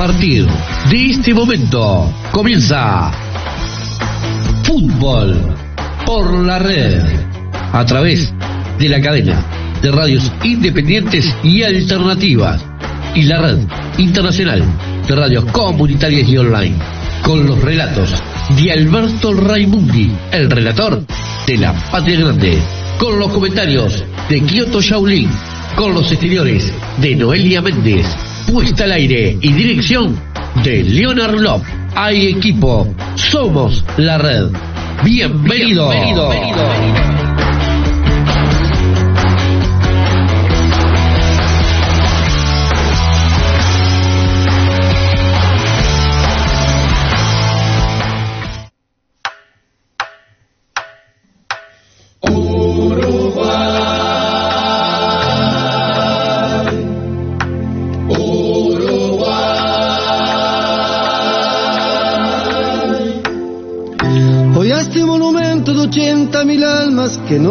partir de este momento. Comienza Fútbol por la red. A través de la cadena de radios independientes y alternativas. Y la red internacional de radios comunitarias y online. Con los relatos de Alberto Raimundi, el relator de la Patria Grande, con los comentarios de Kyoto Shaolin, con los exteriores de Noelia Méndez, puesta al aire y dirección de Leonard Love. Hay equipo, somos la red. Bienvenido. Bienvenido. Hoy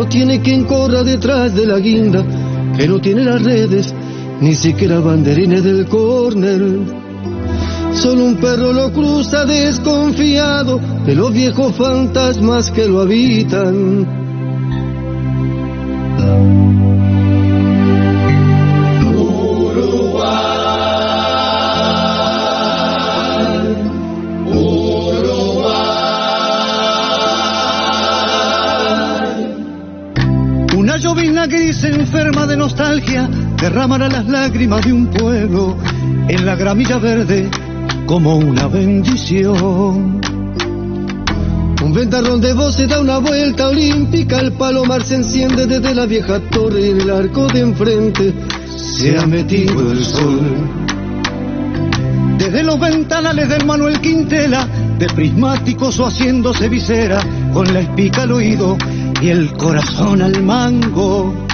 tiene quien corra detrás de la guinda, que no tiene las redes, ni siquiera banderines del córner. Solo un perro lo cruza desconfiado de los viejos fantasmas que lo habitan. Las lágrimas de un pueblo en la gramilla verde como una bendición. Un ventarrón de voces da una vuelta olímpica, el palomar se enciende desde la vieja torre en el arco de enfrente se ha metido el sol. Desde los ventanales del Manuel Quintela, de prismáticos o haciéndose visera, con la espica al oído y el corazón al mango.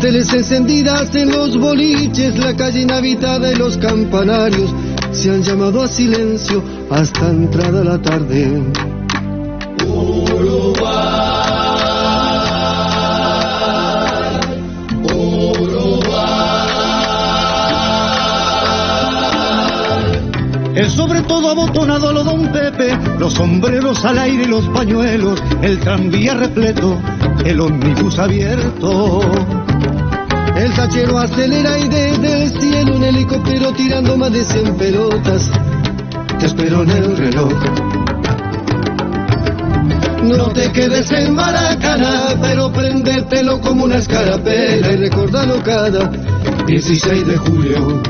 Teles encendidas en los boliches, la calle inhabitada y los campanarios se han llamado a silencio hasta entrada la tarde. El sobre todo abotonado lo don Pepe, los sombreros al aire y los pañuelos, el tranvía repleto, el ómnibus abierto. El tachero acelera y desde el cielo un helicóptero tirando más de 100 pelotas. Te espero en el reloj. No te quedes en Maracaná, pero prendértelo como una escarapela y recordarlo cada 16 de julio.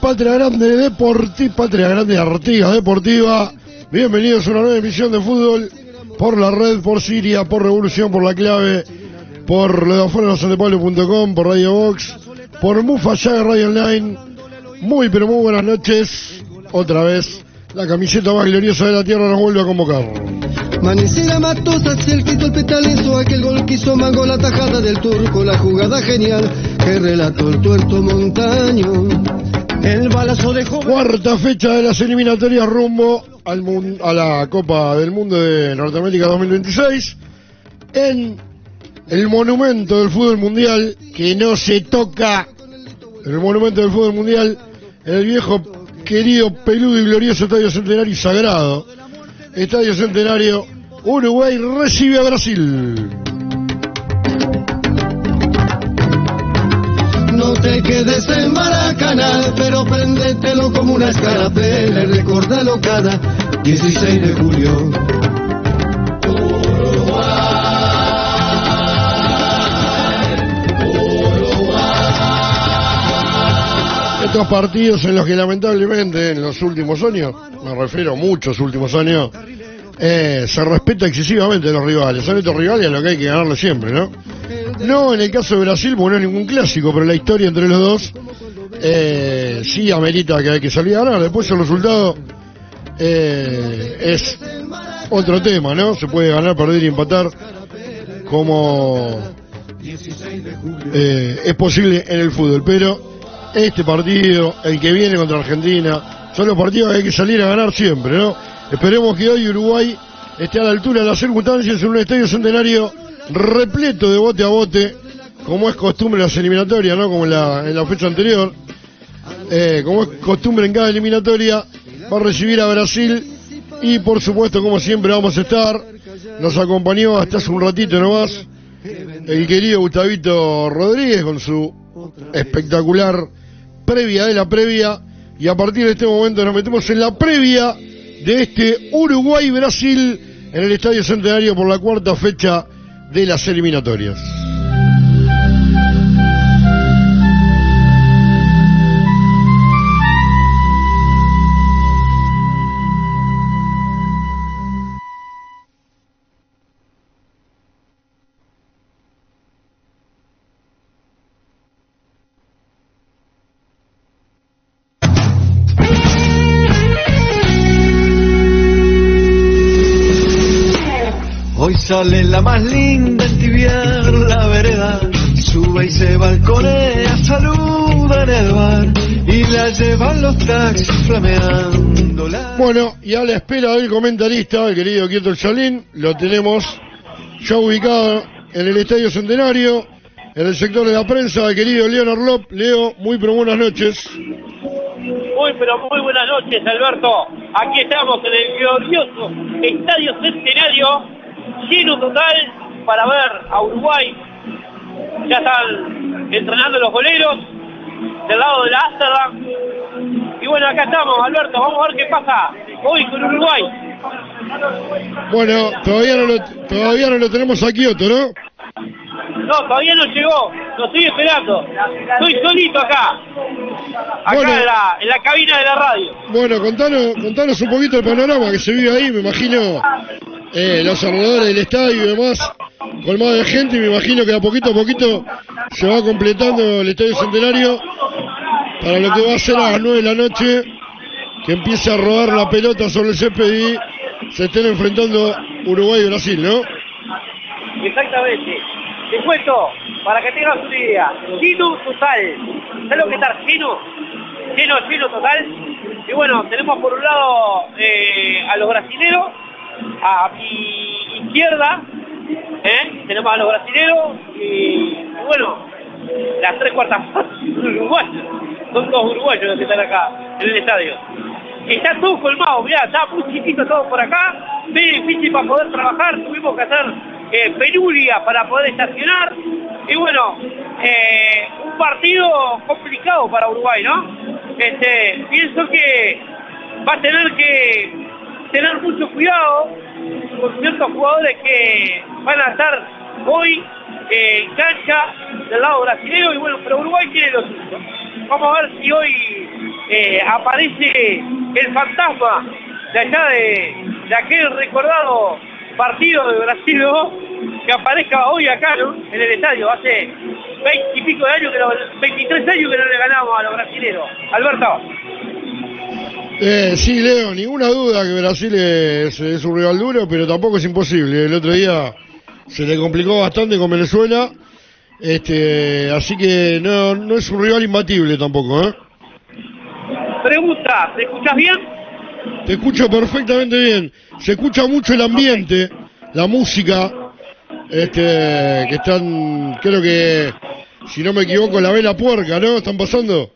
Patria Grande Deportiva, Patria Grande Artigas Deportiva. Bienvenidos a una nueva emisión de fútbol por la red, por Siria, por Revolución, por la clave, por ledafuerasantepablo.com, por Radio Box, por Mufa Yaga Radio Online. Muy pero muy buenas noches. Otra vez, la camiseta más gloriosa de la tierra nos vuelve a convocar. Manecera Matosa, el quito el petalezo, aquel gol que hizo Mango, la tajada del turco, la jugada genial que relató el tuerto montaño. El balazo de joven. Cuarta fecha de las eliminatorias rumbo al a la Copa del Mundo de Norteamérica 2026 en el monumento del fútbol mundial que no se toca, el monumento del fútbol mundial en el viejo querido peludo y glorioso Estadio Centenario y Sagrado. Estadio Centenario, Uruguay recibe a Brasil. No te quedes en Maracaná, pero prendételo como una escarapela y recordalo cada 16 de julio. Estos partidos en los que lamentablemente en los últimos años, me refiero a muchos últimos años, eh, se respeta excesivamente a los rivales. Son estos rivales a los que hay que ganarle siempre, ¿no? No en el caso de Brasil, porque no es ningún clásico, pero la historia entre los dos eh, sí amerita que hay que salir a ganar. Después el resultado eh, es otro tema, ¿no? Se puede ganar, perder y empatar como eh, es posible en el fútbol, pero este partido, el que viene contra Argentina, son los partidos que hay que salir a ganar siempre, ¿no? Esperemos que hoy Uruguay esté a la altura de las circunstancias en un estadio centenario repleto de bote a bote, como es costumbre en las eliminatorias, ¿no? Como en la, en la fecha anterior. Eh, como es costumbre en cada eliminatoria, va a recibir a Brasil y por supuesto, como siempre, vamos a estar. Nos acompañó hasta hace un ratito nomás el querido Gustavito Rodríguez con su espectacular previa de la previa. Y a partir de este momento nos metemos en la previa de este Uruguay-Brasil en el Estadio Centenario por la cuarta fecha de las eliminatorias. Sale la más linda en tibiar la vereda, sube y se balconea, saluda en el bar y la llevan los taxis flameando la... Bueno, y a la espera del comentarista, el querido Quieto Chalín, lo tenemos ya ubicado en el Estadio Centenario, en el sector de la prensa, el querido Leonard Lop. Leo, muy pero buenas noches. Muy, pero muy buenas noches, Alberto. Aquí estamos en el glorioso Estadio Centenario, lleno total para ver a Uruguay. Ya están entrenando los goleros del lado de la Amsterdam. Y bueno, acá estamos, Alberto. Vamos a ver qué pasa hoy con Uruguay. Bueno, todavía no lo, todavía no lo tenemos aquí, Kioto, ¿no? No, todavía no llegó. Lo estoy esperando. Estoy solito acá. Acá Bueno. en, la, en la cabina de la radio. Bueno, contanos, contanos un poquito el panorama que se vive ahí, me imagino eh, los alrededores del estadio y demás, colmado de gente y me imagino que a poquito a poquito se va completando el estadio centenario para lo que va a ser a las 9 de la noche, que empiece a rodar la pelota sobre el césped y se estén enfrentando Uruguay y Brasil, ¿no? Exactamente. Te cuento, para que tengas una idea, lleno total. ¿Sabes lo que está lleno? Lleno, lleno total. Y bueno, tenemos por un lado eh, a los brasileros, a mi izquierda, ¿eh? tenemos a los brasileros y, bueno, las tres cuartas partes uruguayos. Son dos uruguayos los que están acá en el estadio. Está todo colmado, mirá, está muy chiquito todo por acá, muy difícil para poder trabajar, tuvimos que hacer eh, penuria para poder estacionar. Y bueno, eh, un partido complicado para Uruguay, ¿no? Este, pienso que va a tener que tener mucho cuidado con ciertos jugadores que van a estar hoy eh, en cancha del lado brasileño y bueno, pero Uruguay tiene lo suyo. Vamos a ver si hoy eh, aparece el fantasma de allá de aquel recordado partido de Brasil que aparezca hoy acá ¿no? en el estadio. Hace 20 y pico de años, que no, 23 años que no le ganamos a los brasileños. Alberto. Eh, sí, Leo, ninguna duda que Brasil es, es un rival duro, pero tampoco es imposible. El otro día se le complicó bastante con Venezuela, este, así que no, no es un rival imbatible tampoco, ¿eh? Pregunta, ¿te escuchas bien? Te escucho perfectamente bien. Se escucha mucho el ambiente, la música, este, que están, creo que, si no me equivoco, la vela puerca, ¿no? ¿Están pasando?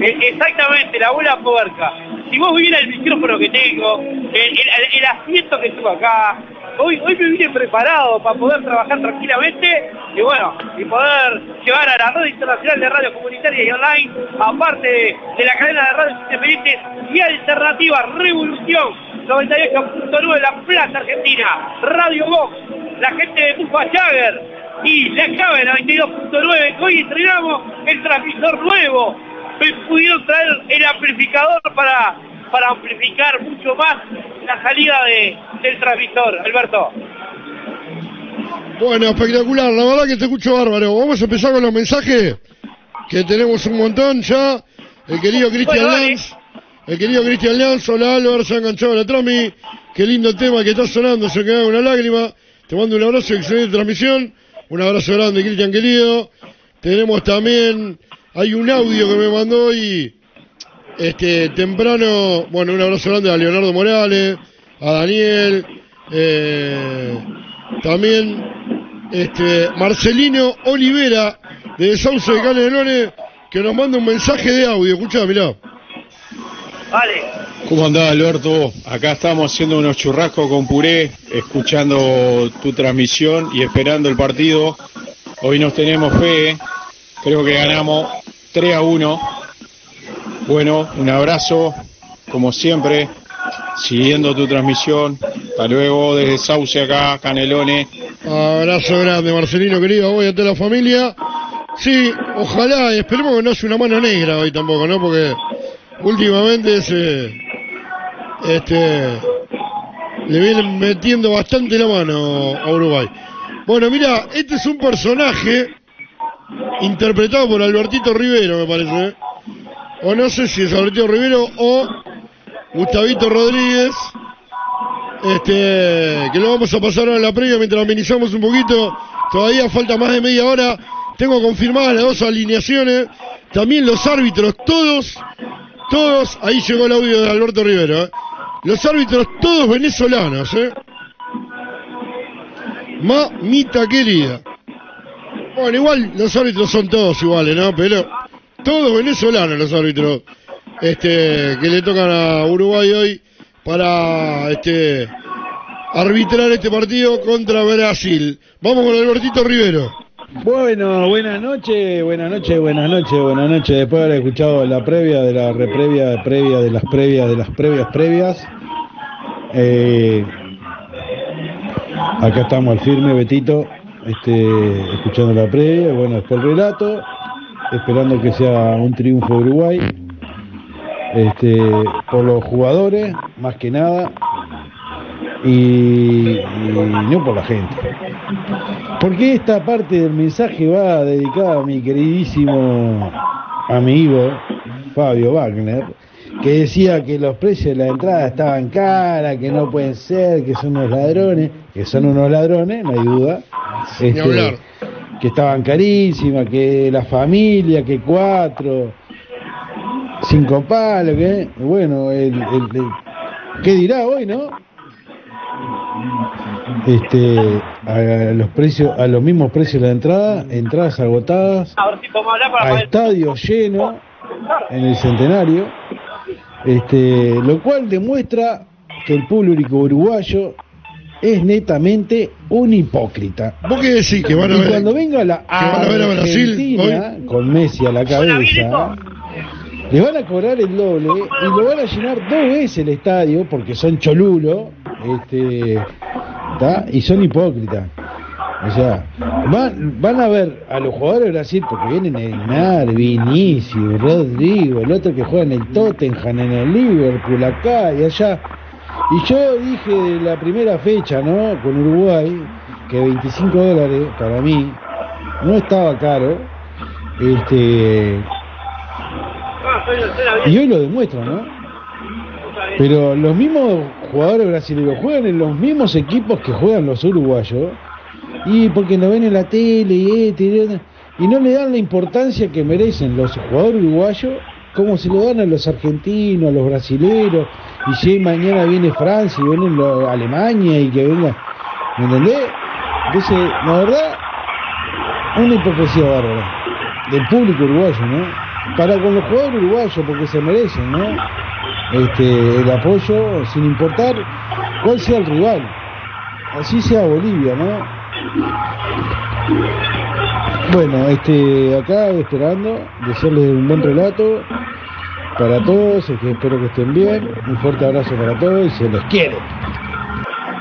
Exactamente, la bola puerca. Si vos vieras el micrófono que tengo, el, el- el asiento que tengo acá, hoy, hoy me vine preparado para poder trabajar tranquilamente y bueno, y poder llevar a la red internacional de radio comunitaria y online, aparte de, la cadena de radios independientes y alternativa Revolución 98.9 La Plaza Argentina, Radio Box, la gente de Mufa Jagger y la clave de la 22.9. Hoy estrenamos el transmisor nuevo. Me pudieron traer el amplificador para, para amplificar mucho más la salida de, del transmisor, Alberto. Bueno, espectacular, la verdad que te escucho bárbaro. Vamos a empezar con los mensajes, que tenemos un montón ya. El querido Cristian Bueno. Lanz, el querido Cristian Lanz, hola Álvaro, se ha enganchado la trami. Qué lindo tema que está sonando, se queda una lágrima. Te mando un abrazo, excelente transmisión. Un abrazo grande, Cristian querido. Tenemos también, hay un audio que me mandó y este temprano, bueno, un abrazo grande a Leonardo Morales, a Daniel, eh, también este, Marcelino Olivera de Sauce de Canelones que nos manda un mensaje de audio. Escuchá, mirá. Vale. ¿Cómo andás, Alberto? Acá estamos haciendo unos churrascos con puré, escuchando tu transmisión y esperando el partido. Hoy nos tenemos fe, creo que ganamos 3 a 1. Bueno, un abrazo, como siempre, siguiendo tu transmisión. Hasta luego desde Sauce acá, Canelones. Abrazo grande, Marcelino querido, voy a toda la familia. Sí, ojalá, esperemos que no sea una mano negra hoy tampoco, ¿no? Porque últimamente se, este, le vienen metiendo bastante la mano a Uruguay. Bueno, mira, este es un personaje interpretado por Albertito Rivero, me parece. O no sé si es Albertito Rivero o Gustavito Rodríguez. Este, que lo vamos a pasar ahora en la previa mientras amenizamos un poquito. Todavía falta más de media hora. Tengo confirmadas las dos alineaciones. También los árbitros, todos, todos. Ahí llegó el audio de Alberto Rivero. ¿eh? Los árbitros, todos venezolanos. ¿eh? Mamita querida. Bueno, igual los árbitros son todos iguales, ¿no? Pero todos venezolanos los árbitros este, que le tocan a Uruguay hoy para este, arbitrar este partido contra Brasil. Vamos con Albertito Rivero. Bueno, buenas noches, buenas noches, buenas noches, buenas noches. Después de haber escuchado la previa de la reprevia, previa de las previas, de las previas previas. Eh, acá estamos al firme, Betito, este, escuchando la previa, bueno, después el relato, esperando que sea un triunfo de Uruguay. Este, por los jugadores, más que nada, y, y no por la gente. Porque esta parte del mensaje va dedicada a mi queridísimo amigo Fabio Wagner, que decía que los precios de la entrada estaban caras, que no pueden ser, que son unos ladrones, que son unos ladrones, no hay duda. Este. Que estaban carísimas, que la familia, que cuatro, cinco palos, que bueno, el, el- el- ¿qué dirá hoy, no? Este, a los precios, a los mismos precios de la entrada, entradas agotadas, A estadio lleno en el centenario, este, lo cual demuestra que el público uruguayo es netamente un hipócrita. ¿Vos qué decís? ¿Que van a Y ver, cuando venga la que van a ver a Brasil Argentina, con Messi a la cabeza, le van a cobrar el doble y lo van a llenar dos veces el estadio porque son cholulos este, ¿tá? y son hipócritas. O sea, van, van a ver a los jugadores de Brasil porque vienen Neymar, Vinicius, Rodrigo, el otro que juega en el Tottenham, en el Liverpool, acá y allá. Y yo dije de la primera fecha, ¿no? Con Uruguay, que 25 dólares para mí no estaba caro. Este, y hoy lo demuestra, ¿no? Pero los mismos jugadores brasileños juegan en los mismos equipos que juegan los uruguayos. Y porque lo ven en la tele y, este, y, y no le dan la importancia que merecen los jugadores uruguayos como se lo dan a los argentinos, a los brasileños. Y si mañana viene Francia y viene lo- Alemania y que venga. ¿Me entendés? Entonces, la verdad, una hipocresía bárbara del público uruguayo, ¿no? Para con los jugadores uruguayos, porque se merecen, ¿no? Este, el apoyo, sin importar cuál sea el rival. Así sea Bolivia, ¿no? Bueno, este, acá esperando, desearles un buen relato para todos, es que espero que estén bien, un fuerte abrazo para todos y se les quiere.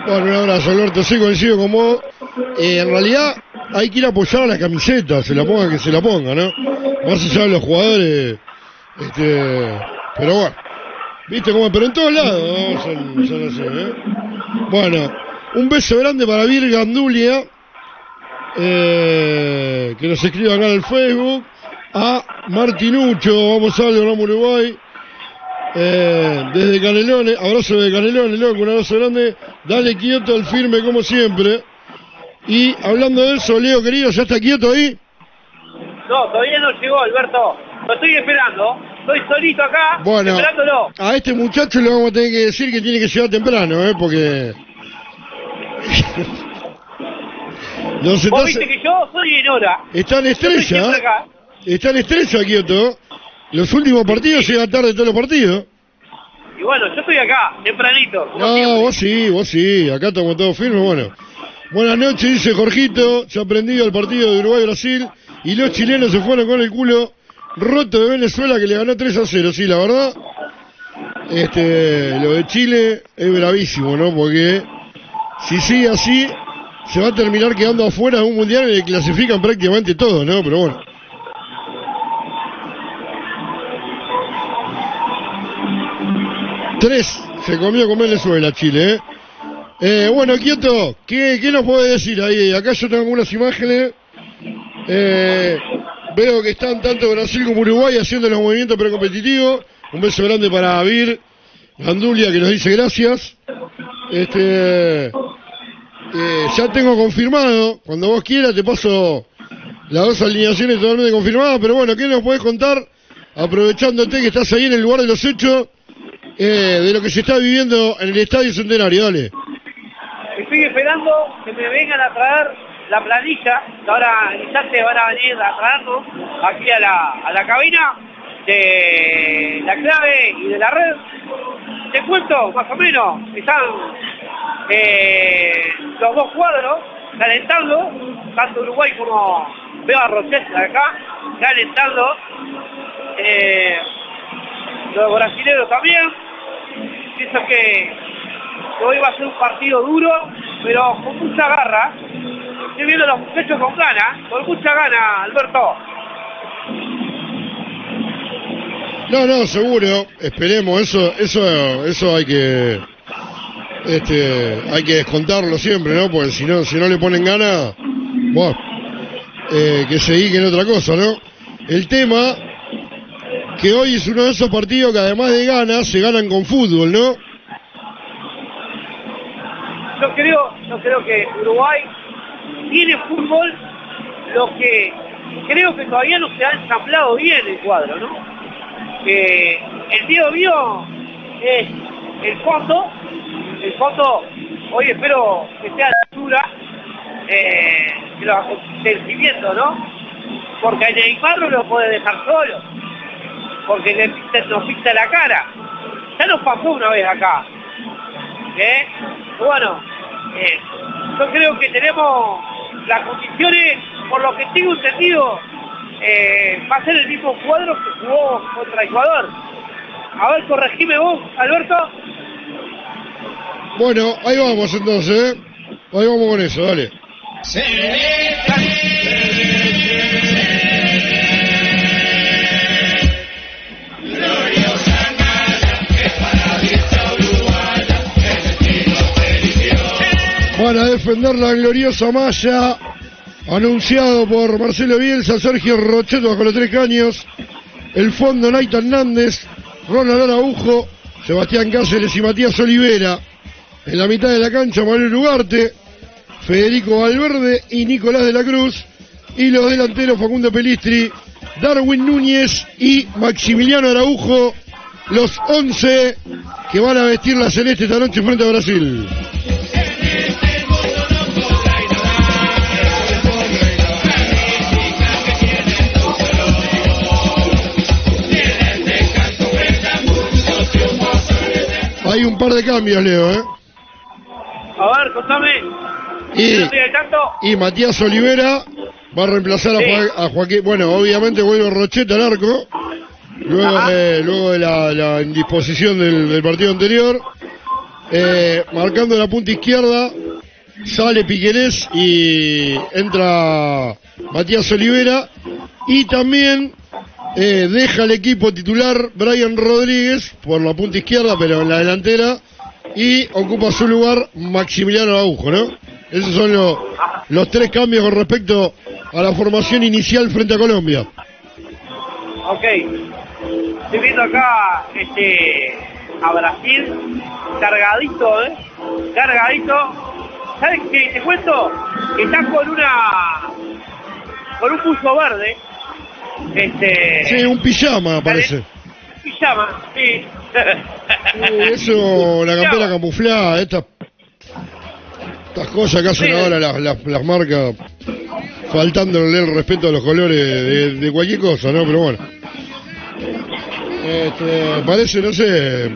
Bueno, un abrazo, Alberto. Sí, coincido con. Eh, en realidad, hay que ir a apoyar a la camiseta, se la ponga que se la ponga, ¿no? Más allá de los jugadores. Este, pero bueno, ¿viste cómo? Pero en todos lados ¿no? son, son ¿eh? Bueno, un beso grande para Vir Gandulia, eh, que nos escribe acá en el Facebook. A Martinucho, vamos a ver, Ramo Uruguay. Eh, desde Canelones, abrazo de Canelones, loco, un abrazo grande. Dale Kioto al firme como siempre. Y hablando de eso, Leo querido, ¿ya está Kioto ahí? No, todavía no llegó, Alberto. Lo estoy esperando. Estoy solito acá, Bueno, esperándolo. a este muchacho le vamos a tener que decir que tiene que llegar temprano, ¿eh? Porque Nos Vos estás- viste que yo soy en hora. Está en Yo estoy estrella. acá. Está en estrella, Kioto. Los últimos partidos llegan tarde todos los partidos. Y bueno, yo estoy acá, tempranito. No, siempre. vos sí, vos sí. Acá estamos todos firmes, bueno. Buenas noches, dice Jorgito. Se ha aprendido el partido de Uruguay-Brasil. Y los chilenos se fueron con el culo roto de Venezuela que le ganó 3 a 0. Sí, la verdad. Este, lo de Chile es bravísimo, ¿no? Porque si sigue así, se va a terminar quedando afuera de un mundial el que clasifican prácticamente todo, ¿no? Pero bueno. Tres se comió con Venezuela, Chile, ¿eh? Eh, bueno, Quieto, ¿qué, ¿qué nos puede decir ahí? Acá yo tengo algunas imágenes. Eh, veo que están tanto Brasil como Uruguay haciendo los movimientos precompetitivos. Un beso grande para Vir Gandulia que nos dice gracias. Este, eh, ya tengo confirmado. Cuando vos quieras te paso las dos alineaciones totalmente confirmadas. Pero bueno, ¿qué nos puedes contar? Aprovechándote que estás ahí en el lugar de los hechos. Eh, de lo que se está viviendo en el Estadio Centenario, dale. Estoy esperando que me vengan a traer la planilla, que ahora en instantes van a venir a traernos aquí a la, a la cabina de la clave y de la red. Te cuento, más o menos, están eh, los dos cuadros calentando, tanto Uruguay como veo a Rosset acá, calentando. Eh, los brasileños también. Pienso que hoy va a ser un partido duro, pero con mucha garra. Estoy viendo los muchachos con ganas, con mucha gana, Alberto. No, no, seguro, esperemos, eso, eso, eso hay que, este, hay que descontarlo siempre, ¿no? Porque si no, si no le ponen ganas, bueno, eh, que se dediquen a otra cosa, ¿no? El tema, que hoy es uno de esos partidos que además de ganas, se ganan con fútbol, ¿no? Yo creo, yo creo que Uruguay tiene fútbol, lo que creo que todavía no se ha ensamblado bien el cuadro, ¿no? Que el miedo mío es el fondo, el fondo, hoy espero que sea a la altura eh, de los acontecimientos, ¿no? Porque a Neymar no lo puede dejar solo, porque le pinta- nos pinta la cara. Ya nos pasó una vez acá, ¿eh? Bueno, eh, yo creo que tenemos las condiciones, por lo que tengo entendido, eh, va a ser el mismo cuadro que jugó contra Ecuador. A ver, corregime vos, Alberto. Bueno, ahí vamos entonces, ¿eh? Ahí vamos con eso, dale. Van a defender la gloriosa malla, anunciado por Marcelo Bielsa, Sergio Rocheto bajo los tres caños, el fondo Naita Hernández, Ronald Araujo, Sebastián Cáceres y Matías Olivera. En la mitad de la cancha, Manuel Ugarte, Federico Valverde y Nicolás de la Cruz. Y los delanteros Facundo Pelistri, Darwin Núñez y Maximiliano Araujo, los 11 que van a vestir la celeste esta noche frente a Brasil. Hay un par de cambios, Leo, ¿eh? A ver, contame. Y- No estoy al tanto. Y Matías Olivera va a reemplazar a, Sí. Joa- a Joaquín. Bueno, obviamente vuelve Rocheta al arco. Luego, eh, luego de la, la indisposición del, del partido anterior. Eh, marcando la punta izquierda. Sale Piquerés y entra Matías Olivera. Y también eh, deja el equipo titular Brian Rodríguez por la punta izquierda, pero en la delantera. Y ocupa su lugar Maximiliano Araujo, ¿no? Esos son los, los tres cambios con respecto a la formación inicial frente a Colombia. Ok. Estoy viendo acá este, a Brasil cargadito, ¿eh? Cargadito. ¿Sabes qué? Te cuento que está con una. con un buzo verde. Este. Sí, un pijama parece. Pijama, sí. Sí, Eso, la campera camuflada, esta. Estas cosas que hacen ahora las, las, las marcas, faltándole el respeto a los colores de, de cualquier cosa, ¿no? Pero bueno. Este, parece, no sé,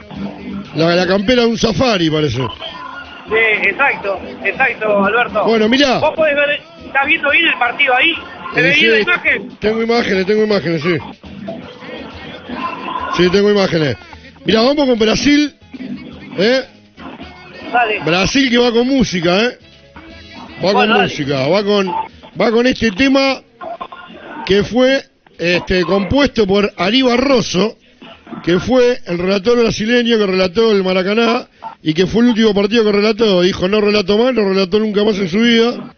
la, la campera de un safari parece. Sí, exacto, exacto, Alberto. Bueno, mirá. Vos podés ver, ¿estás viendo bien el partido ahí? ¿Se ve Eh, la imagen? Tengo imágenes, tengo imágenes, sí. Sí, tengo imágenes. Mira, vamos con Brasil. ¿Eh? Dale. Brasil que va con música, ¿eh? Va Bueno, con dale. música, va con, va con este tema que fue este, compuesto por Ari Barroso, que fue el relator brasileño que relató el Maracaná y que fue el último partido que relató. Dijo, no relato más, no relató nunca más en su vida.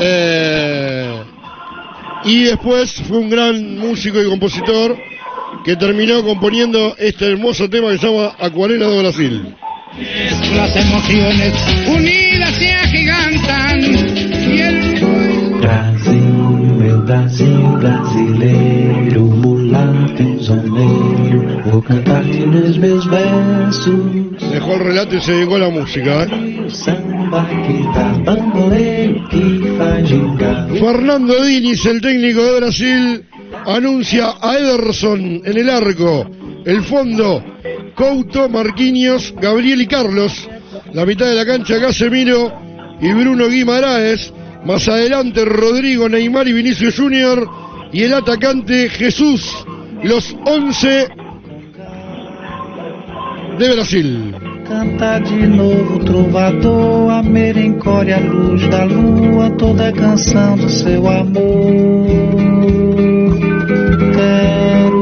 Eh, y después fue un gran músico y compositor que terminó componiendo este hermoso tema que se llama Acuarela de Brasil. Las emociones unidas se agigantan y el Brasil, meu Brasil brasileiro, mulato zoneiro, vou cantar-te nos meus versos. Dejó el relato y se dedicó a la música. ¿eh? Fernando Diniz, el técnico de Brasil, anuncia a Ederson en el arco. El fondo, Couto, Marquinhos, Gabriel y Carlos. La mitad de la cancha, Casemiro y Bruno Guimaraes. Más adelante, Rodrigo, Neymar y Vinicius Junior. Y el atacante, Jesús. Los 11 de Brasil. Canta de novo, trovador, a a luz da lua, toda a canção do seu amor. Quero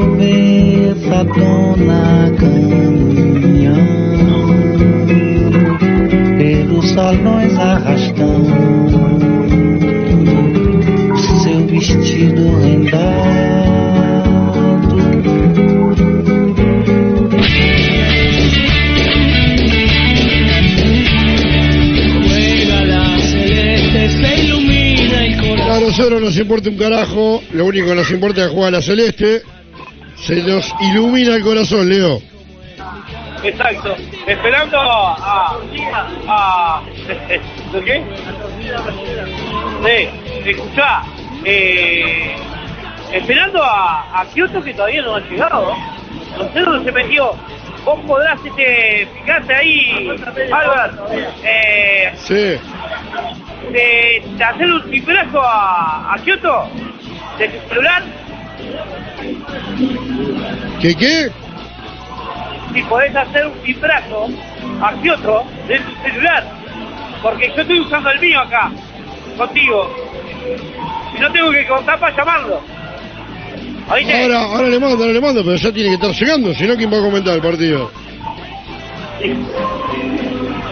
ver essa dona caminhando pelos salões arrastando seu vestido rendado. A nosotros nos importa un carajo, lo único que nos importa es jugar a la celeste. Se nos ilumina el corazón, Leo. Exacto. Esperando a. a. ¿De qué? Sí, escuchá. Eh, esperando a, a Kioto que todavía no ha llegado. No sé dónde se metió. Vos podrás este, fijarte ahí, Albert, eh, Sí. de, de hacer un timbrazo a, a Kioto de tu celular. ¿Qué qué? si podés hacer un timbrazo a Kioto de tu celular. Porque yo estoy usando el mío acá, contigo. Y no tengo que contar para llamarlo. ¿Oíste? Ahora, ahora le mando, ahora le mando, pero ya tiene que estar llegando, si no, ¿quién va a comentar el partido?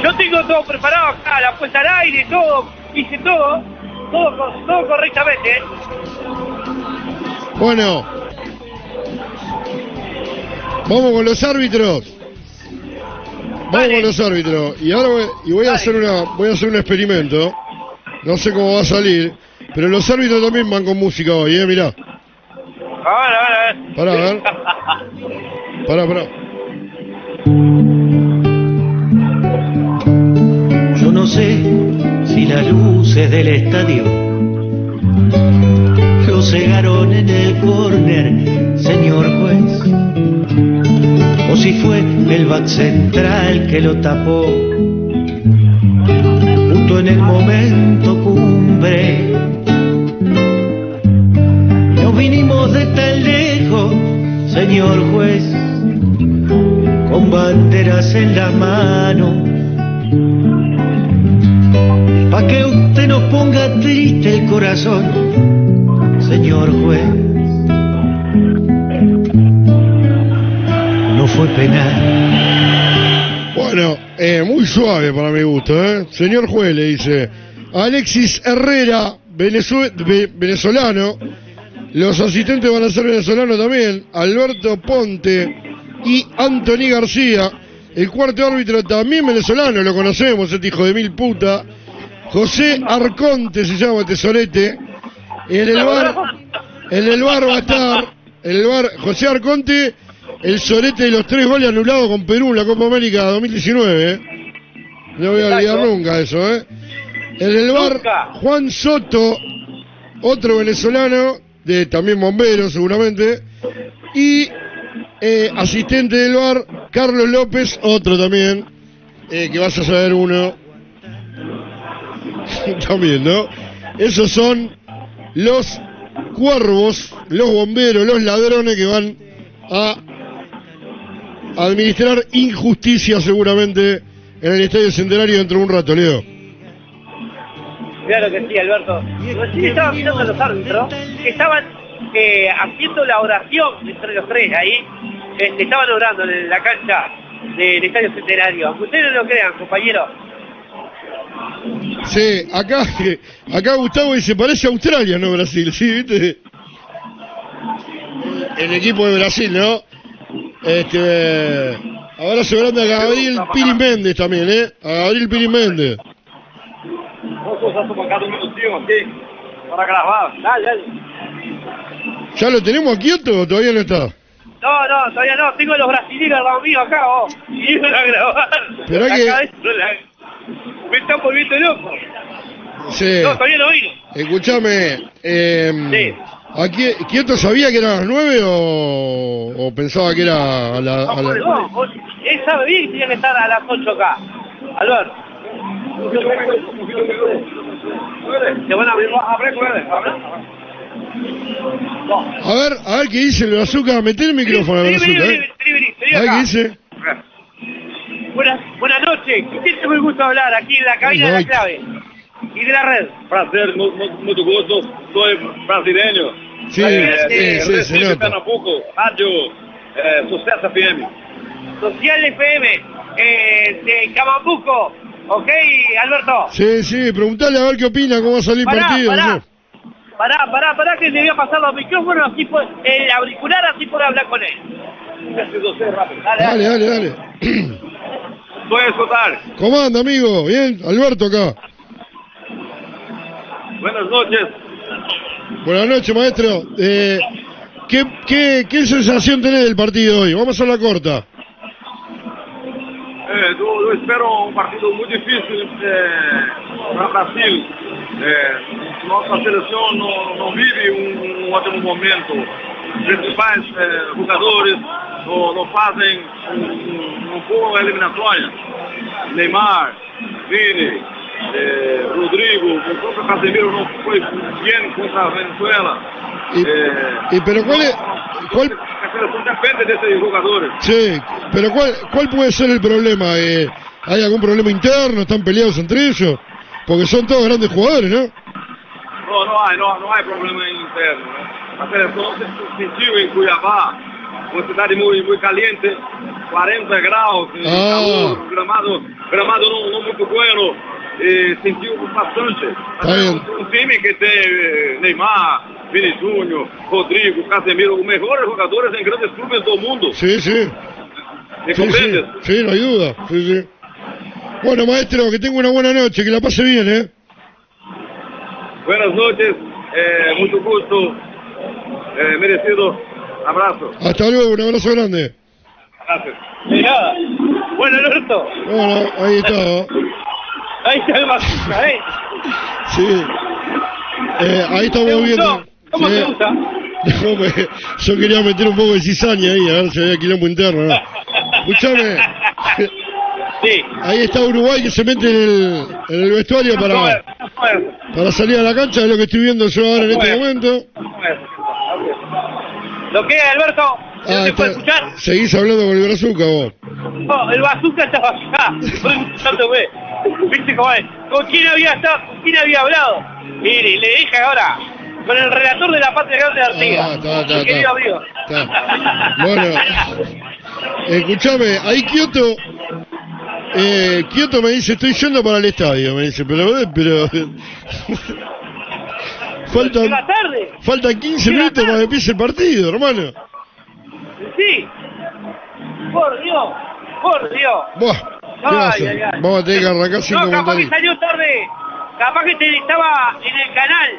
Yo tengo todo preparado acá, la puesta al aire, todo, hice todo, todo, todo correctamente. ¿eh? Bueno, vamos con los árbitros. Vamos con los árbitros. Y ahora voy, y voy a hacer una, voy a hacer un experimento. No sé cómo va a salir, pero los árbitros también van con música hoy, eh, mirá. A ver, a ver, a ver. Pará, a ver. Pará, pará. Yo no sé si las luces del estadio cegaron en el córner, señor juez, o si fue el back central que lo tapó. Justo en el momento cumbre. No vinimos de tan lejos, señor juez, con banderas en la mano. Pa' que usted nos ponga triste el corazón, señor juez. No fue penal. Bueno, eh, muy suave para mi gusto, ¿eh? Señor juez, le dice. Alexis Herrera, venezolano. Los asistentes van a ser venezolanos también. Alberto Ponte y Anthony García. El cuarto árbitro también venezolano, lo conocemos, este hijo de mil puta. José Arconte se llama Tesorete. En el bar, en el bar va a estar, en el bar, José Arconte, el sorete de los tres goles anulados con Perú en la Copa América 2019. ¿eh? No voy a olvidar nunca eso, ¿eh? En el bar. Juan Soto, otro venezolano, de también bombero seguramente, y eh, asistente del bar, Carlos López, otro también, eh, que vas a saber uno. también, ¿no? Esos son los cuervos, los bomberos, los ladrones que van a administrar injusticia seguramente en el Estadio Centenario dentro de un rato, Leo. Claro que sí, Alberto. Recién estaba mirando a los árbitros que estaban eh, haciendo la oración entre los tres ahí. Este, estaban orando en la cancha del Estadio Centenario. Aunque ustedes no lo crean, compañeros. Sí, acá, acá Gustavo dice, parece Australia, no Brasil, sí, viste. El equipo de Brasil, ¿no? Este, abrazo grande a Gabriel Piri Méndez también, ¿eh? A Gabriel Piri Méndez. Vamos a tomar un minutinho aquí para grabar. Dale, dale. ¿Ya lo tenemos a Kioto o todavía no está? No, no, todavía no. Tengo a los brasileños mío acá, vos. Y iban a grabar. Pero que- Me están volviendo loco. Sí. No, todavía no vino. Escúchame, eh, Sí. aquí, ¿Kioto sabía que eran las nueve o, o pensaba que era a la... a la- No, él sabe bien que que estar a las 8 acá. Alberto. Te van a abrir, abre, abre, abre. A ver, a ver qué dice el bazooka, meté el micrófono al Vení, vení, bazooka, vení, vení, vení, vení A ver acá. qué dice. Buenas, buenas noches. ¿Con quién tengo el gusto de hablar aquí en la cabina de la clave? Y de la red. Prazer, mu- mu- muito gosto. Sou brasileiro. Sí, Eh, sí, de sí. Pernambuco, rádio eh, Sucesso FM. Social FM eh, de Camambuco. ¿Ok, Alberto? Sí, sí, preguntale a ver qué opina, cómo va a salir el Pará, partido. pará. Pará, pará, pará que le voy a pasar los micrófonos así por el auricular así por hablar con él. Dale, Dale, dale. Sou a escutar. ¿Cómo anda, amigo? Bien, Alberto acá. Buenas noches. Buenas noches, maestro. Eh, ¿qué, qué, ¿Qué sensación tenés del partido hoy? Vamos a la corta. Eu, eu espero um partido muito difícil para o Brasil. É, nossa seleção não, não vive um, um ótimo momento. Os principais é, jogadores não, não fazem um, um, um boa eliminatória. Neymar, Vini, é, Rodrigo, o próprio Casemiro não foi bem contra a Venezuela. Y, É, y pero cuál, a seleção depende desses jogadores. sí, pero cuál, cuál puede ser el problema? Eh, ¿Hay algún problema interno? ¿Están peleados entre ellos? Porque son todos grandes jugadores, ¿no? Não, não há, não, não há problema interno. Né? A seleção se sentiu em Cuiabá, uma cidade muito, muito caliente, 40 graus, e Ah. calor, gramado, gramado não, não muito bueno, e sentiu bastante. Tá bem. um, time que tem eh, Neymar, Vini Júnior, Rodrigo, Casemiro, os melhores jogadores em grandes clubes do mundo. Sí, sí. Me Sí, sí, compreendes? sí, no hay duda. Sí, sí. Bueno, maestro, que tenga una buena noche, que la pase bien, ¿eh? Buenas noches, eh, muito gusto, eh, merecido abraço. Hasta luego, un abrazo grande. Gracias. De nada. Bueno, Alberto, Bueno, ahí está. ¿no? ahí está el bazooka, ¿eh? Sí. Eh, ahí ¿Te estamos viendo. ¿Cómo Sí. te gusta? No, me- yo quería meter un poco de cizaña ahí, a ver si había quilombo interno. ¿no? Escuchame, Sí. ahí está Uruguay que se mete en el, en el vestuario para, para salir a la cancha, es lo que estoy viendo yo ahora en este momento. ¿Lo que, Alberto? ¿No Ah, te puede escuchar? seguís hablando con el brazuca vos. No, el bazooka estaba acá, escuchándome. ¿Viste cómo es? ¿Con quién había estado? ¿Con quién había hablado? Mire, le dije ahora, con el relator de la patria grande de Artigas. Ah, está, está, mi querido amigo. Está. Bueno, escuchame, ahí Kioto, eh, Kioto me dice, estoy yendo para el estadio, me dice, pero, pero, faltan, tarde. faltan 15 Llega minutos para que empiece el partido, hermano. Sí. Por Dios, por Dios. Buah, ¿qué va a Ay, ay, ay. Vamos a tener que arrancar sin No, capaz que salió tarde. Capaz que te- estaba en el canal.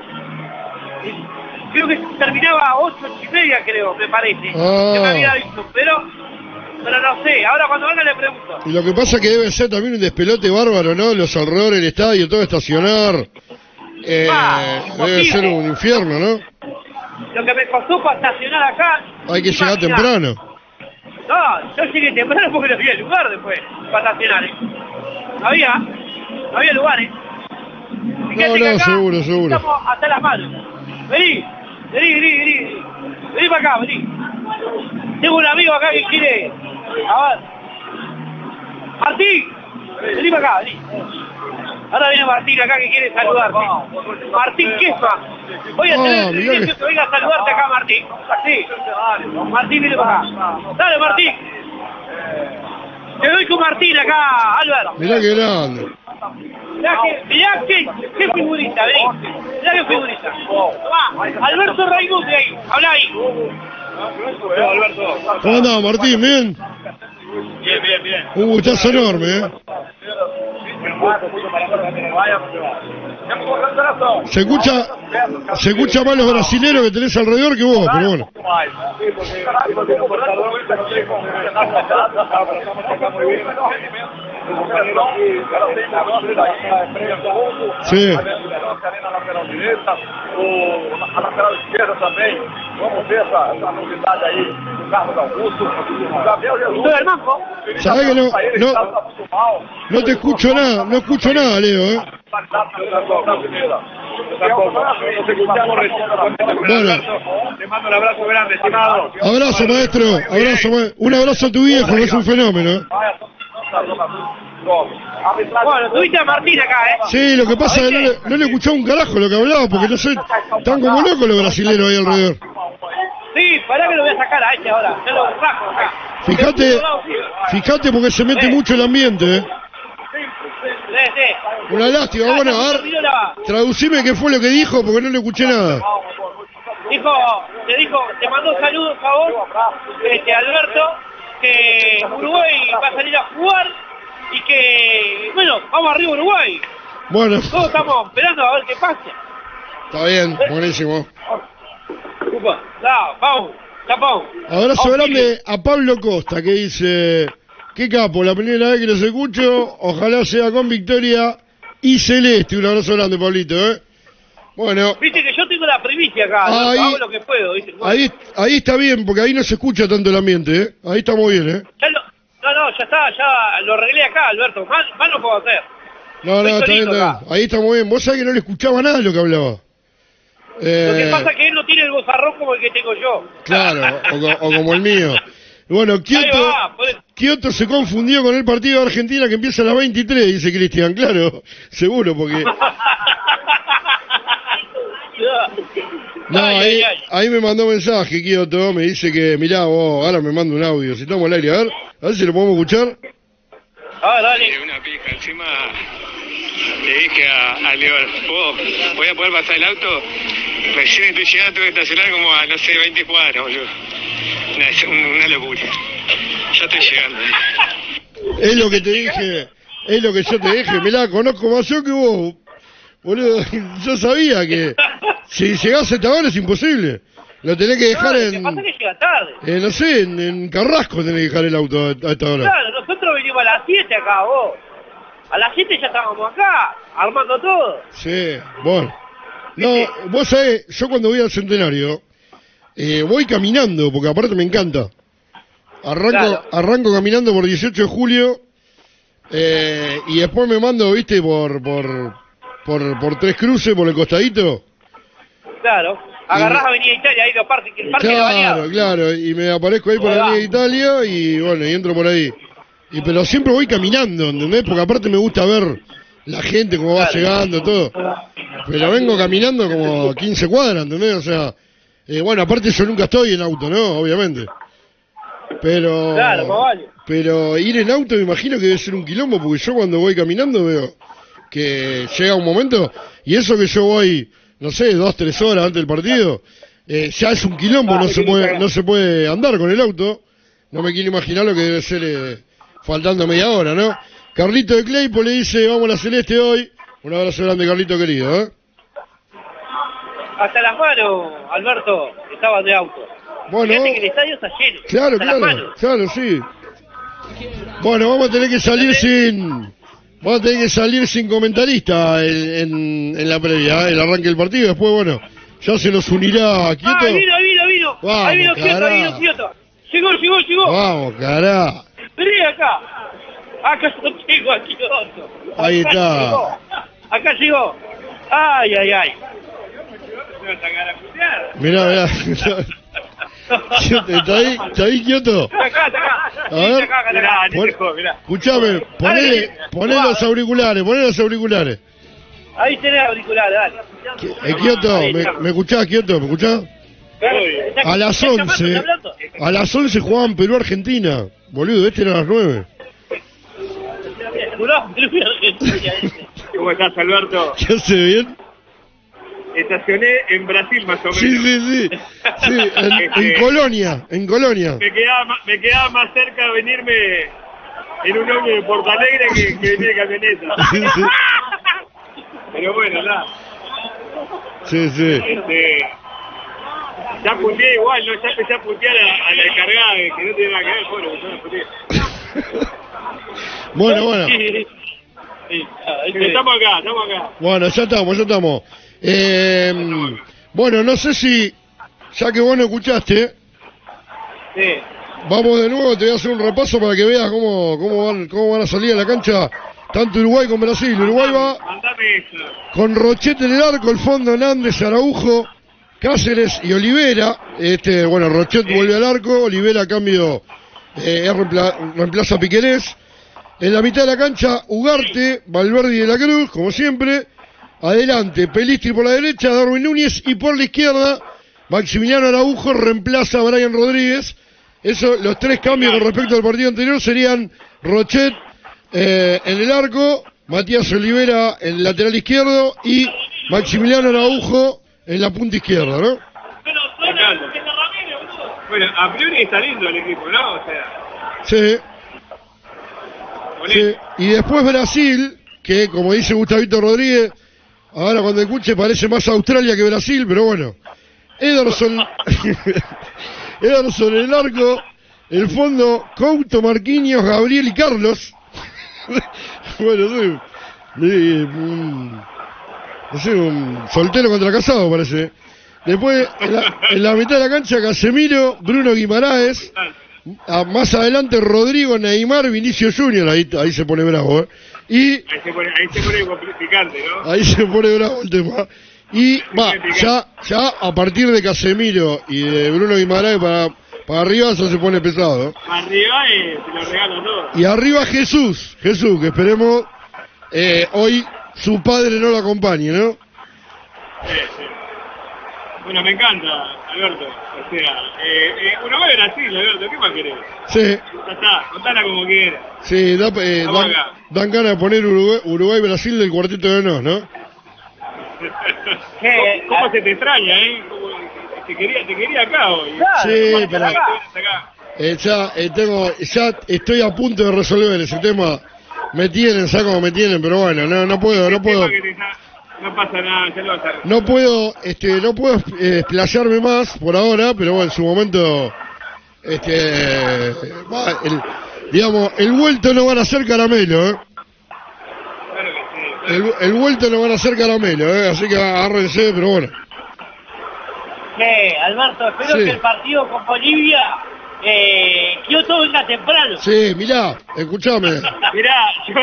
Creo que terminaba a 8 y media, creo, me parece. Ah. Que me había visto, pero pero no sé. Ahora cuando venga le pregunto. Y lo que pasa es que debe ser también un despelote bárbaro, ¿no? Los alrededores del estadio, todo estacionar. Eh, Ah, debe ser un infierno, ¿no? Lo que me costó para estacionar acá. Hay que llegar temprano. No, yo llegué temprano porque no había lugar después para estacionar. ¿eh? No había, no había lugares. Fíjate No, no, acá seguro, seguro. Estamos hasta las manos. Vení, vení, vení, vení. Vení para acá, vení. Tengo un amigo acá que quiere. A ver. Martín, vení para acá, vení. Ahora viene Martín acá que quiere saludarte. Martín Quesma. Voy a Ah, tener el privilegio que- que venga a saludarte acá, Martín. Martín, viene para acá. Dale, Martín. Te doy con Martín acá, Álvaro. Mirá qué grande. Mirá que, mirá que, qué figurita, vení. Mirá qué figurita. Tomá, Alberto Raimundi ahí, habla ahí. ¿Cómo andás, Martín? ¿Bien? Bien, bien, bien. Un gustazo enorme, ¿eh? Se escucha, se escucha más los brasileros que tenés alrededor que vos, pero bueno. Sí. Vamos ver essa, essa novidade aí do Carlos Augusto. O Gabriel Jesus. Sabés que no, no, no te escucho nada, no escucho nada, Leo, ¿eh? Bueno. Te mando un abrazo grande, estimado. Abrazo, maestro, abrazo, un abrazo a tu viejo, que es un fenómeno, ¿eh? Bueno, tuviste a Martín acá, ¿eh? Sí, lo que pasa es que no le, no le escuchaba un carajo lo que hablaba, porque no sé, están como locos los brasileros ahí alrededor. Sí, pará que lo voy a sacar a este ahora. Ya lo saco acá. Fíjate, fíjate porque se mete mucho el ambiente, ¿eh? Una lástima, bueno, a ver, traducime qué fue lo que dijo, porque no le escuché nada. Dijo, te dijo, te mandó un saludo, por favor, este, Alberto, que Uruguay va a salir a jugar y que, bueno, vamos arriba Uruguay. Bueno, Todos estamos esperando a ver qué pasa. está bien, buenísimo. Upa, vamos, a Pablo Costa, que dice, qué capo, la primera vez que los escucho, ojalá sea con victoria y celeste. Un abrazo grande, Pablito, ¿eh? Bueno, Viste que yo tengo la primicia acá, hago lo que puedo, ¿viste? Bueno, ahí, ahí está bien, porque ahí no se escucha tanto el ambiente, ¿eh? Ahí está muy bien, ¿eh? ya lo- no, no, ya está, ya lo arreglé acá, Alberto. Más, más no puedo hacer. No, no, está bien, está bien. Ahí está muy bien. Vos sabés que no le escuchaba nada de lo que hablaba. Lo que Eh, pasa es que él no tiene el bozarrón como el que tengo yo. Claro, o, co- o como el mío. Bueno, Kioto, va. Kioto se confundió con el partido de Argentina que empieza a las 23, dice Cristian. Claro, seguro, porque... No, ahí, me mandó mensaje, Kioto, me dice que, mirá vos, ahora me manda un audio, si estamos al aire, a ver, a ver si lo podemos escuchar. A ver, dale. una pija. Encima le dije a, a Leo, ¿puedo, ¿voy a poder pasar el auto? Recién estoy llegando, tengo que estacionar como a, no sé, 20 cuadras, boludo. Una, una locura. Ya estoy llegando. Es lo que te dije, es lo que yo te dije, mirá, conozco más yo que vos. Boludo, yo sabía que si llegás a esta hora es imposible. Lo tenés que dejar No, lo que en, pasa es que llega tarde. eh, no sé, en, en Carrasco tenés que dejar el auto a, a esta hora. Claro, nosotros venimos a las 7 acá, vos. A las 7 ya estábamos acá, armando todo. Sí, bueno. No, vos sabés, yo cuando voy al centenario, eh, voy caminando, porque aparte me encanta. Arranco, Claro. arranco caminando por 18 de julio, eh, y después me mando, viste, por, por, por, por tres cruces, por el costadito. Claro. Agarrás Avenida Italia, ahí los parques, el parque Claro, claro, y me aparezco ahí por. Avenida Italia, y bueno, y entro por ahí. Y pero siempre voy caminando, ¿entendés? Porque aparte me gusta ver la gente, cómo va llegando, todo. Pero vengo caminando como 15 cuadras, ¿entendés? O sea, eh, bueno, aparte yo nunca estoy en auto, ¿no? Obviamente. Pero... Claro, más vale. Pero ir en auto me imagino que debe ser un quilombo, porque yo cuando voy caminando veo que llega un momento, y eso que yo voy, no sé, dos, tres horas antes del partido, eh, ya es un quilombo, no se puede, no se puede andar con el auto. No me quiero imaginar lo que debe ser eh, faltando media hora, ¿no? Carlito de Claypo le dice, vamos a la Celeste hoy. Un abrazo grande, Carlito querido, ¿eh? Hasta las manos, Alberto, estaban de auto. Bueno, Fíjate que el estadio está lleno. claro, hasta claro, claro, sí. Bueno, vamos a tener que salir sin. Vamos a tener que salir sin comentarista en, en- en la previa, ¿eh? el arranque del partido. Después, bueno, ya se nos unirá Quieto. Ah, vino, vino, vino. Vamos, ahí vino Kioto, ahí carajo. vino Kioto. Llegó, llegó, llegó. Vamos, cará. Vení acá. Acá lo tengo a Kioto. Ahí Acá está. llegó. Acá llegó. Ay, ay, ay. Mirá, mirá. ¿Está ahí? ¿Está ahí, Quieto? Está acá, está acá. A ver. Escuchame, ponele, ponele los auriculares, ponele los auriculares. Ahí tenés auricular, dale. Eh, Quieto, ¿me, me escuchás, Quieto? ¿Me escuchás? A las 11, a las 11 jugaban Perú-Argentina. Boludo, este era a las 9. ¿Cómo estás, Alberto? ¿Qué hace bien? Estacioné en Brasil, más o menos. Sí, sí, sí. Sí, en, en Este, Colonia, en Colonia. Me quedaba, me quedaba más cerca venirme en un ómnibus de Porto Alegre que, que venir en camioneta. Sí, sí. Pero bueno, nada. Sí, sí. Este, ya puteé igual, ¿no? Ya empecé a putear a, a la encargada que que no tiene nada que ver, bueno, yo no puteé. Bueno, bueno. Pero estamos acá, estamos acá. Bueno, ya estamos, ya estamos. Eh, bueno, no sé si, ya que vos no escuchaste, Sí. vamos de nuevo, te voy a hacer un repaso para que veas cómo, cómo, van, cómo van a salir a la cancha tanto Uruguay como Brasil. Uruguay va con Rochete en el arco, el fondo Hernández, Araujo, Cáceres y Olivera. Este, bueno, Rochet vuelve al arco, Olivera a cambio eh, reemplaza a Piquerés. En la mitad de la cancha, Ugarte, Valverde y de la Cruz, como siempre. Adelante, Pelistri por la derecha, Darwin Núñez y por la izquierda, Maximiliano Araujo reemplaza a Brian Rodríguez. Eso, los tres cambios con respecto al partido anterior serían Rochet eh, en el arco, Matías Olivera en el lateral izquierdo y Maximiliano Araujo en la punta izquierda, ¿no? Me encanta. Bueno, a priori está lindo el equipo, ¿no? O sea, Sí. y después Brasil, que como dice Gustavito Rodríguez, ahora cuando escuche parece más Australia que Brasil, pero bueno. Ederson, Ederson en el arco, el fondo Couto, Marquinhos, Gabriel y Carlos. bueno, sí, sí, no sé, un soltero contra casado parece. Después, en la, en la mitad de la cancha, Casemiro, Bruno Guimaraes. Ah, más adelante Rodrigo, Neymar, Vinicio Junior, ahí, ahí se pone bravo, ¿eh? Y Ahí se pone, ahí se pone complicante, ¿no? ahí se pone bravo el tema. Y va, ya, ya a partir de Casemiro y de Bruno Guimaraes para, para arriba eso se pone pesado. ¿no? Arriba eh, se lo regalo todo. Y arriba Jesús, Jesús, que esperemos eh, hoy su padre no lo acompañe, ¿no? Sí, sí. Bueno, me encanta, Alberto. O sea, eh, eh, Uruguay Brasil, Alberto, ¿qué más querés? Sí, Ya está, contala como quieras. sí, da, eh, dan, ganas de poner Uruguay, Uruguay-Brasil del cuarteto de nos, ¿no? ¿Cómo, cómo se te extraña, eh? Te, quería, te quería acá hoy. Sí, ¿Cómo te pero- acá? acá? Eh, ya, eh, tengo, ya estoy a punto de resolver ese tema. Me tienen, ¿sabes cómo me tienen? Pero bueno, no, no puedo, no puedo, que No pasa nada, ya lo vas a ver. no puedo, este, no puedo eh, explayarme más por ahora, pero bueno, en su momento, este, va, el, digamos, el vuelto no van a ser caramelo, ¿eh? El, el vuelto no van a ser caramelo, ¿eh? Así que agárrense, pero bueno. Che, Alberto, espero Sí. que el partido con Bolivia, eh, Kioto venga temprano. Sí, mirá, escuchame. Mirá, yo,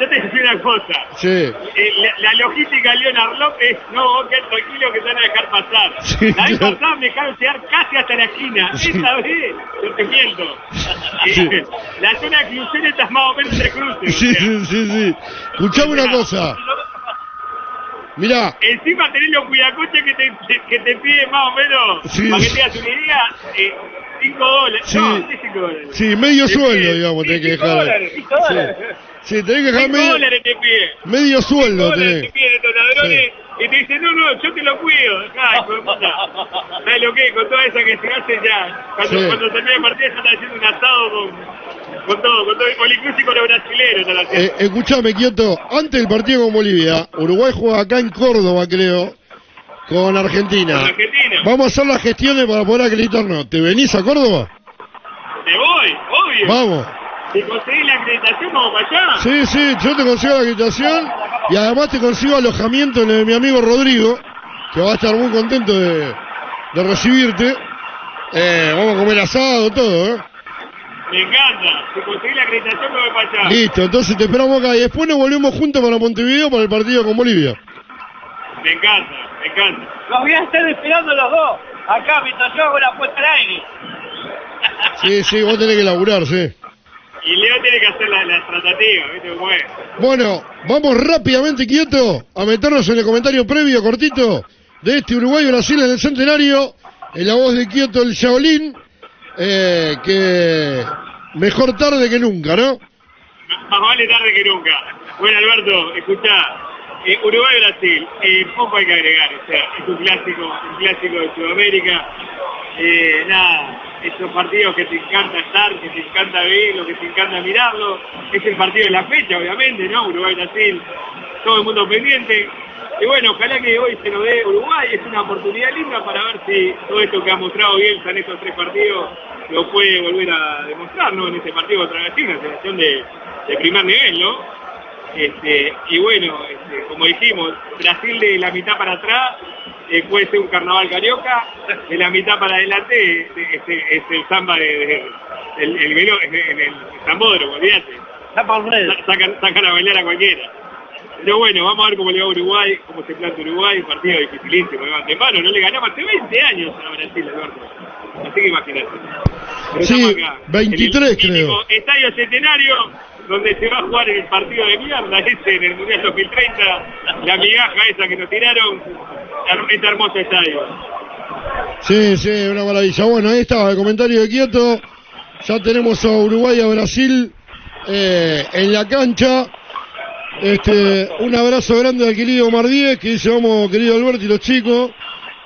yo te decía una cosa. Sí. Eh, la, la logística de Leonard López, no, vos tranquilo que te van a dejar pasar. Sí, la vez claro. pasada me dejaron llegar casi hasta la esquina. Sí. Esta vez, no te miento. Sí. Eh, la zona de Crucero está más o menos entre cruces. Sí, sí, sí, sí. Escuchame una cosa. Mirá, Encima tenés los cuidacoches que te, que te piden más o menos, Sí. para que te hagas una idea, 5 dólares. Sí. No, ¿qué 5 dólares? sí, medio sueldo, digamos, tenés que dejar. dólares, cinco dólares. Sí, tenés que dejar 5 medio, dólares te pide. medio sueldo. dólares Tenés. te piden estos ladrones y te dicen, no, no, yo te lo cuido. Ay, hijo de puta. ¿Sabes lo que? Con toda esa que se hace ya. Cuando, Sí. cuando termina el partido ya está haciendo un asado con, con todo, con todo, con incluso y con los brasileños. Eh, escuchame, Kioto, antes del partido con Bolivia, Uruguay juega acá en Córdoba, creo, con Argentina. Con Argentina. Vamos a hacer las gestiones para poder acreditarnos. ¿Te venís a Córdoba? Me voy, obvio. Vamos. Si conseguís la acreditación, vamos para allá. Sí, sí, yo te consigo la acreditación y además te consigo alojamiento en el de mi amigo Rodrigo, que va a estar muy contento de, de recibirte. Eh, vamos a comer asado, todo, ¿eh? Me encanta. Si conseguís la acreditación, me voy para allá. Listo, entonces te esperamos acá y después nos volvemos juntos para Montevideo para el partido con Bolivia. Me encanta, me encanta. Los voy a estar esperando los dos. Acá, mientras yo hago la puesta al aire. Sí, sí, vos tenés que laburar, sí. Y Leo tiene que hacer la, la tratativa, ¿viste cómo es? Bueno, vamos rápidamente, Quieto, a meternos en el comentario previo, cortito, de este Uruguay-Brasil en el centenario, en la voz de Quieto, el Shaolin, eh, que mejor tarde que nunca, ¿no? Más vale tarde que nunca. Bueno, Alberto, escuchá. Eh, Uruguay-Brasil, eh, poco hay que agregar. O sea, es un clásico, un clásico de Sudamérica. Eh, nada, esos partidos que te encanta estar, que te encanta verlo, que te encanta mirarlo. Es el partido de la fecha, obviamente, ¿no? Uruguay-Brasil, todo el mundo pendiente. Y bueno, ojalá que hoy se nos dé Uruguay, es una oportunidad linda para ver si todo esto que ha mostrado Bielsa en estos tres partidos lo puede volver a demostrar, ¿no? En este partido contra Argentina, selección de, de primer nivel, ¿no? Este, y bueno, este, como dijimos, Brasil de la mitad para atrás eh, puede ser un carnaval carioca, de la mitad para adelante eh, este, es el samba de, de- el, el, velo- en el, el zambódromo, olvídate. Sa- Sacan, sacan a bailar a cualquiera. Pero bueno, vamos a ver cómo le va a Uruguay, cómo se planta Uruguay, un partido dificilísimo, de antemano, no le ganamos hace 20 años a Brasil, Alberto. Así que imagínate. Pero Sí, estamos acá, 23 en el creo. Estadio Centenario, donde se va a jugar el partido de mierda ese en el Mundial 2030, la migaja esa que nos tiraron, este hermoso estadio. Sí, sí, una maravilla. Bueno, ahí estaba el comentario de Quieto. Ya tenemos a Uruguay y a Brasil eh, en la cancha. Este, un abrazo grande al querido Omar Díez, que dice, vamos, querido Alberto y los chicos.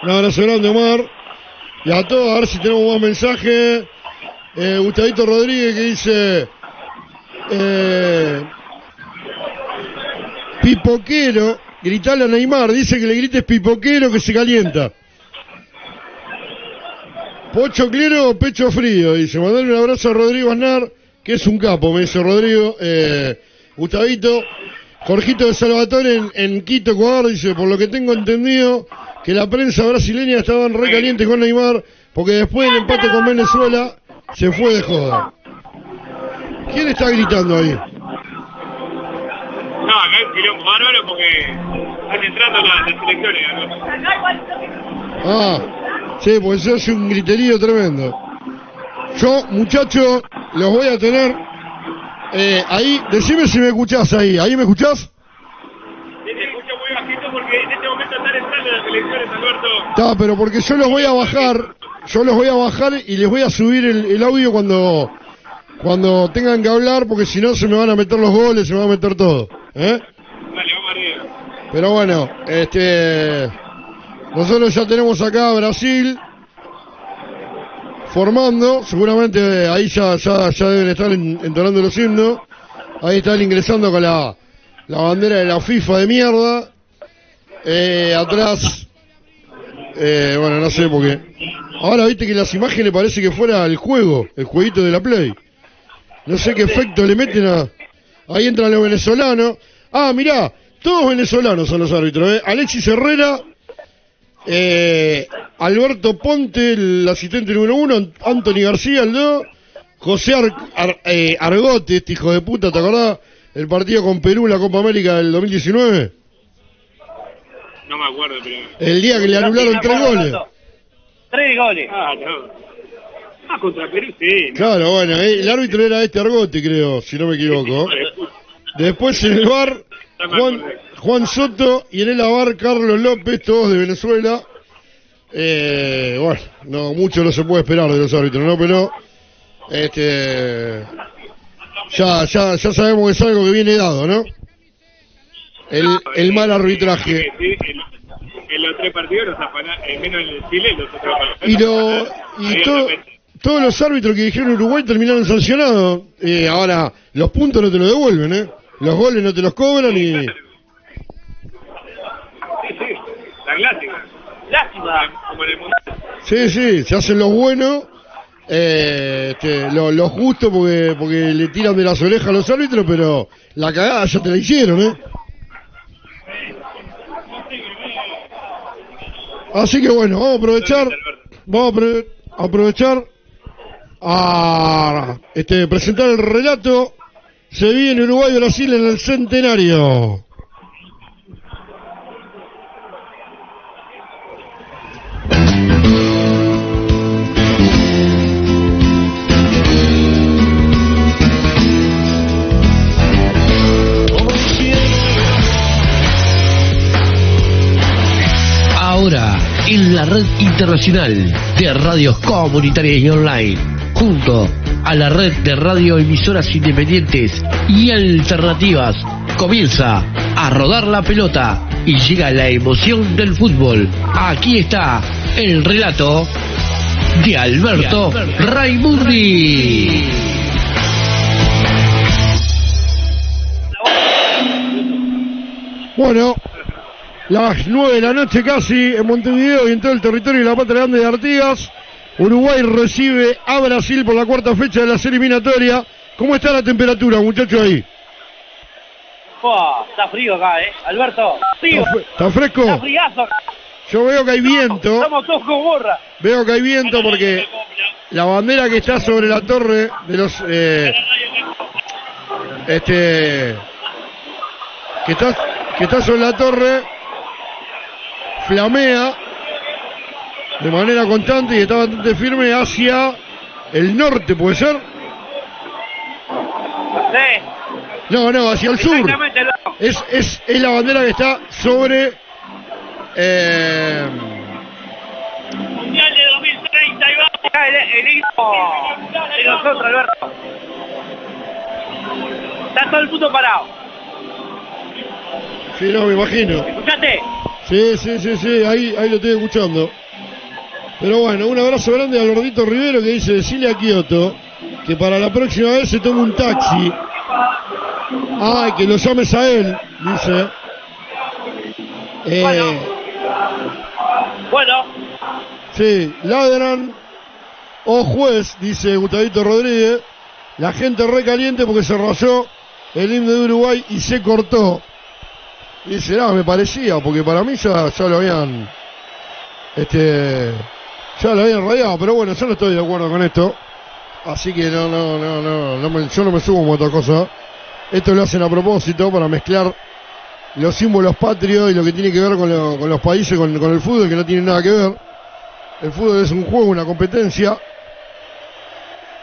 Un abrazo grande, Omar. Y a todos, a ver si tenemos más mensajes. Eh, Rodríguez que dice, eh, pipoquero, gritale a Neymar, dice que le grites pipoquero que se calienta. Pocho Clero o pecho frío, dice. Mandale un abrazo a Rodrigo Aznar, que es un capo, me dice Rodrigo. Eh, Gustavito. Jorgito de Salvatore en, Quito, Ecuador, dice, por lo que tengo entendido, que la prensa brasileña estaban re caliente con Neymar, porque después del empate con Venezuela, se fue de joda. ¿Quién está gritando ahí? No, acá hay un quilombo bárbaro porque están entrando las, las selecciones. ¿no? Ah, sí, pues se hace un griterío tremendo. Yo, muchachos, los voy a tener eh, ahí. Decime si me escuchás ahí. ¿Ahí me escuchás? Sí, te escucho muy bajito porque en este momento están entrando las selecciones, Alberto. Está, pero porque yo los voy a bajar. Yo los voy a bajar y les voy a subir el, el audio cuando cuando tengan que hablar, porque si no se me van a meter los goles, se me va a meter todo. ¿eh? Dale, vamos arriba. Pero bueno, este nosotros ya tenemos acá a Brasil formando, seguramente ahí ya, ya, ya deben estar en- entonando los himnos. Ahí están ingresando con la, la bandera de la FIFA de mierda. Eh, atrás, eh, bueno, no sé por qué. Ahora viste que las imágenes parece que fuera el juego, el jueguito de la Play. No sé qué efecto le meten a... Ahí entran los venezolanos. Ah, mirá, todos venezolanos son los árbitros. ¿eh? Alexis Herrera, eh, Alberto Ponte, el asistente número uno, Anthony García, el dos, José Ar- Ar- eh, Argote, este hijo de puta, ¿te acordás? El partido con Perú en la Copa América del 2019. No me acuerdo, pero. El día que le anularon tres goles. Tres goles. Ah, no. Ah, contra Perú, sí. Claro, bueno, eh, el árbitro era este Argote, creo, si no me equivoco. Después en el bar, Juan, Juan Soto y en el bar Carlos López, todos de Venezuela. Eh, bueno, no mucho no se puede esperar de los árbitros, ¿no? Pero este ya, ya, ya sabemos que es algo que viene dado, ¿no? El, el mal arbitraje. En, los tres partidos los eh, menos en el Chile, los otros Y, lo, y to- todos los árbitros que dijeron Uruguay terminaron sancionados. Eh, ahora, los puntos no te los devuelven, ¿eh? Los goles no te los cobran y... Sí, sí, la. Lástima. Como en el Mundial. Sí, sí, se hacen los buenos eh, este, lo, lo justo porque, porque le tiran de las orejas a los árbitros, pero la cagada ya te la hicieron, ¿eh? Así que bueno, vamos a aprovechar, vamos a aprovechar a este, presentar el relato. Se viene Uruguay-Brasil en el centenario. Ahora, en la red internacional de radios comunitarias y online, junto a la red de radioemisoras independientes y alternativas, comienza a rodar la pelota y llega la emoción del fútbol. Aquí está el relato de Alberto Raimundi. Bueno, las nueve de la noche casi en Montevideo y en todo el territorio de la Patria Grande de Artigas. Uruguay recibe a Brasil por la cuarta fecha de la serie eliminatoria. ¿Cómo está la temperatura, muchachos, ahí? Está frío acá, ¿eh? Alberto, frío. ¿Está, fre- está fresco? Está friazo acá. Yo veo que hay viento. Estamos todos con gorra. Veo que hay viento porque la bandera que está sobre la torre de los eh, este que está que está sobre la torre flamea de manera constante y está bastante firme hacia el norte, ¿puede ser? Sí. No, no, hacia el sur. Es, es, es la bandera que está sobre eh, Mundial de 2030 y. Acá el, el himno de nosotros, Alberto. Está todo el mundo parado. Sí, no, me imagino. ¿Escuchaste? Sí, sí, sí, sí, ahí, ahí lo estoy escuchando. Pero bueno, un abrazo grande a Lordito Rivero que dice, decirle a Kioto que para la próxima vez se tome un taxi. Ay, que lo llames a él, dice. Eh, Bueno, sí, ladran. O juez, dice Gustavito Rodríguez. La gente re caliente porque se rayó el himno de Uruguay y se cortó. Dice, no, me parecía, porque para mí ya, ya lo habían. Este. Ya lo habían rayado, pero bueno, yo no estoy de acuerdo con esto. Así que no, no, no, no, yo no me subo como otra cosa. Esto lo hacen a propósito para mezclar los símbolos patrios y lo que tiene que ver con, lo- con los países, con, con el fútbol, que no tiene nada que ver. El fútbol es un juego, una competencia.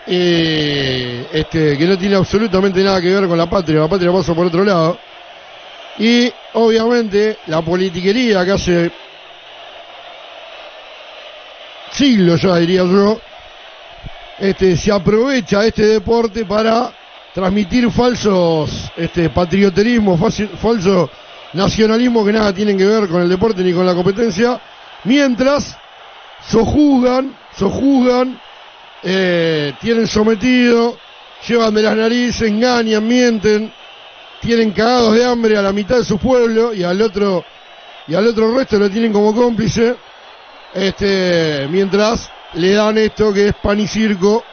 eh, este, que no tiene absolutamente nada que ver con la patria, la patria pasa por otro lado. Y obviamente la politiquería que hace siglos ya diría yo, este, se aprovecha este deporte para transmitir falsos este, patrioterismo, falso, nacionalismo que nada tienen que ver con el deporte ni con la competencia, mientras sojuzgan, sojuzgan, eh, tienen sometido, llevan de las narices, engañan, mienten, tienen cagados de hambre a la mitad de su pueblo y al otro y al otro resto lo tienen como cómplice, este, mientras le dan esto que es pan y circo,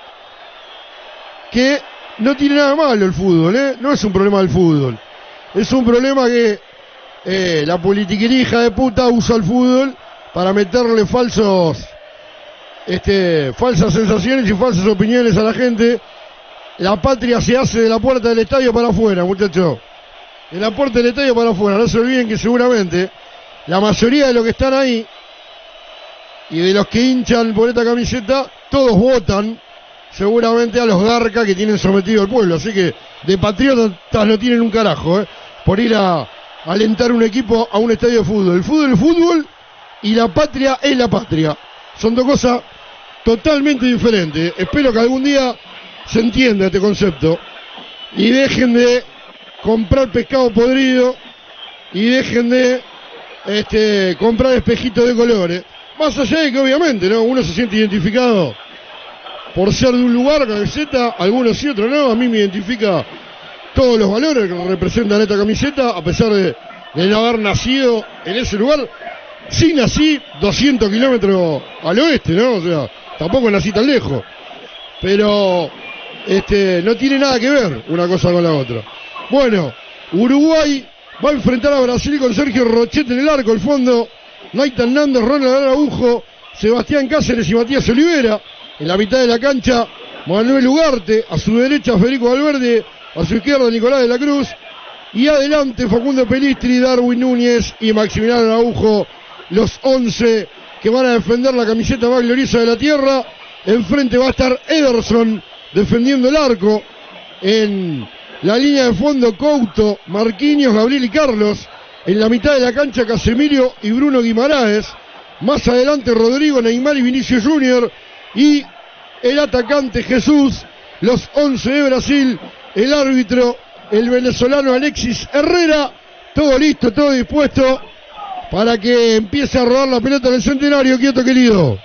que no tiene nada malo el fútbol, ¿eh? no es un problema del fútbol, es un problema que eh, la politiquería hija de puta usa el fútbol para meterle falsos, este, falsas sensaciones y falsas opiniones a la gente. La patria se hace de la puerta del estadio para afuera, muchachos. De la puerta del estadio para afuera. No se olviden que seguramente la mayoría de los que están ahí y de los que hinchan por esta camiseta, todos votan seguramente a los garcas que tienen sometido al pueblo. Así que de patriotas no tienen un carajo, ¿eh? Por ir a alentar un equipo a un estadio de fútbol. El fútbol es fútbol y la patria es la patria. Son dos cosas totalmente diferentes. Espero que algún día se entienda este concepto y dejen de comprar pescado podrido y dejen de este, comprar espejitos de colores. Más allá de que obviamente ¿no? uno se siente identificado por ser de un lugar, camiseta, algunos sí, otros no. A mí me identifica todos los valores que representan esta camiseta, a pesar de, no haber nacido en ese lugar. Sí nací 200 kilómetros al oeste, ¿no? O sea, tampoco nací tan lejos. pero este, no tiene nada que ver una cosa con la otra. Bueno, Uruguay va a enfrentar a Brasil con Sergio Rochete en el arco, el fondo, Naitan Nández, Ronald Araujo, Sebastián Cáceres y Matías Olivera. En la mitad de la cancha, Manuel Ugarte, a su derecha Federico Valverde, a su izquierda Nicolás de la Cruz, y adelante Facundo Pelistri, Darwin Núñez y Maximiliano Araujo, los 11 que van a defender la camiseta más gloriosa de la tierra. Enfrente va a estar Ederson defendiendo el arco. En la línea de fondo Couto, Marquinhos, Gabriel y Carlos. En la mitad de la cancha Casemiro y Bruno Guimaraes. Más adelante Rodrigo, Neymar y Vinicius Junior. Y el atacante Jesús, los 11 de Brasil, el árbitro, el venezolano Alexis Herrera. Todo listo, todo dispuesto para que empiece a rodar la pelota del centenario, quieto querido.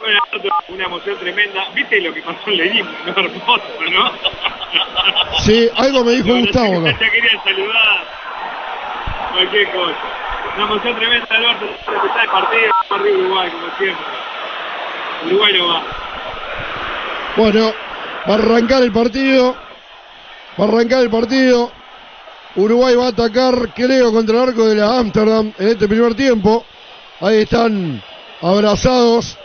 Bueno, una emoción tremenda. ¿Viste lo que pasó en Lenín? No, hermoso, ¿no? Sí, algo me dijo Gustavo. Ya quería saludar. Cualquier cosa. Una emoción tremenda, Alberto. Está el partido, arriba Uruguay, como siempre. Uruguay no va. Bueno, va a arrancar el partido. Va a arrancar el partido. Uruguay va a atacar, creo, contra el arco de la Amsterdam en este primer tiempo. Ahí están abrazados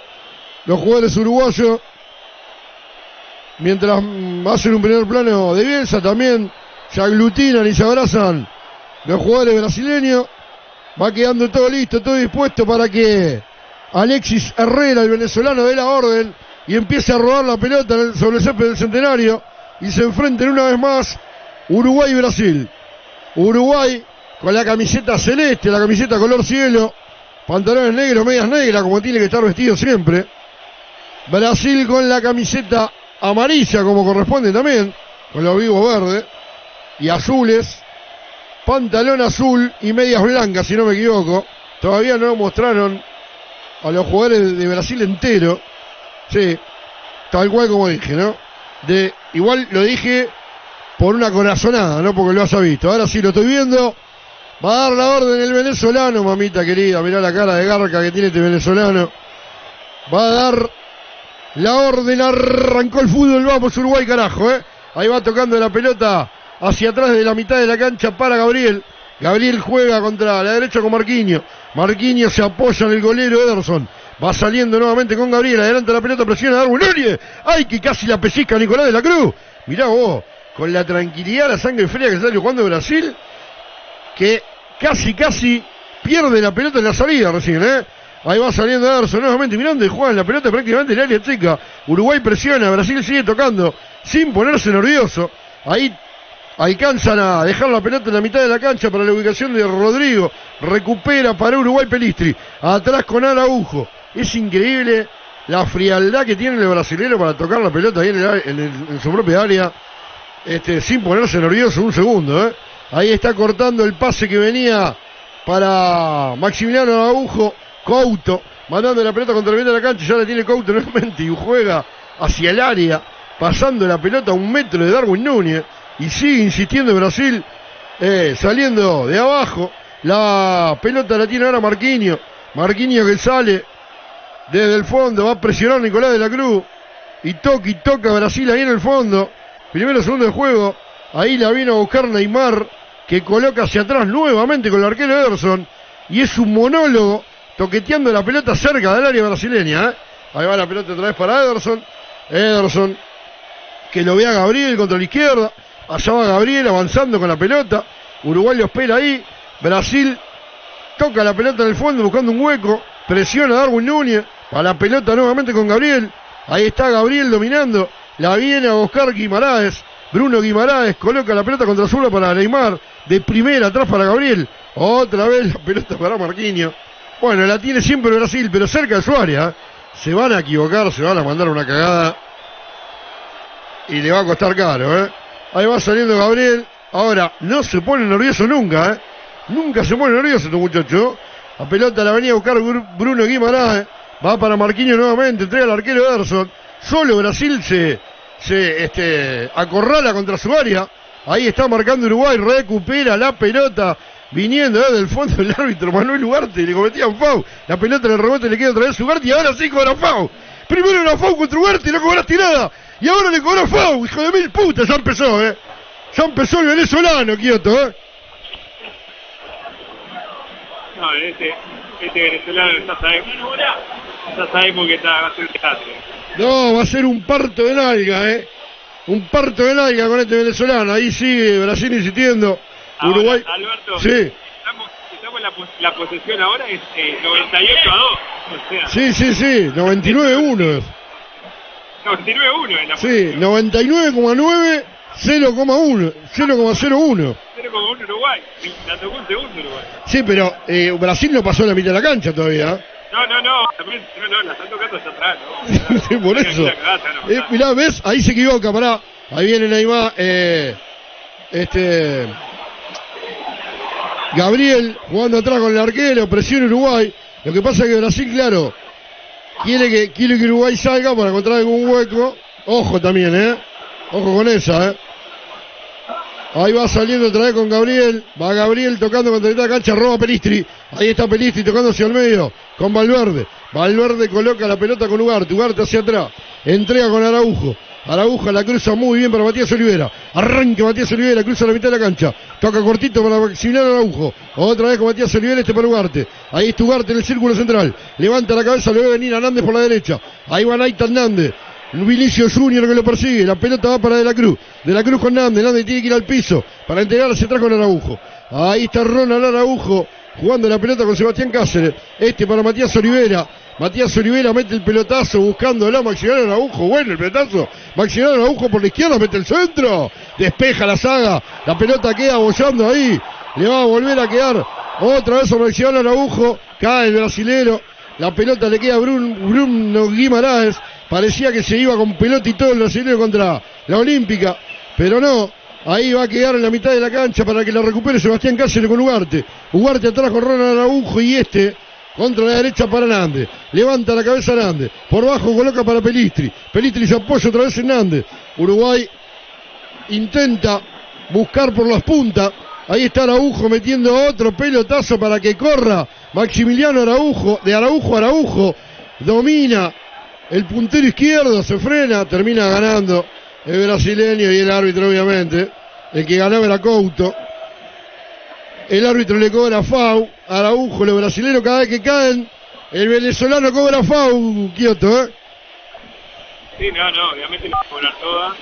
los jugadores uruguayos. Mientras hacen un primer plano de Bielsa, también se aglutinan y se abrazan los jugadores brasileños. Va quedando todo listo, todo dispuesto para que Alexis Herrera, el venezolano, dé la orden y empiece a robar la pelota sobre el césped del centenario y se enfrenten una vez más Uruguay y Brasil. Uruguay con la camiseta celeste, la camiseta color cielo, pantalones negros, medias negras, como tiene que estar vestido siempre. Brasil con la camiseta amarilla, como corresponde también, con los vivos verdes y azules, pantalón azul y medias blancas, si no me equivoco. Todavía no mostraron a los jugadores de Brasil entero. Sí, tal cual como dije, ¿no? De, igual lo dije por una corazonada, no porque lo haya visto. Ahora sí lo estoy viendo. Va a dar la orden el venezolano, mamita querida. Mirá la cara de garca que tiene este venezolano. Va a dar la orden. Arrancó el fútbol. Vamos, Uruguay, carajo, ¿eh? Ahí va tocando la pelota hacia atrás de la mitad de la cancha para Gabriel. Gabriel juega contra la derecha con Marquinhos. Marquinhos se apoya en el golero Ederson. Va saliendo nuevamente con Gabriel. Adelante la pelota, presiona a Darwin Núñez. ¡Ay, que casi la pesica Nicolás de la Cruz! Mirá vos con la tranquilidad, la sangre fría que sale jugando Brasil, que casi, casi pierde la pelota en la salida recién, ¿eh? Ahí va saliendo Ederson nuevamente mirando y juega la pelota prácticamente en área chica. Uruguay presiona, Brasil sigue tocando sin ponerse nervioso. Ahí alcanzan a dejar la pelota en la mitad de la cancha para la ubicación de Rodrigo. Recupera para Uruguay Pelistri. Atrás con Araujo. Es increíble la frialdad que tiene el brasilero para tocar la pelota ahí en, su propia área. Este, sin ponerse nervioso un segundo. ¿eh? Ahí está cortando el pase que venía para Maximiliano Araujo. Couto, mandando la pelota contra el medio de la cancha, ya la tiene Couto nuevamente y juega hacia el área, pasando la pelota a un metro de Darwin Núñez, y sigue insistiendo Brasil, eh, saliendo de abajo, la pelota la tiene ahora Marquinhos, Marquinhos que sale desde el fondo, va a presionar Nicolás de la Cruz, y toca y toca Brasil ahí en el fondo, primero segundo de juego, ahí la vino a buscar Neymar, que coloca hacia atrás nuevamente con el arquero Ederson, y es un monólogo toqueteando la pelota cerca del área brasileña. ¿eh? Ahí va la pelota otra vez para Ederson. Ederson que lo ve a Gabriel contra la izquierda. Allá va Gabriel avanzando con la pelota. Uruguay lo espera ahí. Brasil toca la pelota en el fondo buscando un hueco. Presiona a Darwin Núñez. A la pelota nuevamente con Gabriel. Ahí está Gabriel dominando. La viene a buscar Guimaraes. Bruno Guimaraes coloca la pelota contra Zula para Neymar. De primera atrás para Gabriel. Otra vez la pelota para Marquinhos. Bueno, la tiene siempre Brasil, pero cerca de su área. Se van a equivocar, se van a mandar una cagada. Y le va a costar caro, ¿eh? Ahí va saliendo Gabriel. Ahora, no se pone nervioso nunca, ¿eh? Nunca se pone nervioso este muchacho. La pelota la venía a buscar Bruno Guimaraes. Va para Marquinhos nuevamente, entrega al arquero Ederson. Solo Brasil se, se este, acorrala contra su área. Ahí está marcando Uruguay, recupera la pelota viniendo desde el fondo del árbitro Manuel Ugarte le cometía un foul. La pelota en el rebote le queda otra vez Ugarte y ahora sí cobra foul. Primero era FAU contra Ugarte y no cobraste nada. Y ahora le cobró FAU, hijo de mil putas. Ya empezó, ¿eh? Ya empezó el venezolano, Kioto, ¿eh? No, este, este venezolano ya sabemos, ya sabemos que está, va a ser un desastre. No, va a ser un parto de nalga, ¿eh? Un parto de nalga con este venezolano. Ahí sigue Brasil insistiendo. Ahora, Uruguay. Alberto, Sí, estamos, estamos en la, pos- la posesión ahora es eh, 98 a 2. O sea, sí, sí, sí. 99-1. 99-1 en la Sí, 99,9, 0,1, 0,01. 0,1 Uruguay. La tocó un segundo Uruguay. Sí, pero eh, Brasil no pasó la mitad de la cancha todavía. ¿eh? No, no, no, también, no, no, la están tocando hasta atrás, ¿no? Sí, por eso. no, Eh, mirá, ¿ves? Ahí se equivoca, pará. Ahí viene Neymar, eh, este... Gabriel jugando atrás con el arquero, presión Uruguay. Lo que pasa es que Brasil, claro, quiere que, quiere Uruguay salga para encontrar algún hueco. Ojo también, ¿eh? Ojo con esa, ¿eh? Ahí va saliendo otra vez con Gabriel. Va Gabriel tocando contra la cancha, roba Pelistri. Ahí está Pelistri tocando hacia el medio con Valverde. Valverde coloca la pelota con Ugarte. Ugarte hacia atrás. Entrega con Araujo. Araujo la cruza muy bien para Matías Olivera. Arranca Matías Olivera, cruza la mitad de la cancha. Toca cortito para Maximiliano Araujo. Otra vez con Matías Olivera, este para Ugarte. Ahí está Ugarte en el círculo central. Levanta la cabeza, lo ve venir Hernández por la derecha. Ahí va Naita Hernández. Vinicio Junior que lo persigue, la pelota va para De la Cruz, De la Cruz con Nández, Nández tiene que ir al piso para entregar hacia atrás con Araujo. Ahí está Ronald Araujo jugando la pelota con Sebastián Cáceres, este para Matías Olivera, Matías Olivera mete el pelotazo buscando a Maximiliano Araujo, bueno el pelotazo, Maximiliano Araujo por la izquierda mete el centro, despeja la saga, la pelota queda bollando ahí, le va a volver a quedar otra vez a Maximiliano Araujo, cae el brasilero, la pelota le queda a Brun- Bruno Guimaraes. Parecía que se iba con pelota y todo el brasileño contra la Olímpica, pero no. Ahí va a quedar en la mitad de la cancha para que la recupere Sebastián Cáceres con Ugarte. Ugarte atrás con Ronald Araujo y este contra la derecha para Nández. Levanta la cabeza Nández. Por bajo coloca para Pelistri. Pelistri se apoya otra vez en Nández. Uruguay intenta buscar por las puntas. Ahí está Araujo metiendo otro pelotazo para que corra Maximiliano Araujo, de Araujo a Araujo, domina el puntero izquierdo, se frena, termina ganando el brasileño y el árbitro obviamente, el que ganaba era Couto. El árbitro le cobra FAU, Araujo, los brasileños cada vez que caen, el venezolano cobra FAU, Kioto, ¿eh? Sí, no, no, obviamente lo va a cobrar toda.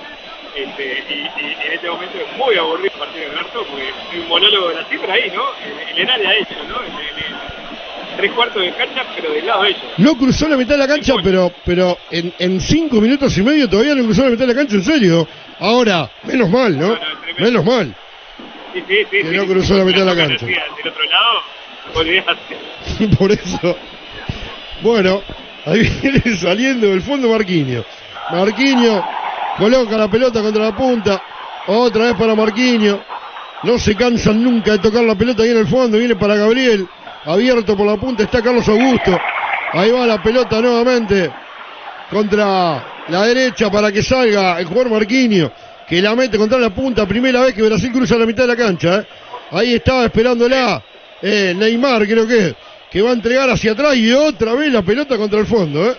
Este, y, y en este momento es muy aburrido el partido de Alberto, porque hay un monólogo de la cifra ahí, ¿no? En el área de ellos, ¿no? En- en tres cuartos de cancha, pero del lado de ellos. No cruzó la mitad de la cancha, pero, pero en, en cinco minutos y medio todavía no cruzó la mitad de la cancha, en serio. Ahora, menos mal, ¿no? Menos mal. Sí, sí, sí. Que sí. no cruzó la mitad de la cancha. Del otro lado, olvidate. Por eso. Bueno, ahí viene saliendo del fondo Marquinhos. Marquinhos coloca la pelota contra la punta. Otra vez para Marquinhos. No se cansan nunca de tocar la pelota ahí en el fondo. Viene para Gabriel. Abierto por la punta está Carlos Augusto. Ahí va la pelota nuevamente contra la derecha para que salga el jugador Marquinhos. Que la mete contra la punta. Primera vez que Brasil cruza la mitad de la cancha. ¿eh? Ahí estaba esperándola eh, Neymar, creo que que va a entregar hacia atrás y otra vez la pelota contra el fondo. ¿eh?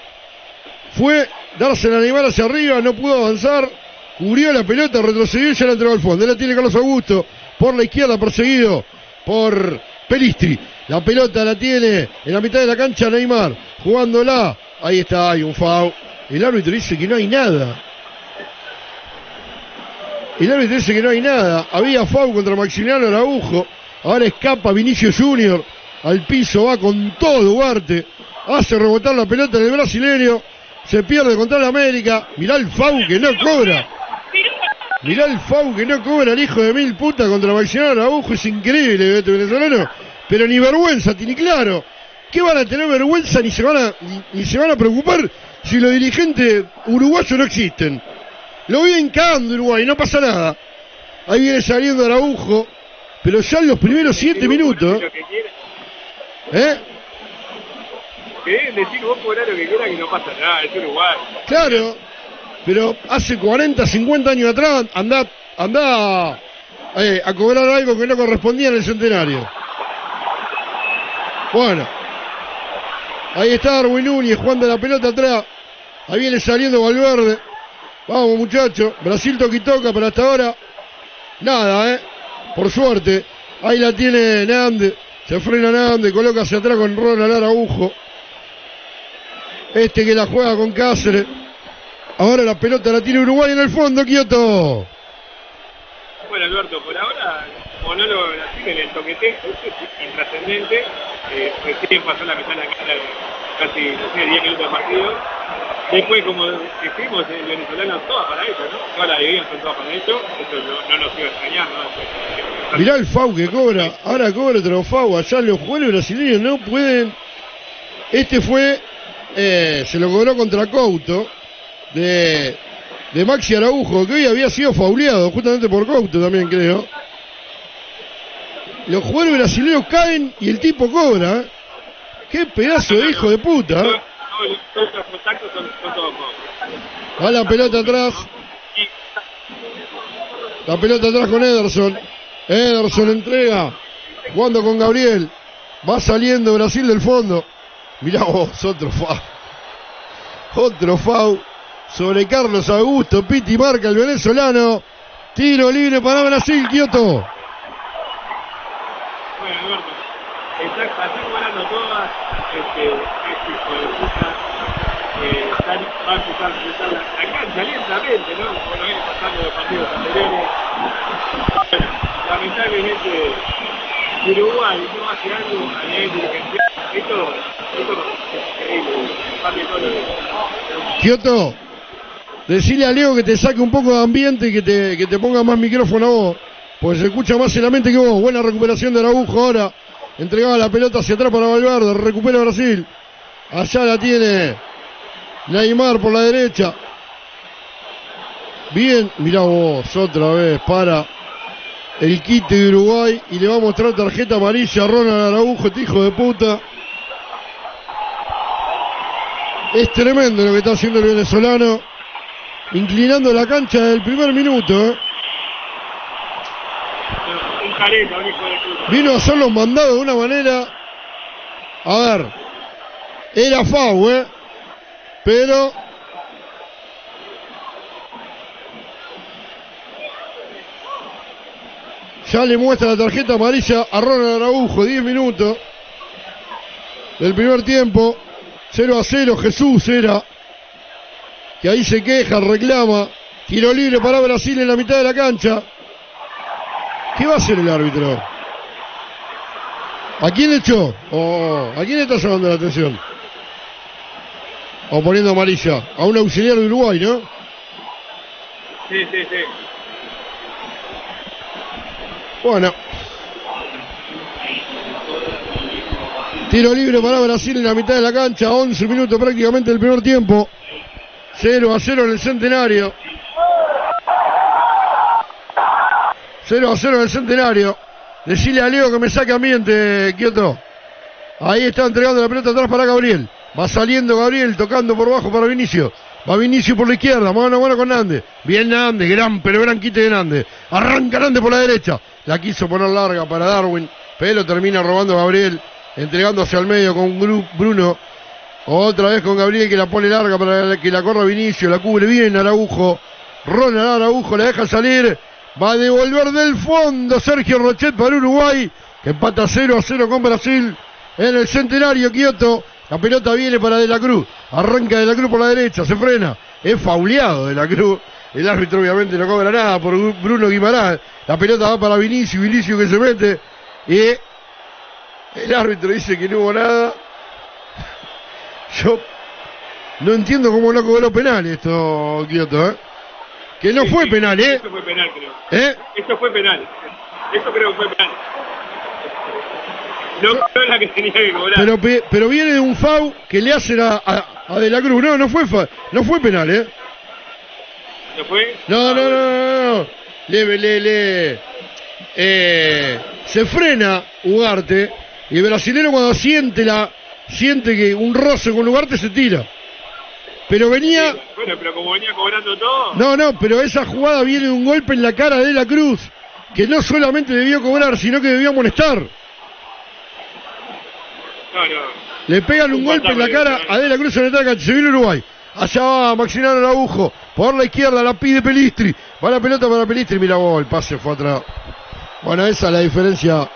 Fue dársela a Neymar hacia arriba, no pudo avanzar, cubrió la pelota, retrocedió y ya la entregó al fondo. La tiene Carlos Augusto por la izquierda, perseguido por Pelistri. La pelota la tiene en la mitad de la cancha Neymar, jugándola. Ahí está, hay un foul. El árbitro dice que no hay nada. El árbitro dice que no hay nada. Había foul contra Maximiliano Araujo. Ahora escapa Vinicio Junior. Al piso va con todo Duarte. Hace rebotar la pelota en el brasileño. Se pierde contra el América. Mirá el foul que no cobra. Mirá el foul que no cobra el hijo de mil puta contra Maximiliano Araujo. Es increíble este venezolano. Pero ni vergüenza tiene claro. ¿Qué van a tener vergüenza ni se van a, ni, ni se van a preocupar si los dirigentes uruguayos no existen? Lo vienen cagando Uruguay, no pasa nada. Ahí viene saliendo Araujo, pero ya en los primeros siete minutos. ¿Eh? Decir vos cobrar lo que quiera que no pasa nada, es Uruguay. Claro, pero hace 40, 50 años atrás andá, andá eh, a cobrar algo que no correspondía en el centenario. Bueno, ahí está Darwin Núñez jugando la pelota atrás. Ahí viene saliendo Valverde. Vamos, muchachos. Brasil toquitoca, pero hasta ahora nada, ¿eh? Por suerte. Ahí la tiene Nández. Se frena Nández, coloca hacia atrás con Ronald Araujo. Este que la juega con Cáceres. Ahora la pelota la tiene Uruguay en el fondo, Kioto. Bueno, Alberto, por ahora, monólogo de Brasil en el toquete, eso intrascendente. Eh, recién pasó la mitad de la cara, casi, no sé, 10 minutos de partido. Después, como decimos, el venezolano todas para ellos, ¿no? Todas las bebidas son todas para ellos. Eso no, no nos iba a extrañar, ¿no? Mirá el FAU que cobra. Ahora cobra otro FAU. Allá los jugadores brasileños no pueden. Este fue. eh, se lo cobró contra Couto. De, de Maxi Araujo, que hoy había sido fauleado, justamente por Couto también, creo. Los jugadores brasileños caen y el tipo cobra. Qué pedazo de hijo de puta. Va la pelota atrás. La pelota atrás con Ederson. Ederson entrega. Jugando con Gabriel. Va saliendo Brasil del fondo. Mirá vos, otro FAU. Otro FAU. Sobre Carlos Augusto. Piti marca el venezolano. Tiro libre para Brasil, Kioto. Bueno, Alberto, están, están cobrando todas. Este, este hijo de puta. Eh, a empezar a empezar la, la cancha lentamente, ¿no? Como lo viene pasando los partidos anteriores. Bueno, lamentablemente, Uruguay no hace algo a nivel dirigencial, esto, esto es increíble. Kioto, decile a Leo que te saque un poco de ambiente y que te, que te ponga más micrófono a vos. Porque se escucha más en la mente que vos. Buena recuperación de Araujo ahora. Entregaba la pelota hacia atrás para Valverde. Recupera Brasil. Allá la tiene Neymar por la derecha. Bien, mirá vos, otra vez para el quite de Uruguay. Y le va a mostrar tarjeta amarilla a Ronald Araujo, este hijo de puta. Es tremendo lo que está haciendo el venezolano. Inclinando la cancha del primer minuto. ¿eh? Careta, un hijo de puta. Vino a hacer los mandados de una manera. A ver. Era FAU, ¿eh? Pero. Ya le muestra la tarjeta amarilla a Ronald Araujo, 10 minutos del primer tiempo. 0 a 0, Jesús era. Que ahí se queja, reclama. Tiro libre para Brasil en la mitad de la cancha. ¿Qué va a hacer el árbitro? ¿A quién echó? Oh, ¿A quién está llamando la atención? O poniendo amarilla. A un auxiliar de Uruguay, ¿no? Sí, sí, sí. Bueno. Tiro libre para Brasil en la mitad de la cancha. 11 minutos prácticamente del primer tiempo. 0 a 0 en el centenario. 0 a 0 en el centenario. Decile a Leo que me saque ambiente, Kioto. Ahí está entregando la pelota atrás para Gabriel. Va saliendo Gabriel, tocando por bajo para Vinicio. Va Vinicio por la izquierda, mano a mano con Nández. Bien Nández, gran, pero gran quite de Nández. Arranca Nández por la derecha. La quiso poner larga para Darwin, pero termina robando Gabriel, entregándose al medio con Bruno. Otra vez con Gabriel que la pone larga para que la corra Vinicio, la cubre bien Araujo. Ronald Araujo la deja salir. Va a devolver del fondo Sergio Rochet para Uruguay, que empata 0 a 0 con Brasil en el centenario Kioto. La pelota viene para De la Cruz. Arranca De la Cruz por la derecha, se frena. Es fauleado De la Cruz. El árbitro obviamente no cobra nada por Bruno Guimarães. La pelota va para Vinicio, Vinicio que se mete. Y el árbitro dice que no hubo nada. Yo no entiendo cómo no cobró penal esto, Kioto, ¿eh? Que no Sí, fue sí, penal, ¿eh? Eso fue penal, creo. ¿Eh? Eso fue penal. Eso creo que fue penal. No cobró la que tenía que cobrar. Pero, pe- pero viene de un FAU que le hacen a, a- a De la Cruz. No, no fue, no fue penal, ¿eh? ¿No fue? No, no, no, no, no. Le, le, le- eh, se frena Ugarte y el brasilero cuando siente la siente que un roce con Ugarte se tira. Pero venía, Bueno, pero como venía cobrando todo. no, no, pero esa jugada viene de un golpe en la cara de la Cruz que no solamente debió cobrar, sino que debió amonestar. No, no. Le pegan un Un golpe en la cara a De la Cruz en el ataque. Se viene Uruguay. Allá va Maximiliano Araujo. Por la izquierda la pide Pelistri. Va la pelota para Pelistri. Mira vos, el pase fue atrás. Bueno, esa es la diferencia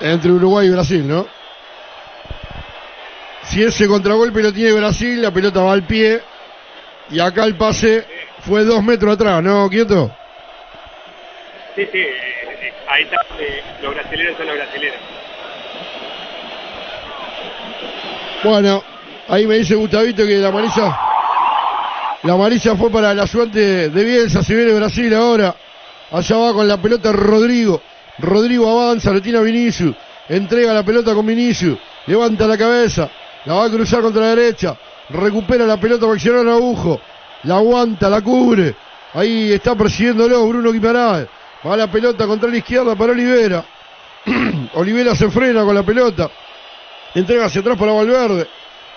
entre Uruguay y Brasil, ¿no? Si ese contragolpe lo tiene Brasil, la pelota va al pie. Y acá el pase fue dos metros atrás, ¿no, Quieto? Sí, sí, eh, ahí está, eh, los brasileños son los brasileños. Bueno, ahí me dice Gustavito que la amarilla. La amarilla fue para el ayudante de Bielsa, se viene Brasil ahora. Allá va con la pelota Rodrigo. Rodrigo avanza, lo tiene a Vinicius. Entrega la pelota con Vinicius. Levanta la cabeza. La va a cruzar contra la derecha. Recupera la pelota Maximiliano Agujo. La aguanta, la cubre. Ahí está persiguiéndolo Bruno Guimaraes. Va la pelota contra la izquierda para Olivera. Olivera se frena con la pelota. Entrega hacia atrás para Valverde.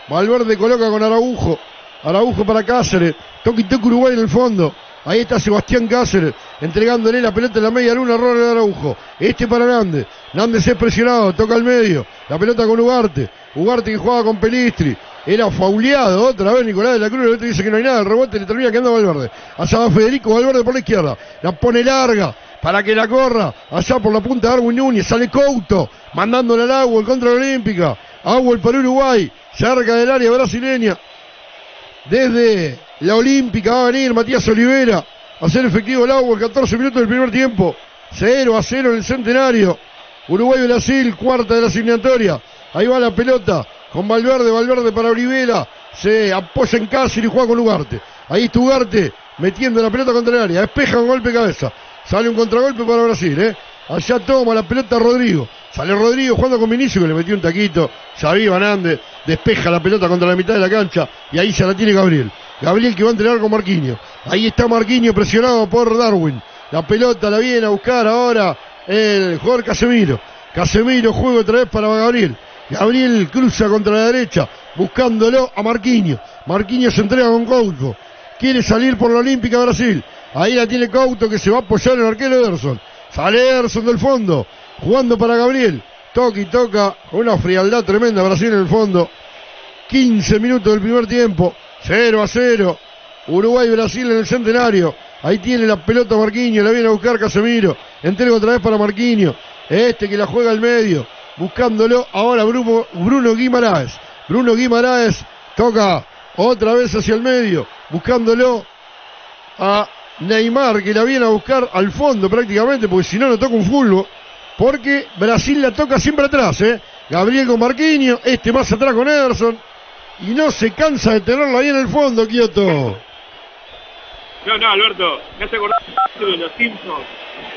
Valverde coloca con Araujo. Araujo para Cáceres. Toque toque Uruguay en el fondo. Ahí está Sebastián Cáceres entregándole la pelota en la media luna, error de Araujo. Este para Nández. Nández es presionado, toca al medio. La pelota con Ugarte. Ugarte que jugaba con Pelistri. Era fauleado otra vez Nicolás de la Cruz. El otro dice que no hay nada. El rebote le termina quedando Valverde. Allá va Federico Valverde por la izquierda. La pone larga para que la corra. Allá por la punta de Arwin Núñez. Sale Couto. Mandándole al agua contra la Olímpica. Agua para Uruguay. Cerca del área brasileña. Desde la Olímpica va a venir Matías Olivera a hacer efectivo el agua 14 minutos del primer tiempo. 0 a 0 en el centenario. Uruguay-Brasil, cuarta de la asignatoria. Ahí va la pelota con Valverde, Valverde para Olivera. Se apoya en Cáceres y juega con Ugarte. Ahí está Ugarte metiendo la pelota contra el área. Despeja un golpe de cabeza. Sale un contragolpe para Brasil, ¿eh? Allá toma la pelota Rodrigo. Sale Rodrigo jugando con Vinicius que le metió un taquito. Xavi Van despeja la pelota contra la mitad de la cancha y ahí se la tiene Gabriel. Gabriel que va a entrenar con Marquinhos. Ahí está Marquinhos presionado por Darwin. La pelota la viene a buscar ahora el jugador Casemiro. Casemiro juega otra vez para Gabriel. Gabriel cruza contra la derecha buscándolo a Marquinhos. Marquinhos se entrega con Couto. Quiere salir por la Olímpica Brasil. Ahí la tiene Couto que se va a apoyar el arquero Ederson. Sale Ederson del fondo. Jugando para Gabriel. Toca y toca. Una frialdad tremenda Brasil en el fondo. 15 minutos del primer tiempo. 0 a 0. Uruguay-Brasil en el centenario. Ahí tiene la pelota Marquinhos. La viene a buscar Casemiro. Entrega otra vez para Marquinhos. Este que la juega al medio. Buscándolo ahora Bruno, Bruno Guimaraes. Bruno Guimaraes toca otra vez hacia el medio. Buscándolo a Neymar que la viene a buscar al fondo prácticamente. Porque si no, no toca un fulbo porque Brasil la toca siempre atrás, ¿eh? Gabriel con Marquinhos, este más atrás con Ederson, y no se cansa de tenerlo ahí en el fondo, Kioto. No, no, Alberto, me hace acordar de los Simpsons,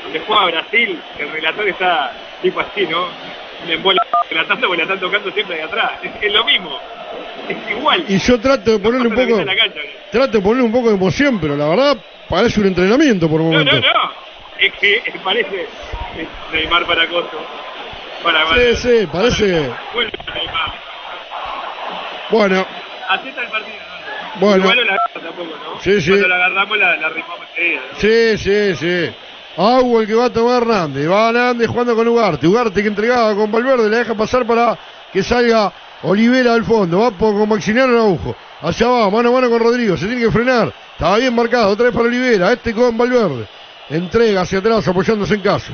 donde juega Brasil, el relator está tipo así, ¿no? Me envuelve relatando porque la están tocando siempre de atrás. Es, lo mismo, es igual. Y yo trato de ponerle un poco, trato de ponerle un poco de emoción, pero la verdad parece un entrenamiento por momentos. No, no, no, es que parece Neymar para Coso. Para, sí, sí, parece. Bueno, Neymar. Bueno. Está el partido. ¿no? Bueno. Igual no la tampoco, ¿no? Sí, sí. Cuando la agarramos la, la rimamos enseguida. ¿no? Sí, sí, sí. Agua el que va a tomar Hernández. Va Hernández jugando con Ugarte. Ugarte que entregaba con Valverde. Le deja pasar para que salga Olivera al fondo. Va con Maximiliano Araujo. Allá va, mano a mano con Rodrigo. Se tiene que frenar. Estaba bien marcado. Otra vez para Olivera. Este con Valverde. Entrega hacia atrás apoyándose en caso.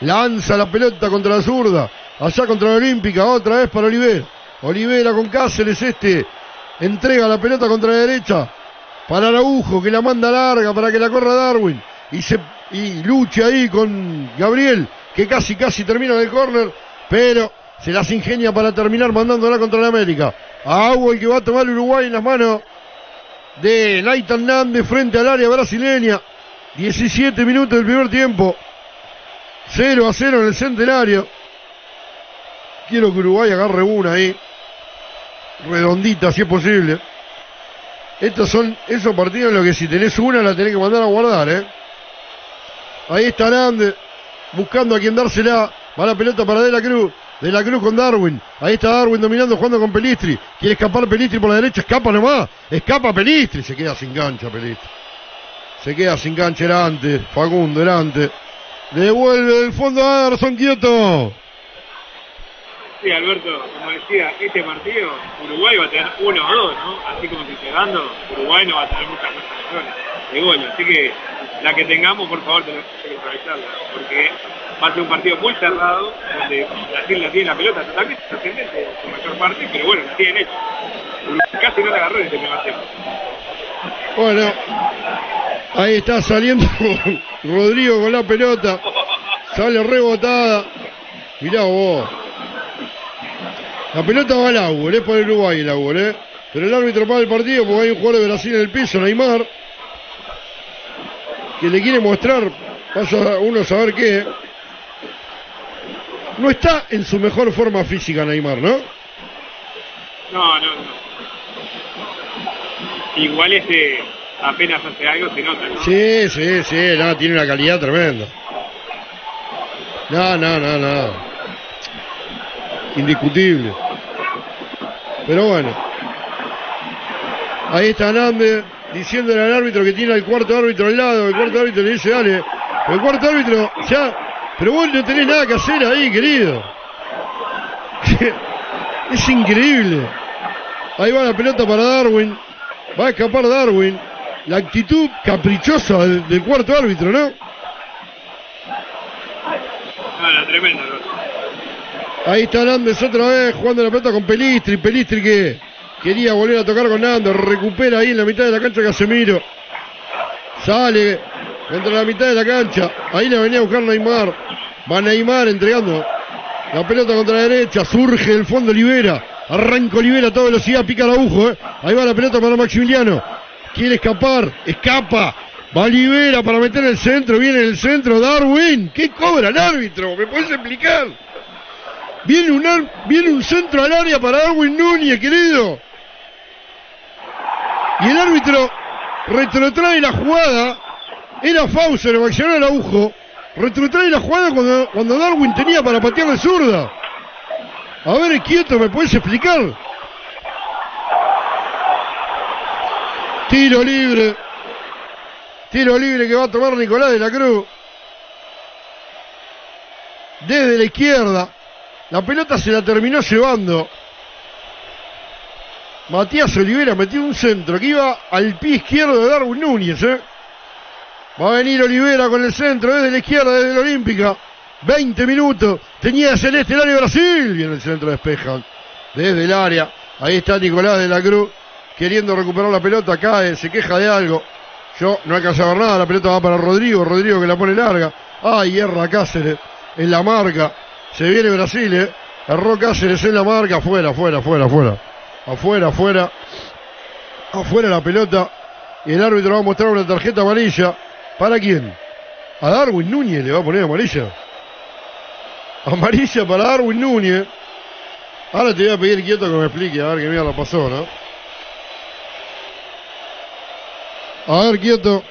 Lanza la pelota contra la zurda. Allá contra la Olímpica. Otra vez para Olivera. Olivera con Cáceres. Este entrega la pelota contra la derecha. Para Araujo que la manda larga para que la corra Darwin. Y, se, y lucha ahí con Gabriel que casi casi termina en el córner. Pero se las ingenia para terminar mandándola contra la América. Agua el que va a tomar Uruguay en las manos de Naitan Nández frente al área brasileña. 17 minutos del primer tiempo. 0 a 0 en el centenario. Quiero que Uruguay agarre una ahí. Redondita, si es posible. Estos son esos partidos en los que si tenés una la tenés que mandar a guardar, ¿eh? Ahí está Nández buscando a quien dársela. Va la pelota para De la Cruz. De la Cruz con Darwin. Ahí está Darwin dominando, jugando con Pelistri. Quiere escapar Pelistri por la derecha. Escapa nomás. Escapa Pelistri. Se queda sin gancha Pelistri. Se queda sin cancha delante. Facundo delante. Devuelve el fondo a Anderson quieto. Sí, Alberto, como decía, este partido Uruguay va a tener uno o dos, ¿no? Así como se dando, Uruguay no va a tener muchas más de. Así que la que tengamos, por favor, tenemos que aprovecharla. Porque va a ser un partido muy cerrado, donde Brasil la tiene la pelota totalmente ascendente, su mayor parte, pero bueno, la tienen hecho. Casi no la agarró en este primer tiempo. Bueno, ahí está saliendo Rodrigo con la pelota. Sale rebotada. Mirá vos. La pelota va al agua, es para Uruguay el agua, ¿eh? Pero el árbitro para el partido porque hay un jugador de Brasil en el piso, Neymar, que le quiere mostrar, pasa uno a saber qué. No está en su mejor forma física Neymar, ¿no? No, no, no. Igual este apenas hace algo se nota, ¿no? Sí, sí, sí, no, tiene una calidad tremenda. No, no, no, no. Indiscutible. Pero bueno. Ahí está Nández diciéndole al árbitro que tiene al cuarto árbitro al lado. El cuarto árbitro le dice, dale. El cuarto árbitro ya. Pero vos no tenés nada que hacer ahí, querido. es increíble. Ahí va la pelota para Darwin. Va a escapar Darwin. La actitud caprichosa del, del cuarto árbitro, ¿no? Tremendo. ¿no? Ahí está Nández otra vez jugando la pelota con Pelistri. Pelistri que quería volver a tocar con Nando. Recupera ahí en la mitad de la cancha Casemiro. Sale contra la mitad de la cancha. Ahí la venía a buscar Neymar. Va Neymar entregando la pelota contra la derecha. Surge del fondo Olivera. Arranca Olivera a toda velocidad. Pica el agujo. ¿eh? Ahí va la pelota para Maximiliano. Quiere escapar. Escapa. Va Olivera para meter el centro. Viene el centro. Darwin. ¿Qué cobra el árbitro? ¿Me puedes explicar? Viene un, viene un centro al área para Darwin Núñez, querido. Y el árbitro retrotrae la jugada. Era Fauser, accionó el agujo. Retrotrae la jugada cuando, cuando Darwin tenía para patear de zurda. A ver, quieto, ¿me puedes explicar? Tiro libre. Tiro libre que va a tomar Nicolás de la Cruz. Desde la izquierda. La pelota se la terminó llevando. Matías Olivera metió un centro que iba al pie izquierdo de Darwin Núñez. ¿eh? Va a venir Olivera con el centro desde la izquierda, desde la Olímpica. 20 minutos. Tenía Celeste el área de Brasil. Viene el centro despejan. Desde el área. Ahí está Nicolás de la Cruz. Queriendo recuperar la pelota. Cae, se queja de algo. Yo no alcanzo a ver nada. La pelota va para Rodrigo. Rodrigo que la pone larga. Ay, hierra Cáceres. En la marca. Se viene Brasil, eh. Erró Cáceres en la marca. Afuera, afuera, afuera, afuera. Afuera, afuera. Afuera la pelota. Y el árbitro va a mostrar una tarjeta amarilla. ¿Para quién? A Darwin Núñez le va a poner amarilla. Amarilla para Darwin Núñez. Ahora te voy a pedir quieto que me explique, a ver qué mierda pasó, ¿no? A ver, quieto.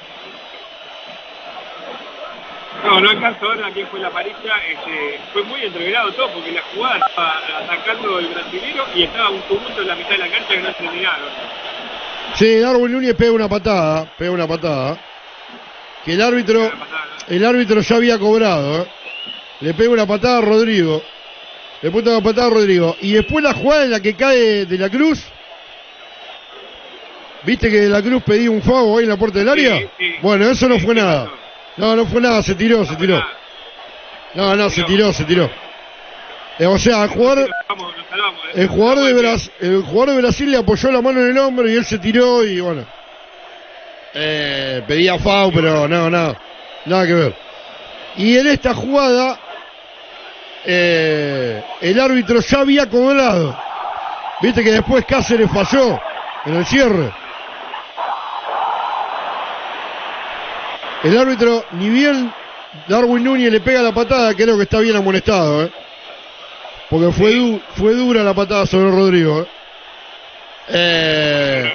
No, no alcanzo a ver a quién fue la amarilla. Este, fue muy entreverado todo porque la jugada estaba atacando el brasilero y estaba un tumulto en la mitad de la cancha que no terminaron. Sí, Darwin Núñez pega una patada, pega una patada. Que el árbitro, el árbitro ya había cobrado, ¿eh? Le pega una patada a Rodrigo. Le pega una patada a Rodrigo. Y después la jugada en la que cae de la Cruz. ¿Viste que de la Cruz pedía un fuego ahí en la puerta del área? Bueno, eso no fue nada. No, no fue nada, se tiró, se tiró. No, no, se tiró, se tiró. Eh, o sea, el jugador, el jugador de Brasil, el jugador de Brasil le apoyó la mano en el hombro y él se tiró y bueno. Eh, pedía FAU, pero no, no, nada que ver. Y en esta jugada, eh, el árbitro ya había cobrado. Viste que después Cáceres falló en el cierre. El árbitro, ni bien Darwin Núñez le pega la patada, creo que está bien amonestado, ¿eh? Porque fue, du- fue dura la patada sobre Rodrigo, ¿eh? Eh,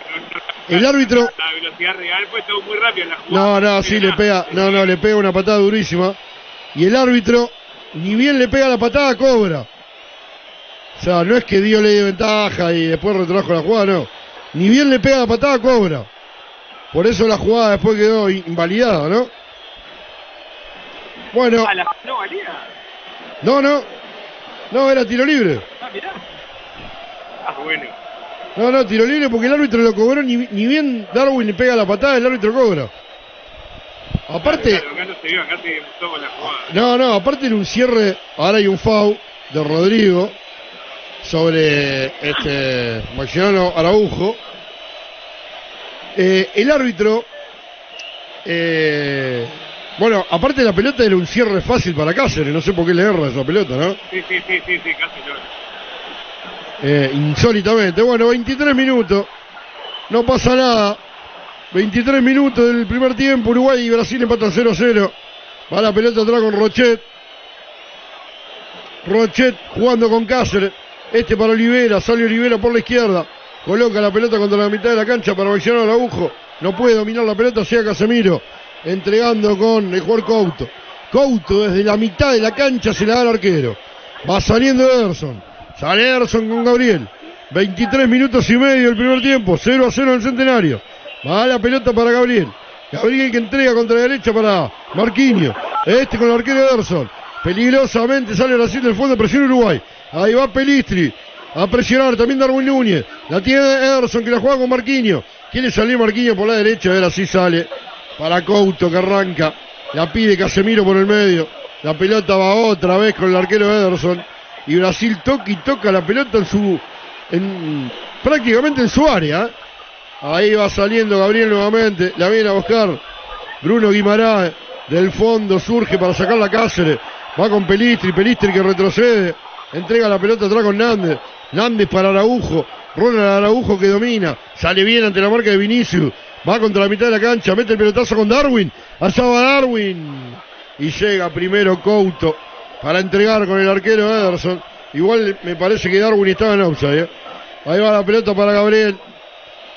el árbitro, La velocidad real fue todo muy rápido en la jugada. no, no, sí, le pega, no, no, le pega una patada durísima. Y el árbitro, ni bien le pega la patada, cobra. O sea, no es que dio ley de ventaja y después retrajo la jugada, no. Ni bien le pega la patada, cobra. Por eso la jugada después quedó invalidada, ¿no? Bueno, Ah, la- no valía. no, no. No, era tiro libre. Ah, bueno. No, no, tiro libre porque el árbitro lo cobró, ni, ni bien Darwin le pega la patada, el árbitro cobra. Aparte, Claro, acá no se vio, acá se gustó con la jugada. no, no, aparte en un cierre, ahora hay un foul de Rodrigo sobre este Maximiliano Araujo. Eh, el árbitro, eh, bueno, aparte de la pelota era un cierre fácil para Cáceres, no sé por qué le erra esa pelota, ¿no? Sí, sí, sí, sí, sí, casi. Eh, insólitamente. Bueno, 23 minutos. No pasa nada. 23 minutos del primer tiempo. Uruguay y Brasil empatan 0-0. Va la pelota atrás con Rochet. Rochet jugando con Cáceres. Este para Olivera. Sale Olivera por la izquierda. Coloca la pelota contra la mitad de la cancha para Maximiliano Araujo. No puede dominar la pelota. Sea Casemiro. Entregando con el jugador Couto. Couto desde la mitad de la cancha se la da al arquero. Va saliendo Ederson. Sale Ederson con Gabriel. 23 minutos y medio el primer tiempo. 0 a 0 en el centenario. Va la pelota para Gabriel. Gabriel que entrega contra la derecha para Marquinhos. Este con el arquero Ederson. Peligrosamente sale Brasil del fondo, presiona Uruguay. Ahí va Pelistri. A presionar también Darwin Núñez. La tiene Ederson que la juega con Marquinhos. Quiere salir Marquinhos por la derecha. A ver, así sale. Para Couto que arranca. La pide Casemiro por el medio. La pelota va otra vez con el arquero Ederson. Y Brasil toca y toca la pelota en su. En, prácticamente en su área. Ahí va saliendo Gabriel nuevamente. La viene a buscar Bruno Guimaraes. Del fondo surge para sacar la Cáceres. Va con Pelistri. Pelistri que retrocede. Entrega la pelota atrás con Nández. Nández para Araujo. Ronald Araujo que domina. Sale bien ante la marca de Vinicius. Va contra la mitad de la cancha. Mete el pelotazo con Darwin. Allá va Darwin. Y llega primero Couto para entregar con el arquero Ederson. Igual me parece que Darwin estaba en offside. ¿eh? Ahí va la pelota para Gabriel.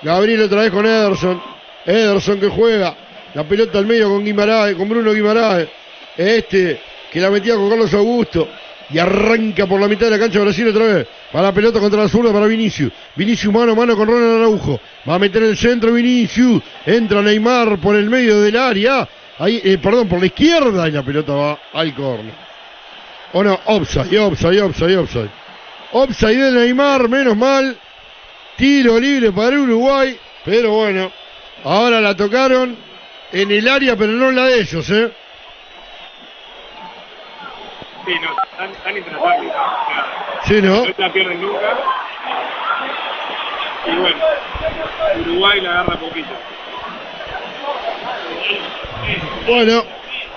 Gabriel otra vez con Ederson. Ederson que juega. La pelota al medio con Guimaraes, con Bruno Guimaraes. Este que la metía con Carlos Augusto. Y arranca por la mitad de la cancha Brasil otra vez. Va la pelota contra la zurda para Vinicius. Vinicius mano a mano con Ronald Araujo. Va a meter el centro Vinicius. Entra Neymar por el medio del área. Ahí, eh, perdón, por la izquierda y la pelota va al córner. O no, offside, offside, offside, offside. Offside de Neymar, menos mal. Tiro libre para Uruguay. Pero bueno, ahora la tocaron en el área, pero no en la de ellos, ¿eh? Sí, no, tan, tan intratables. Sí, ¿no? No la pierden nunca. Y bueno, Uruguay la agarra poquito. Bueno,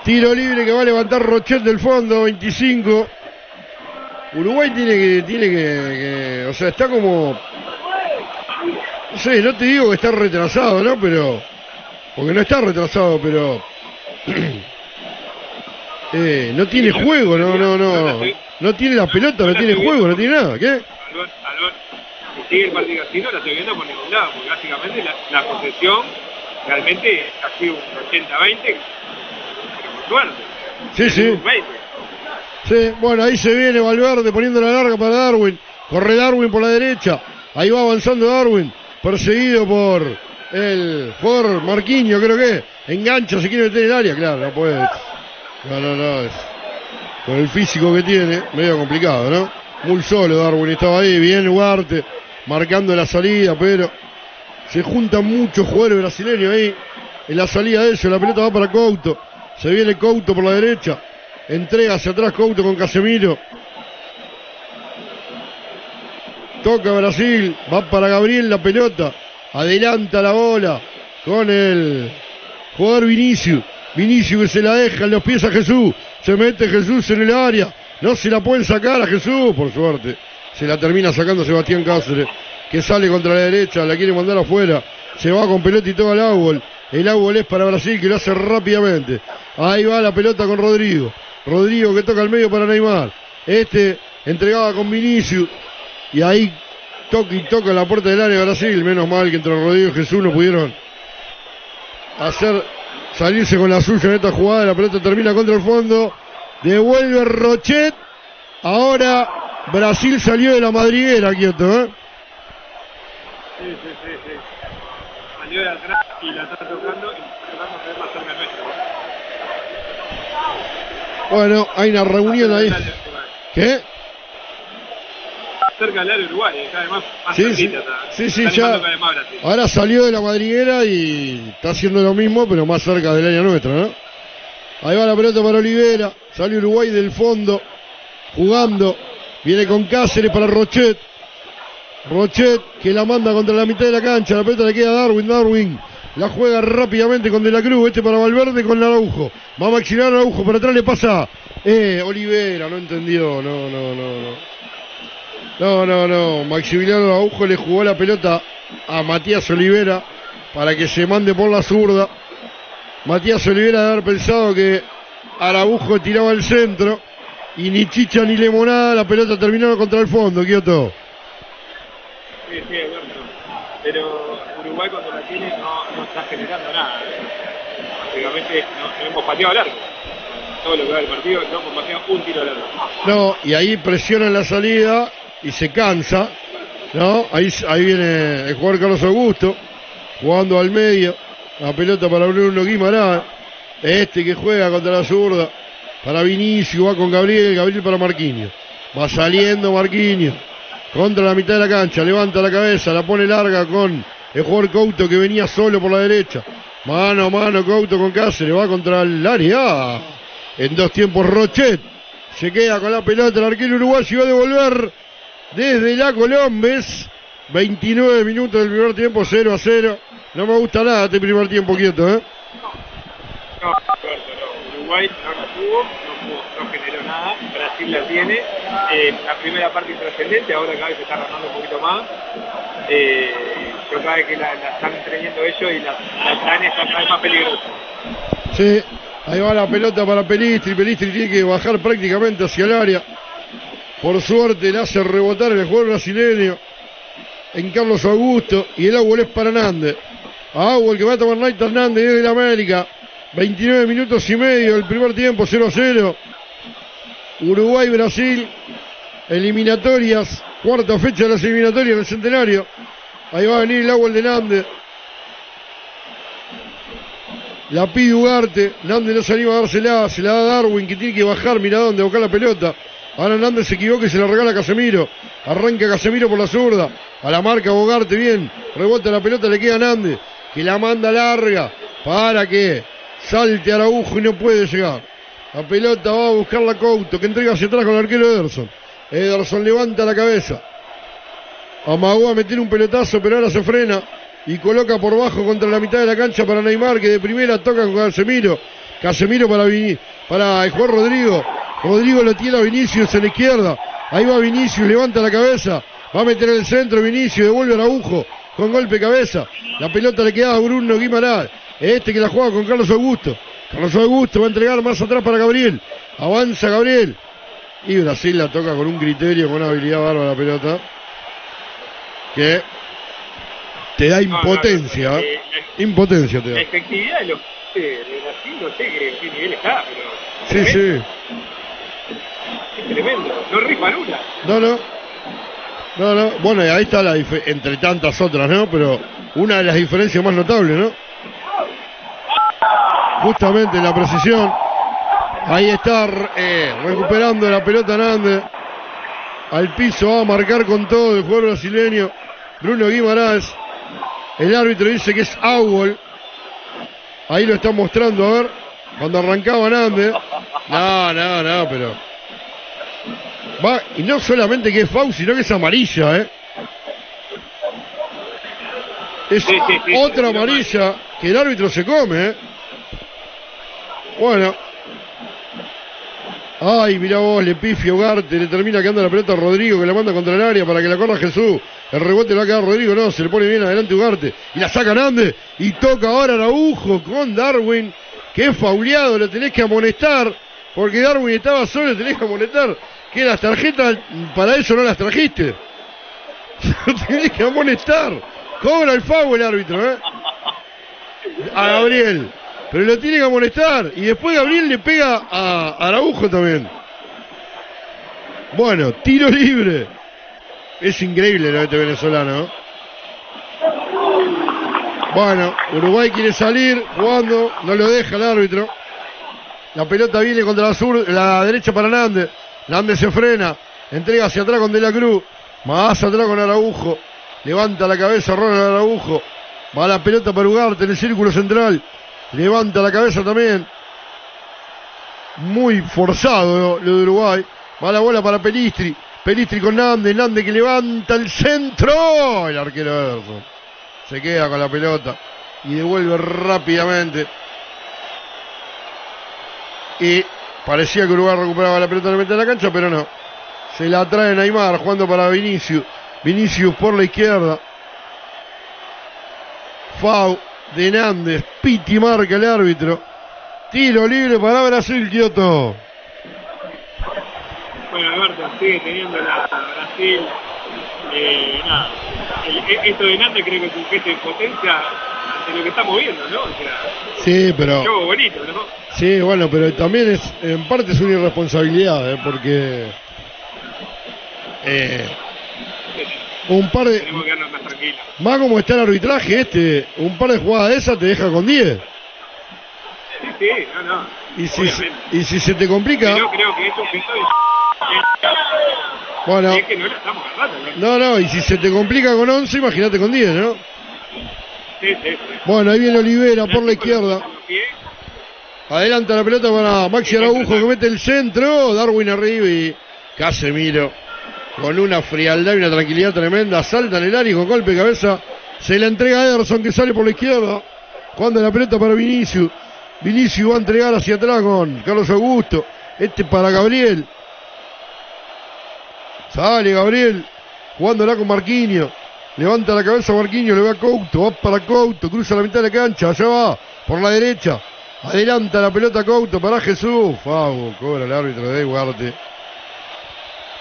tiro libre que va a levantar Rochet del fondo, 25. Uruguay tiene que, tiene que, que- o sea, está como, no sé, no te digo que está retrasado, ¿no? Pero, porque no está retrasado, pero, eh, no tiene juego, no, no, no, no tiene la pelota, no tiene juego, no tiene nada, ¿qué? Sigue el partido así, no la estoy viendo por ningún lado, porque básicamente la, la posesión realmente ha sido un 80-20, pero con suerte. Sí, sí. Un 20. Sí, bueno, ahí se viene Valverde poniendo la larga para Darwin. Corre Darwin por la derecha. Ahí va avanzando Darwin. Perseguido por el jugador Marquinhos, creo que. Engancha, se quiere meter en el área. Claro, no puede. Con el físico que tiene, medio complicado, ¿no? Muy solo Darwin estaba ahí. Bien Ugarte, marcando la salida, pero se juntan muchos jugadores brasileños ahí. En la salida de ellos, la pelota va para Couto. Se viene Couto por la derecha. Entrega hacia atrás Couto con Casemiro. Toca Brasil. Va para Gabriel la pelota. Adelanta la bola con el jugador Vinicius. Vinicius que se la deja en los pies a Jesús. Se mete Jesús en el área. No se la pueden sacar a Jesús, por suerte. Se la termina sacando Sebastián Cáceres. Que sale contra la derecha. La quiere mandar afuera. Se va con pelota y todo al árbol. El árbol es para Brasil que lo hace rápidamente. Ahí va la pelota con Rodrigo. Rodrigo que toca al medio para Neymar. Este entregaba con Vinicius. Y ahí toca y toca la puerta del área de Brasil. Menos mal que entre Rodrigo y Jesús no pudieron hacer salirse con la suya en esta jugada. La pelota termina contra el fondo. Devuelve Rochet. Ahora Brasil salió de la madriguera, quieto, ¿eh? Sí, sí, sí, sí. Salió de atrás y la está tocando y tratando de hacerla cerca nuestra. Bueno, hay una reunión ahí. ¿Qué? Cerca del área Uruguay, cada vez más, más Sí, sí, cerquita está. sí, sí, Está ya. Ahora salió de la madriguera y está haciendo lo mismo, pero más cerca del área nuestra, ¿no? Ahí va la pelota para Olivera. Sale Uruguay del fondo, jugando. Viene con Cáceres para Rochet. Rochet que la manda contra la mitad de la cancha. La pelota le queda a Darwin. Darwin la juega rápidamente con De la Cruz. Este para Valverde con Araujo. Va a maxilar Araujo. Por atrás le pasa eh, Olivera. No entendió. No, no, no, no. No, no, no. Maximiliano Araujo le jugó la pelota a Matías Olivera para que se mande por la zurda. Matías Olivera de haber pensado que Araujo tiraba al centro y ni chicha ni limonada, la pelota terminó contra el fondo, Kioto. Sí, sí, Alberto. Pero Uruguay cuando la tiene no, no está generando nada. Básicamente no, no hemos pateado largo. Todo lo que va del partido no hemos pateado un tiro largo. No, y ahí presiona en la salida y se cansa, ¿no? Ahí, ahí viene el jugador Carlos Augusto, jugando al medio, la pelota para Bruno Guimarães, este que juega contra la zurda, para Vinicio, va con Gabriel, Gabriel para Marquinhos, va saliendo Marquinhos, contra la mitad de la cancha, levanta la cabeza, la pone larga con el jugador Couto que venía solo por la derecha, mano a mano Couto con Cáceres, va contra el área, en dos tiempos Rochet, se queda con la pelota el arquero uruguayo va a devolver desde la Colombes. 29 minutos del primer tiempo, 0 a 0. No me gusta nada este primer tiempo quieto, ¿eh? No, Alberto, no. Uruguay no tuvo, no, pudo- no generó nada. Brasil la tiene. Eh, la primera parte intrascendente, ahora cada vez se está ganando un poquito más. Eh, pero cada vez que la, la están teniendo ellos y la, la está cada vez más peligrosa. Sí, ahí va la pelota para Pelistri. Pelistri tiene que bajar prácticamente hacia el área. Por suerte le hace rebotar el jugador brasileño en Carlos Augusto. Y el agua es para Nández. Agua el que va a tomar Night Hernández desde la América. 29 minutos y medio el primer tiempo, 0 a 0. Uruguay-Brasil. Eliminatorias. Cuarta fecha de las eliminatorias en el centenario. Ahí va a venir el agua de Nández. La pide Ugarte, Nández no se anima a dársela, se la da Darwin que tiene que bajar, mira dónde, buscar la pelota. Ahora Nández se equivoca y se la regala a Casemiro. Arranca Casemiro por la zurda. A la marca Bogarte, bien. Rebota la pelota, le queda a Nández. Que la manda larga para que salte Araujo y no puede llegar. La pelota va a buscar la Couto, que entrega hacia atrás con el arquero Ederson. Ederson levanta la cabeza. Amagó a meter un pelotazo, pero ahora se frena y coloca por bajo contra la mitad de la cancha para Neymar, que de primera toca con Casemiro. Casemiro para, para el jugador Rodrigo. Rodrigo lo tiene a Vinicius en la izquierda. Ahí va Vinicius, levanta la cabeza. Va a meter en el centro Vinicius, devuelve a Araujo con golpe de cabeza. La pelota le queda a Bruno Guimarães. Este que la juega con Carlos Augusto. Carlos Augusto va a entregar más atrás para Gabriel. Avanza Gabriel. Y Brasil la toca con un criterio, con una habilidad bárbara la pelota. Que te da impotencia. no, ¿eh? Impotencia te La da. efectividad de los de, de Brasil, no sé qué, qué nivel está, pero Sí, sí. Es tremendo. No rifan una. No, no. No, no. Bueno, y ahí está la entre tantas otras, ¿no? Pero una de las diferencias más notables, ¿no? Justamente la precisión. Ahí está eh, recuperando la pelota Nández. Al piso va a marcar con todo el jugador brasileño. Bruno Guimarães. El árbitro dice que es Augol. Ahí lo está mostrando, a ver. Cuando arrancaba Nández. No, no, no, pero. Va, y no solamente que es foul, sino que es amarilla, ¿eh? Es Sí, sí, sí, otra amarilla que el árbitro se come, ¿eh? Bueno. Ay, mirá vos, le pifia Ugarte, le termina quedando la pelota a Rodrigo que la manda contra el área para que la corra Jesús. El rebote va a quedar Rodrigo, no, se le pone bien adelante Ugarte. Y la saca Nández y toca ahora Araujo con Darwin, que es fauleado, lo tenés que amonestar, porque Darwin estaba solo, lo tenés que amonestar. Que las tarjetas, para eso no las trajiste. Tenés que amonestar. Cobra el foul el árbitro, ¿eh? A Gabriel. Pero lo tiene que amonestar. Y después Gabriel le pega a Araujo también. Bueno, tiro libre. Es increíble lo de este venezolano. ¿eh? Bueno, Uruguay quiere salir jugando, no lo deja el árbitro. La pelota viene contra la sur, la derecha para Nández. Nández se frena, entrega hacia atrás con De la Cruz. Más atrás con Araujo. Levanta la cabeza Ronald Araujo. Va la pelota para Ugarte en el círculo central. Levanta la cabeza también. Muy forzado lo de Uruguay. Va la bola para Pelistri. Pelistri con Nande. Nande que levanta el centro. El arquero Ederson. Se queda con la pelota. Y devuelve rápidamente. Y parecía que Uruguay recuperaba la pelota en la cancha, pero no. Se la trae Neymar jugando para Vinicius. Vinicius por la izquierda. Fau de Nández. Piti marca el árbitro. Tiro libre para Brasil, Kioto. Bueno, Alberto, sigue teniendo la Brasil. Eh, nada. E- esto de Nández creo que es un gesto de potencia de lo que estamos viendo, ¿no? O sea, Sí, pero. juego bonito, ¿no? Sí, bueno, pero también es, en parte es una irresponsabilidad, ¿eh? porque eh, un par de, Tenemos que quedarnos más tranquilos. más como está el arbitraje este, un par de jugadas de esas te deja con 10. Sí, sí, no, no. Y si, y si se te complica, Pero creo que es un gesto de... bueno, Es que no la estamos agarrando, ¿no? no, no, y si se te complica con 11, imagínate con 10, ¿no? Sí, sí, sí. Bueno, ahí viene Olivera por la izquierda. Adelanta la pelota para Maxi Araujo que mete el centro. Darwin arriba y Casemiro con una frialdad y una tranquilidad tremenda. Salta en el área y con golpe de cabeza. Se la entrega a Ederson que sale por la izquierda. Cuando la pelota para Vinicius. Vinicius va a entregar hacia atrás con Carlos Augusto. Este para Gabriel. Sale Gabriel. Jugándola con Marquinhos. Levanta la cabeza Marquinhos, le va a Couto, va para Couto, cruza la mitad de la cancha, allá va, por la derecha. Adelanta la pelota Couto para Jesús. Fago, cobra el árbitro de Ugarte.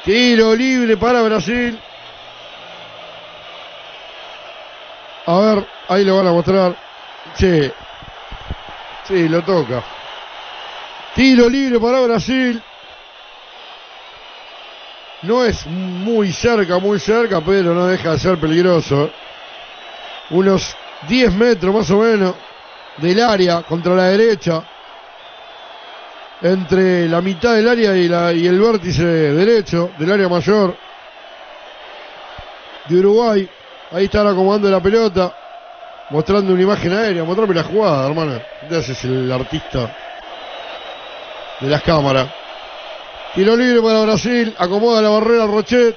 Tiro libre para Brasil. A ver, ahí lo van a mostrar. Sí. Sí, lo toca. Tiro libre para Brasil. No es muy cerca, muy cerca, pero no deja de ser peligroso. Unos 10 metros más o menos del área contra la derecha. Entre la mitad del área y, la- el vértice derecho del área mayor de Uruguay. Ahí están acomodando la pelota, mostrando una imagen aérea. Mostrame la jugada, hermano. ¿Qué haces el artista de las cámaras? Tiro libre para Brasil, acomoda la barrera Rochet.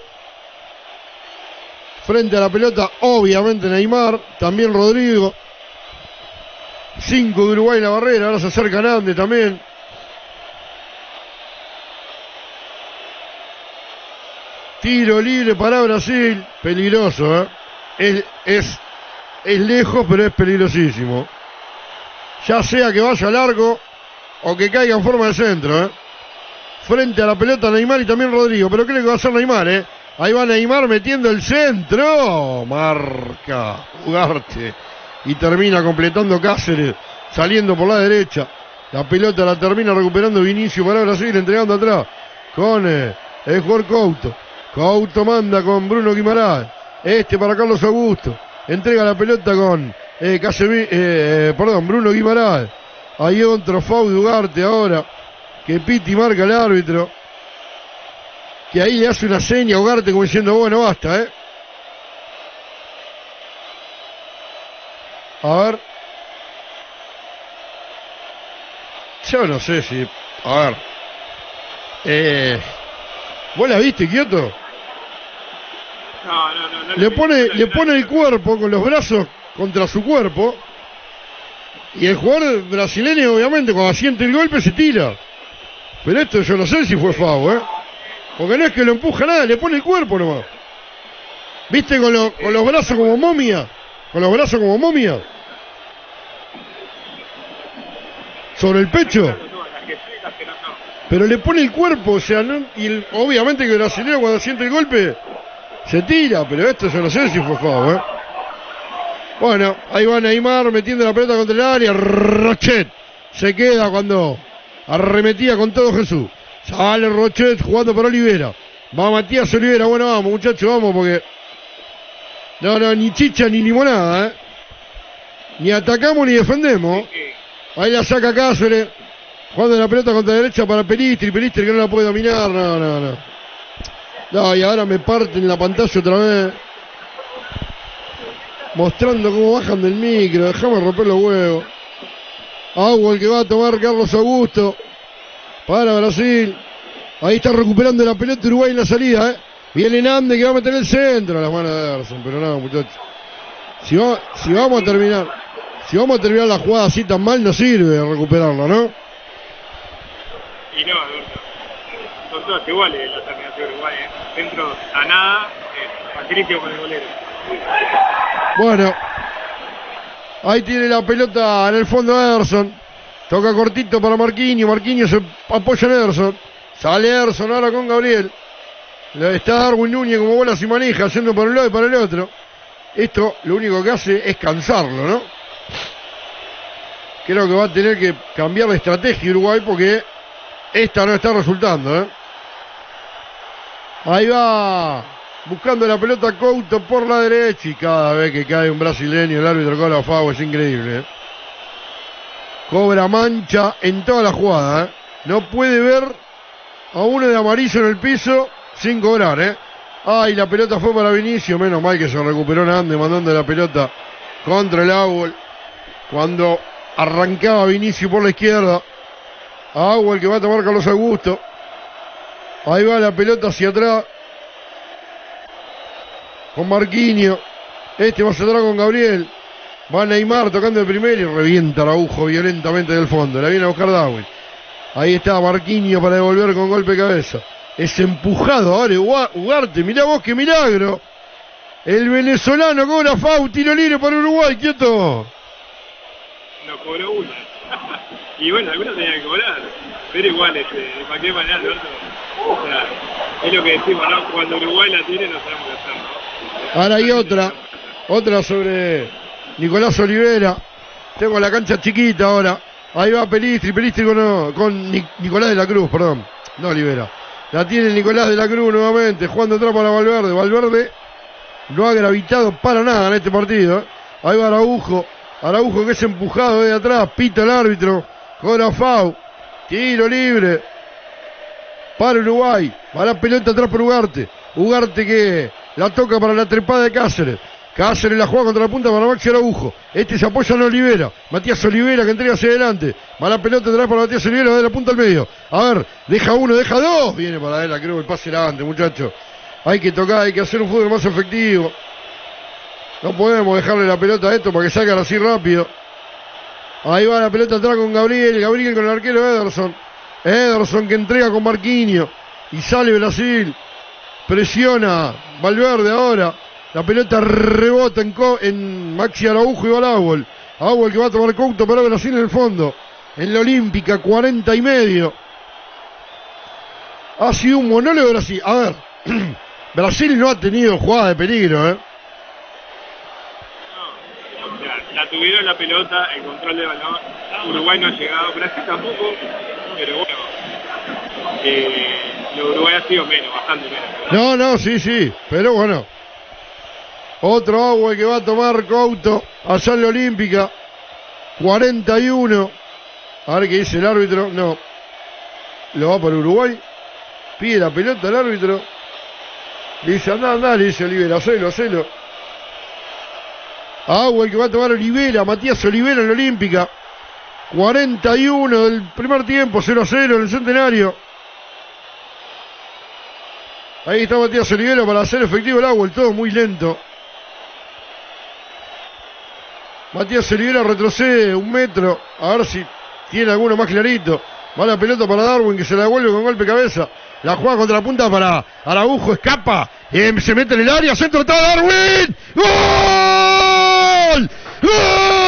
Frente a la pelota, obviamente Neymar, también Rodrigo. Cinco de Uruguay la barrera, ahora se acerca Nande también. Tiro libre para Brasil, peligroso, ¿eh? Es, es, es lejos, pero es peligrosísimo. Ya sea que vaya largo o que caiga en forma de centro, ¿eh? Frente a la pelota Neymar y también Rodrigo, pero creo que va a ser Neymar, ¿eh? Ahí va Neymar metiendo el centro, marca Ugarte y termina completando Cáceres, saliendo por la derecha. La pelota la termina recuperando Vinicio para Brasil, entregando atrás con eh, el jugador Couto. Couto manda con Bruno Guimaraes. Este para Carlos Augusto. Entrega la pelota con eh, eh, eh, perdón, Bruno Guimaraes. Hay otro foul de Ugarte ahora que Piti marca el árbitro, que ahí le hace una seña a Ugarte como diciendo, bueno, basta, ¿eh? A ver. Yo no sé si... A ver. Eh, ¿Vos la viste, Kioto? No, no, no. no Le pone, le pone el cuerpo con los brazos contra su cuerpo. Y el jugador brasileño, obviamente, cuando siente el golpe, se tira. Pero esto yo no sé si fue FAO, ¿eh? Porque no es que lo empuja nada, le pone el cuerpo nomás. ¿Viste con, lo- con los brazos como momia? Con los brazos como momia. Sobre el pecho. Pero le pone el cuerpo, o sea, no- y obviamente que el brasileño cuando siente el golpe se tira, pero esto yo no sé si fue FAO, ¿eh? Bueno, ahí va Neymar metiendo la pelota contra el área. Rochet se queda cuando arremetía con todo Jesús. Sale Rochet jugando para Olivera. Va Matías Olivera. Bueno, vamos, muchachos, vamos porque. No, no, ni chicha ni limonada, ¿eh? Ni atacamos ni defendemos. Ahí la saca Cáceres. Jugando la pelota contra la derecha para Pelistri. Pelistri que no la puede dominar. No, no, no. No, y ahora me parten la pantalla otra vez. Mostrando cómo bajan del micro. Déjame romper los huevos. Agua el que va a tomar Carlos Augusto. Para Brasil. Ahí está recuperando la pelota Uruguay en la salida. ¿eh? Viene Nande que va a meter el centro a las manos de Ederson. Pero no, muchachos. Si, va- si vamos a terminar. Si vamos a terminar la jugada así tan mal, no sirve recuperarla, ¿no? Y no. Son todas iguales las terminaciones de Uruguay. ¿eh? Centro a nada, eh, facilísimo con el golero. Bueno, ahí tiene la pelota en el fondo Ederson. Toca cortito para Marquinhos. Marquinhos se apoya en Ederson. Sale Ederson ahora con Gabriel. Está Darwin Núñez como bola y maneja, yendo para un lado y para el otro. Esto lo único que hace es cansarlo, ¿no? Creo que va a tener que cambiar de estrategia Uruguay porque esta no está resultando, ¿eh? Ahí va buscando la pelota Couto por la derecha y cada vez que cae un brasileño el árbitro cobra FAO es increíble. ¿eh? Cobra mancha en toda la jugada. ¿eh? No puede ver a uno de amarillo en el piso sin cobrar. ¿eh? Ay, la pelota fue para Vinicio. Menos mal que se recuperó Nande mandando la pelota contra el árbol. Cuando arrancaba Vinicio por la izquierda. Agua el que va a tomar Carlos Augusto. Ahí va la pelota hacia atrás. Con Marquinhos. Este va hacia atrás con Gabriel. Va Neymar tocando el primero y revienta Araujo violentamente del fondo. La viene a buscar Darwin. Ahí está Marquinhos para devolver con golpe de cabeza. Es empujado ahora Ugarte. Mirá vos qué milagro. El venezolano cobra FAU, tiro libre para Uruguay, quieto. No cobró una. y bueno, algunos tenían que cobrar. Pero igual, este, de cualquier manera, Alberto. O sea, es lo que decimos. Cuando Uruguay la tiene, no sabemos qué hacer. Ahora hay otra. Otra sobre Nicolás Olivera. Tengo la cancha chiquita ahora. Ahí va Pelistri, Pelistri con, con Ni- Nicolás de la Cruz, perdón. No Olivera. La tiene Nicolás de la Cruz nuevamente, jugando atrás para Valverde. Valverde no ha gravitado para nada en este partido. Ahí va Araujo. Araujo que es empujado de atrás. Pita el árbitro. Cobra Fau. Tiro libre. Para Uruguay. Va la pelota atrás por Ugarte. Ugarte que la toca para la trepada de Cáceres. Cáceres la juega contra la punta para Maxi Araujo. Este se apoya en Olivera. Matías Olivera que entrega hacia adelante. Va la pelota atrás para Matías Olivera de la punta al medio. A ver, deja uno, deja dos. Viene para él, creo el pase antes, muchachos. Hay que tocar, hay que hacer un fútbol más efectivo. No podemos dejarle la pelota a esto para que salgan así rápido. Ahí va la pelota atrás con Gabriel. Gabriel con el arquero Ederson. Ederson que entrega con Marquinhos. Y sale Brasil. Presiona Valverde ahora. La pelota rebota en, Maxi Araujo y va al que va a tomar Couto para Brasil en el fondo. En la Olímpica, 40 y medio. Ha sido un monólogo Brasil. A ver, Brasil no ha tenido jugada de peligro, ¿eh? La tuvieron la pelota, el control de balón. Uruguay no ha llegado, Brasil tampoco, pero bueno. Eh, lo Uruguay ha sido menos, bastante menos. No, no, sí, sí. Pero bueno. Otro agua que va a tomar Couto allá en la Olímpica. 41. A ver qué dice el árbitro. No. Lo va por Uruguay. Pide la pelota al árbitro. Dice, anda, anda, le dice Olivera, hacelo, hacelo. Agua el que va a tomar Olivera, Matías Olivera en la Olímpica. 41 del primer tiempo, 0 a 0 en el centenario. Ahí está Matías Olivera para hacer efectivo el agua, el todo muy lento. Matías Olivera retrocede un metro, a ver si tiene alguno más clarito. Va la pelota para Darwin que se la devuelve con golpe de cabeza. La juega contra la punta para Araujo, escapa. eh, se mete en el área, centro está Darwin. ¡Gol! ¡Gol!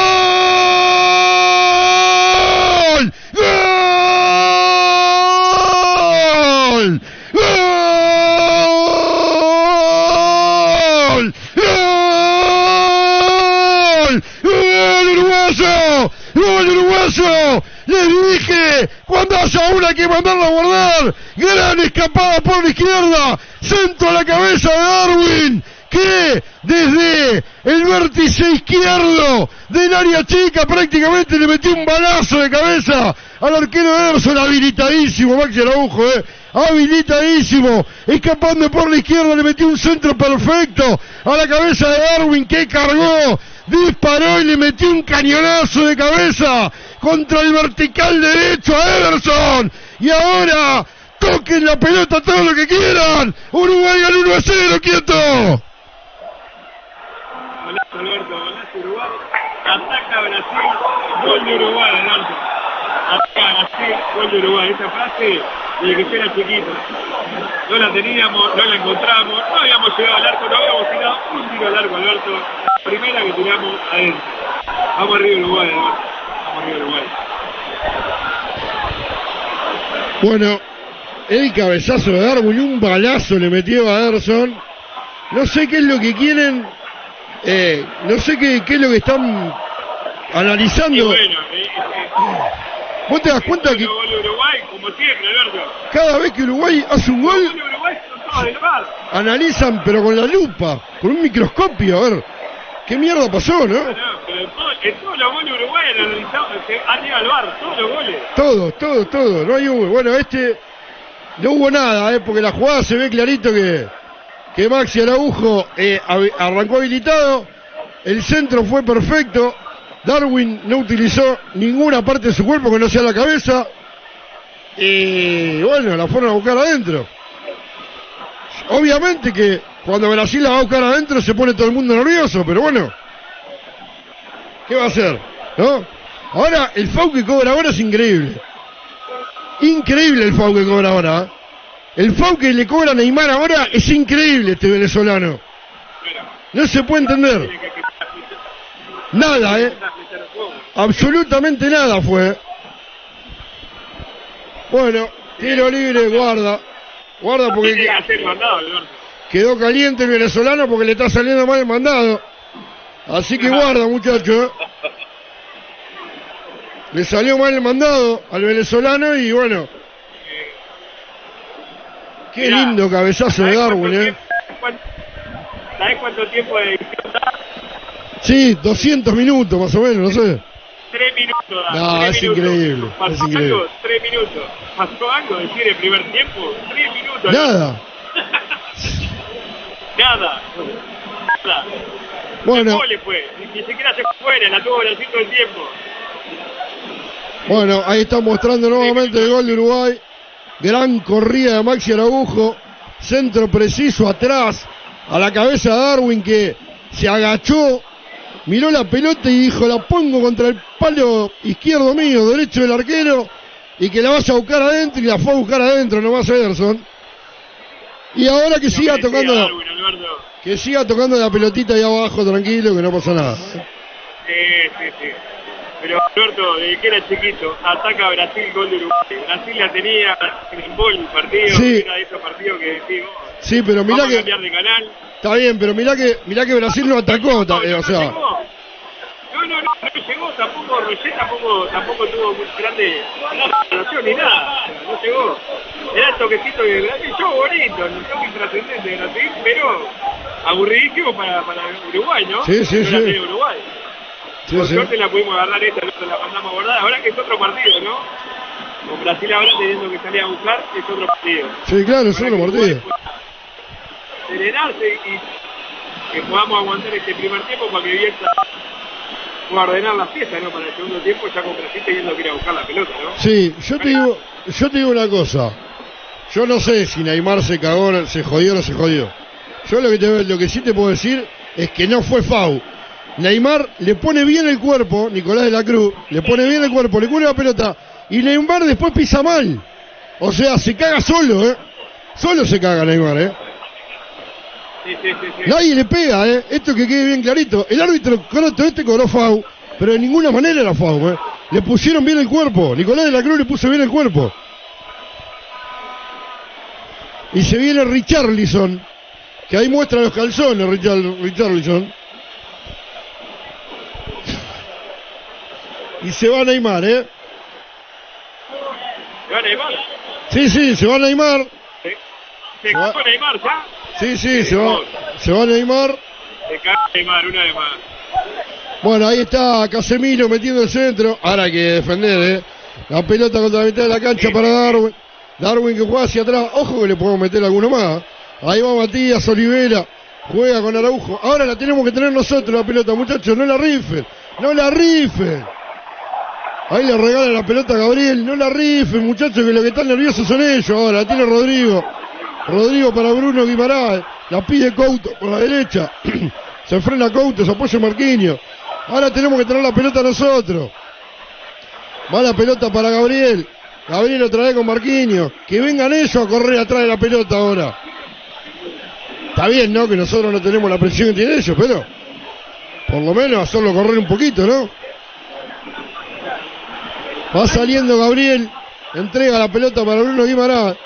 Les dije, cuando haya una que mandarla a guardar. Gran escapada por la izquierda. Centro a la cabeza de Darwin. Que desde el vértice izquierdo del área chica prácticamente le metió un balazo de cabeza al arquero Ederson habilitadísimo. Maxi Araujo, eh. habilitadísimo, escapando por la izquierda, le metió un centro perfecto a la cabeza de Darwin que cargó, disparó y le metió un cañonazo de cabeza contra el vertical derecho a Ederson. Y ahora toquen la pelota todo lo que quieran. Uruguay al 1 a 0, quieto. Alberto, golazo Uruguay. Ataca Brasil, gol de Uruguay, Alberto. Ataca Brasil, gol de Uruguay. Esa frase, desde que yo era chiquito. No la teníamos, no la encontramos, no habíamos llegado al arco, no habíamos tirado un tiro al arco, Alberto. Primera que tiramos adentro. Vamos arriba Uruguay, Alberto. Uruguay. Bueno, el cabezazo de Darwin, un balazo le metió a Ederson. No sé qué es lo que quieren, eh, no sé qué, qué es lo que están analizando. Bueno, eh, eh, ¿Vos te das cuenta que gol de Uruguay, como siempre, Alberto. cada vez que Uruguay hace un gol, analizan pero con la lupa, con un microscopio, a ver qué mierda pasó, ¿no? No, pero en todo- en todos los goles de Uruguay han analizado, se han ido al bar, todos los goles. Todo, todo, todo, no hay hubo. Bueno, este no hubo nada, ¿eh? porque la jugada se ve clarito que, que Maxi Araujo eh, arrancó habilitado, el centro fue perfecto, Darwin no utilizó ninguna parte de su cuerpo que no sea la cabeza, y bueno, la fueron a buscar adentro. Obviamente que cuando Brasil la va a buscar adentro se pone todo el mundo nervioso, pero bueno, ¿qué va a hacer? ¿No? Ahora, el FAU que cobra ahora es increíble. Increíble el FAU que cobra ahora. ¿eh? El FAU que le cobra a Neymar ahora es increíble este venezolano. No se puede entender. Nada, ¿eh? Absolutamente nada fue. Bueno, tiro libre, guarda. Guarda porque Quedó caliente el venezolano porque le está saliendo mal el mandado. Así que guarda, muchacho. Le salió mal el mandado al venezolano y bueno. Qué Mirá, lindo cabezazo de Darwin, ¿eh? ¿Cuánto- ¿Sabés cuánto tiempo de da? Sí, 200 minutos más o menos, no sé. Tres minutos. da, No, tres es minutos. increíble, ¿Pasó es increíble. algo? Tres minutos. ¿Pasó algo decir el primer tiempo? Tres minutos. Nada. Nada. Nada. Bueno. ¿Cómo le fue? Ni, siquiera se fue fuera, la tuvo Brasil todo el tiempo. Bueno, ahí está mostrando nuevamente el gol de Uruguay. Gran corrida de Maxi Araujo. Centro preciso atrás. A la cabeza de Darwin que se agachó. Miró la pelota y dijo, la pongo contra el palo izquierdo mío, derecho del arquero. Y que la vaya a buscar adentro. Y la fue a buscar adentro nomás Ederson. Y ahora que siga tocando, Darwin, que siga tocando la pelotita ahí abajo, tranquilo, que no pasa nada. Sí, sí, sí. Pero Alberto, desde que era chiquito, ataca a Brasil, gol de Uruguay. Brasil la tenía en gol el partido, Sí. era de esos partidos que decimos, Sí, pero mirá vamos a que... cambiar de canal. Está bien, pero mirá que, mirá que Brasil no atacó, ta- eh, o sea... llegó. No, no, no, no llegó, tampoco Roger tampoco, tampoco tuvo muy grande relación ni nada, no llegó. Era el toquecito de Brasil, yo bonito, el toque intrascendente de Brasil, pero aburridísimo para, para Uruguay, ¿no? Sí, sí, sí. tiene Uruguay. Sí, Por sí. suerte la pudimos agarrar esta, no la mandamos a guardar. Ahora que es otro partido, ¿no? Con Brasil ahora teniendo que salir a buscar, es otro partido. Sí, claro, es otro partido. Serenarse y que podamos aguantar este primer tiempo para que Bielsa ordenar la fiesta, ¿no? Para el segundo tiempo ya con Brasil teniendo que ir a buscar la pelota, ¿no? Sí, yo te digo, yo te digo una cosa. Yo no sé si Neymar se cagó, se jodió o no se jodió. Yo lo que, te, lo que sí te puedo decir es que no fue FAU. Neymar le pone bien el cuerpo, Nicolás de la Cruz, le pone bien el cuerpo, le cuelga la pelota y Neymar después pisa mal. O sea, se caga solo, ¿eh? Solo se caga Neymar, ¿eh? Sí, sí, sí. sí. Nadie le pega, ¿eh? Esto que quede bien clarito. El árbitro croto este cobró FAU, pero de ninguna manera era FAU, ¿eh? Le pusieron bien el cuerpo. Nicolás de la Cruz le puso bien el cuerpo. Y se viene Richarlison, que ahí muestra los calzones, Richar, Richarlison. Y se va a Neymar, ¿eh? ¿Se va Neymar? Sí, sí, se va a Neymar. ¿Se va- cagó Neymar ya? Sí, sí, se va, se va Neymar. Se cagó Neymar, una vez más. Bueno, ahí está Casemiro metiendo el centro. Ahora hay que defender, ¿eh? La pelota contra la mitad de la cancha para Darwin. Darwin que juega hacia atrás. Ojo que le podemos meter alguno más. Ahí va Matías Olivera. Juega con Araujo. Ahora la tenemos que tener nosotros la pelota, muchachos. No la rifen. No la rifen. Ahí le regala la pelota a Gabriel. No la rifen, muchachos, que los que están nerviosos son ellos. Ahora la tiene Rodrigo. Rodrigo para Bruno Guimaraes. La pide Couto por la derecha. se frena Couto, se apoya Marquinhos. Ahora tenemos que tener la pelota nosotros. Va la pelota para Gabriel. Gabriel otra vez con Marquinhos. Que vengan ellos a correr atrás de la pelota ahora. Está bien, ¿no? Que nosotros no tenemos la presión que tienen ellos, pero por lo menos hacerlo correr un poquito, ¿no? Va saliendo Gabriel. Entrega la pelota para Bruno Guimarães.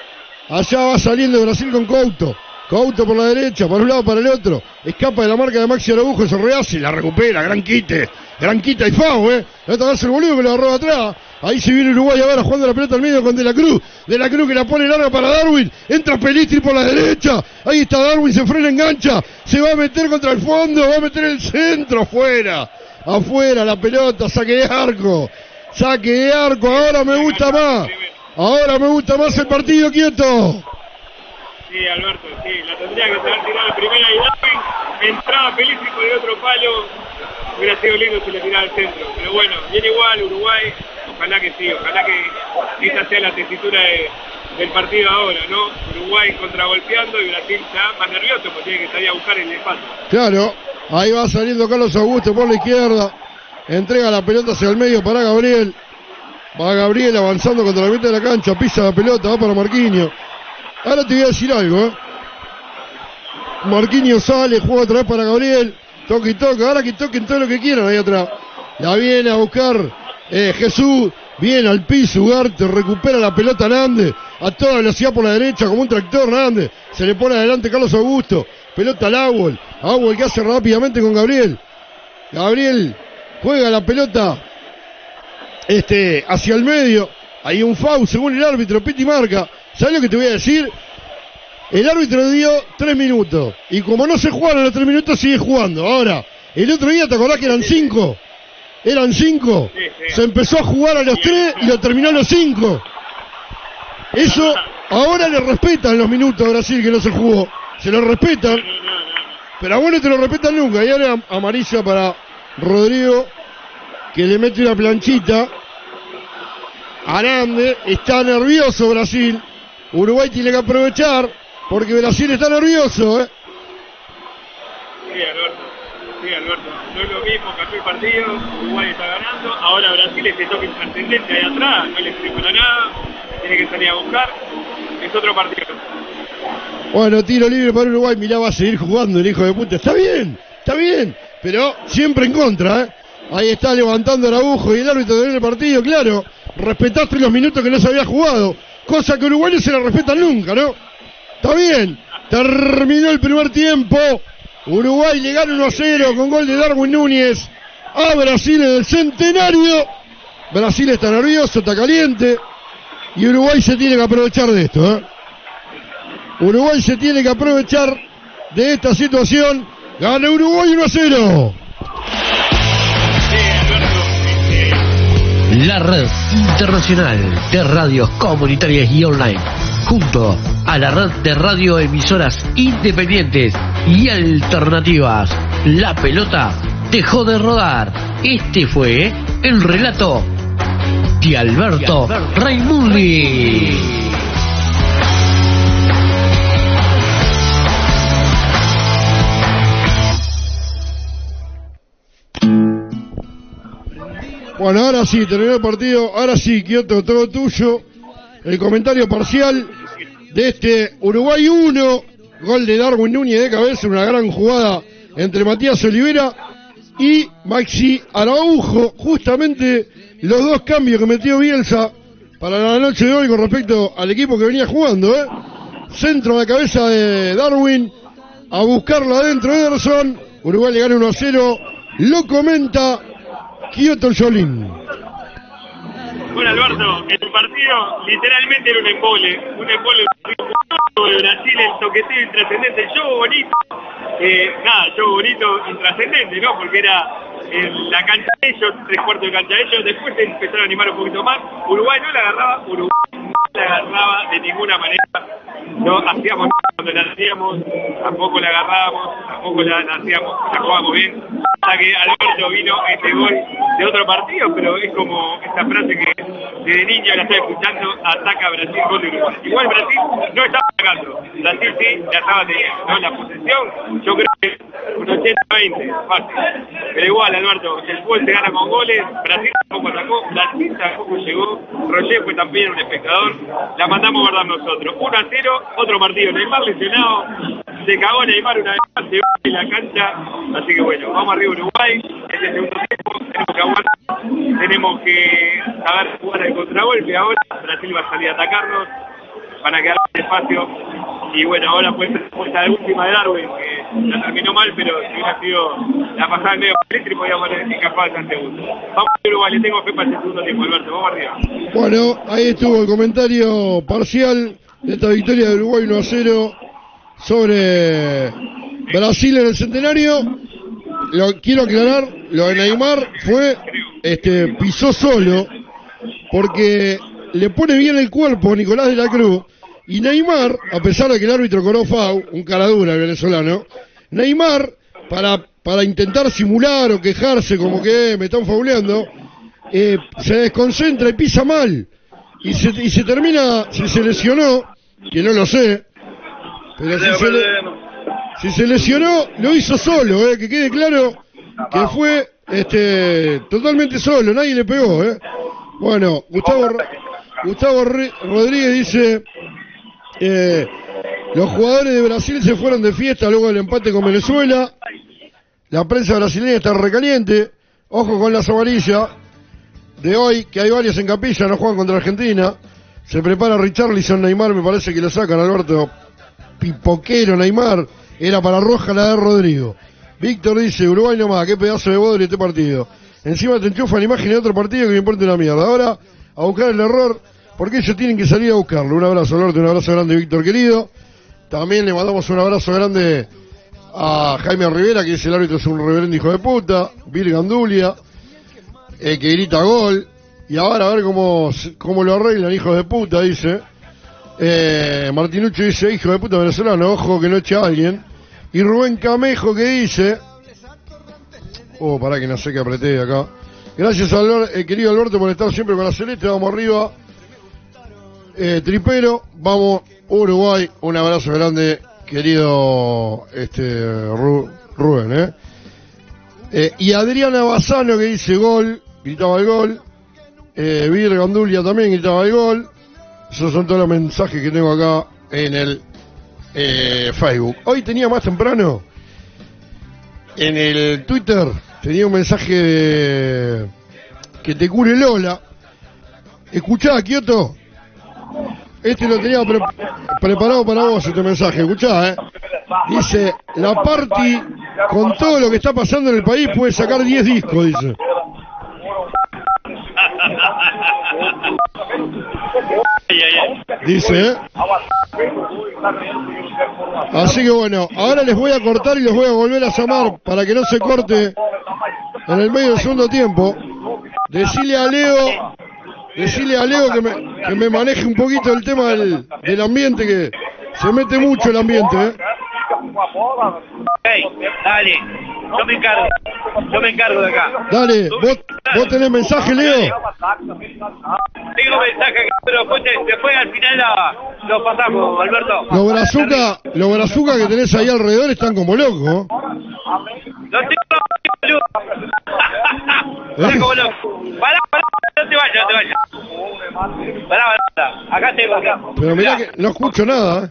Allá va saliendo Brasil con Couto. Couto por la derecha, para un lado, para el otro. Escapa de la marca de Maxi Araujo, se rehace, la recupera, gran quite. Gran quita y Fau, ¿eh? La vez el boludo que lo agarró atrás. Ahí se viene Uruguay ahora jugando la pelota al medio con De la Cruz. De la Cruz que la pone larga para Darwin. Entra Pelistri por la derecha. Ahí está Darwin, se frena, engancha. Se va a meter contra el fondo, va a meter el centro afuera. Afuera la pelota, saque de arco. Saque de arco, ahora me gusta más. Ahora me gusta más el partido quieto. Sí, Alberto, sí, la tendría que haber tirado de primera y. Entraba por el otro palo. Hubiera sido lindo si le tiraba al centro. Pero bueno, viene igual Uruguay. Ojalá que sí, ojalá que esa sea la tesitura de- del partido ahora, ¿no? Uruguay contragolpeando y Brasil está más nervioso porque tiene que salir a buscar el espacio. Claro, ahí va saliendo Carlos Augusto por la izquierda. Entrega la pelota hacia el medio para Gabriel. Va Gabriel avanzando contra la mitad de la cancha, pisa la pelota, va para Marquinhos. Ahora te voy a decir algo, ¿eh? Marquinhos sale, juega otra vez para Gabriel. Toque y toque, ahora que toquen todo lo que quieran ahí atrás. La viene a buscar eh, Jesús, viene al piso, Ugarte, recupera la pelota Nández, a toda velocidad por la derecha, como un tractor Nández. Se le pone adelante Carlos Augusto, pelota al Agüel, Agüel que hace rápidamente con Gabriel. Gabriel juega la pelota este, hacia el medio. Hay un foul según el árbitro, Piti marca. ¿Sabes lo que te voy a decir? El árbitro dio tres minutos. Y como no se jugaron los tres minutos, sigue jugando. Ahora, el otro día, ¿te acordás que eran cinco? Eran cinco. Se empezó a jugar a los tres y lo terminó a los cinco. Eso, ahora le respetan los minutos a Brasil que no se jugó. Se lo respetan. Pero a vos no te lo respetan nunca. Y ahora amarilla para Rodrigo, que le mete una planchita. Arande, está nervioso Brasil. Uruguay tiene que aprovechar, porque Brasil está nervioso, ¿eh? Sí, Alberto. Sí, Alberto. No es lo mismo, cambió el partido, Uruguay está ganando, ahora Brasil ese toque intrascendente ahí atrás, no le sirve para nada, tiene que salir a buscar, es otro partido. Bueno, tiro libre para Uruguay, mirá, va a seguir jugando el hijo de puta. Está bien, está bien, pero siempre en contra, ¿eh? Ahí está levantando Araujo y el árbitro de el partido, claro. Respetaste los minutos que no se había jugado, cosa que Uruguay no se la respetan nunca, ¿no? Está bien, terminó el primer tiempo. Uruguay le gana 1 a 0 con gol de Darwin Núñez a Brasil en el centenario. Brasil está nervioso, está caliente. Y Uruguay se tiene que aprovechar de esto, ¿eh? Uruguay se tiene que aprovechar de esta situación. Gana Uruguay 1 a 0. La red internacional de radios comunitarias y online, junto a la red de radioemisoras independientes y alternativas. La pelota dejó de rodar. Este fue el relato de Alberto Raimundi. Bueno, ahora sí, terminó el partido. Ahora sí, Kioto, todo tuyo. El comentario parcial de este Uruguay 1. Gol de Darwin Núñez de cabeza, una gran jugada entre Matías Olivera y Maxi Araujo. Justamente los dos cambios que metió Bielsa para la noche de hoy con respecto al equipo que venía jugando. ¿eh? Centro a la cabeza de Darwin, a buscarla adentro de Ederson. Uruguay le gana 1 a 0. Lo comenta Kioto Jolín. Bueno, Alberto, el partido literalmente era un embole, un embole de Brasil, el toqueteo intrascendente, el bonito, eh, nada, juego bonito, intrascendente, ¿no? Porque era en la cancha de ellos, tres cuartos de cancha de ellos, después se empezaron a animar un poquito más, Uruguay no la agarraba, Uruguay la agarraba de ninguna manera. No hacíamos nada cuando la hacíamos, tampoco la agarrábamos, tampoco la, la hacíamos, la jugábamos bien. Hasta que Alberto vino este gol de otro partido, pero es como esta frase que desde niño la estoy escuchando, ataca Brasil gol de Uruguay. Igual Brasil no estaba atacando, Brasil sí la estaba teniendo, ¿no? La posesión, yo creo que un 80-20, fácil. Pero igual, Alberto, el fútbol se gana con goles, Brasil tampoco atacó, Brasil tampoco llegó, Roger fue también un espectador, la mandamos guardar nosotros. 1 a 0, otro partido, Neymar lesionado, se cagó Neymar una vez más, se va en la cancha, así que bueno, vamos arriba Uruguay, este segundo tiempo, tenemos que aguantar, tenemos que saber jugar el contragolpe ahora, Brasil va a salir a atacarnos, van a quedar espacio, y bueno, ahora esta de última de Darwin, que la terminó mal, pero si hubiera sido la pasada en medio eléctrico, podíamos haber escapado al segundo. Vamos a Uruguay, le tengo fe para el segundo tiempo, Alberto, vamos arriba. Bueno, ahí estuvo el comentario parcial de esta victoria de Uruguay 1 a 0 sobre Brasil en el centenario. Lo quiero aclarar, lo de Neymar fue, este, pisó solo, porque le pone bien el cuerpo Nicolás de la Cruz, y Neymar, a pesar de que el árbitro cobró FAU, un cara dura el venezolano, Neymar, para, para intentar simular o quejarse como que "Eh, me están fauleando, eh, se desconcentra y pisa mal. Y se, y se termina, si se lesionó, que no lo sé, pero si se, le- se lesionó, lo hizo solo, eh, que quede claro que fue este totalmente solo, nadie le pegó. Eh. Bueno, Gustavo, Gustavo Rodríguez dice, eh, los jugadores de Brasil se fueron de fiesta luego del empate con Venezuela, la prensa brasileña está recaliente, ojo con las amarillas de hoy, que hay varias en capilla, no juegan contra Argentina. Se prepara Richarlison, Neymar, me parece que lo sacan, Alberto. Pipoquero, Neymar. Era para Roja la de Rodrigo. Víctor dice, Uruguay nomás, qué pedazo de bodrio este partido. Encima te enchufan imagen de otro partido que me importa una mierda. Ahora, a buscar el error, porque ellos tienen que salir a buscarlo. Un abrazo, Alberto, un abrazo grande, Víctor querido. También le mandamos un abrazo grande a Jaime Rivera, que dice el árbitro es un reverendo hijo de puta. Vir Gandulia, eh, que grita gol. Y ahora a ver cómo, cómo lo arreglan, hijos de puta, dice. Eh, Martinucci dice, hijo de puta venezolano, ojo que no eche a alguien. Y Rubén Camejo que dice... Oh, pará que no sé qué apreté acá. Gracias, Albert- eh, querido Alberto, por estar siempre con la celeste. Vamos arriba. Eh, tripero, vamos Uruguay. Un abrazo grande, querido este Ru- Rubén. ¿eh? Eh, y Adriana Bassano que dice gol, gritaba el gol. Eh, Vir también gritaba el gol. Esos son todos los mensajes que tengo acá en el eh, Facebook. Hoy tenía más temprano en el Twitter, tenía un mensaje de- que te cure Lola. Escuchá, Kioto. Este lo tenía pre- preparado para vos, este mensaje. Escuchá, ¿eh? Dice, la party con todo lo que está pasando en el país puede sacar 10 discos, dice. Dice, ¿eh? Así que bueno, ahora les voy a cortar y los voy a volver a llamar para que no se corte en el medio del segundo tiempo. Decirle a Leo, decirle a Leo que me, que me maneje un poquito el tema del, del ambiente, que se mete mucho el ambiente, ¿eh? Ey, dale, yo me encargo, yo me encargo de acá. Dale, vos, vos tenés mensaje, Leo. Tengo mensaje, pero después, después al final la- lo pasamos, Alberto. Los brazucas, los brazucas que tenés ahí alrededor están como locos. ¿no? Lo tengo, boludo. Está como loco. Pará, pará, no te vayas, no te vayas. Pará, pará, acá tengo, acá. Pero mirá que no escucho nada, ¿eh?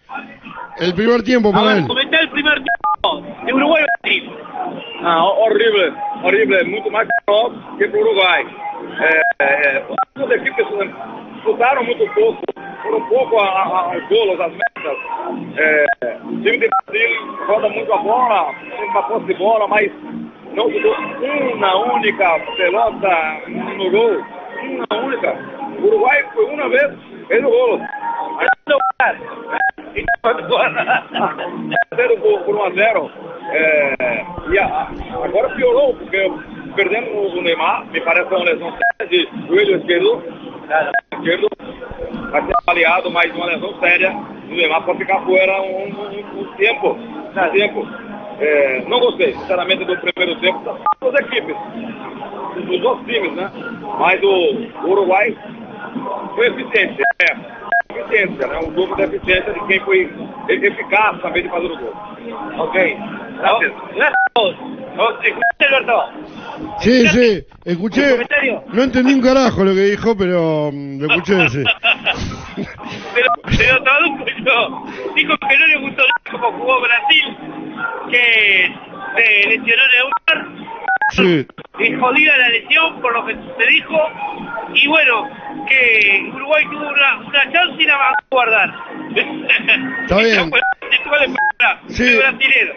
el primer tiempo A para ver, él. comentá el primer tiempo de Uruguay Brasil. Ah, horrible, horrible, muito mais que para o Uruguai. É, é, os equipes lutaram muito pouco, foram pouco a, a, aos golos, às metas. É, o time de Brasil roda muito a bola, tem uma posse de bola, mas não jogou uma única pelota no gol. Uma única. O Uruguai foi uma vez, fez o gol. Aí não Zero por, por 1 a 0. É, e a, agora piorou, porque perdendo o Neymar, me parece uma lesão séria de joelho esquerdo. esquerdo vai ser avaliado mais uma lesão séria do Neymar para ficar fora um, um, um tempo. Um tempo. É, não gostei, sinceramente, do primeiro tempo das duas equipes, dos dois times, né? Mas o, o Uruguai foi eficiente. É, eficiência, né? Um jogo de eficiência de quem foi eficaz também de fazer o gol. Ok. Sí, sí, escuché. No entendí un carajo lo que dijo, pero mm, lo escuché, sí. Pero, pero traduzco yo. Dijo que no le gustó cómo jugó Brasil, que se lesionó Neymar Sí. es jodida la lesión por lo que se dijo y bueno que Uruguay tuvo una, una chance y la va a guardar Está bien. Sí.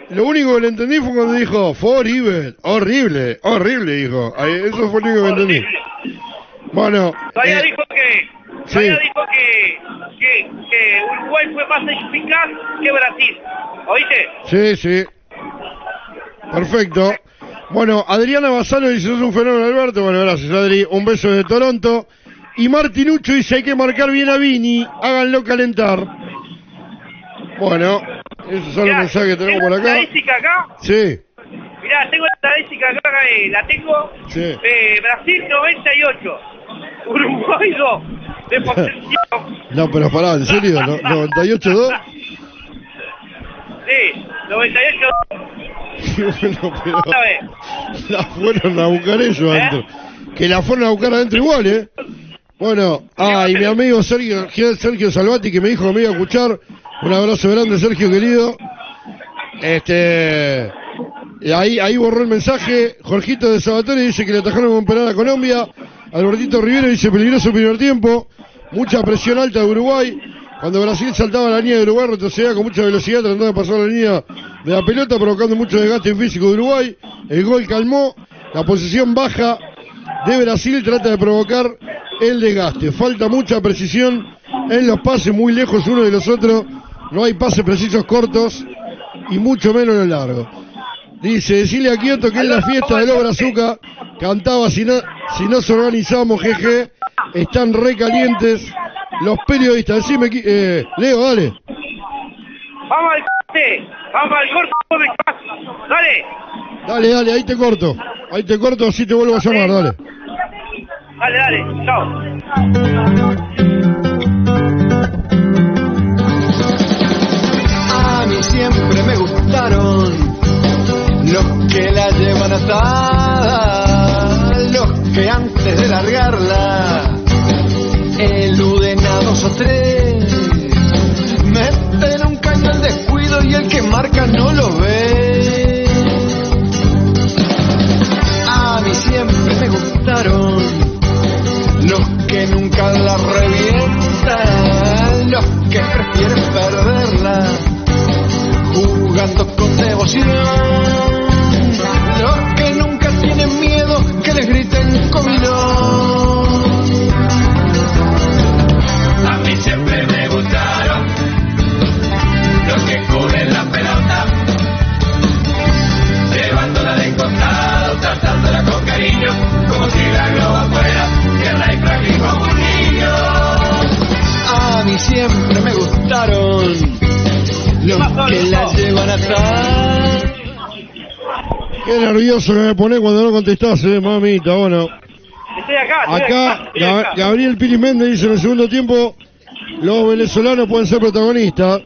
Lo único que le entendí fue cuando dijo, fue horrible, horrible, horrible, dijo. Eso fue lo único que entendí. Bueno, Todavía eh, dijo que sí. dijo que, que, que Uruguay fue más eficaz que Brasil ¿oíste? sí, sí. Perfecto. Bueno, Adriana Basano dice, sos un fenómeno, Alberto. Bueno, gracias, Adri. Un beso de Toronto. Y Martinucho dice, hay que marcar bien a Vini, háganlo calentar. Bueno, esos son los mensajes que tenemos por tengo acá. estadística acá Sí, mirá tengo la estadística acá eh, la tengo sí. eh, Brasil 98 Uruguay 2 de posesión No, pero pará, ¿en serio? ¿No- ¿98-2? Sí 98 bueno, pero ¿sabes? la fueron a buscar ellos adentro. Que la fueron a buscar adentro igual, ¿eh? Bueno, ah, y mi amigo Sergio, Sergio Salvati que me dijo que me iba a escuchar. Un abrazo grande, Sergio querido. Este. y ahí, ahí borró el mensaje. Jorgito de Sabatore dice que le atajaron con penal a Colombia. Albertito Rivero dice peligroso primer tiempo. Mucha presión alta de Uruguay. Cuando Brasil saltaba la línea de Uruguay, retrocedía con mucha velocidad tratando de pasar la línea de la pelota, provocando mucho desgaste físico de Uruguay. El gol calmó. La posición baja de Brasil trata de provocar el desgaste. Falta mucha precisión en los pases, muy lejos uno de los otros. No hay pases precisos cortos y mucho menos en lo largo. Dice, decirle a Kioto que es la fiesta del Obra Azúcar. Cantaba, si no, si nos organizamos, jeje. Están recalientes los periodistas. Decime, eh, Leo, dale. vamos al corte vamos al corte dale Dale, dale, ahí te corto. Ahí te corto, así te vuelvo a llamar, dale. dale dale chao A mí siempre me gustaron los que la llevan atada, los que antes de largarla eluden a dos o tres, meten un caño al descuido y el que marca no lo ve. A mí siempre me gustaron los que nunca la revientan, los que prefieren perderla jugando con devoción, que la llevan atrás. Qué nervioso que me pone cuando no contestás, eh, mamita. Bueno, estoy acá estoy acá estoy Gab- acá. Gabriel Piri Méndez dice en el segundo tiempo, los venezolanos pueden ser protagonistas.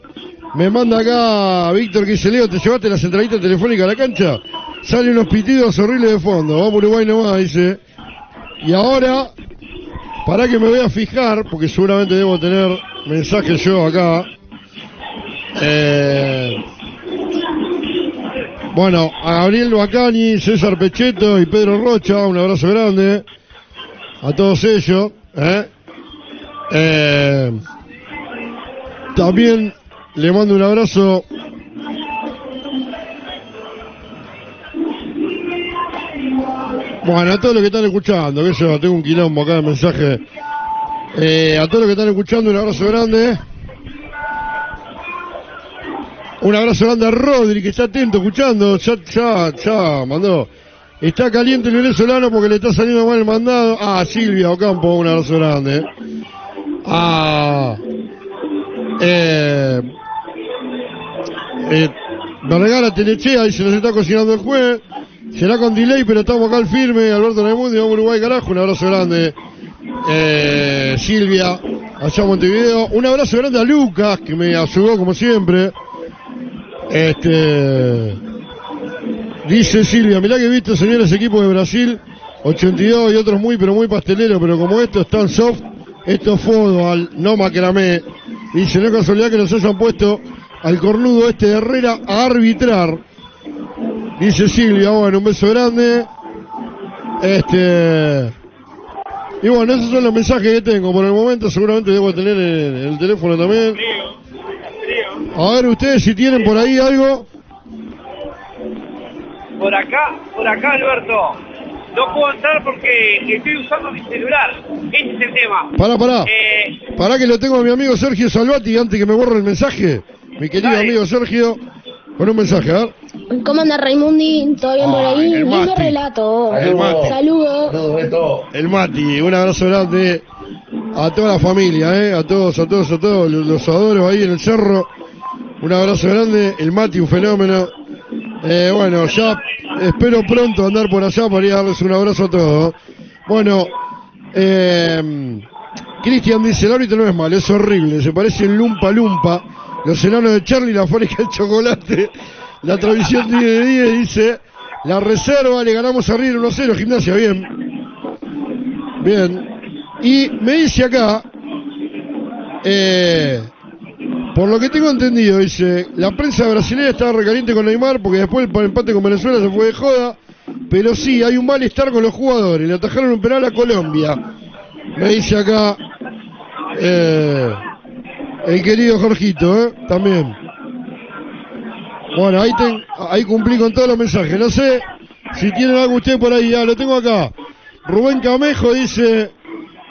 Me manda acá Víctor que dice, Leo, ¿te llevaste la centralita telefónica a la cancha? Sale unos pitidos horribles de fondo. Vamos Uruguay nomás, dice. Y ahora, para que me voy a fijar, porque seguramente debo tener mensajes yo acá. Eh, bueno, a Gabriel Bacani, César Pechetto y Pedro Rocha, un abrazo grande a todos ellos. ¿eh? Eh, También le mando un abrazo Bueno, a todos los que están escuchando, que yo tengo un quilombo acá de mensaje. Eh, a todos los que están escuchando, un abrazo grande. Un abrazo grande a Rodri, que está atento, escuchando. Ya, ya, ya, mandó. Está caliente el venezolano porque le está saliendo mal el mandado. Ah, Silvia Ocampo, un abrazo grande. Ah, eh, eh, me regala Telechea y se nos está cocinando el juez. Será con delay, pero estamos acá al firme. Alberto Raimundo, vamos a Uruguay, carajo. Un abrazo grande. Eh, Silvia, allá en Montevideo. Un abrazo grande a Lucas, que me ayudó como siempre. Este. Dice Silvia, mirá que he visto señores equipos de Brasil, 82 y otros muy, pero muy pasteleros, pero como estos están soft, esto es fútbol, no macramé. Dice, no es casualidad que nos hayan puesto al cornudo este de Herrera a arbitrar. Dice Silvia, bueno, un beso grande. Este. Y bueno, esos son los mensajes que tengo. Por el momento seguramente debo tener el, el teléfono también. A ver ustedes si tienen por ahí algo. Por acá, por acá, Alberto. No puedo entrar porque estoy usando mi celular. Ese es el tema. Pará, pará. Eh, Pará que lo tengo a mi amigo Sergio Salvati antes que me borre el mensaje. Mi querido amigo Sergio, con un mensaje, a ver. ¿Cómo anda Raimundi? ¿Todo bien por ahí? el Lindo Mati. relato. El Mati. Saludos. El Mati, un abrazo grande a toda la familia, ¿eh? a todos, a todos, a todos, los, los adoro ahí en el cerro. Un abrazo grande, el Mati, un fenómeno. Eh, bueno, ya espero pronto andar por allá para ir a darles un abrazo a todos. Bueno, eh, Cristian dice, el árbitro no es malo, es horrible, se parece en Lumpa Lumpa, los enanos de Charlie, la fábrica de chocolate, la transmisión tiene de 10, dice, la reserva, le ganamos a River 1-0, gimnasia, bien. Bien. Y me dice acá, eh, por lo que tengo entendido, dice, la prensa brasileña estaba recaliente con Neymar porque después el empate con Venezuela se fue de joda, pero sí, hay un malestar con los jugadores, le atajaron un penal a Colombia. Me dice acá eh, el querido Jorgito, ¿eh? también. Bueno, ahí, ten- ahí cumplí con todos los mensajes. No sé si tienen algo usted por ahí. Ah, lo tengo acá. Rubén Camejo dice,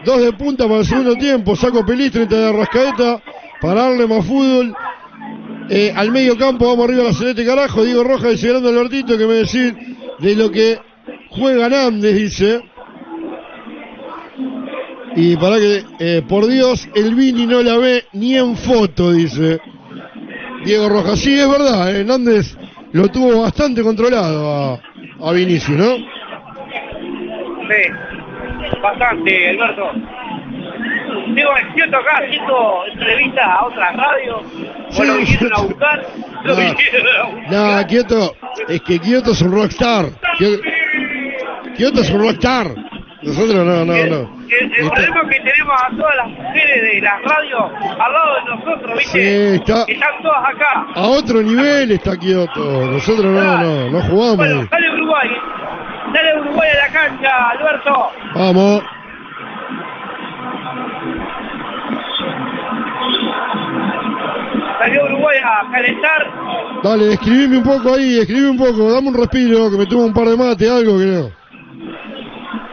dos de punta para el segundo tiempo. Saco Pelistri entre de Rascaeta para darle más fútbol. Eh, al medio campo vamos arriba a la celeste carajo. Diego Rojas dice, grande Albertito, que me decir de lo que juega Nández, dice. Y para que, eh, por Dios, el Vini no la ve ni en foto, dice. Diego Rojas, sí, es verdad, eh, Nández lo tuvo bastante controlado a, a Vinicius, ¿no? Sí, bastante, Alberto. El cierto acá haciendo entrevistas a otras radios. Bueno, Sí. vinieron a buscar. No. buscar. Nada, Kioto, es que Kioto es un rockstar. Kio- Kioto es un rockstar. Nosotros no, no, no. El, el problema es que tenemos a todas las mujeres de las radios al lado de nosotros, ¿viste? Sí, está- Están todas acá. A otro nivel está Kioto. Nosotros no, no, no jugamos. Bueno, dale Uruguay. Dale Uruguay a la cancha, Alberto. Vamos. Salió Uruguay a calentar. Dale, escribime un poco ahí, escribime un poco, dame un respiro, que me tomo un par de mate, algo no.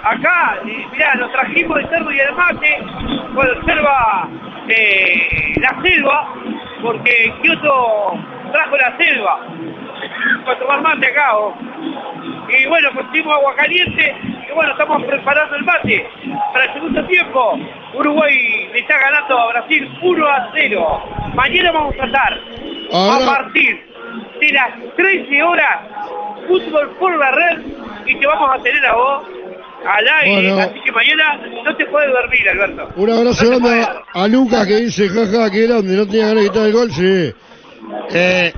Acá, mirá, nos trajimos el cerdo y el mate. Conserva eh, la selva, porque Kioto trajo la selva para tomar mate acá. Y bueno, pusimos agua caliente y bueno, estamos preparando el mate para el segundo tiempo. Uruguay le está ganando a Brasil 1 a 0. Mañana vamos a Ahora- a partir de las 13 horas fútbol por la red y te vamos a tener a vos al aire. Bueno. Así que mañana no te puedes dormir, Alberto. Un abrazo No grande a, a Lucas que dice, jaja, qué grande, no tenía ganas de quitar el gol, sí. Eh,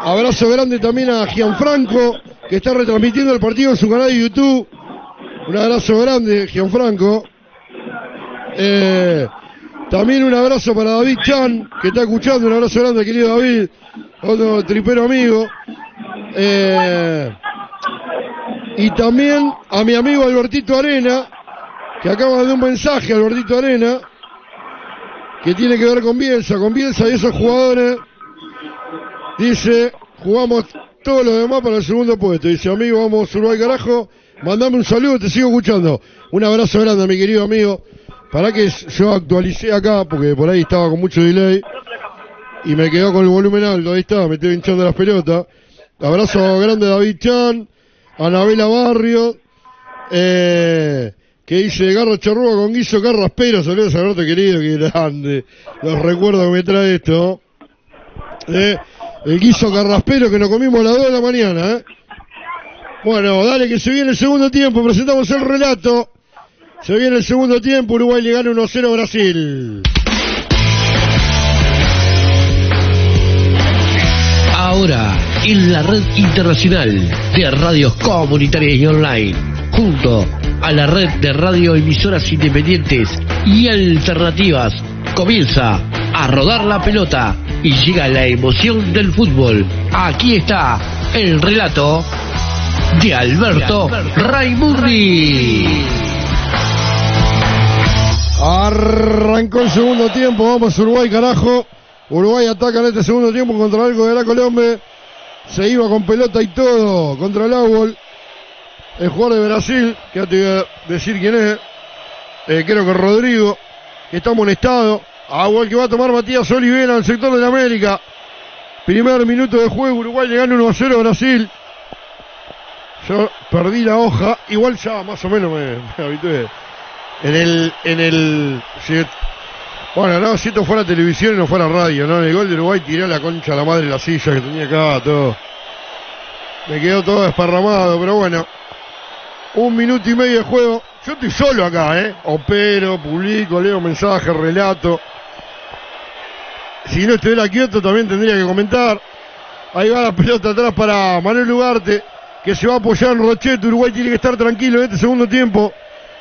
abrazo grande también a Gianfranco, que está retransmitiendo el partido en su canal de YouTube. Un abrazo grande, Gianfranco. Eh, también un abrazo para David Chan, que está escuchando. Un abrazo grande, querido David, otro tripero amigo. Eh, y también a mi amigo Albertito Arena, que acaba de dar un mensaje, Albertito Arena, que tiene que ver con Bielsa, con Bielsa y esos jugadores. Dice, jugamos todo lo demás para el segundo puesto. Dice, amigo, vamos Uruguay carajo, mandame un saludo, te sigo escuchando. Un abrazo grande mi querido amigo. Para que yo actualicé acá, porque por ahí estaba con mucho delay. Y me quedó con el volumen alto, ahí está, me estoy hinchando las pelotas. Abrazo grande a David Chan, a Anabela Barrio, eh, que dice Garro Charrúa con guiso carraspero, saludos a Alberto querido, que grande. Los recuerdos que me trae esto. Eh, el guiso carraspero que nos comimos a las 2 de la mañana, eh. Bueno, dale que se viene el segundo tiempo, presentamos el relato. Se viene el segundo tiempo, Uruguay le gana 1-0 a Brasil. Ahora, en la red internacional de radios comunitarias y online, junto a la red de radioemisoras independientes y alternativas, comienza a rodar la pelota y llega la emoción del fútbol. Aquí está el relato de Alberto Raimundi. Arrancó el segundo tiempo, vamos Uruguay carajo. Uruguay ataca en este segundo tiempo contra algo de la Colombia. Se iba con pelota y todo contra el Aguol. El jugador de Brasil, que ya te voy a decir quién es. Eh, creo que Rodrigo, que está amonestado. Aguol que va a tomar Matías Olivera el sector de la América. Primer minuto de juego, Uruguay le gana 1 a 0 a Brasil. Yo perdí la hoja, igual ya más o menos me, me habitué. En el, en el, si- bueno, no, si esto fuera televisión y no fuera radio, ¿no? El gol de Uruguay tiré la concha a la madre la silla que tenía acá, todo. Me quedó todo desparramado, pero bueno. Un minuto y medio de juego. Yo estoy solo acá, ¿eh? Opero, publico, leo mensajes, relato. Si no estuviera Kioto también tendría que comentar. Ahí va la pelota atrás para Manuel Ugarte, que se va a apoyar en Rochete. Uruguay tiene que estar tranquilo en este segundo tiempo.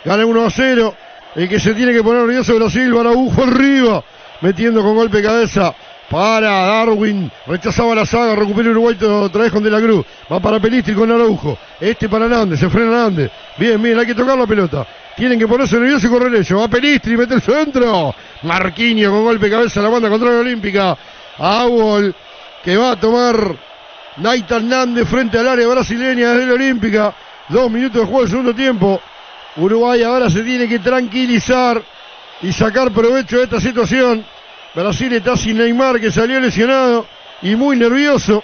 Gana 1 a 0. El que se tiene que poner nervioso Brasil, Baraujo arriba, metiendo con golpe de cabeza para Darwin. Rechazaba la saga, recupera Uruguay otra vez con De la Cruz. Va para Pelistri con Araujo. Este para Nández, se frena Nández. Bien, bien, hay que tocar la pelota. Tienen que ponerse nerviosos y correr ellos. Va Pelistri, mete el centro. Marquinhos con golpe de cabeza, la banda contra la Olímpica. Aguol, que va a tomar Naitan Nández frente al área brasileña de la Olímpica. Dos minutos de juego del segundo tiempo. Uruguay ahora se tiene que tranquilizar y sacar provecho de esta situación. Brasil está sin Neymar que salió lesionado y muy nervioso.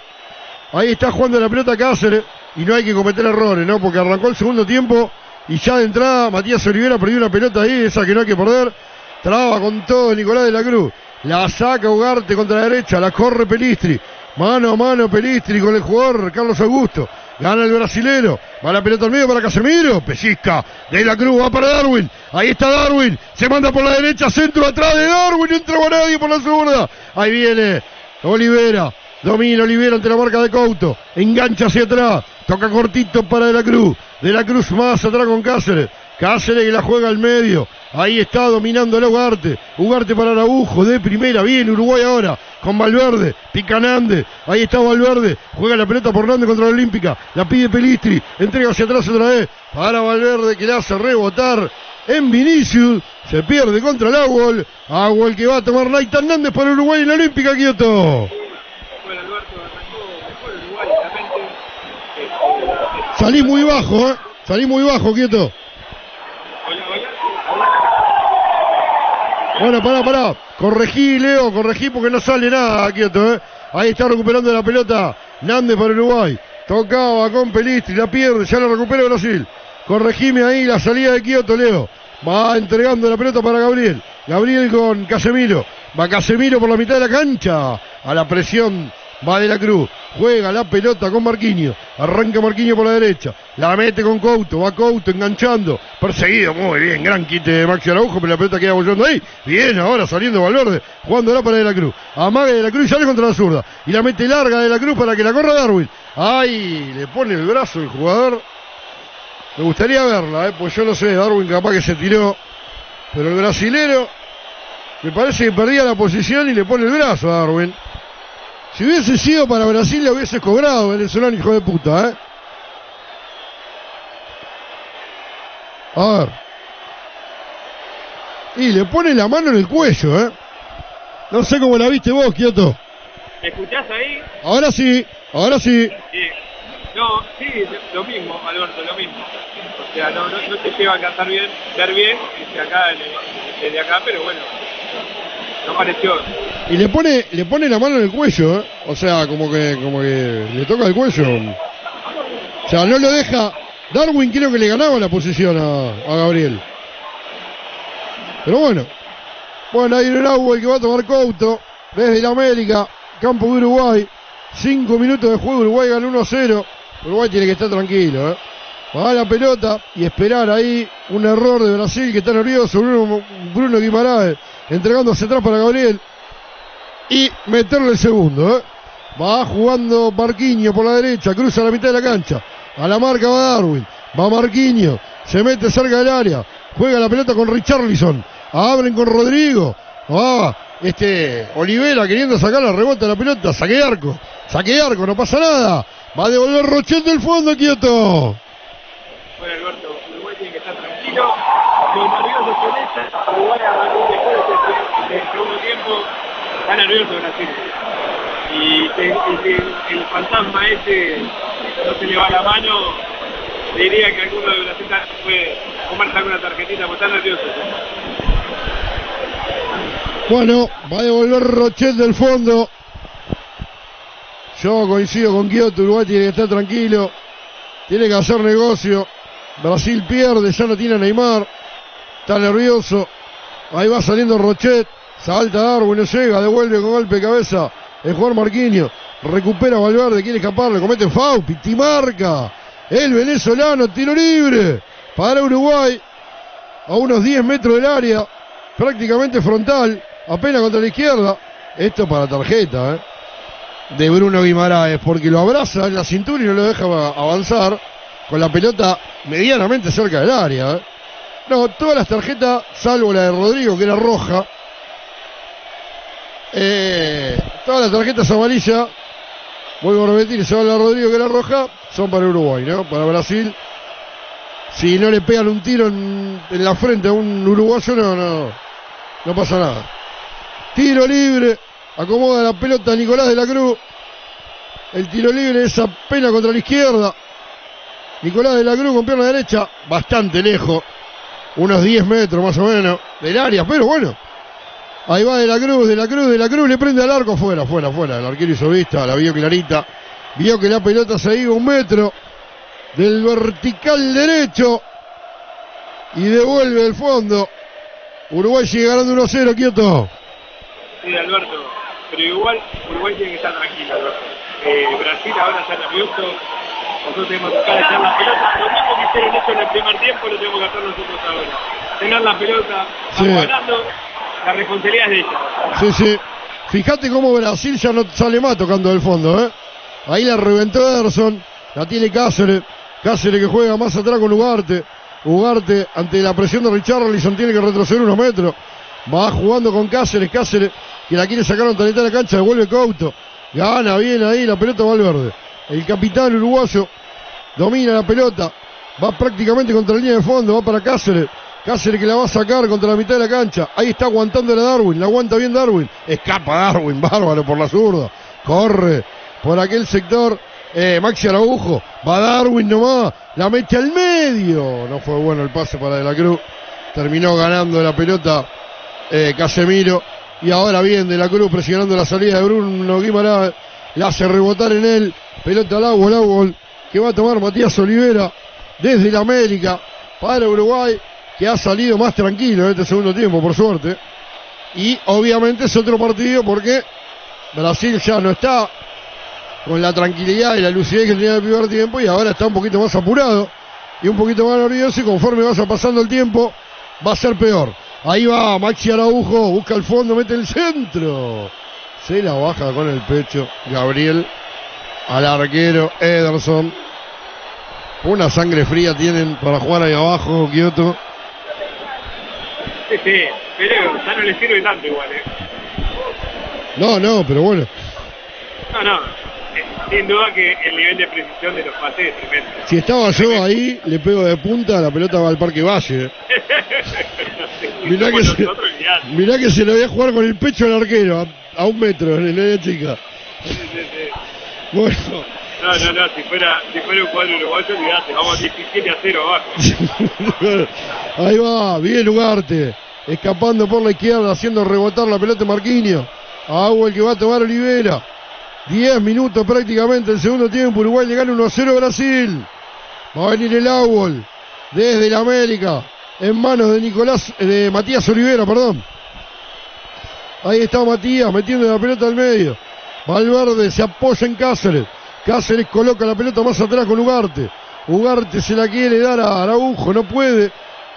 Ahí está jugando la pelota Cáceres y no hay que cometer errores, ¿no? Porque arrancó el segundo tiempo y ya de entrada Matías Olivera perdió una pelota ahí, esa que no hay que perder. Traba con todo Nicolás de la Cruz. La saca Ugarte contra la derecha, la corre Pelistri. Mano a mano Pelistri con el jugador Carlos Augusto. Gana el brasilero. Va la pelota al medio para Casemiro. Pellizca. De la Cruz va para Darwin. Ahí está Darwin. Se manda por la derecha. Centro atrás de Darwin. No entraba nadie por la zurda. Ahí viene Olivera. Domina Olivera ante la marca de Couto. Engancha hacia atrás. Toca cortito para De la Cruz. De la Cruz más atrás con Cáceres. Cáceres que la juega al medio. Ahí está dominando el Ugarte. Ugarte para Araujo de primera. Bien Uruguay ahora. Con Valverde. Pica Nández. Ahí está Valverde. Juega la pelota por Nández contra la Olímpica. La pide Pelistri. Entrega hacia atrás otra vez. Para Valverde que la hace rebotar. En Vinicius. Se pierde contra el Aguol. Aguol que va a tomar Naitan Nández para Uruguay en la Olímpica, Kioto. Salí muy bajo, ¿eh? Salí muy bajo, quieto. Bueno, pará, pará. Corregí, Leo, corregí porque no sale nada, quieto, ¿eh? Ahí está recuperando la pelota Nández para Uruguay. Tocaba con Pelistri, la pierde, ya la recupera Brasil. Corregime ahí la salida de Kioto, Leo. Va entregando la pelota para Gabriel. Gabriel con Casemiro. Va Casemiro por la mitad de la cancha. A la presión va de la Cruz. Juega la pelota con Marquinhos. Arranca Marquinhos por la derecha. La mete con Couto. Va Couto enganchando. Perseguido. Muy bien. Gran quite de Maxi Araujo. Pero la pelota queda volviendo ahí. Bien. Ahora saliendo Valverde. Jugándola para De la Cruz. Amaga de la Cruz y sale contra la zurda. Y la mete larga de la Cruz para que la corra Darwin. Ahí le pone el brazo el jugador. Me gustaría verla, ¿eh? pues yo no sé. Darwin capaz que se tiró. Pero el brasilero. Me parece que perdía la posición y le pone el brazo a Darwin. Si hubiese sido para Brasil, le hubiese cobrado venezolano, hijo de puta, ¿eh? A ver. Y le pone la mano en el cuello, ¿eh? No sé cómo la viste vos, Kioto. ¿Me escuchás ahí? Ahora sí, ahora sí. Sí. No, sí, lo mismo, Alberto, lo mismo. O sea, no, no, no te lleva a cantar bien, ver bien desde acá, desde acá, pero bueno, Y le pone, le pone la mano en el cuello, ¿eh? O sea, como que, como que le toca el cuello. O sea, no lo deja. Darwin creo que le ganaba la posición a, Gabriel. Pero bueno. Bueno, ahí en el agua el que va a tomar Couto. Desde la América. Campo de Uruguay. Cinco minutos de juego. Uruguay gana 1-0. Uruguay tiene que estar tranquilo, ¿eh? La pelota y esperar ahí un error de Brasil que está nervioso. Bruno, Bruno Guimaraes entregando hacia atrás para Gabriel. Y meterle el segundo, ¿eh? Va jugando Marquinho por la derecha, cruza la mitad de la cancha. A la marca va Darwin. Va Marquinho, se mete cerca del área. Juega la pelota con Richarlison. Abren con Rodrigo. Va este Olivera queriendo sacar la rebota de la pelota. Saque arco. Saque arco, no pasa nada. Va a devolver Rochet del fondo, quieto. Bueno, Alberto, Uruguay tiene que estar tranquilo. Los nerviosos con esta, Uruguay agarró un después del segundo tiempo. Está nervioso Brasil. Y que el fantasma ese no se le va la mano, diría que alguno de Brasil puede comerse alguna tarjetita, porque está nervioso. Bueno, va a devolver Rochet del fondo. Yo coincido con Kioto, Uruguay tiene que estar tranquilo. Tiene que hacer negocio. Brasil pierde, ya no tiene a Neymar. Está nervioso. Ahí va saliendo Rochet. Salta Darwin, no llega, devuelve con golpe de cabeza. El jugador Marquinhos. Recupera Valverde, quiere escapar, le comete foul, marca. El venezolano, tiro libre. Para Uruguay. A unos 10 metros del área. Prácticamente frontal. Apenas contra la izquierda. Esto para tarjeta, ¿eh? de Bruno Guimaraes, porque lo abraza en la cintura y no lo deja avanzar con la pelota medianamente cerca del área. ¿eh? No, todas las tarjetas, salvo la de Rodrigo, que era roja, eh, todas las tarjetas amarillas, vuelvo a repetir, se va la Rodrigo, que era roja, son para Uruguay, ¿no? Para Brasil. Si no le pegan un tiro en, en la frente a un uruguayo, no, no, no pasa nada. Tiro libre Acomoda la pelota Nicolás de la Cruz. El tiro libre es apenas contra la izquierda. Nicolás de la Cruz con pierna derecha, bastante lejos. Unos 10 metros más o menos del área, pero bueno. Ahí va de la Cruz, de la Cruz, de la Cruz, le prende al arco, fuera, fuera, fuera. El arquero hizo vista, la vio clarita. Vio que la pelota se iba un metro del vertical derecho y devuelve el fondo. Uruguay sigue ganando 1-0, Kioto. Sí, Alberto pero igual Uruguay tiene que estar tranquilo. Eh, Brasil ahora está nervioso, nosotros tenemos que echar la pelota, lo mismo que hicieron eso en el primer tiempo lo tenemos que hacer nosotros ahora. Tener la pelota, Sí. ganando, la responsabilidad es de ella. Sí, sí. Fíjate cómo Brasil ya no sale más tocando del fondo, ¿eh? Ahí la reventó Ederson, la tiene Cáceres. Cáceres que juega más atrás con Ugarte. Ugarte, ante la presión de Richarlison, tiene que retroceder unos metros. Va jugando con Cáceres, Cáceres, que la quiere sacar a la cancha, devuelve Couto. Gana bien ahí, la pelota va al verde. El capitán uruguayo domina la pelota. Va prácticamente contra la línea de fondo, va para Cáceres. Cáceres que la va a sacar contra la mitad de la cancha. Ahí está aguantando la Darwin, la aguanta bien Darwin. Escapa Darwin, bárbaro por la zurda. Corre por aquel sector. Eh, Maxi Araujo, va Darwin nomás, la mete al medio. No fue bueno el pase para De la Cruz. Terminó ganando la pelota eh, Casemiro. Y ahora bien, De la Cruz presionando la salida de Bruno Guimaraes. La hace rebotar en él. Pelota al agua, al agua. Que va a tomar Matías Olivera desde la América para Uruguay. Que ha salido más tranquilo en este segundo tiempo, por suerte. Y obviamente es otro partido porque Brasil ya no está con la tranquilidad y la lucidez que tenía en el primer tiempo y ahora está un poquito más apurado y un poquito más nervioso y conforme vaya pasando el tiempo va a ser peor. Ahí va Maxi Araujo, busca el fondo, mete el centro. Se la baja con el pecho Gabriel al arquero Ederson. Una sangre fría tienen para jugar ahí abajo, Kioto. Sí, sí, pero ya no le sirve tanto igual, ¿eh? No, no, pero bueno. No, no, eh, sin duda que el nivel de precisión de los pases es tremendo. Si estaba yo ahí, le pego de punta, la pelota va al Parque Valle. Mirá que, se, mirá que se lo voy a jugar con el pecho al arquero, a, a un metro, en el área chica. Sí, sí, sí. Bueno, No, no, no, si fuera, si fuera un cuadro uruguayo, olvidate, vamos 17 a 0 abajo. ahí va, bien Ugarte. Escapando por la izquierda, haciendo rebotar la pelota Marquinhos. Agua el que va a tomar Olivera. 10 minutos prácticamente el segundo tiempo. Uruguay le gana 1 a 0 a Brasil. Va a venir el agua desde el América. En manos de Nicolás, de Matías Olivera, perdón. Ahí está Matías metiendo la pelota al medio. Valverde se apoya en Cáceres. Cáceres coloca la pelota más atrás con Ugarte. Ugarte se la quiere dar a Araujo, no puede.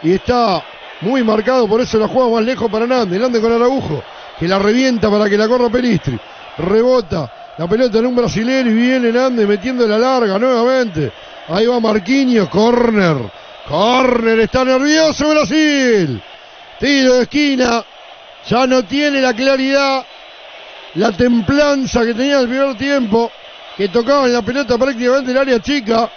Y está muy marcado, por eso la juega más lejos para Nández. Nández con Araujo, que la revienta para que la corra Peristri. Rebota la pelota en un brasilero y viene Nández metiendo la larga nuevamente. Ahí va Marquinhos, corner. Corner, está nervioso Brasil. Tiro de esquina. Ya no tiene la claridad, la templanza que tenía el primer tiempo, que tocaba en la pelota prácticamente en el área chica.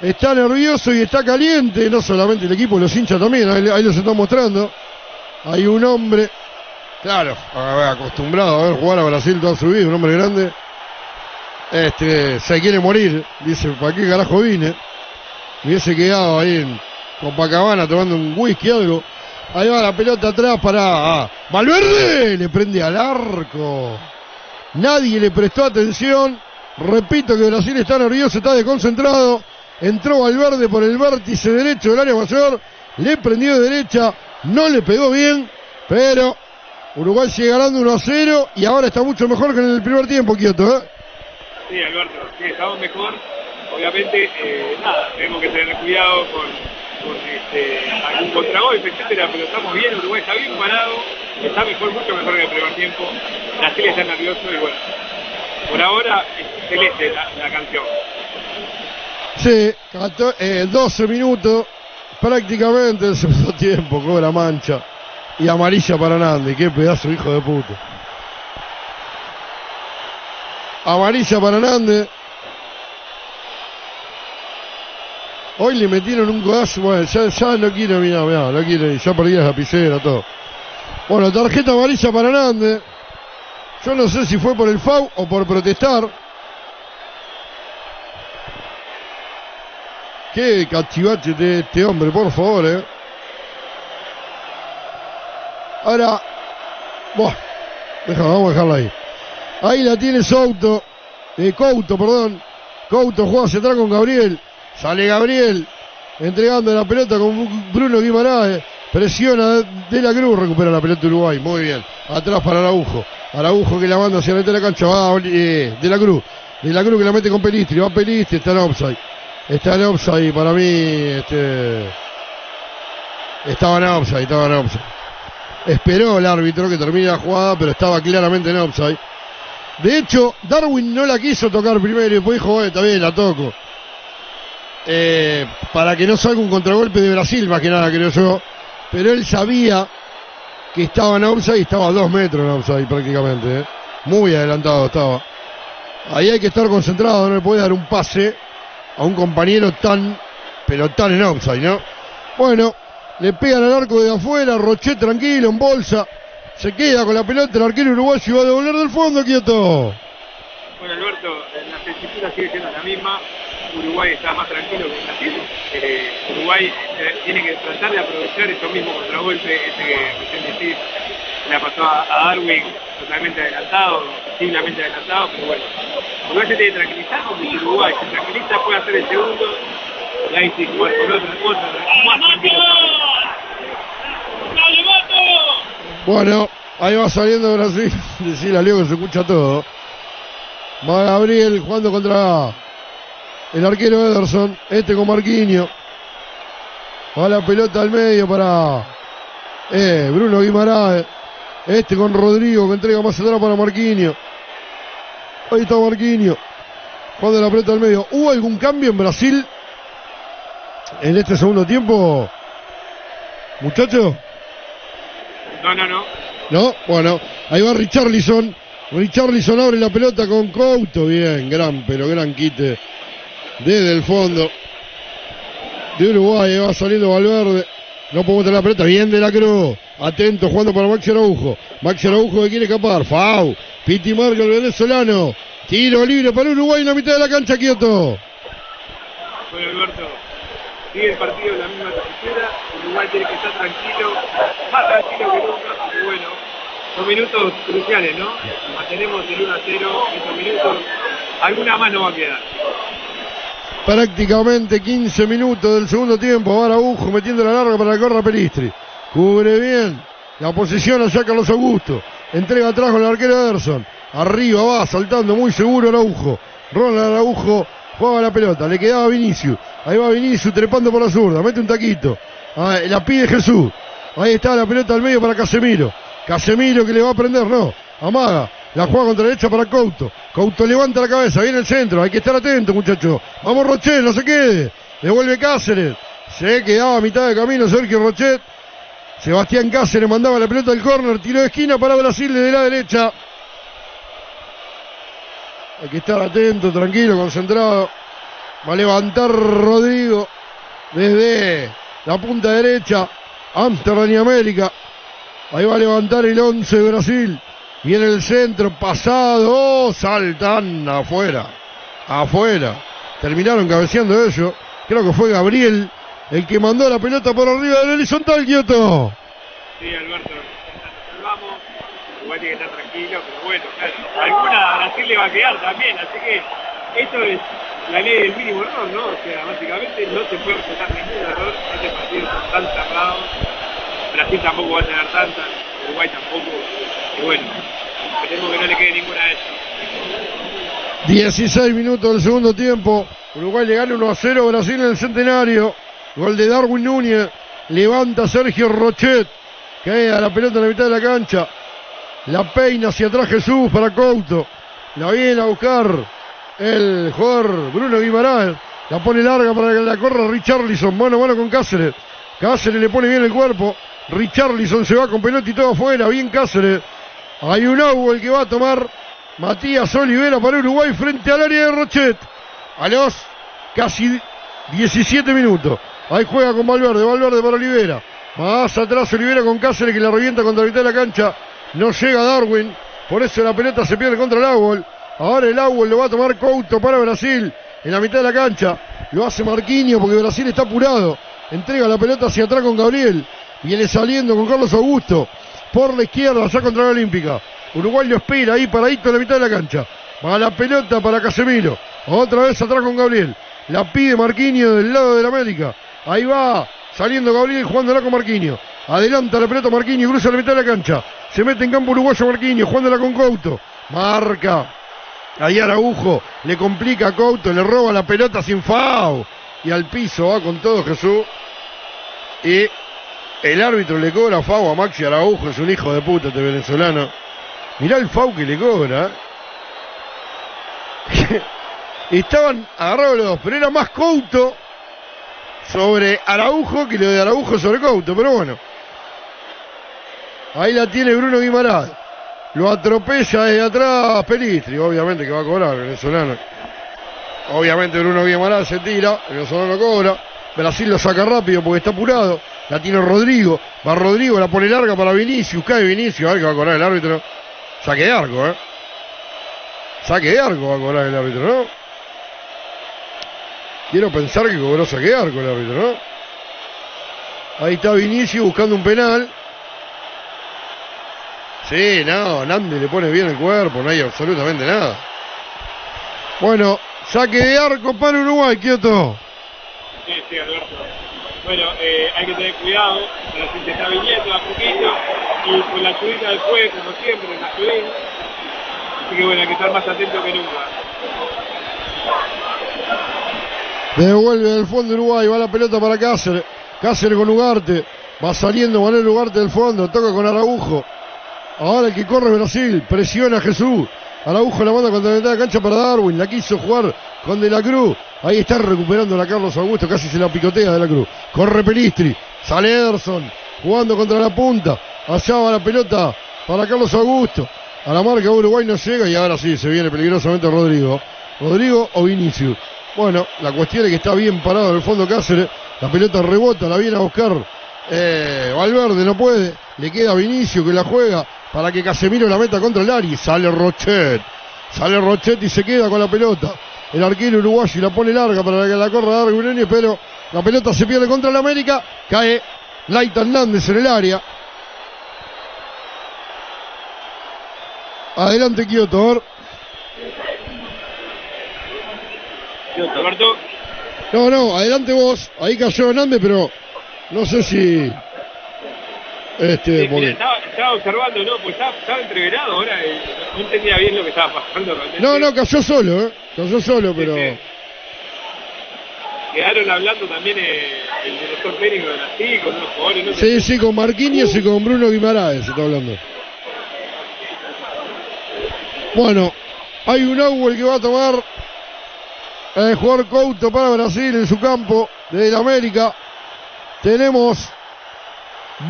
Está nervioso y está caliente, no solamente el equipo, los hinchas también, ahí, ahí los están mostrando. Hay un hombre, claro, acostumbrado a ver jugar a Brasil toda su vida, un hombre grande. Este, se quiere morir, dice, ¿para qué carajo vine? Hubiese quedado ahí en Copacabana tomando un whisky algo. Ahí va la pelota atrás para ah, Valverde, le prende al arco. Nadie le prestó atención. Repito que Brasil está nervioso, está desconcentrado. Entró Valverde por el vértice derecho del área mayor. Le prendió de derecha. No le pegó bien. Pero Uruguay sigue ganando 1 a 0. Y ahora está mucho mejor que en el primer tiempo, Kioto. ¿eh? Sí, Alberto, sí, estamos mejor. Obviamente, eh, nada, tenemos que tener cuidado con, con este, algún contragolpe, etcétera, pero estamos bien, Uruguay está bien parado, está mejor, mucho mejor que el primer tiempo. Brasil está nervioso y bueno, por ahora es celeste la, la canción. Sí, cato- eh, 12 minutos prácticamente el segundo tiempo, cobra mancha. Y amarilla para Nandi, qué pedazo hijo de puta. Amarilla para Nandi. Hoy le metieron un codazo, bueno, ya, ya no quiero, mira, no quiero, ya perdí la lapicera, todo. Bueno, tarjeta amarilla para Nande. Yo no sé si fue por el FAU o por protestar. Qué cachivache de este hombre, por favor, eh. Ahora, bueno, vamos a dejarla ahí. Ahí la tiene Souto, eh, Couto, perdón. Couto juega hacia atrás con Gabriel. Sale Gabriel, entregando la pelota con Bruno Guimaraes. Presiona de la Cruz, recupera la pelota Uruguay. Muy bien. Atrás para Araujo. Araujo que la manda hacia la mitad de la cancha. Va eh, de la Cruz. De la Cruz que la mete con Pelistri. Va Pelistri, está en offside. Está en offside para mí. Este, estaba en offside, estaba en offside. Esperó el árbitro que termine la jugada, pero estaba claramente en offside. De hecho, Darwin no la quiso tocar primero y después dijo, "Bueno, está bien, la toco. Eh, para que no salga un contragolpe de Brasil, más que nada, creo yo. Pero él sabía que estaba en y estaba a dos metros en offside prácticamente. ¿eh? Muy adelantado estaba. Ahí hay que estar concentrado, no le puede dar un pase a un compañero tan, pero tan en offside, ¿no? Bueno, le pegan al arco de afuera, Rochet tranquilo, en bolsa. Se queda con la pelota, el arquero uruguayo va a devolver del fondo, quieto. Bueno, Alberto, eh, la tesitura sigue siendo la misma. Uruguay está más tranquilo que Brasil. Eh, Uruguay eh, tiene que tratar de aprovechar esos mismos contragolpes, ese que recién decís, le pasó a, a Darwin totalmente adelantado, visiblemente adelantado, pero bueno. Uruguay se tiene que tranquilizar porque si Uruguay se tranquiliza puede hacer el segundo y ahí sí jugar con otra cosa, más tranquilo. Bueno, ahí va saliendo Brasil. Decir a Leo que se escucha todo. Va Gabriel jugando contra el arquero Ederson. Este con Marquinhos. Va la pelota al medio para eh, Bruno Guimaraes. Este con Rodrigo que entrega más atrás para Marquinhos. Ahí está Marquinhos. Jugando la pelota al medio. ¿Hubo algún cambio en Brasil en este segundo tiempo? Muchachos. No, no, no. ¿No? Bueno, ahí va Richarlison. Richarlison abre la pelota con Couto. Bien, gran, pero gran quite desde el fondo de Uruguay. Va saliendo Valverde. No podemos tener la pelota. Bien de la Cruz. Atento jugando para Maxi Araujo. Maxi Araujo que quiere escapar. Fau. Piti marca el venezolano. Tiro libre para Uruguay en la mitad de la cancha, quieto. Bueno, Alberto, sigue el partido en la misma trinchera. Uruguay tiene que estar tranquilo, más tranquilo que nunca, porque bueno, son minutos cruciales, ¿no? Mantenemos el 1 a 0, esos minutos, alguna más no va a quedar. Prácticamente 15 minutos del segundo tiempo. Ahora Araujo metiendo la larga para que corra Pelistri. Cubre bien. La posición allá Carlos Augusto. Entrega atrás con el arquero Ederson. Arriba va, saltando muy seguro Araujo. Ronald Araujo juega la pelota. Le quedaba Vinicius. Ahí va Vinicius trepando por la zurda. Mete un taquito. Ah, la pide Jesús. Ahí está la pelota al medio para Casemiro. Casemiro que le va a prender, no. Amaga. La juega contra la derecha para Couto. Couto levanta la cabeza, viene el centro. Hay que estar atento, muchachos. Vamos, Rochet, no se quede. Devuelve Cáceres. Se quedaba a mitad de camino Sergio Rochet. Sebastián Cáceres mandaba la pelota al córner. Tiro de esquina para Brasil desde la derecha. Hay que estar atento, tranquilo, concentrado. Va a levantar Rodrigo desde la punta derecha. Amsterdam y América. Ahí va a levantar el 11 de Brasil. Viene el centro, pasado, saltan afuera, afuera. Terminaron cabeceando ellos. Creo que fue Gabriel el que mandó la pelota por arriba del horizontal, quieto. Sí, Alberto, salvamos. Uruguay tiene que estar tranquilo, pero bueno, claro, alguna Brasil le va a quedar también, así que esto es la ley del mínimo error, ¿no? O sea, básicamente no se puede aceptar ningún error, este partido está tan cerrado, Brasil tampoco va a tener tantas, Uruguay tampoco, esperemos que no le quede ninguna de ellas. 16 minutos del segundo tiempo. Uruguay le gana 1 a 0 Brasil en el centenario. Gol de Darwin Núñez. Levanta Sergio Rochet. Queda la pelota en la mitad de la cancha. La peina hacia atrás Jesús para Couto. La viene a buscar el jugador Bruno Guimaraes. La pone larga para que la corra Richarlison. Mano a mano con Cáceres. Cáceres le pone bien el cuerpo. Richarlison se va con pelota y todo afuera. Bien Cáceres. Hay un agua el que va a tomar Matías Olivera para Uruguay frente al área de Rochet. A los casi 17 minutos. Ahí juega con Valverde. Valverde para Olivera. Más atrás Olivera con Cáceres que la revienta contra la mitad de la cancha. No llega Darwin. Por eso la pelota se pierde contra el Agüel. Ahora el Agüel lo va a tomar Couto para Brasil. En la mitad de la cancha. Lo hace Marquinhos porque Brasil está apurado. Entrega la pelota hacia atrás con Gabriel. Viene saliendo con Carlos Augusto. Por la izquierda, allá contra la Olímpica. Uruguay lo espera ahí paradito en la mitad de la cancha. Va la pelota para Casemiro. Otra vez atrás con Gabriel. La pide Marquinhos del lado del América. Ahí va saliendo Gabriel jugándola con Marquinhos. Adelanta la pelota Marquinhos, cruza la mitad de la cancha. Se mete en campo uruguayo Marquinhos, jugándola con Couto. Marca. Ahí Araujo le complica a Couto, le roba la pelota sin FAO. Y al piso va con todo Jesús. Y el árbitro le cobra FAO a Maxi Araujo, es un hijo de puta este venezolano. Mirá el FAO que le cobra. Estaban agarrados los dos, pero era más Couto sobre Araujo que lo de Araujo sobre Couto, pero bueno. Ahí la tiene Bruno Guimaraes. Lo atropella desde atrás Pelistri, obviamente que va a cobrar venezolano. Obviamente Bruno Guimaraes se tira, el venezolano cobra. Brasil lo saca rápido porque está apurado. La tiene Rodrigo. Va Rodrigo, la pone larga para Vinicius. Cae Vinicius, a ver que va a cobrar el árbitro. Saque de arco, ¿eh? Saque de arco va a cobrar el árbitro, ¿no? Quiero pensar que cobró saque de arco el árbitro, ¿no? Ahí está Vinicius buscando un penal. Sí, no, Nandi le pone bien el cuerpo, no hay absolutamente nada. Bueno, saque de arco para Uruguay, Kioto. Sí, sí, Alberto. Bueno, eh, hay que tener cuidado, Brasil se está viniendo a poquito y con la subida del juez, como siempre, la subida. Así que bueno, hay que estar más atento que nunca. Devuelve del fondo Uruguay, va la pelota para Cáceres. Cáceres con Ugarte. Va saliendo Manuel Ugarte del fondo, toca con Araujo. Ahora el que corre Brasil, presiona Jesús. Araujo la manda contra la mitad de cancha para Darwin, la quiso jugar con De la Cruz. Ahí está recuperando la Carlos Augusto, casi se la picotea De la Cruz. Corre Pelistri, sale Ederson, jugando contra la punta. Allá va la pelota para Carlos Augusto. A la marca Uruguay no llega y ahora sí se viene peligrosamente Rodrigo. Rodrigo o Vinicius. Bueno, la cuestión es que está bien parado en el fondo Cáceres. La pelota rebota, la viene a buscar Eh, Valverde no puede. Le queda a Vinicio que la juega para que Casemiro la meta contra el Ari. Sale Rochet. Sale Rochet y se queda con la pelota. El arquero uruguayo y la pone larga para que la corra Darwin Núñez, pero la pelota se pierde contra el América. Cae Laita Hernández en el área. Adelante Kioto, a ver. Alberto, No, no, adelante vos. Ahí cayó Hernández, pero no sé si. Este, sí, porque- estaba, estaba observando, ¿no? Pues estaba, estaba entreverado ahora, eh, no entendía bien lo que estaba pasando realmente. No, no, cayó solo, ¿eh? Cayó solo, pero. Quedaron hablando también eh, el director técnico de Brasil con unos jugadores, ¿no? Sí, sí, con Marquinhos y con Bruno Guimaraes se está hablando. Bueno, hay un el que va a tomar el jugador Couto para Brasil en su campo del América. Tenemos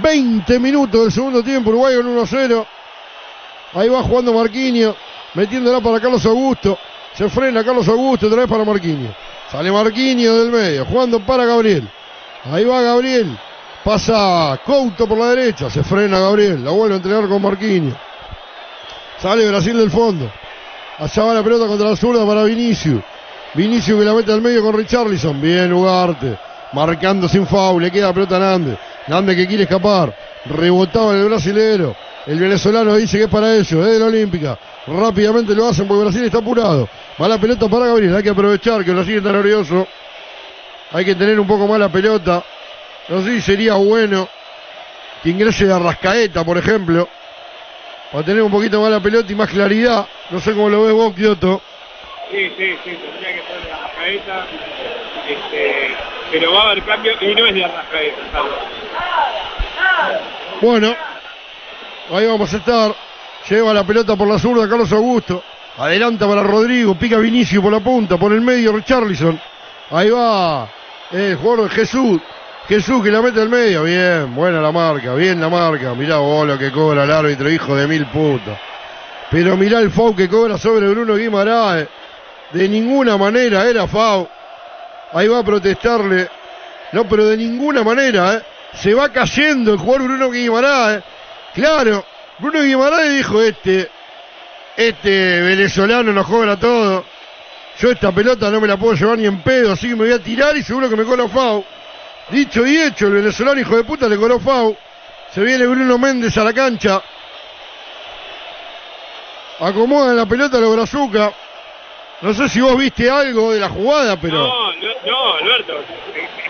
20 minutos del segundo tiempo, Uruguay con 1-0. Ahí va jugando Marquinhos, metiéndola para Carlos Augusto. Se frena Carlos Augusto, otra vez para Marquinhos. Sale Marquinhos del medio, jugando para Gabriel. Ahí va Gabriel. Pasa Couto por la derecha, se frena Gabriel, la vuelve a entregar con Marquinhos. Sale Brasil del fondo. Allá va la pelota contra la zurda para Vinicius. Vinicius que la mete al medio con Richarlison. Bien Ugarte. Marcando sin foul. Le queda la pelota a Nández. Nández que quiere escapar. Rebotaba en el brasilero. El venezolano dice que es para ellos. Es de la Olímpica. Rápidamente lo hacen porque Brasil está apurado. Va la pelota para Gabriel. Hay que aprovechar que Brasil está nervioso. Hay que tener un poco más la pelota. No sé si sería bueno que ingrese a Rascaeta, por ejemplo. Para tener un poquito más la pelota y más claridad. No sé cómo lo ves vos, Kioto. Sí, sí, sí, tendría que ser Rascaeta. Este, pero va a haber cambio y no es de la Rascaeta, salvo. Bueno, ahí vamos a estar. Lleva la pelota por la zurda Carlos Augusto. Adelanta para Rodrigo. Pica Vinicio por la punta. Por el medio Richarlison. Ahí va el jugador Jesús. Jesús que la mete al medio. Bien, buena la marca. Bien la marca. Mirá vos lo que cobra el árbitro, hijo de mil putas. Pero mirá el foul que cobra sobre Bruno Guimaraes. De ninguna manera era foul. Ahí va a protestarle. No, pero de ninguna manera, ¿eh? Se va cayendo el jugador Bruno Guimaraes. Claro, Bruno Guimaraes dijo este, este venezolano nos cobra todo. Yo esta pelota no me la puedo llevar ni en pedo, así que me voy a tirar y seguro que me cobra FAU. Dicho y hecho, el venezolano hijo de puta le cobró FAU. Se viene Bruno Méndez a la cancha. Acomodan la pelota a los Brazuca. No sé si vos viste algo de la jugada, pero... No, no, no, Alberto.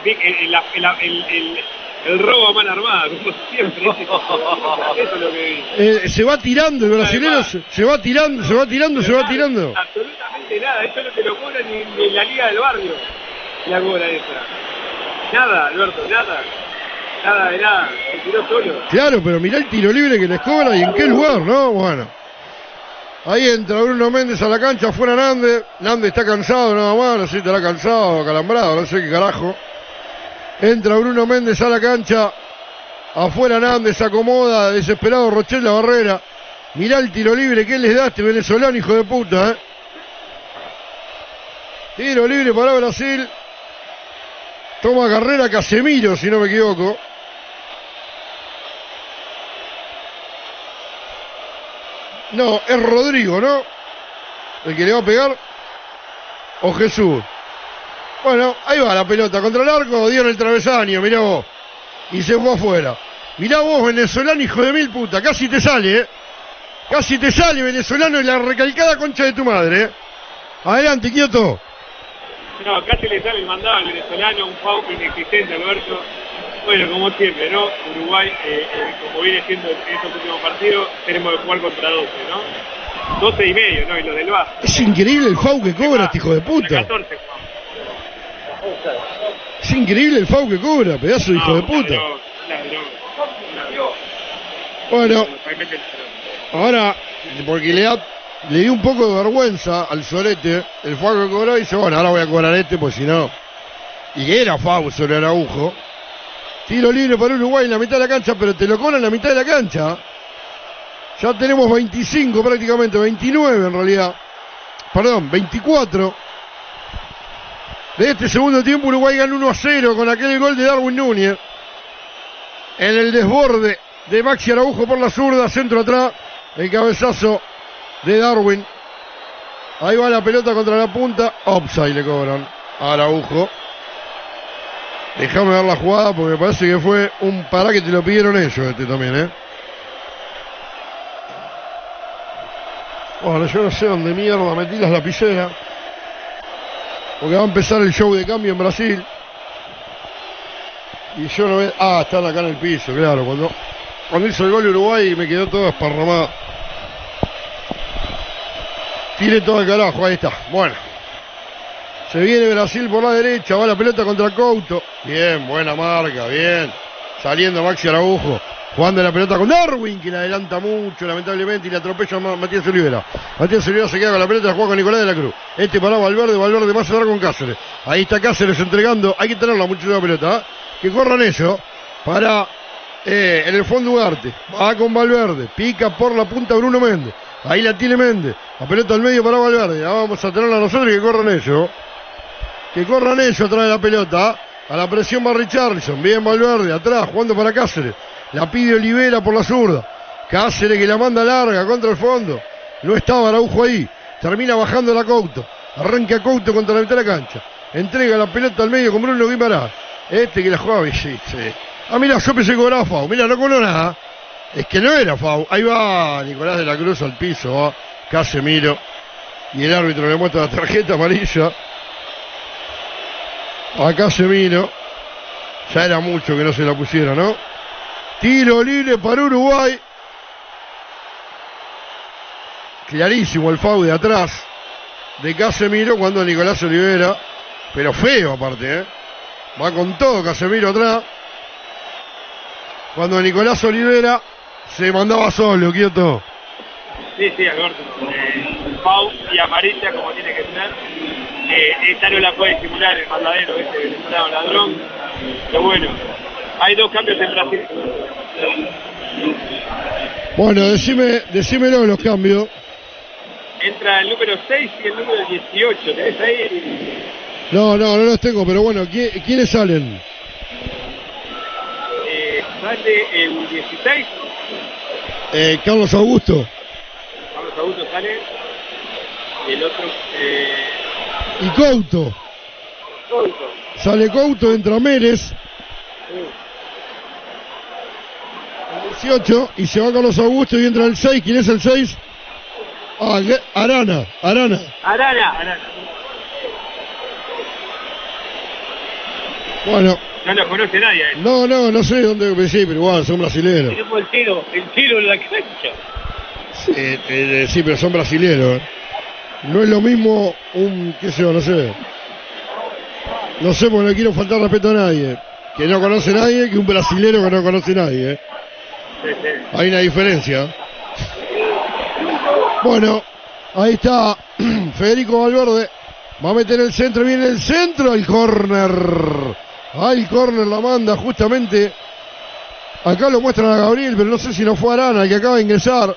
El, el, el, el- el- el robo a mano armada, como siempre. Eso es lo que vi. Eh, se va tirando, el brasilero se, se va tirando, se va tirando, se va tirando. Absolutamente nada, eso no te lo cobran ni, ni la liga del barrio. La cobra esa. Nada, Alberto, nada. Nada de nada. Se tiró solo. Claro, pero mirá el tiro libre que les cobra y en qué lugar, ¿no? Bueno. Ahí entra Bruno Méndez a la cancha, afuera Nández. Nández está cansado nada más, no sé si estará cansado, calambrado, no sé qué carajo. Entra Bruno Méndez a la cancha. Afuera Nández acomoda, desesperado Rochel la barrera. Mirá el tiro libre que les da este venezolano, hijo de puta, ¿eh? Tiro libre para Brasil. Toma carrera Casemiro, si no me equivoco. No, es Rodrigo, ¿no? El que le va a pegar. O Jesús. Bueno, ahí va la pelota contra el arco, dio en el travesaño, mirá vos. Y se fue afuera. Mirá vos, venezolano, hijo de mil puta, casi te sale, ¿eh? Casi te sale, venezolano, y la recalcada concha de tu madre, ¿eh? Adelante, Kioto. No, casi le sale el mandado al venezolano, un foul inexistente, Alberto. Bueno, como siempre, ¿no? Uruguay, eh, eh, como viene siendo en estos últimos partidos, tenemos que jugar contra 12, ¿no? 12 y medio, ¿no? Y los del Vasco. Es increíble el FAU que cobra este hijo de puta. 14. Es increíble el FAU que cobra, pedazo de hijo de puta. Bueno, ahora, porque le, da, le dio un poco de vergüenza al Solete, el FAU que cobró, y dice, bueno, ahora voy a cobrar este, pues si no. Y era FAU sobre Araujo. Tiro libre para Uruguay en la mitad de la cancha, pero te lo cobran en la mitad de la cancha. Ya tenemos 25 prácticamente, 29 en realidad. Perdón, 24. De este segundo tiempo Uruguay gana 1 a 0 con aquel gol de Darwin Núñez. En el desborde de Maxi Araujo por la zurda, centro atrás. El cabezazo de Darwin. Ahí va la pelota contra la punta. Offside le cobran Araujo. Déjame ver la jugada porque parece que fue un para que te lo pidieron ellos este también, ¿eh? Bueno, yo no sé dónde mierda metí las lapiceras. Porque va a empezar el show de cambio en Brasil. Y yo no veo. Ah, están acá en el piso, claro. Cuando, cuando hizo el gol Uruguay me quedó todo esparramado. Tiene todo el carajo, ahí está. Bueno. Se viene Brasil por la derecha, va la pelota contra Couto. Bien, buena marca, bien. Saliendo Maxi Araujo. Jugando la pelota con Darwin, que la adelanta mucho, lamentablemente, y le atropella a Matías Olivera. Matías Olivera se queda con la pelota, la juega con Nicolás de la Cruz. Este para Valverde, Valverde más a dar con Cáceres. Ahí está Cáceres entregando, hay que tenerla mucho la pelota. ¿eh? Que corran ellos para eh, en el fondo Ugarte. Va con Valverde, pica por la punta Bruno Méndez. Ahí la tiene Méndez. La pelota al medio para Valverde. Ya vamos a tenerla nosotros y que corran ellos. Que corran ellos atrás de la pelota. A la presión va Richarlison. Bien Valverde, atrás, jugando para Cáceres. La pide Olivera por la zurda. Cáceres que la manda larga contra el fondo. No estaba Araujo ahí. Termina bajando la Couto. Arranca Couto contra la mitad de la cancha. Entrega la pelota al medio con Bruno Guimarães. Este que la jugaba. Ah, mira, yo pensé que era Fau. Mira, no cobró nada. Es que no era Fau. Ahí va Nicolás de la Cruz al piso. Va Casemiro. Y el árbitro le muestra la tarjeta amarilla. A Casemiro. Ya era mucho que no se la pusiera, ¿no? Tiro libre para Uruguay. Clarísimo el FAU de atrás de Casemiro cuando Nicolás Olivera, pero feo aparte, ¿eh? Va con todo Casemiro atrás. Cuando Nicolás Olivera se mandaba solo, quieto. Sí, sí, Alberto. Eh, Pau y amarilla como tiene que ser. Eh, esta no la puede simular el mandadero, ese venezolano ladrón. Pero bueno, hay dos cambios en Brasil. Bueno, decime, decímelo los cambios. Entra el número 6 y el número 18. ¿Tenés ahí? No, no, no los tengo, pero bueno, ¿qui- ¿quiénes salen? Eh, sale el 16. Eh, Carlos Augusto Carlos Augusto sale. El otro. Eh, y Couto. Couto. Sale Couto, entra Mérez. El 18 y se va Carlos Augusto y entra el 6. ¿Quién es el 6? Ah. Arana, Arana. Arana. Arana. Bueno, No lo conoce nadie. él. no, no, no sé dónde, sí, pero igual son brasileños. Tenemos el tiro, el tiro en la cancha. Sí, eh, eh, sí, pero son brasileños. No es lo mismo un, qué sé yo, no sé. No sé, porque no quiero faltar respeto a nadie. Que no conoce nadie que un brasilero que no conoce a nadie. ¿eh? Hay una diferencia. Bueno, ahí está Federico Valverde. Va a meter el centro, viene el centro, el córner. Al córner la manda justamente. Acá lo muestran a Gabriel, pero no sé si no fue Arana el que acaba de ingresar.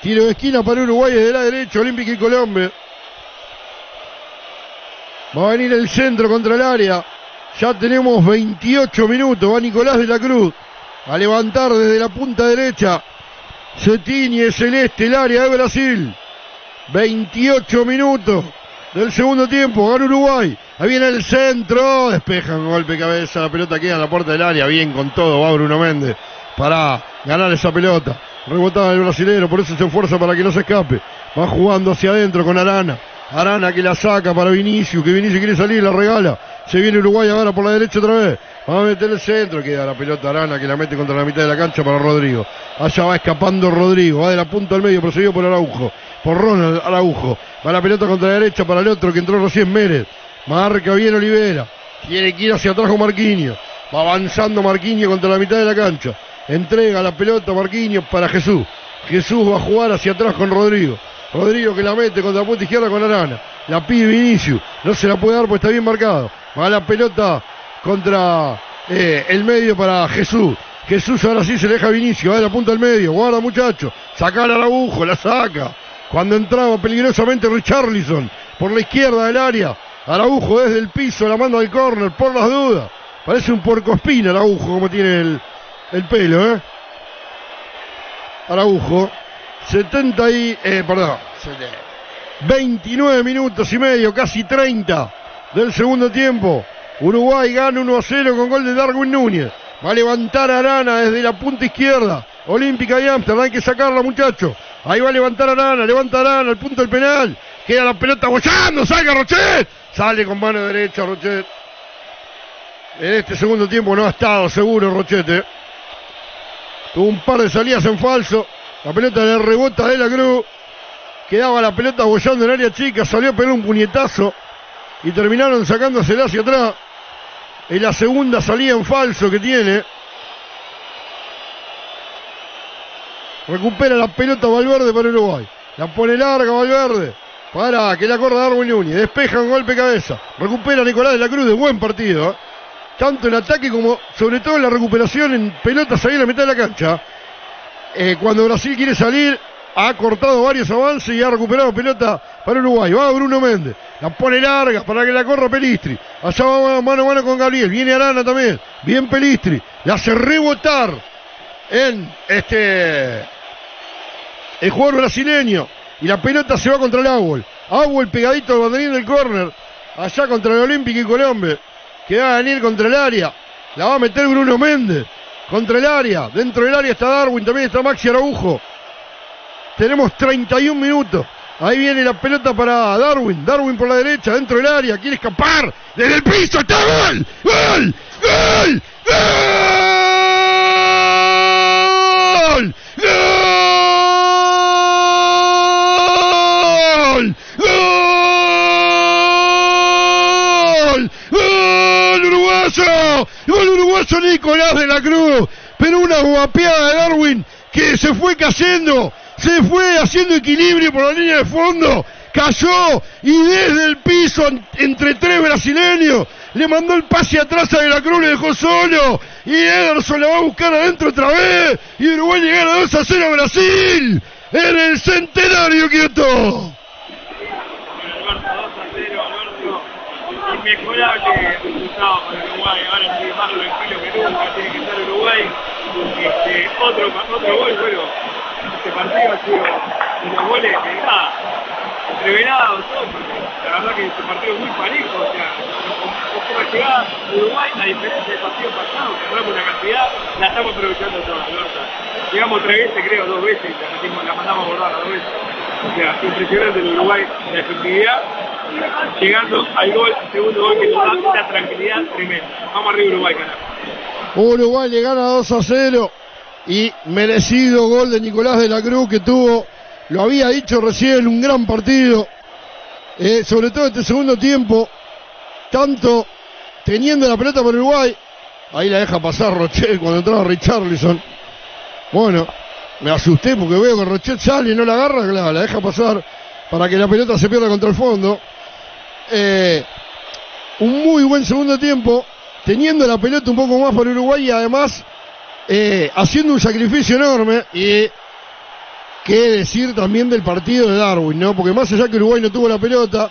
Tiro de esquina para Uruguay desde la derecha, Olímpica y Colombia. Va a venir el centro contra el área. Ya tenemos 28 minutos. Va Nicolás de la Cruz a levantar desde la punta derecha. Se tiñe celeste el área de Brasil. 28 minutos del segundo tiempo. Gana Uruguay. Ahí viene el centro. Despejan con golpe cabeza. La pelota queda en la puerta del área. Bien con todo. Va Bruno Méndez para ganar esa pelota. Rebotada el brasilero. Por eso se esfuerza para que no se escape. Va jugando hacia adentro con Arana. Arana que la saca para Vinicius. Que Vinicius quiere salir. La regala. Se viene Uruguay ahora por la derecha otra vez. Va a meter el centro. Queda la pelota Arana que la mete contra la mitad de la cancha para Rodrigo. Allá va escapando Rodrigo. Va de la punta al medio. Proseguido por Araujo. Por Ronald Araujo. Va la pelota contra la derecha para el otro que entró recién Mérez. Marca bien Olivera. Quiere que ir hacia atrás con Marquinhos. Va avanzando Marquinhos contra la mitad de la cancha. Entrega la pelota Marquinhos para Jesús. Jesús va a jugar hacia atrás con Rodrigo. Rodrigo que la mete contra la punta izquierda con Arana. La pide Vinicius. No se la puede dar porque está bien marcado. Va la pelota contra eh, el medio para Jesús. Jesús ahora sí se le deja a. Va de la punta al medio. Guarda muchacho. Saca al Araujo. La saca. Cuando entraba peligrosamente Richarlison por la izquierda del área. Araujo desde el piso la manda al córner por las dudas. Parece un puercoespín Araujo como tiene el, el pelo, ¿eh? Araujo. 70 y... Eh, perdón. 29 minutos y medio, casi 30 del segundo tiempo. Uruguay gana 1 a 0 con gol de Darwin Núñez. Va a levantar Arana desde la punta izquierda. Olímpica de Amsterdam, hay que sacarla, muchachos. Ahí va a levantar Arana, levanta Arana, al punto del penal. Queda la pelota bollando, salga Rochet. Sale con mano derecha Rochet. En este segundo tiempo no ha estado seguro Rochete. Tuvo un par de salidas en falso. La pelota le rebota de la Cruz. Quedaba la pelota bollando en área chica. Salió a un puñetazo. Y terminaron sacándosela hacia atrás. Es la segunda salida en falso que tiene. Recupera la pelota Valverde para Uruguay. La pone larga Valverde. Para que la corra Darwin Núñez. Despeja un golpe cabeza. Recupera Nicolás de la Cruz de buen partido. ¿eh? Tanto en ataque como sobre todo la recuperación en pelotas ahí en la mitad de la cancha. Eh, cuando Brasil quiere salir, ha cortado varios avances y ha recuperado pelota para Uruguay. Va Bruno Méndez. La pone larga para que la corra Pelistri. Allá va mano a mano con Gabriel. Viene Arana también. Bien Pelistri. La hace rebotar en este. El jugador brasileño. Y la pelota se va contra el Agüel. Agüel pegadito al banderín del córner. Allá contra el Olímpico y Colombia. Que va a venir contra el área. La va a meter Bruno Méndez. Contra el área. Dentro del área está Darwin. También está Maxi Araujo. Tenemos 31 minutos. Ahí viene la pelota para Darwin. Darwin por la derecha, dentro del área. Quiere escapar. Desde el piso está gol. ¡Gol! ¡Gol! ¡Gol! ¡Gol! ¡Gol! Uruguayo! ¡Gol uruguayo Nicolás de la Cruz! Pero una guapeada de Darwin que se fue cayendo, se fue haciendo equilibrio por la línea de fondo, cayó y desde el piso entre tres brasileños le mandó el pase atrás a De la Cruz, le dejó solo y Ederson la va a buscar adentro otra vez y Uruguay le gana 2 a 0 a Brasil en el centenario quieto. Inmejorable resultado para Uruguay. Ahora sí, más tranquilo que nunca, tiene que estar Uruguay. Este, otro, otro gol, bueno, este partido ha sido unos goles que nada, porque la verdad que este partido es muy parejo, o sea, con poca llegada de Uruguay, a diferencia del partido pasado, que hablamos una cantidad, la estamos aprovechando toda, la verdad. Llegamos tres veces, creo, dos veces, la mandamos a bordar dos veces. O sea, impresionante el Uruguay, la efectividad llegando al gol, segundo gol que nos da una tranquilidad tremenda. Vamos arriba Uruguay, carajo. Uruguay le gana 2 a 0 y merecido gol de Nicolás de la Cruz que tuvo, lo había dicho recién, un gran partido, eh, sobre todo este segundo tiempo, tanto teniendo la pelota por Uruguay, ahí la deja pasar Rochet cuando entraba Richarlison. Bueno, me asusté porque veo que Rochet sale y no la agarra, claro, la deja pasar para que la pelota se pierda contra el fondo. Eh, un muy buen segundo tiempo, teniendo la pelota un poco más para Uruguay y además eh, haciendo un sacrificio enorme. Y qué decir también del partido de Darwin, ¿no? Porque más allá que Uruguay no tuvo la pelota,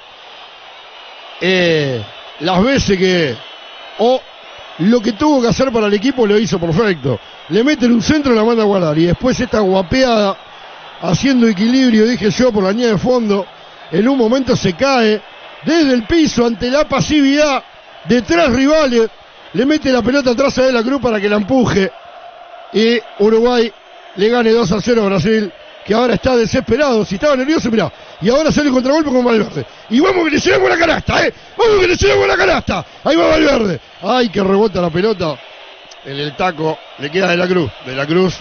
eh, las veces que. O lo que tuvo que hacer para el equipo lo hizo perfecto. Le meten un centro la manda a guardar. Y después esta guapeada, haciendo equilibrio, dije yo, por la línea de fondo. En un momento se cae desde el piso ante la pasividad de tres rivales. Le mete la pelota atrás a De la Cruz para que la empuje. Y Uruguay le gane 2 a 0 a Brasil, que ahora está desesperado. Si estaba nervioso, mirá. Y ahora sale el contragolpe con Valverde. Y vamos que le llegamos la canasta, ¿eh? Vamos que le llegamos la canasta. Ahí va Valverde. Ay, que rebota la pelota. En el taco le queda De la Cruz. De la Cruz.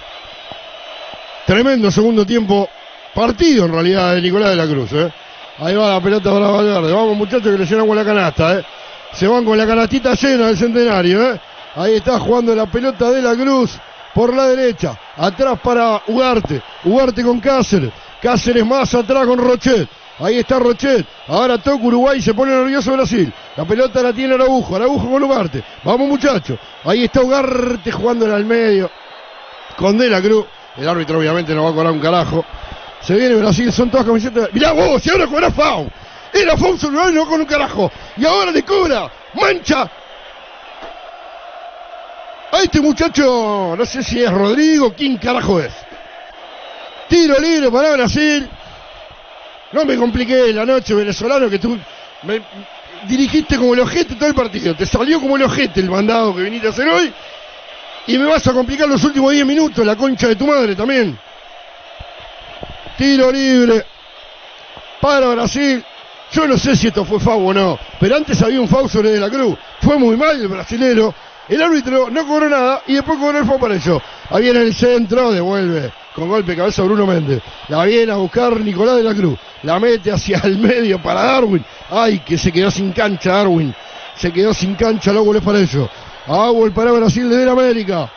Tremendo segundo tiempo. Partido en realidad de Nicolás de la Cruz, ¿eh? Ahí va la pelota para Valverde. Vamos muchachos que le llenamos la canasta, ¿eh? Se van con la canastita llena del centenario, ¿eh? Ahí está jugando la pelota de la Cruz por la derecha. Atrás para Ugarte. Ugarte con Cáceres. Cáceres más atrás con Rochet. Ahí está Rochet. Ahora toca Uruguay se pone nervioso Brasil. La pelota la tiene Araujo. Araujo con Ugarte. Vamos muchachos. Ahí está Ugarte jugando en el medio. Con De la Cruz. El árbitro obviamente no va a cobrar un carajo. Se viene Brasil, son todas camisetas. Mirá vos, si ahora cobra FAU. Era FAU Uruguay no con un carajo. Y ahora le cobra. Mancha. Ahí este muchacho, no sé si es Rodrigo, ¿quién carajo es? Tiro libre para Brasil. No me compliqué la noche, venezolano, que tú me dirigiste como el ojete todo el partido. Te salió como el ojete el mandado que viniste a hacer hoy. Y me vas a complicar los últimos 10 minutos, la concha de tu madre también. Tiro libre para Brasil. Yo no sé si esto fue FAU o no, pero antes había un FAU sobre De la Cruz. Fue muy mal el brasilero. El árbitro no cobró nada y después cobró el FAU para eso. Ahí en el centro, devuelve con golpe de cabeza Bruno Méndez. La viene a buscar Nicolás de la Cruz. La mete hacia el medio para Darwin. Ay, que se quedó sin cancha Darwin. Se quedó sin cancha, luego es para eso. Agua para Brasil desde América.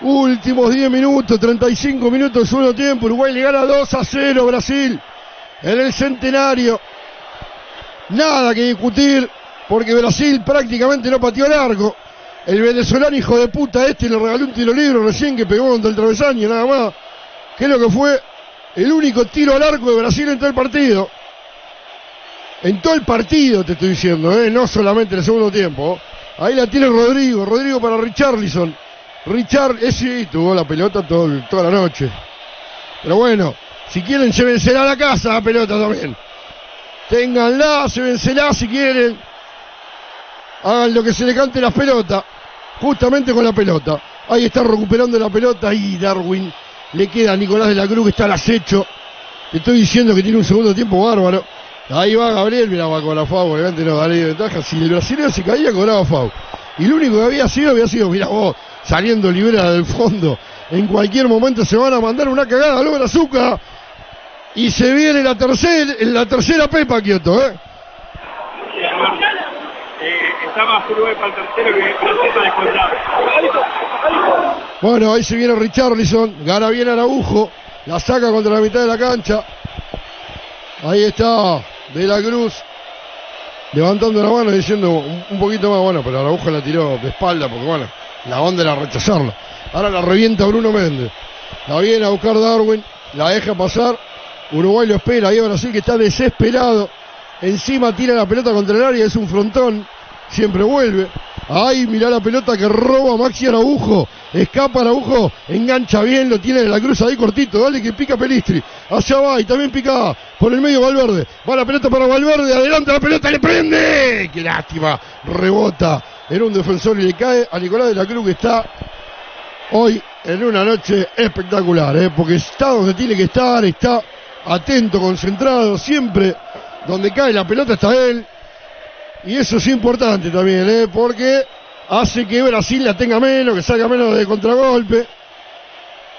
Últimos 10 minutos, 35 minutos segundo tiempo. Uruguay le gana 2 a 0 Brasil. En el centenario. Nada que discutir. Porque Brasil prácticamente no pateó largo. El venezolano hijo de puta este le regaló un tiro libre recién que pegó contra el travesaño, nada más. Que lo que fue el único tiro al arco de Brasil en todo el partido. En todo el partido te estoy diciendo, ¿eh? no solamente en el segundo tiempo. Ahí la tiene Rodrigo, Rodrigo para Richarlison. Richard, ese tuvo la pelota todo- toda la noche. Pero bueno, si quieren, llévensela a la casa la pelota también. Ténganla, llévensela si quieren. Hagan lo que se le cante la pelota. Justamente con la pelota. Ahí está recuperando la pelota y Darwin. Le queda a Nicolás de la Cruz que está al acecho. Te estoy diciendo que tiene un segundo tiempo bárbaro. Ahí va Gabriel, mira, va con la FAU, obviamente no daría ventaja. Si el brasileño se caía, cobraba FAU. Y lo único que había sido, había sido, mira vos, saliendo libera del fondo. En cualquier momento se van a mandar una cagada, luego azúcar. Y se viene la tercera, la tercera Pepa Kioto, ¿eh? Eh, está más Uruguay para el tercero que para. Bueno, ahí se viene Richarlison, gana bien Araujo, la saca contra la mitad de la cancha. Ahí está De la Cruz, levantando la mano y diciendo un, poquito más, bueno, pero Araujo la tiró de espalda porque bueno, la onda era rechazarla. Ahora la revienta Bruno Méndez. La viene a buscar Darwin, la deja pasar. Uruguay lo espera, ahí Brasil que está desesperado. Encima tira la pelota contra el área, es un frontón. Siempre vuelve. Ahí mirá la pelota que roba Maxi Araujo. Escapa Araujo, engancha bien, lo tiene de la cruz ahí cortito. Dale que pica Pelistri. Allá va y también pica por el medio Valverde. Va la pelota para Valverde, adelante la pelota, le prende. Qué lástima. Rebota. Era un defensor y le cae a Nicolás de la Cruz que está hoy en una noche espectacular, ¿eh? porque está donde tiene que estar, está atento, concentrado, siempre donde cae la pelota está él. Y eso es importante también, ¿eh? porque hace que Brasil la tenga menos, que salga menos de contragolpe.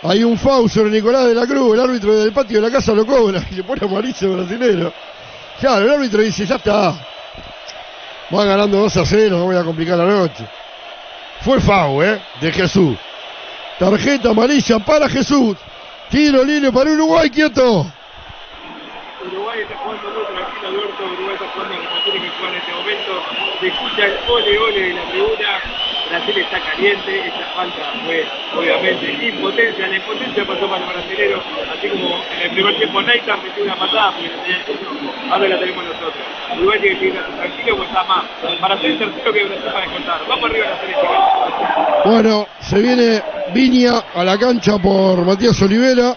Hay un foul sobre Nicolás de la Cruz, el árbitro del patio de la casa lo cobra y le pone amarillo brasilero. Claro, el árbitro dice, ya está. Va ganando 2 a 0, no voy a complicar la noche. Fue foul, ¿eh? De Jesús. Tarjeta amarilla para Jesús. Tiro libre para Uruguay, quieto. Uruguay está jugando muy tranquilo, Alberto. Uruguay está jugando como tiene que jugar en este momento. Se escucha el ole ole de la tribuna. Brasil está caliente. Esta falta fue, obviamente, impotencia. La impotencia pasó para el brasilero. Así como en el primer tiempo Naita metió una patada porque tenía el. Ahora la tenemos nosotros. Uruguay tiene que seguir tranquilo porque está más. Para ser tercero que Brasil para descontar. Vamos arriba a la selección. Bueno, se viene Viña a la cancha por Matías Olivera.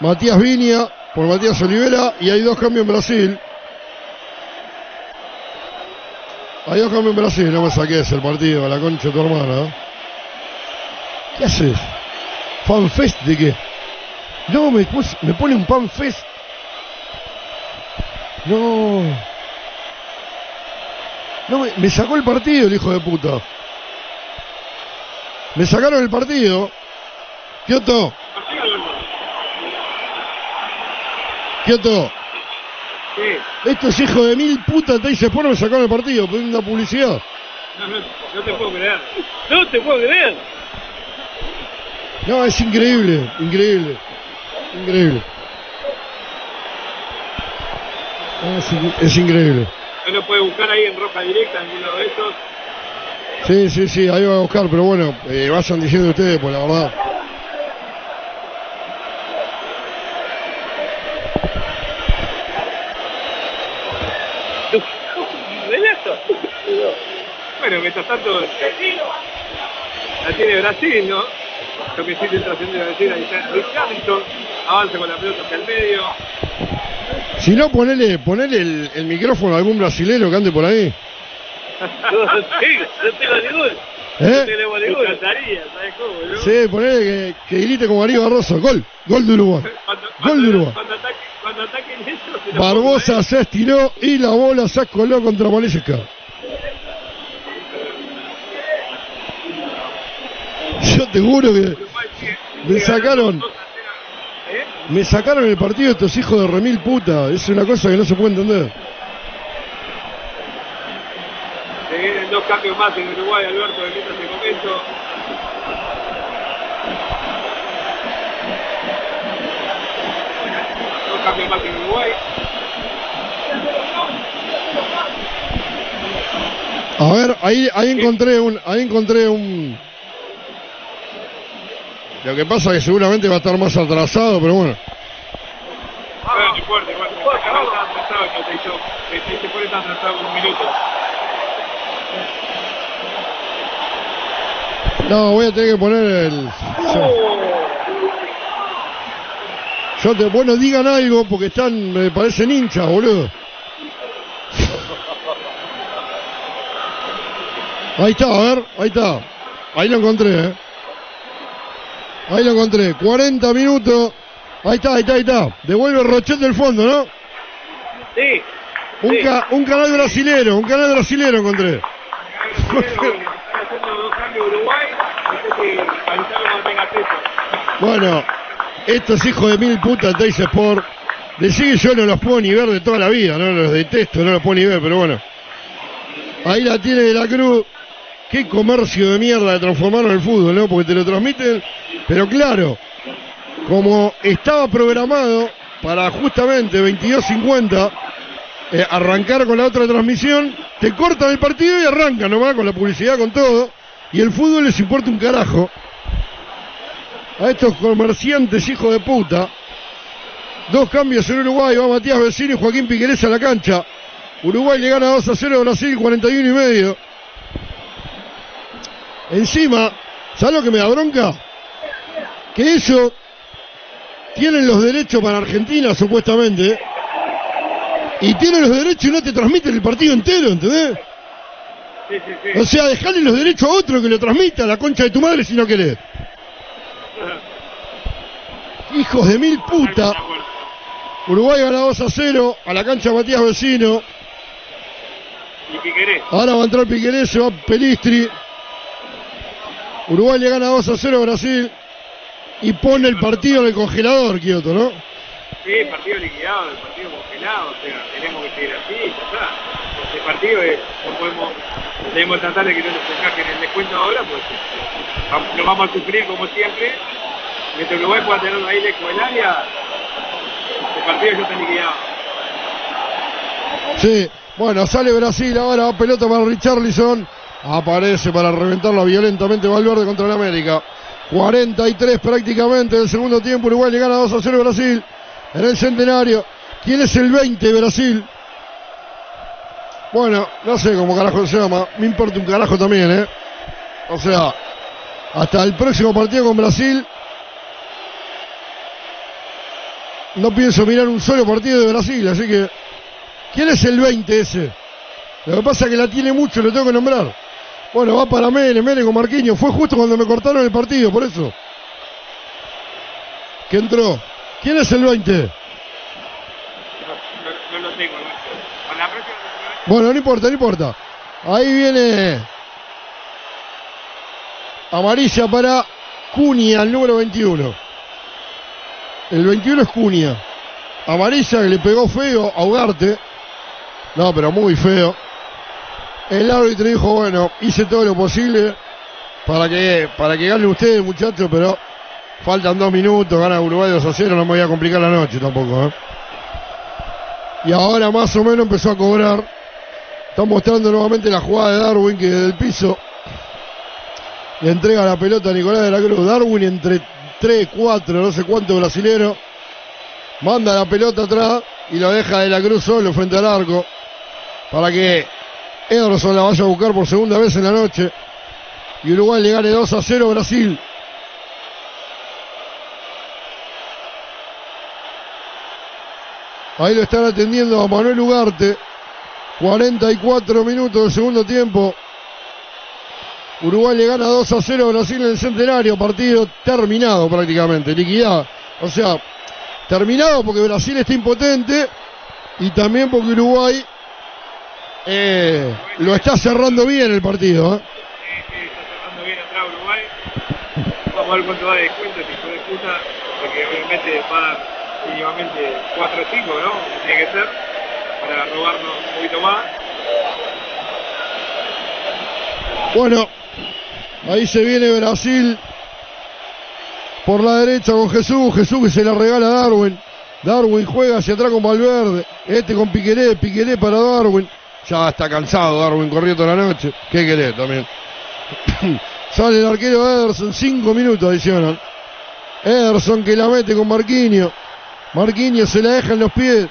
Matías Viña por Matías Olivera y hay dos cambios en Brasil. Hay dos cambios en Brasil, no me saques el partido, la concha de tu hermana. ¿Qué haces? ¿Fanfest de qué? No, me, me pone un fanfest. No. No, me, me sacó el partido el hijo de puta. Me sacaron el partido. Kioto. Kioto. Sí. Estos hijos de mil putas te dice, me sacaron el partido, una publicidad. No, no, no te puedo creer. No te puedo creer. No, es increíble, increíble. Increíble. Es, es increíble. No lo puede buscar ahí en roja directa, en uno de esos. Sí, sí, sí, ahí va a buscar, pero bueno, eh, vayan diciendo ustedes, pues la verdad. Relato. Bueno, mientras tanto. La tiene Brasil, ¿no? Toquecito intrascendente de Brasil, ahí está Richarlison. Avanza con la pelota hacia el medio. Si no, ponele, ponele el, el micrófono a algún brasilero que ande por ahí. sí, no tengo ningún. ¿Eh? No ningún. encantaría, ¿sabes cómo, no? Sí, ponele que, que grite como Mario Barroso. Gol, gol de Uruguay. Cuando, Gol de Uruguay. cuando, ataque, cuando ataquen eso, se Barbosa se estiró y la bola se coló contra Malesca. Yo te juro que me sacaron, me sacaron el partido estos hijos de remil puta. Es una cosa que no se puede entender. Se vienen dos cambios más en Uruguay, Alberto, de mientras te cambios más en Uruguay. A ver, ahí, ahí encontré un, ahí encontré un. Lo que pasa es que seguramente va a estar más atrasado, pero bueno. Bueno, no importa, igual. Acá está atrasado, no. Este atrasado un minuto. Voy a tener que poner el. Yo te, bueno, digan algo porque están, me parecen hinchas, boludo. Ahí está, a ver, ahí está. Ahí lo encontré, eh. Ahí lo encontré. 40 minutos. Ahí está, ahí está, ahí está. Devuelve Rochet del fondo, ¿no? Sí. Un, ca- un canal brasilero, un canal brasilero encontré. Bueno, estos hijos de mil putas de Sport, decí que yo no los puedo ni ver de toda la vida, no los detesto, no los puedo ni ver, pero bueno. Ahí la tiene de la Cruz. Qué comercio de mierda de transformaron el fútbol, ¿no? Porque te lo transmiten, pero claro, como estaba programado para justamente 22.50 eh, arrancar con la otra transmisión, te cortan el partido y arrancan nomás con la publicidad, con todo, y el fútbol les importa un carajo a estos comerciantes hijos de puta. Dos cambios en Uruguay, va Matías Vecino y Joaquín Piquerés a la cancha. Uruguay le gana 2 a 0 a Brasil, 41 y medio. Encima, ¿sabes lo que me da bronca? Que ellos tienen los derechos para Argentina, supuestamente. Y tienen los derechos y no te transmiten el partido entero, ¿entendés? Sí, sí, sí. O sea, dejarle los derechos a otro que lo transmita, la concha de tu madre si no querés. Hijos de mil puta. Uruguay gana 2 a 0 a la cancha Matías Vecino. Y Piqueré. Ahora va a entrar Piquerés, se va Pelistri. Uruguay le gana 2 a 0 a Brasil. Y pone el partido en el congelador, Kioto, ¿no? Sí, partido liquidado, el partido congelado, o sea, tenemos que seguir así, ya está. Este partido es, no podemos, debemos tratar de que no nos encaje en el descuento ahora, pues lo vamos a sufrir como siempre. Mientras Uruguay pueda tenerlo ahí lejos del área, el partido ya está liquidado. Sí, bueno, sale Brasil ahora, pelota para Richarlison. Aparece para reventarla violentamente Valverde contra el América. 43 prácticamente del segundo tiempo. Uruguay le gana 2 a 0 a Brasil. En el centenario. ¿Quién es el 20 de Brasil? Bueno, no sé cómo carajo se llama. Me importa un carajo también, ¿eh? O sea, hasta el próximo partido con Brasil. No pienso mirar un solo partido de Brasil, así que. ¿Quién es el 20 ese? Lo que pasa es que la tiene mucho, lo tengo que nombrar. Bueno, va para Mene, Mene con Marquinhos. Fue justo cuando me cortaron el partido, por eso. Que entró. ¿Quién es el 20? No, no lo tengo, Alberto. Con la próxima Bueno, no importa, no importa. Ahí viene amarilla para Cunha, el número 21. El 21 es Cunha. Amarilla que le pegó feo a Ugarte. No, pero muy feo. El árbitro dijo, bueno, hice todo lo posible para que, para que ganen ustedes, muchachos, pero faltan dos minutos, gana Uruguay 2 a 0, no me voy a complicar la noche tampoco. ¿eh? Y ahora más o menos empezó a cobrar. Está mostrando nuevamente la jugada de Darwin que desde el piso le entrega la pelota a Nicolás de la Cruz. Darwin entre 3, 4, no sé cuánto brasilero. Manda la pelota atrás y lo deja de la Cruz solo frente al arco. Para que Ederson la vaya a buscar por segunda vez en la noche. y Uruguay le gane 2 a 0 a Brasil. Ahí lo están atendiendo a Manuel Ugarte. 44 minutos del segundo tiempo. Uruguay le gana 2 a 0 a Brasil en el centenario. Partido terminado prácticamente, liquidado. O sea, terminado porque Brasil está impotente y también porque Uruguay eh, lo está cerrando bien el partido. ¿eh? cerrando bien atrás Uruguay. Vamos a ver cuánto va de descuento fue de puta, porque obviamente va mínimamente 4 o 5, ¿no? Tiene que ser, para robarnos un poquito más. Bueno, ahí se viene Brasil por la derecha con Jesús, Jesús que se la regala a Darwin. Darwin juega hacia atrás con Valverde, este con Piqueré, Piqueré para Darwin. Ya está cansado Darwin, corrió toda la noche. ¿Qué querés también? Sale el arquero Ederson, 5 minutos adicional. Ederson que la mete con Marquinhos. Marquinhos se la deja en los pies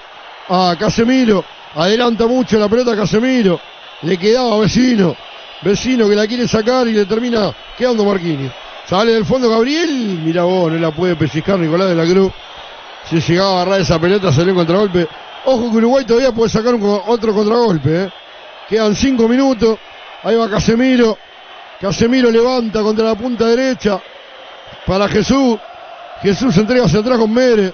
a Casemiro. Adelanta mucho la pelota a Casemiro. Le quedaba vecino. Vecino que la quiere sacar y le termina quedando Marquinhos. Sale del fondo Gabriel. Mira vos, no la puede pellizcar Nicolás de la Cruz. Si llegaba a agarrar esa pelota, salió en contragolpe. Ojo que Uruguay todavía puede sacar un, otro contragolpe. ¿eh? Quedan cinco minutos. Ahí va Casemiro. Casemiro levanta contra la punta derecha. Para Jesús. Jesús entrega hacia atrás con Mere.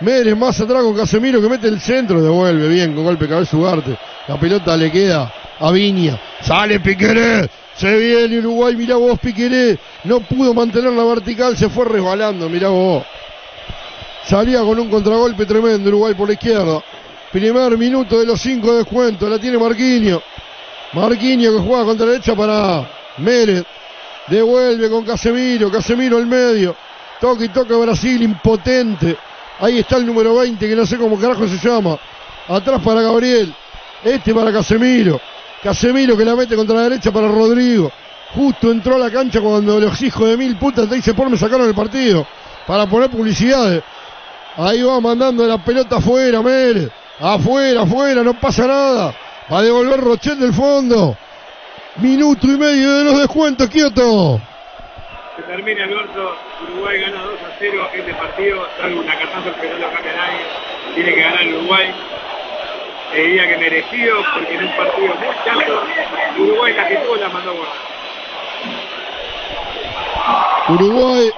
Mere más atrás con Casemiro que mete el centro. Devuelve bien con golpe de cabeza Ugarte. La pelota le queda a Viña. Sale Piqueré. Se viene Uruguay. Mirá vos Piqueré. No pudo mantener la vertical. Se fue resbalando. Mirá vos. Salía con un contragolpe tremendo Uruguay por la izquierda. Primer minuto de los cinco de descuento. La tiene Marquinhos. Marquinhos que juega contra la derecha para Mérez. Devuelve con Casemiro. Casemiro al medio. Toca y toca Brasil. Impotente. Ahí está el número 20 que no sé cómo carajo se llama. Atrás para Gabriel. Este para Casemiro. Casemiro que la mete contra la derecha para Rodrigo. Justo entró a la cancha cuando los hijos de mil putas dice por me sacaron el partido. Para poner publicidades. Ahí va mandando la pelota afuera, Mérez. Afuera, afuera, no pasa nada. Va a devolver Rochet del fondo. Minuto y medio de los descuentos, quieto. Se termina Alberto, Uruguay gana 2 a 0 este partido, salvo una catástrofe que no lo cambia nadie. Tiene que ganar el Uruguay. Diría que merecido, porque en un partido muy chato, Uruguay la que tuvo la mandó a guardar. Uruguay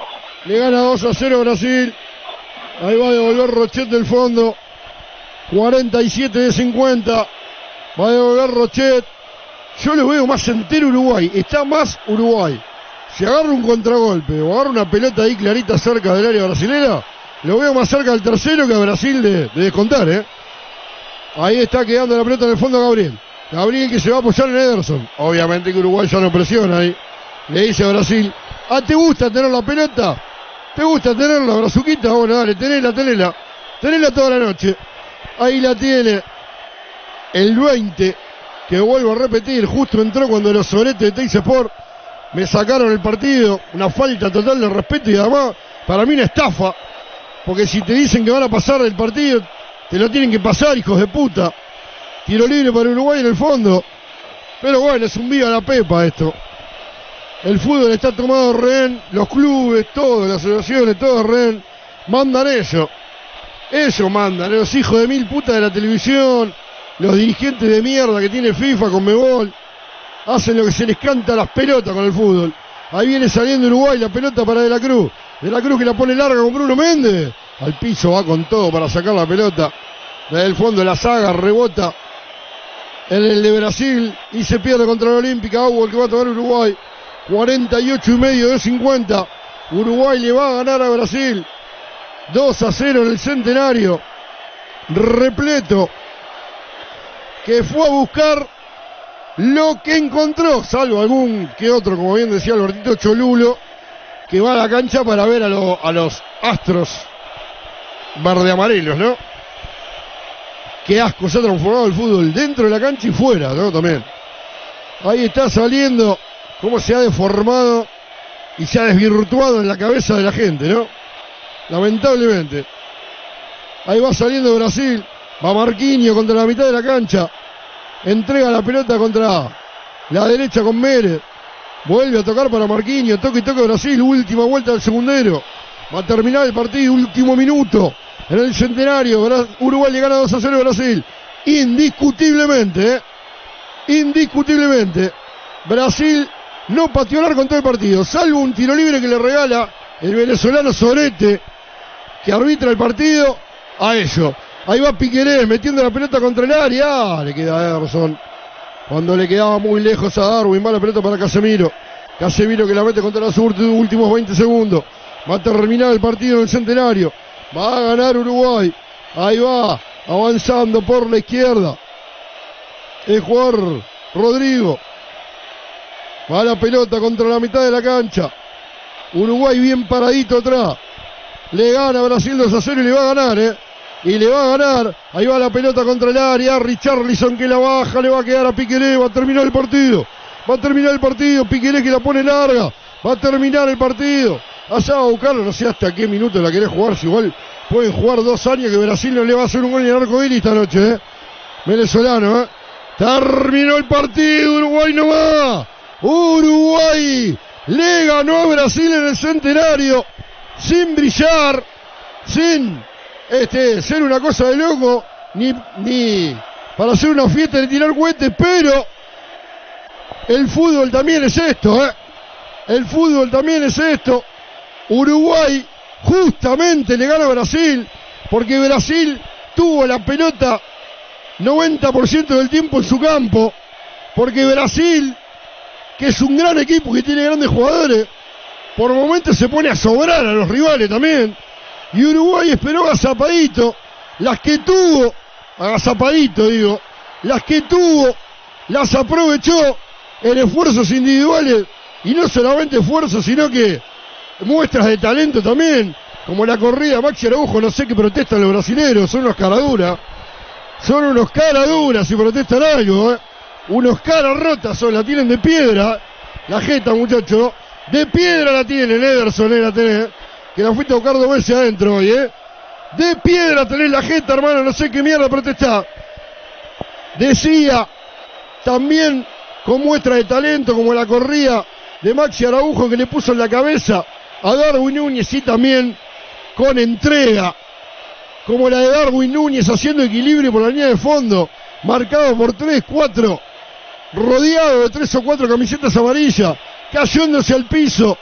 le gana 2 a 0 a Brasil. Ahí va a devolver Rochet del fondo. 47 de 50. Va a devolver Rochet. Yo le veo más entero Uruguay. Está más Uruguay. Si agarra un contragolpe o agarra una pelota ahí clarita cerca del área brasilera, lo veo más cerca del tercero que a Brasil de, de descontar, ¿eh? Ahí está quedando la pelota en el fondo Gabriel. Gabriel que se va a apoyar en Ederson. Obviamente que Uruguay ya no presiona ahí. Le dice a Brasil, ah, ¿te gusta tener la pelota? ¿Te gusta tenerla, brazuquita? Bueno, dale, tenela, tenela. Tenela toda la noche. Ahí la tiene el 20, que vuelvo a repetir, justo entró cuando los soretes de Sport me sacaron el partido. Una falta total de respeto y además, para mí una estafa. Porque si te dicen que van a pasar el partido, te lo tienen que pasar, hijos de puta. Tiro libre para Uruguay en el fondo. Pero bueno, es un viva la pepa esto. El fútbol está tomado rehén, los clubes, todas las asociaciones, todos rehén. Mandan ellos. Ellos mandan, los hijos de mil putas de la televisión, los dirigentes de mierda que tiene FIFA con Mebol. Hacen lo que se les canta a las pelotas con el fútbol. Ahí viene saliendo Uruguay la pelota para De la Cruz. De la Cruz que la pone larga con Bruno Méndez. Al piso va con todo para sacar la pelota. Desde el fondo de la saga rebota en el de Brasil y se pierde contra la Olímpica. El que va a tomar Uruguay. 48 y medio de 50. Uruguay le va a ganar a Brasil. 2 a 0 en el centenario. Repleto. Que fue a buscar lo que encontró, salvo algún que otro, como bien decía Albertito Cholulo, que va a la cancha para ver a los astros verde amarelos, ¿no? Qué asco se ha transformado el fútbol dentro de la cancha y fuera, ¿no? También. Ahí está saliendo cómo se ha deformado y se ha desvirtuado en la cabeza de la gente, ¿no? Lamentablemente. Ahí va saliendo Brasil. Va Marquinhos contra la mitad de la cancha. Entrega la pelota contra la derecha con Mérez. Vuelve a tocar para Marquinhos. Toque y toque Brasil. Última vuelta del segundero. Va a terminar el partido. Último minuto. En el centenario. Uruguay le gana 2 a 0 a Brasil. Indiscutiblemente. ¿eh? Indiscutiblemente. Brasil no pateó el arco en todo el partido. Salvo un tiro libre que le regala el venezolano Sorete. Que arbitra el partido a ellos. Ahí va Piquerés metiendo la pelota contra el área. Ah, le queda a Ederson. Cuando le quedaba muy lejos a Darwin, va la pelota para Casemiro. Casemiro que la mete contra los últimos 20 segundos. Va a terminar el partido en el centenario. Va a ganar Uruguay. Ahí va, avanzando por la izquierda. El jugador Rodrigo. Va la pelota contra la mitad de la cancha. Uruguay bien paradito atrás. Le gana Brasil 2 a 0 y le va a ganar, ¿eh? Y le va a ganar. Ahí va la pelota contra el área. Richarlison que la baja. Le va a quedar a Piqueré. Va a terminar el partido. Va a terminar el partido. Piqueré que la pone larga. Va a terminar el partido. Allá a buscarlo. No sé hasta qué minuto la querés jugar. Si igual pueden jugar dos años que Brasil no le va a hacer un gol en el arco iris esta noche, ¿eh? Venezolano, ¿eh? Terminó el partido. Uruguay no va. Uruguay le ganó a Brasil en el centenario. Sin brillar. Sin este, ser una cosa de loco, ni, ni para hacer una fiesta de tirar cohetes, pero el fútbol también es esto, ¿eh? El fútbol también es esto. Uruguay justamente le gana a Brasil, porque Brasil tuvo la pelota 90% del tiempo en su campo, porque Brasil, que es un gran equipo que tiene grandes jugadores, por momentos se pone a sobrar a los rivales también. Y Uruguay esperó agazapadito, las que tuvo, agazapadito digo, las que tuvo, las aprovechó en esfuerzos individuales, y no solamente esfuerzos, sino que muestras de talento también, como la corrida Maxi Araujo, no sé qué protestan los brasileños, son unos caraduras, son unos caraduras si protestan algo, ¿eh? unos caras rotas son, la tienen de piedra, la jeta muchacho, de piedra la tienen, Ederson, eh, la tenés, que la fuiste a buscar dos veces adentro hoy, ¿eh? De piedra tenés la jeta, hermano, no sé qué mierda protestá. Decía, también con muestra de talento, como la corrida de Maxi Araujo que le puso en la cabeza a Darwin Núñez y también con entrega, como la de Darwin Núñez haciendo equilibrio por la línea de fondo, marcado por tres, cuatro, rodeado de tres o cuatro camisetas amarillas, cayéndose al piso,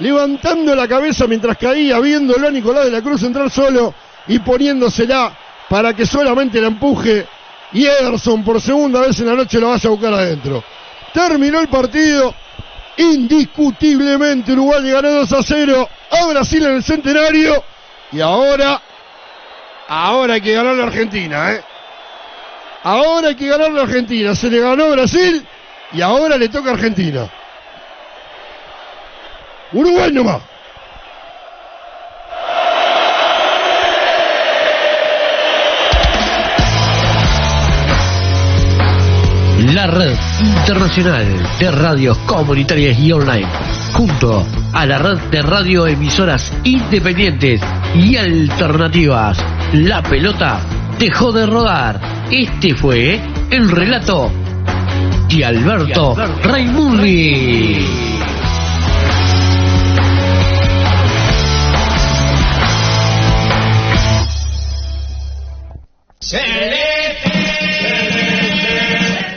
levantando la cabeza mientras caía, viéndolo a Nicolás de la Cruz entrar solo y poniéndosela para que solamente la empuje y Ederson por segunda vez en la noche lo vaya a buscar adentro. Terminó el partido, indiscutiblemente Uruguay le ganó 2 a 0 a Brasil en el centenario y ahora, ahora hay que ganar la Argentina, ¿eh? Ahora hay que ganar la Argentina, se le ganó Brasil y ahora le toca a Argentina. Uruguay nomás. La red internacional de radios comunitarias y online, junto a la red de radioemisoras independientes y alternativas. La pelota dejó de rodar. Este fue el relato de Alberto Raimundi.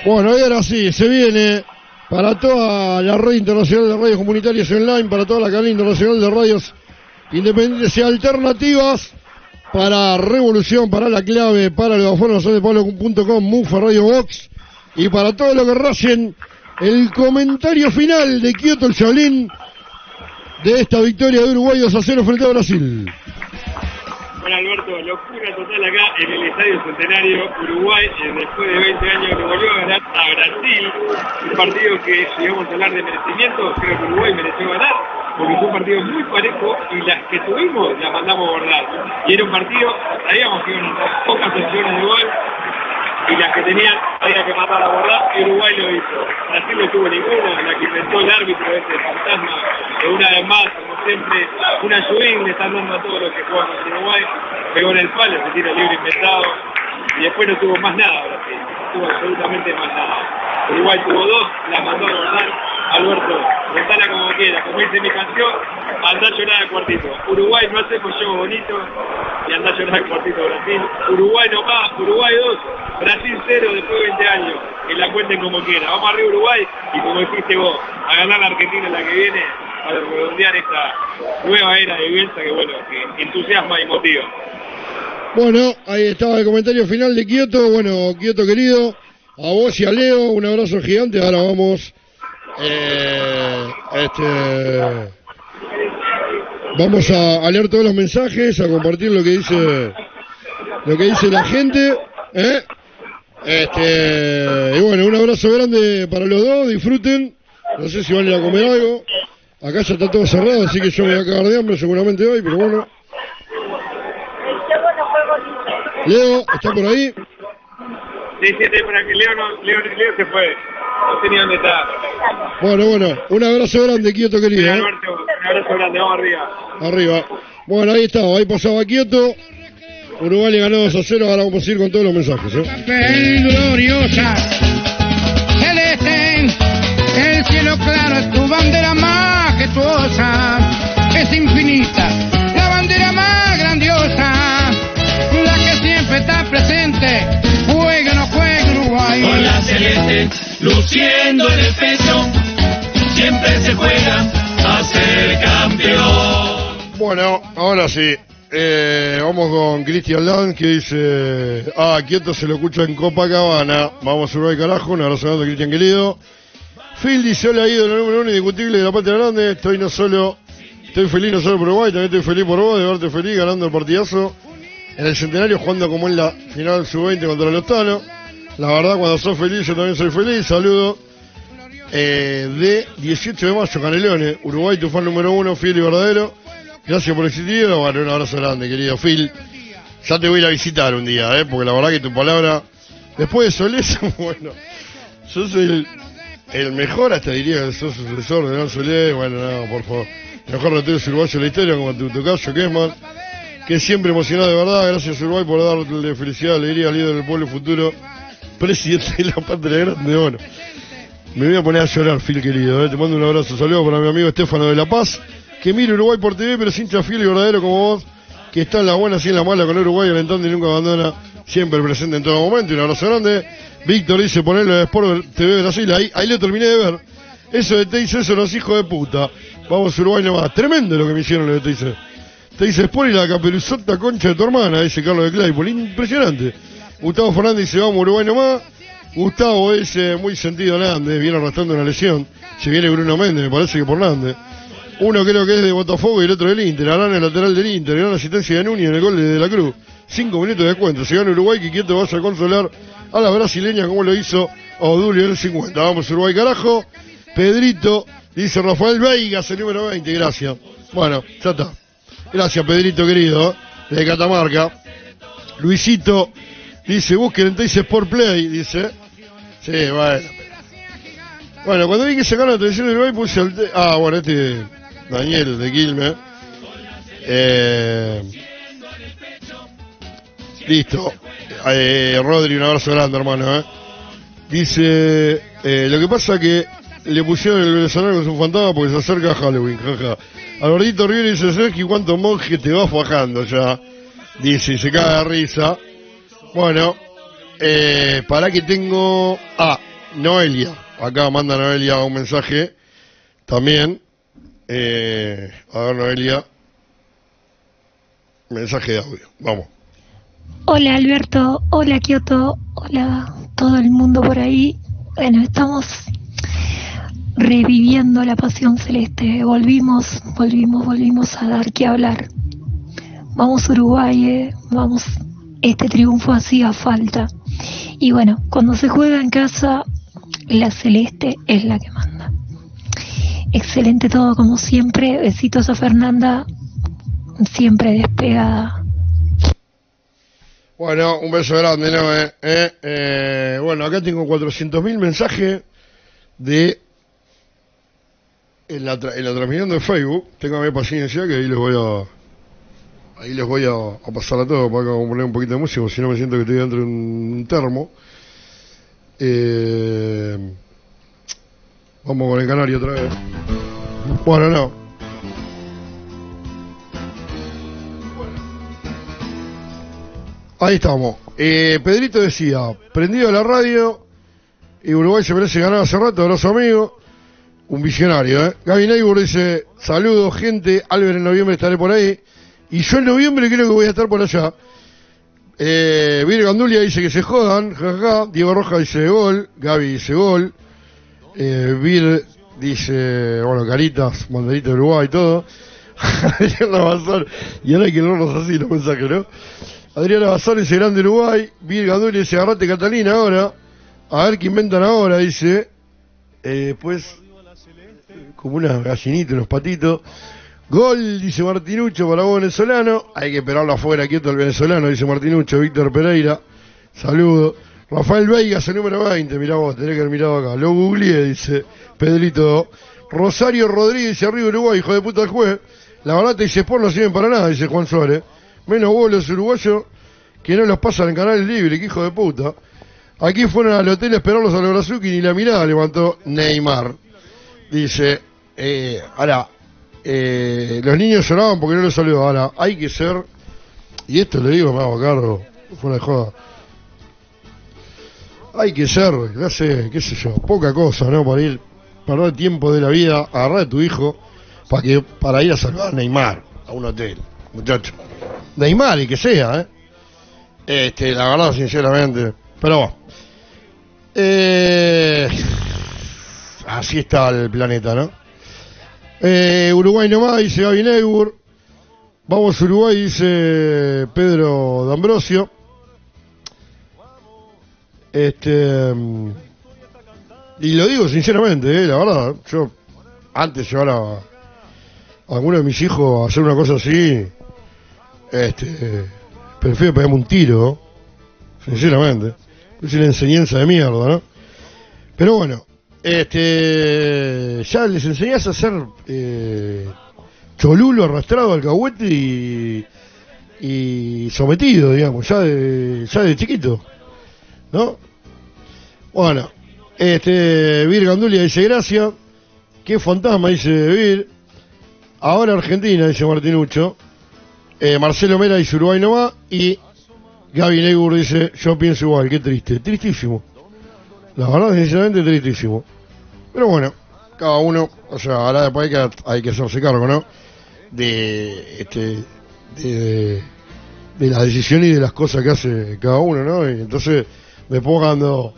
Bueno, y ahora sí, se viene para toda la red internacional de radios comunitarias online, para toda la cadena internacional de radios independientes y alternativas, para Revolución, para La Clave, para el de Pablo.com, Mufa Radio Box, y para todo lo que rayen el comentario final de Kioto el Shaolin de esta victoria de Uruguay 2 a 0 frente a Brasil. Bueno, Alberto, locura total acá en el Estadio Centenario. Uruguay, eh, después de 20 años, le volvió a ganar a Brasil. Un partido que, si vamos a hablar de merecimiento, creo que Uruguay mereció ganar, porque fue un partido muy parejo y las que tuvimos las mandamos a guardar. Y era un partido, sabíamos que iban a pocas opciones de gol y las que tenían había que matar a guardar y Uruguay lo hizo. Brasil no tuvo ninguna, la que inventó el árbitro este fantasma, que una vez más, como siempre, una swing le dando a todos los que juegan contra Uruguay, pegó en el palo, se tira libre inventado y después no tuvo más nada Brasil, no tuvo absolutamente más nada. Uruguay tuvo dos, la mandó a guardar, Alberto, contala como quiera. Como dice mi canción, anda a llorar al cuartito. Uruguay no hacemos yo bonito y anda a llorar al cuartito Brasil. Uruguay no más, Uruguay 2, Brasil 0 después de 20 años. Que la cuenten como quiera. Vamos arriba Uruguay y como dijiste vos, a ganar la Argentina la que viene para redondear esta nueva era de Bielsa que bueno, que entusiasma y motiva. Bueno, ahí estaba el comentario final de Kioto. Bueno, Kioto querido, a vos y a Leo, un abrazo gigante. Ahora vamos. eh, este, vamos a, leer todos los mensajes, a compartir lo que dice lo que dice la gente. ¿eh? Este, y bueno, un abrazo grande para los dos, disfruten. No sé si van a comer algo. Acá ya está todo cerrado, así que yo voy a cagar de hambre seguramente hoy, pero bueno. Leo, ¿está por ahí? Sí, sí, estoy por aquí. Leo, no, Leo, Leo se fue. No sé ni dónde está. Bueno, bueno, un abrazo grande, Kioto querido. ¿eh? Alberto, un abrazo grande, vamos arriba. Arriba. Bueno, ahí estaba, ahí pasaba Kioto. Uruguay le ganó 2 a 0, ahora vamos a ir con todos los mensajes. ¿eh? gloriosa, celeste, el cielo claro es tu bandera majestuosa, es infinita, luciendo en el pecho, siempre se juega a ser campeón. Bueno, ahora sí. Eh, vamos con Cristian Land que dice, ah, quieto se lo escucha en Copacabana. Vamos Uruguay carajo, un abrazo grande Cristian querido. Phil dice, hola ídolo número uno indiscutible de la patria grande. Estoy no solo, estoy feliz no solo por Uruguay, también estoy feliz por vos, de verte feliz ganando el partidazo. En el centenario jugando como en la final sub-20 contra los Tano. La verdad, cuando sos feliz, yo también soy feliz. Saludo. Eh, de 18 de mayo, Canelones, Uruguay, tu fan número uno, fiel y verdadero. Gracias por existir. Bueno, un abrazo grande, querido Phil. Ya te voy a ir a visitar un día, ¿eh? porque la verdad que tu palabra, después de Solés, bueno, soy el, el mejor, hasta diría que sos sucesor de Gran Solés. Bueno, no, por favor. El mejor retiro uruguayo de la historia, como tu tocayo, Kesman, que es siempre emocionado de verdad. Gracias, Uruguay, por darle felicidad, alegría al líder del pueblo futuro, presidente de la patria grande. Bueno, me voy a poner a llorar, Phil querido. ¿eh? Te mando un abrazo. Saludos para mi amigo Estefano de La Paz, que mira Uruguay por TV, pero es hincha y verdadero como vos, que está en la buena y en la mala con Uruguay, alentando y nunca abandona, siempre presente en todo momento. Un abrazo grande. Víctor dice ponerlo de Sport TV Brasil. Ahí, ahí lo terminé de ver. Eso de Teis, eso los hijos de puta. Vamos Uruguay nomás. Tremendo lo que me hicieron los de Teis. Teis Sport y la caperuzota concha de tu hermana, dice Carlos de Claypool. Impresionante. Gustavo Fernández dice vamos Uruguay nomás. Gustavo es eh, muy sentido Nández, viene arrastrando una lesión. Se viene Bruno Méndez, me parece que por Nández. Uno creo que es de Botafogo y el otro del Inter. Arana el lateral del Inter. Gran asistencia de Núñez en el gol de, la Cruz. Cinco minutos de cuenta. Se gana Uruguay que quieto vaya a consolar a la brasileña como lo hizo Odulio en el 50. Vamos Uruguay carajo. Pedrito, dice Rafael Veigas, el número 20. Gracias. Bueno, ya está. Gracias Pedrito querido. De Catamarca. Luisito dice, busquen entonces Sport Play. Dice. Sí, bueno. Bueno, cuando vi que sacaron la televisión de Uruguay puse te- Ah, bueno, este Daniel de Quilmes. Eh... Listo. Eh, Rodri, un abrazo grande, hermano. ¿eh? Dice, eh, lo que pasa que le pusieron el venezolano con su fantasma porque se acerca a Halloween, jaja. Albertito Rivera dice, Sergio, ¿cuántos monjes te vas bajando ya? Dice, y se caga de risa. Bueno, eh, para que tengo... Ah, Noelia. Acá manda Noelia un mensaje también. Eh, a ver, Noelia. Mensaje de audio. Vamos. Hola Alberto, hola Kioto, hola todo el mundo por ahí. Bueno, estamos reviviendo la pasión celeste. Volvimos, volvimos, volvimos a dar que hablar. Vamos Uruguay, eh, vamos. Este triunfo hacía falta. Y bueno, cuando se juega en casa, la celeste es la que manda. Excelente todo como siempre. Besitos a Fernanda, siempre despegada. Bueno, un beso grande, ¿no? Eh, eh, eh, bueno, acá tengo 400.000 mensajes de en la, en la transmisión de Facebook. Téngame paciencia que ahí les voy a ahí les voy a, pasar a todos para poner un poquito de música, porque si no me siento que estoy dentro de un termo. Eh, Vamos con el canario otra vez. Bueno, no. Ahí estamos. Eh, Pedrito decía, prendido la radio, y Uruguay se merece ganar hace rato, abrazo amigo. Un visionario, ¿eh? Gaby Neibur dice, saludos gente, Albert en noviembre estaré por ahí. Y yo en noviembre creo que voy a estar por allá. Eh, Vir Gandulia dice que se jodan, jajaja. Diego Roja dice gol, Gaby dice gol. Eh, Vir dice, bueno, caritas, banderita de Uruguay y todo. Adriana Bazar, y ahora hay que leerlos así los mensajes, ¿no? Adriana Bazar dice grande Uruguay. Vir Gandulia dice agarrate Catalina ahora. A ver qué inventan ahora, dice. Eh, pues, como unas gallinitas, unos patitos. Gol, dice Martinucho para vos venezolano. Hay que esperarlo afuera, quieto el venezolano, dice Martinucho. Víctor Pereira, saludo. Rafael Veigas, el número 20, mirá vos, tenés que haber mirado acá. Lo googleé, dice Pedrito. Rosario Rodríguez, arriba Uruguay, hijo de puta el juez. La verdad te dice Sport no sirven para nada, dice Juan Suárez. Menos vos uruguayos que no los pasan en canales libres, que hijo de puta. Aquí fueron al hotel a esperarlos a los Brazuki y ni la mirada levantó Neymar. Dice, eh, ahora, eh, los niños lloraban porque no los saludó. Ahora, hay que ser, y esto le digo, me hago cargo, fuera de joda. Hay que ser, no sé, qué sé yo, poca cosa, ¿no? Para ir, perder tiempo de la vida, agarrar a tu hijo para que para ir a saludar a Neymar a un hotel, muchacho. Neymar y que sea, ¿eh? Este, la verdad, sinceramente. Pero bueno. Eh, así está el planeta, ¿no? Eh, Uruguay nomás, dice Gaby Neibur. Vamos Uruguay, dice Pedro D'Ambrosio. Este. mm, Y lo digo sinceramente, eh, la verdad. Yo, antes llevar a alguno de mis hijos a hacer una cosa así, este. Prefiero pegarme un tiro, sinceramente. Es una enseñanza de mierda, ¿no? Pero bueno, este. Ya les enseñás a hacer eh, cholulo arrastrado al cahuete y. y sometido, digamos, ya de, ya de chiquito. ¿No? Bueno, este. Vir Gandulia dice gracias. Qué fantasma, dice Vir. Ahora Argentina, dice Martinucho. Eh, Marcelo Mera dice Uruguay no va. Y Gaby Negur dice, yo pienso igual, qué triste. Tristísimo. La verdad, sinceramente, tristísimo. Pero bueno, cada uno, o sea, ahora después hay que, hay hacerse cargo, ¿no? De, este, de, de las decisiones y de las cosas que hace cada uno, ¿no? Y entonces, después cuando,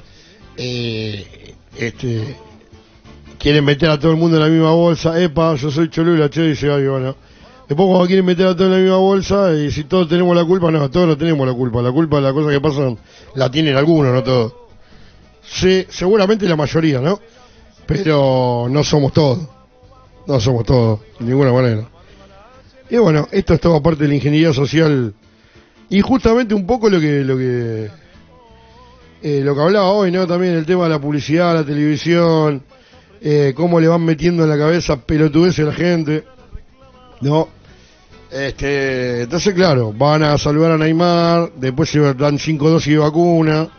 eh, este, quieren meter a todo el mundo en la misma bolsa, epa, yo soy Cholula, che, dice Gaby, bueno. Después cuando quieren meter a todos en la misma bolsa y si todos tenemos la culpa, no, todos no tenemos la culpa. La culpa de las cosas que pasan la tienen algunos, no todos. Sí, seguramente la mayoría, ¿no? Pero no somos todos. No somos todos, de ninguna manera. Y bueno, esto es todo parte de la ingeniería social. Y justamente un poco lo que lo que eh, lo que hablaba hoy, ¿no? También el tema de la publicidad, la televisión, eh, cómo le van metiendo en la cabeza pelotudeces a la gente. ¿no? Este, entonces, claro, van a saludar a Neymar, después se dan cinco dosis de vacuna,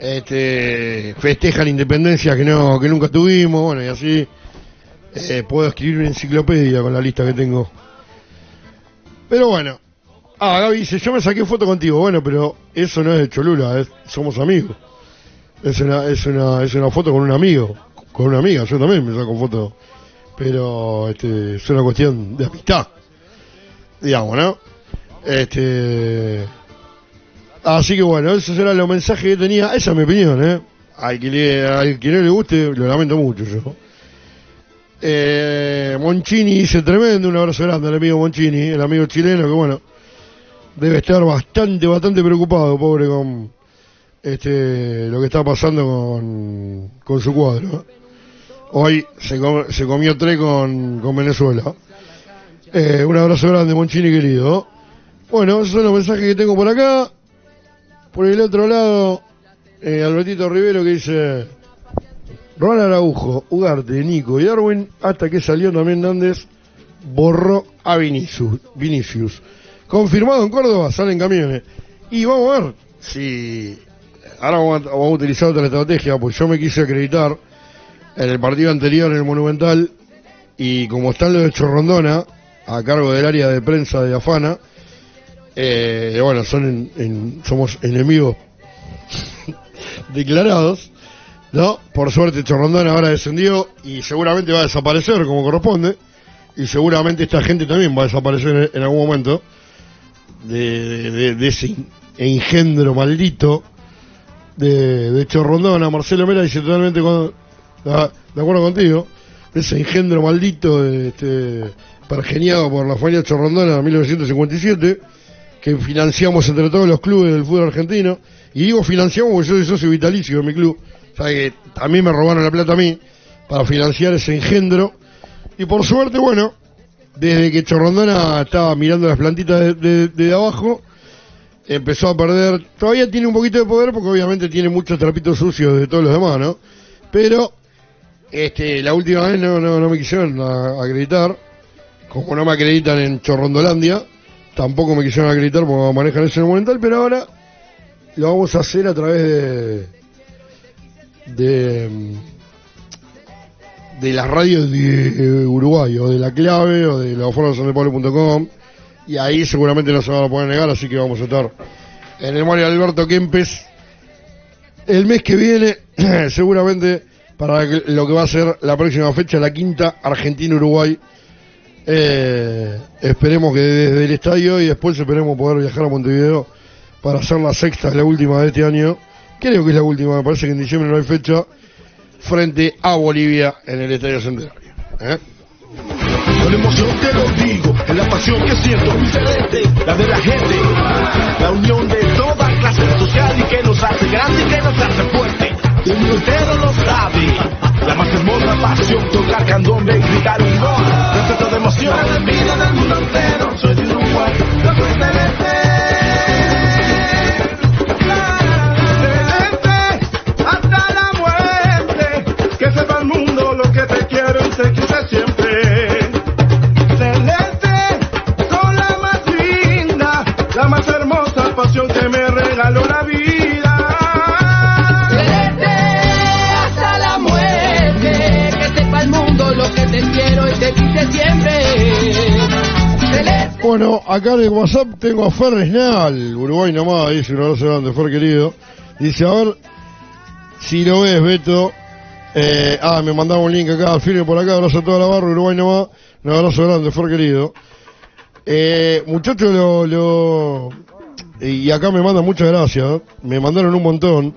este, festejan la independencia que no que nunca tuvimos, bueno, y así eh, puedo escribir una enciclopedia con la lista que tengo. Pero bueno, ah, Gaby dice, yo me saqué foto contigo, bueno, pero eso no es de Cholula, somos amigos. Es una, es una, es una foto con un amigo, con una amiga, yo también me saco foto pero este, es una cuestión de amistad, digamos, ¿no? Este, así que bueno, esos eran los mensajes que tenía, esa es mi opinión, ¿eh? Al que, le, al no le guste, lo lamento mucho yo. Eh, Monchini dice tremendo, un abrazo grande al amigo Monchini, el amigo chileno que bueno, debe estar bastante, bastante preocupado, pobre, con este lo que está pasando con, con su cuadro. Hoy se, com- se comió tres con, con Venezuela. Eh, un abrazo grande, Monchini querido. Bueno, esos son los mensajes que tengo por acá. Por el otro lado, eh, Albertito Rivero que dice: Ronald Araujo, Ugarte, Nico y Darwin, hasta que salió también Nández, borró a Vinicius. Vinicius. Confirmado en Córdoba, salen camiones. Y vamos a ver si. Ahora vamos a, vamos a utilizar otra estrategia, pues yo me quise acreditar en el partido anterior en el Monumental y como están los de Chorrondona a cargo del área de prensa de Afana, eh, bueno, son en- en- somos enemigos declarados, ¿no? Por suerte Chorrondona ahora descendió y seguramente va a desaparecer como corresponde y seguramente esta gente también va a desaparecer en, algún momento de, de- ese engendro maldito de, de Chorrondona. Marcelo Mera dice totalmente con- ah, de acuerdo contigo, ese engendro maldito este, pergeniado por la familia Chorrondona en 1957 que financiamos entre todos los clubes del fútbol argentino. Y digo financiamos porque yo soy socio vitalicio de mi club. O que mí me robaron la plata a mí para financiar ese engendro. Y por suerte, bueno, desde que Chorrondona estaba mirando las plantitas de, de- de abajo, empezó a perder. Todavía tiene un poquito de poder porque obviamente tiene muchos trapitos sucios de todos los demás, ¿no? Pero este, la última vez no, no, no me quisieron acreditar. Como no me acreditan en Chorrondolandia, tampoco me quisieron acreditar porque manejan eso en el Monumental, pero ahora lo vamos a hacer a través de. de. mm, de las radios de Uruguay, o de La Clave, o de la Pablo.com, y ahí seguramente no se van a poder negar, así que vamos a estar en el Mario Alberto Kempes el mes que viene, seguramente para lo que va a ser la próxima fecha, la quinta Argentina-Uruguay. Eh, esperemos que desde el estadio y después esperemos poder viajar a Montevideo para hacer la sexta, la última de este año. Creo que es la última, me parece que en diciembre no hay fecha, frente a Bolivia en el Estadio Centenario. la unión de y que nos hace y que nos hace fuerte. De emoción, la vida del mundo entero, acá en el WhatsApp tengo a Fer Resnal, Uruguay nomás, dice un abrazo grande, Fer querido. Dice, a ver si lo ves, Beto. Eh, ah, me mandaba un link acá, firme por acá, abrazo a toda la barra, Uruguay nomás. Un abrazo grande, Fer querido. Eh, muchachos, lo, lo- y acá me mandan muchas gracias, me mandaron un montón.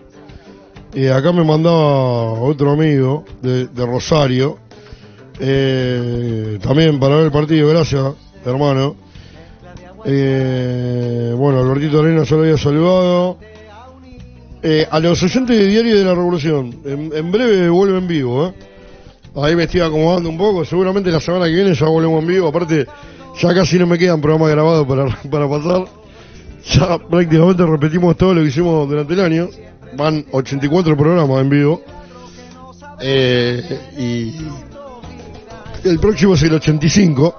Eh, acá me mandaba otro amigo de, de Rosario, eh, también para ver el partido, gracias, hermano. Eh, bueno, Albertito Arena ya lo había saludado. Eh, a los oyentes de Diario de la Revolución, en, breve vuelvo en vivo, ¿eh? Ahí me estoy acomodando un poco, seguramente la semana que viene ya volvemos en vivo, aparte ya casi no me quedan programas grabados para, para pasar. Ya prácticamente repetimos todo lo que hicimos durante el año. Van 84 programas en vivo. Eh, y el próximo es el 85,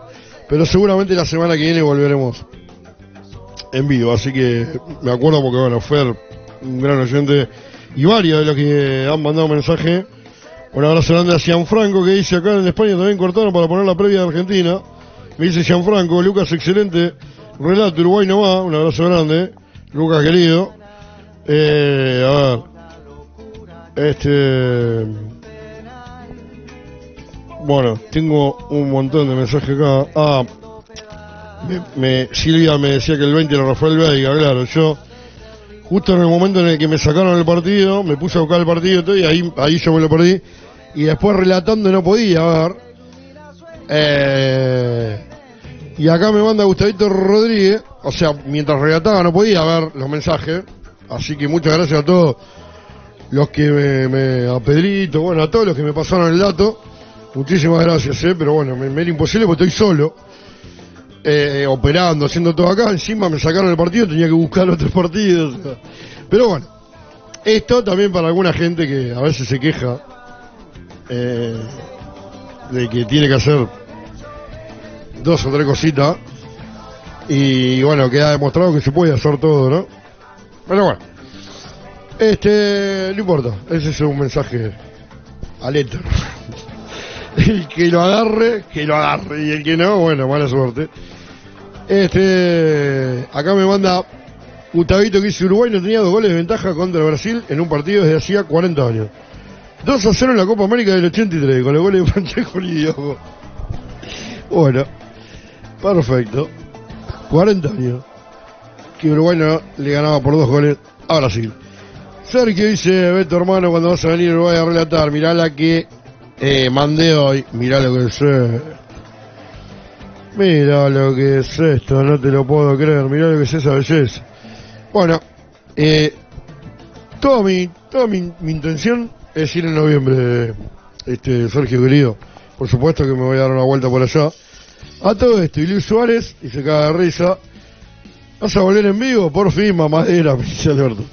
pero seguramente la semana que viene volveremos en vivo. Así que me acuerdo porque, bueno, Fer, un gran oyente, y varios de los que han mandado mensaje. Un abrazo grande a Gianfranco que dice acá en España también cortaron para poner la previa de Argentina. Me dice Gianfranco, Lucas, excelente relato, Uruguay no va. Un abrazo grande, Lucas querido. Eh, a ver, este. Bueno, tengo un montón de mensajes acá. Ah, me, me- Silvia me decía que el 20 era Rafael Veiga, claro. Yo, justo en el momento en el que me sacaron el partido, me puse a buscar el partido todo, y ahí, ahí yo me lo perdí. Y después relatando no podía ver. Eh, y acá me manda Gustavito Rodríguez, o sea, mientras relataba no podía ver los mensajes. Así que muchas gracias a todos los que me, me- a Pedrito, bueno, a todos los que me pasaron el dato. Muchísimas gracias, eh, pero bueno, me, me era imposible porque estoy solo. eh, operando, haciendo todo acá. Encima me sacaron el partido, tenía que buscar otros partidos. Pero bueno, esto también para alguna gente que a veces se queja eh, de que tiene que hacer dos o tres cositas. Y bueno, queda demostrado que se puede hacer todo, ¿no? Pero bueno, este, no importa, ese es un mensaje al éter. el que lo agarre, que lo agarre. Y el que no, bueno, mala suerte. Este, acá me manda Gustavito que dice Uruguay no tenía dos goles de ventaja contra Brasil en un partido desde hacía 40 años. 2 a 0 en la Copa América del 83, con los goles de Francesco Lidiogo. Bueno, perfecto. 40 años. Que Uruguay no le ganaba por dos goles a Brasil. Sergio dice, Beto hermano, cuando vas a venir a Uruguay a relatar, mirá la que eh, mandé hoy, mirá lo que eh. Mira lo que es esto, no te lo puedo creer, mirá lo que es esa belleza. Bueno, eh, toda mi, toda mi, mi intención es ir en noviembre, este Sergio querido. Por supuesto que me voy a dar una vuelta por allá. A todo esto, y Luis Suárez, y se caga de risa. ¿Vas a volver en vivo? Por fin, mamadera, Alberto.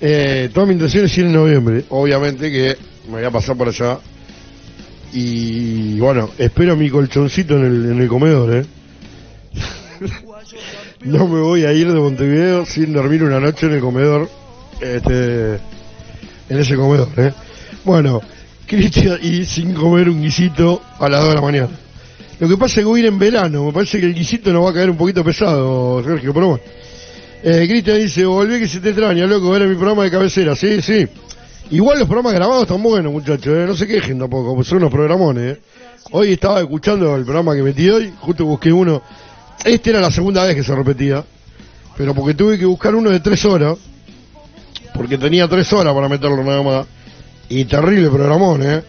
Eh, toda mi intención es ir en noviembre. Obviamente que me voy a pasar por allá. Y bueno, espero mi colchoncito en el, en el comedor, ¿eh? no me voy a ir de Montevideo sin dormir una noche en el comedor. Este, en ese comedor, ¿eh? Bueno, Cristian, y sin comer un guisito a las 2 de la mañana. Lo que pasa es que voy a ir en verano, me parece que el guisito nos va a caer un poquito pesado, Sergio, pero bueno. Eh, Cristian dice, volví que se te extraña, loco, era mi programa de cabecera, sí, sí. Igual los programas grabados están buenos, muchachos, ¿eh? no se quejen tampoco, son unos programones. ¿eh? Hoy estaba escuchando el programa que metí hoy, justo busqué uno. Este era la segunda vez que se repetía, pero porque tuve que buscar uno de tres horas, porque tenía tres horas para meterlo nada más. Y terrible programón, ¿eh?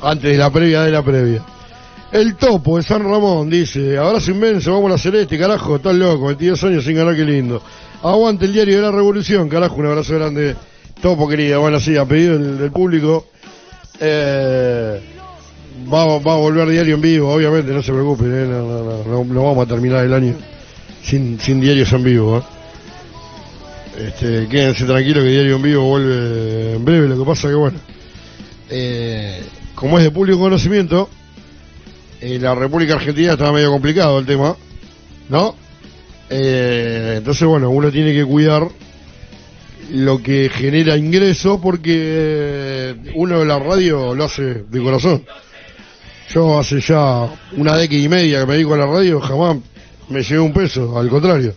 Antes de la previa de la previa. El topo de San Ramón dice, abrazo inmenso, vamos a la celeste, carajo, estás loco, 22 años sin ganar, qué lindo. Aguante el diario de la revolución, carajo, un abrazo grande, topo querida, bueno, sí, a pedido del, público. Eh, va, va a volver diario en vivo, obviamente, no se preocupen, eh, no, no, no, no, vamos a terminar el año sin, sin diarios en vivo. ¿eh? Este, quédense tranquilos que diario en vivo vuelve en breve, lo que pasa que bueno, eh, como es de público conocimiento, en la República Argentina estaba medio complicado el tema, ¿no? Eh, entonces, bueno, uno tiene que cuidar lo que genera ingresos porque uno de la radio lo hace de corazón. Yo hace ya una década y media que me dedico a la radio, jamás me llevé un peso, al contrario.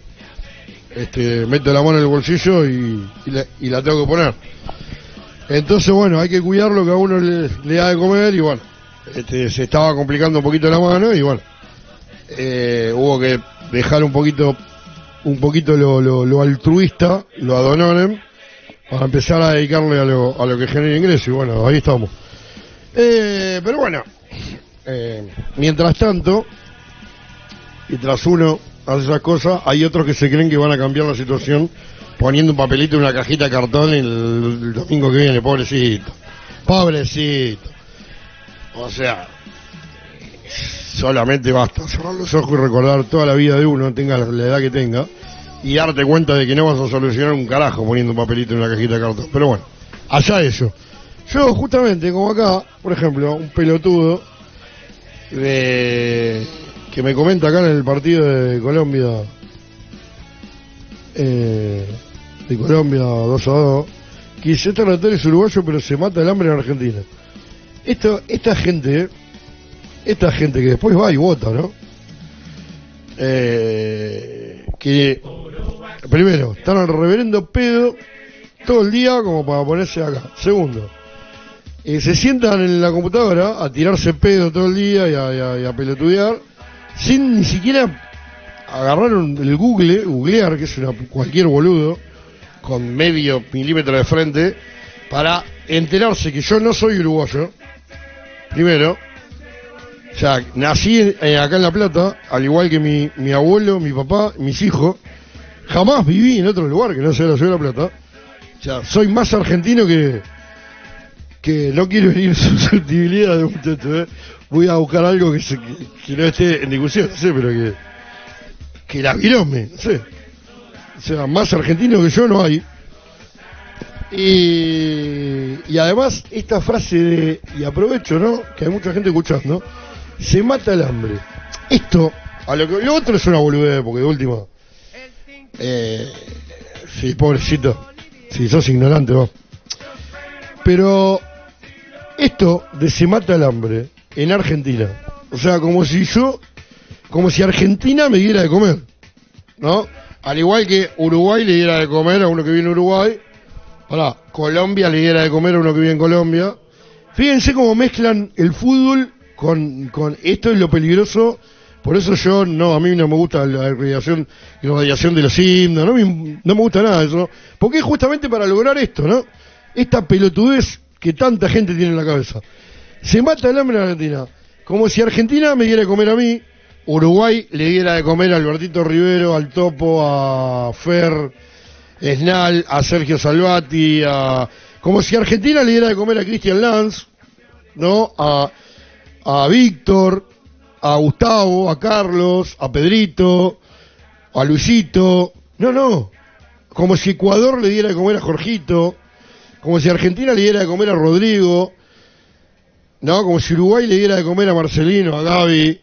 Este, meto la mano en el bolsillo y, y la, y la tengo que poner. Entonces, bueno, hay que cuidar lo que a uno le, le da de comer y bueno, este, se estaba complicando un poquito la mano y bueno, eh, hubo que dejar un poquito un poquito lo, lo, altruista, lo adononem, para empezar a dedicarle a lo, a lo que genera ingreso y bueno, ahí estamos. Eh, pero bueno, eh, mientras tanto, mientras uno hace esas cosas, hay otros que se creen que van a cambiar la situación poniendo un papelito en una cajita de cartón el domingo que viene, pobrecito. Pobrecito. O sea, solamente basta cerrar los ojos y recordar toda la vida de uno, tenga la, edad que tenga, y darte cuenta de que no vas a solucionar un carajo poniendo un papelito en una cajita de cartón. Pero bueno, allá eso. Yo justamente, como acá, por ejemplo, un pelotudo de que me comenta acá en el partido de Colombia, eh, de Colombia 2 a 2, que dice, este relator es uruguayo pero se mata el hambre en Argentina. Esto, esta gente, esta gente que después va y vota, ¿no? Eh, que primero, están al reverendo pedo todo el día como para ponerse acá. Segundo, eh, se sientan en la computadora a tirarse pedo todo el día y a, y a- y a pelotudear sin ni siquiera agarrar un- el Google, googlear, que es una, cualquier boludo, con medio milímetro de frente, para enterarse que yo no soy uruguayo, primero, o sea, nací en- eh, acá en La Plata, al igual que mi, mi abuelo, mi papá, mis hijos, jamás viví en otro lugar que no sea la ciudad de La Plata, o sea, soy más argentino que, que no quiero herir susceptibilidad de muchacho, ¿eh? voy a buscar algo que, se- que, no esté en discusión, no pero que, que la virome, no sé. O sea, más argentino que yo no hay. Y, y además, esta frase de, y aprovecho, ¿no? Que hay mucha gente escuchando, se mata el hambre. Esto, a lo que lo otro es una boludez, porque de última. Eh, sí, pobrecito. Si sos ignorante, va. Pero esto de se mata el hambre en Argentina. O sea, como si yo, como si Argentina me diera de comer, ¿no? Al igual que Uruguay le diera de comer a uno que vive en Uruguay, ahora Colombia le diera de comer a uno que vive en Colombia. Fíjense cómo mezclan el fútbol con, con esto es lo peligroso. Por eso yo, no, a mí no me gusta la radiación, la radiación de los himnos, no me, no me gusta nada eso. Porque es justamente para lograr esto, ¿no? Esta pelotudez que tanta gente tiene en la cabeza. Se mata el hambre en Argentina. Como si Argentina me diera de comer a mí, Uruguay le diera de comer a Albertito Rivero, al Topo, a Fer, Snal, a Sergio Salvati, a... Como si Argentina le diera de comer a Cristian Lanz, ¿no? A, a Víctor, a Gustavo, a Carlos, a Pedrito, a Luisito. No, no. Como si Ecuador le diera de comer a Jorgito, como si Argentina le diera de comer a Rodrigo, no, como si Uruguay le diera de comer a Marcelino, a Gaby,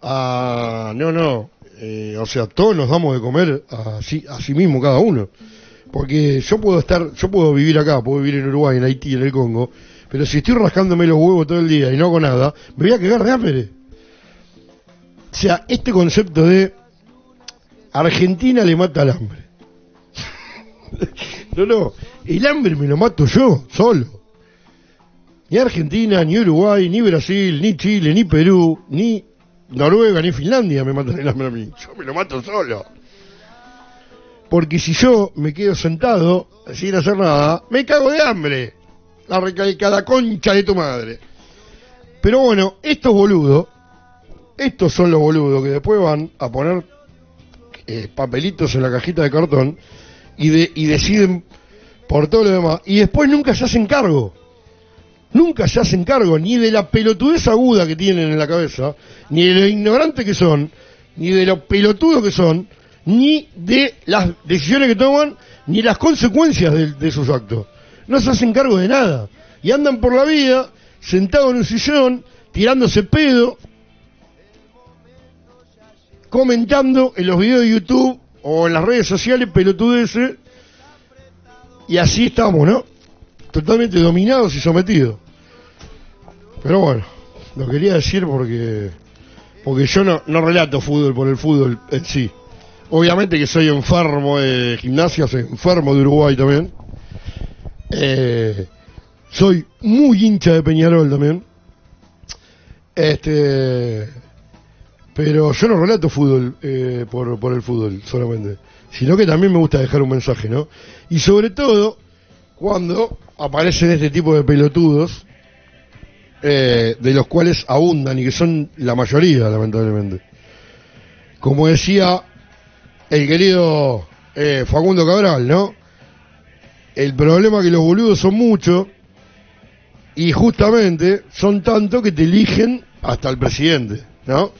a... No, no. Eh, o sea, todos nos damos de comer a sí, a sí mismo cada uno. Porque yo puedo estar, yo puedo vivir acá, puedo vivir en Uruguay, en Haití, en el Congo, pero si estoy rascándome los huevos todo el día y no hago nada, me voy a cagar de hambre. O sea, este concepto de Argentina le mata al hambre. no, no, el hambre me lo mato yo, solo. Ni Argentina, ni Uruguay, ni Brasil, ni Chile, ni Perú, ni Noruega, ni Finlandia me matan el hambre a mí. Yo me lo mato solo. Porque si yo me quedo sentado sin hacer nada, me cago de hambre. La recalcada concha de tu madre. Pero bueno, estos boludos, estos son los boludos que después van a poner eh, papelitos en la cajita de cartón y, de, y deciden por todo lo demás. Y después nunca se hacen cargo. Nunca se hacen cargo ni de la pelotudez aguda que tienen en la cabeza, ni de lo ignorantes que son, ni de lo pelotudos que son, ni de las decisiones que toman, ni las consecuencias de, de sus actos. No se hacen cargo de nada. Y andan por la vida, sentados en un sillón, tirándose pedo, comentando en los videos de YouTube o en las redes sociales pelotudeces, y así estamos, ¿no? Totalmente dominados y sometidos. Pero bueno, lo quería decir porque porque yo no, no relato fútbol por el fútbol en sí. Obviamente que soy enfermo de gimnasia, soy enfermo de Uruguay también. Eh, soy muy hincha de Peñarol también. Este, pero yo no relato fútbol eh, por, por el fútbol solamente, sino que también me gusta dejar un mensaje, ¿no? Y sobre todo cuando aparecen este tipo de pelotudos, eh, de los cuales abundan y que son la mayoría, lamentablemente. Como decía el querido eh, Facundo Cabral, ¿no? El problema es que los boludos son muchos y justamente son tantos que te eligen hasta el presidente, ¿no?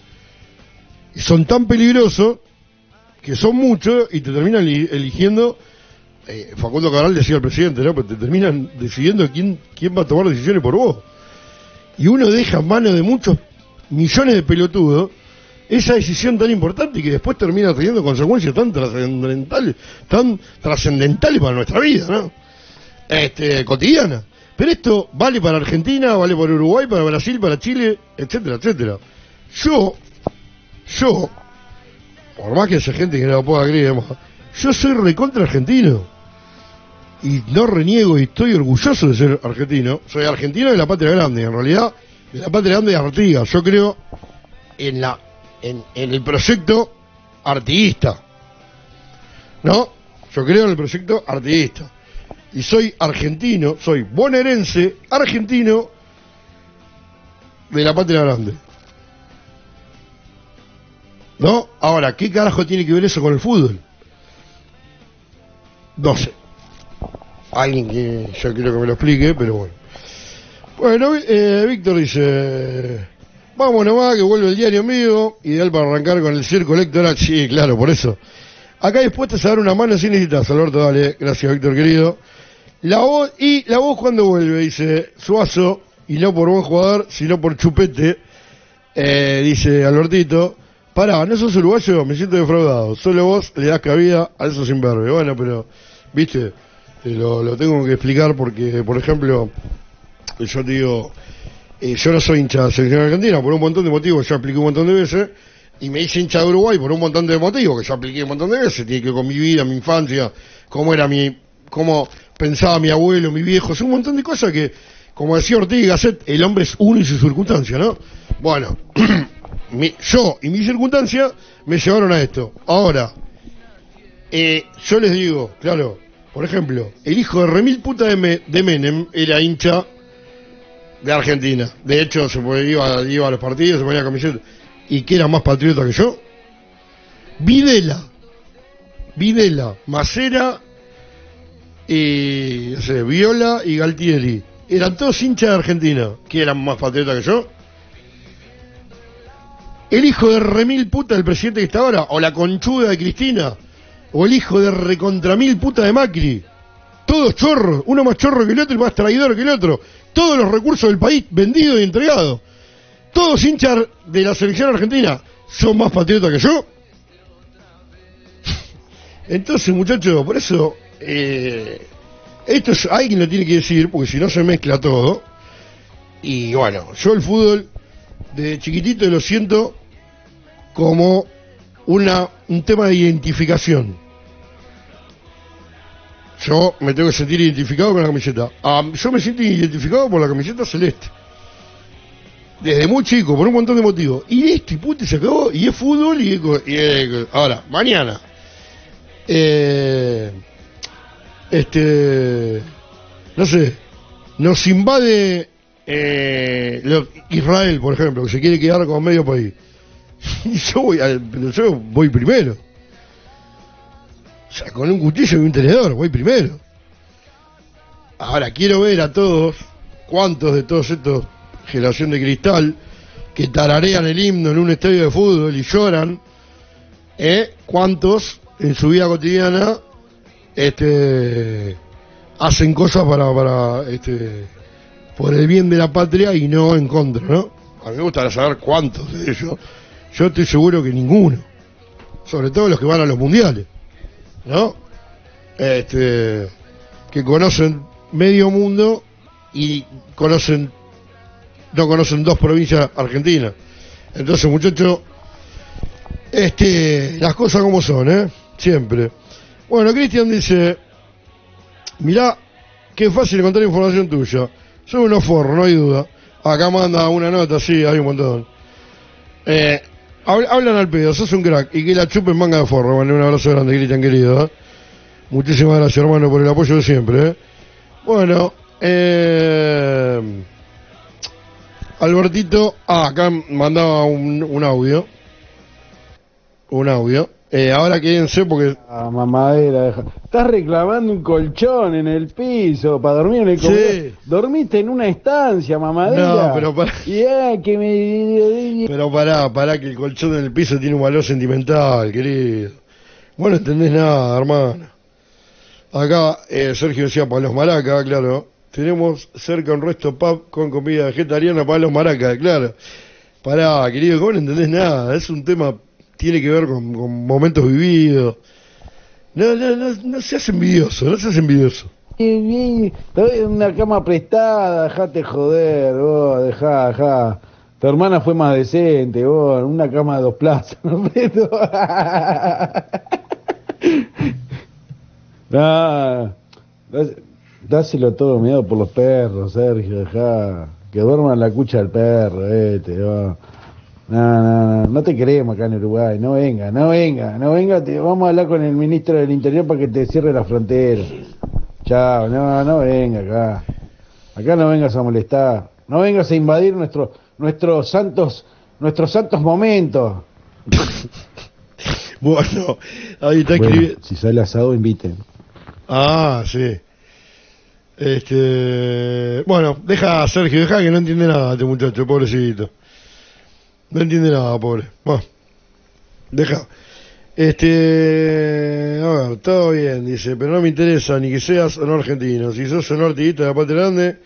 Y son tan peligrosos que son muchos y te terminan eli- eligiendo. eh, Facundo Cabral decía al presidente, ¿no? Pero te terminan decidiendo quién, quién va a tomar decisiones por vos. Y uno deja en manos de muchos millones de pelotudos esa decisión tan importante y que después termina teniendo consecuencias tan trascendentales, tan trascendentales para nuestra vida, ¿no? Este, cotidiana. Pero esto vale para Argentina, vale para Uruguay, para Brasil, para Chile, etcétera, etcétera. Yo, yo, por más que haya gente que no lo pueda creer, yo soy recontra argentino. Y no reniego y estoy orgulloso de ser argentino. Soy argentino de la patria grande, en realidad, de la patria grande de Artigas. Yo creo en la en, en el proyecto artiguista. ¿No? Yo creo en el proyecto artiguista. Y soy argentino, soy bonaerense, argentino de la patria grande. ¿No? Ahora, ¿qué carajo tiene que ver eso con el fútbol? No sé. Alguien que yo quiero que me lo explique, pero bueno. Bueno, eh, Víctor dice, vamos nomás que vuelve el diario mío, ideal para arrancar con el circo electoral. Sí, claro, por eso. Acá dispuestos a dar una mano si necesitas, Alberto, dale. Gracias, Víctor, querido. La voz, y la voz cuando vuelve, dice Suazo, y no por buen jugador, sino por chupete, eh, dice Albertito. Pará, no sos uruguayo, me siento defraudado. Solo vos le das cabida a esos imberbes. Bueno, pero, viste, te lo, lo tengo que explicar porque, por ejemplo, yo te digo, eh, yo no soy hincha de la selección argentina por un montón de motivos, yo apliqué un montón de veces, y me hice hincha de Uruguay por un montón de motivos que yo apliqué un montón de veces, tiene que ver con mi vida, mi infancia, cómo era mi, cómo pensaba mi abuelo, mi viejo, es un montón de cosas que, como decía Ortega y Gasset, el hombre es uno y su circunstancia, ¿no? Bueno, mi- yo y mi circunstancia me llevaron a esto. Ahora, eh, yo les digo, claro, por ejemplo, el hijo de Remil Puta de, Me- de Menem era hincha de Argentina. De hecho, se fue- iba, a los partidos, se ponía camiseta. ¿Y que era más patriota que yo? Videla. Videla, Macera, y, Viola y Galtieri. Eran todos hinchas de Argentina. que eran más patriotas que yo? El hijo de remil puta del presidente que está ahora, o la conchuda de Cristina, o el hijo de recontramil puta de Macri. Todos chorros, uno más chorro que el otro y más traidor que el otro. Todos los recursos del país vendidos y entregados. Todos hinchas de la selección argentina. ¿Son más patriotas que yo? Entonces, muchachos, por eso, eh, esto es, alguien lo tiene que decir, porque si no se mezcla todo. Y bueno, yo el fútbol, de chiquitito lo siento como una, un tema de identificación. Yo me tengo que sentir identificado con la camiseta. Ah, yo me siento identificado por la camiseta celeste. Desde muy chico, por un montón de motivos. Y esto, y puta, se acabó. Y es fútbol y es Ahora, mañana. Eh, este. No sé. Nos invade eh, lo- Israel, por ejemplo, que se quiere quedar con medio país. Y yo voy, yo voy primero. O sea, con un cuchillo y un tenedor, voy primero. Ahora, quiero ver a todos, cuántos de todos estos generación de cristal, que tararean el himno en un estadio de fútbol y lloran, ¿eh? cuántos en su vida cotidiana este, hacen cosas para, para este, por el bien de la patria y no en contra, ¿no? A mí me gustaría saber cuántos de ellos. Yo estoy seguro que ninguno. Sobre todo los que van a los mundiales. ¿No? Este, que conocen medio mundo y conocen, no conocen dos provincias argentinas. Entonces, muchachos, este, las cosas como son, ¿eh? Siempre. Bueno, Cristian dice, mirá, qué fácil encontrar información tuya. Soy unos forros, no hay duda. Acá manda una nota, sí, hay un montón. Eh, hablan al pedo, sos un crack. Y que la chupen manga de forro. Bueno, un abrazo grande, Cristian, querido. Muchísimas gracias, hermano, por el apoyo de siempre. ¿eh? Bueno, eh, Albertito, ah, acá mandaba un, un audio. Un audio. Eh, ahora quédense porque Ah, mamadera, deja. Estás reclamando un colchón en el piso para dormir en el Sí. Dormiste en una estancia, mamadera. No, pero para- Y eh, que me... Pero pará, pará, que el colchón en el piso tiene un valor sentimental, querido. Vos no entendés nada, hermano. Acá eh, Sergio decía Palos Maracas, claro. Tenemos cerca un resto pub con comida vegetariana Palos Maracas, claro. Pará, querido, que vos no entendés nada. Es un tema, tiene que ver con, con momentos vividos. No, no, no, no seas envidioso, no seas envidioso. Te doy una cama prestada, dejate joder, vos, dejá, dejá. Tu hermana fue más decente, vos, una cama de dos plazas, ¿no? Nah, dás- dáselo todo miedo por los perros, Sergio, dejá. Que duerman la cucha del perro, este, vos. No, no, no, no te queremos acá en Uruguay, no venga, no venga, no venga, te, vamos a hablar con el ministro del Interior para que te cierre la frontera. Chao, no, no venga acá. Acá no vengas a molestar, no vengas a invadir nuestro, nuestros santos, nuestros santos momentos. Bueno, ahí está Bueno, escribiendo. si sale asado, inviten. Ah, sí. Este, bueno, deja a Sergio, deja que no entiende nada este muchacho, pobrecito. No entiende nada, pobre. Bueno, deja. Este, a ver, todo bien, dice, pero no me interesa ni que seas o no argentino. Si sos un artista de la patria grande,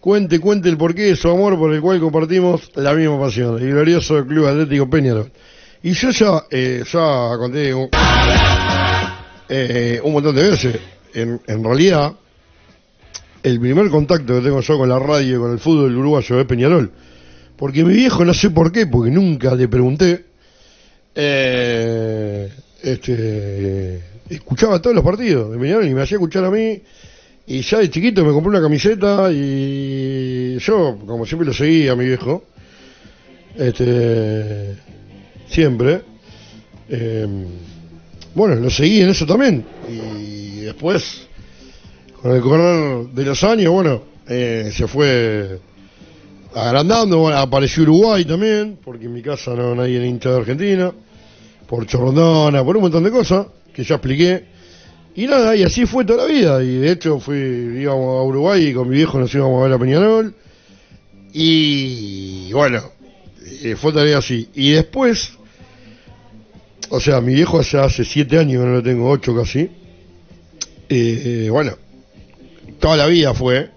cuente, cuente el porqué de su amor por el cual compartimos la misma pasión, el glorioso Club Atlético Peñarol. Y yo ya, eh, ya conté un, eh, un montón de veces. En, en realidad, el primer contacto que tengo yo con la radio y con el fútbol uruguayo es Peñarol. Porque mi viejo, no sé por qué, porque nunca le pregunté, eh, este, escuchaba todos los partidos de Peñarol y me hacía escuchar a mí. Y ya de chiquito me compré una camiseta y yo, como siempre lo seguía a mi viejo, este, siempre, eh, bueno, lo seguí en eso también. Y después, con el correr de los años, bueno, eh, se fue agrandando, bueno, apareció Uruguay también, porque en mi casa no nadie era hincha de Argentina, por Chorrondona, por un montón de cosas que ya expliqué. Y nada, y así fue toda la vida. Y de hecho fui, íbamos a Uruguay y con mi viejo nos íbamos a ver a Peñarol. Y bueno, eh, fue todavía así. Y después, o sea, mi viejo hace, hace siete años no lo tengo, ocho casi. Eh, eh, bueno, toda la vida fue,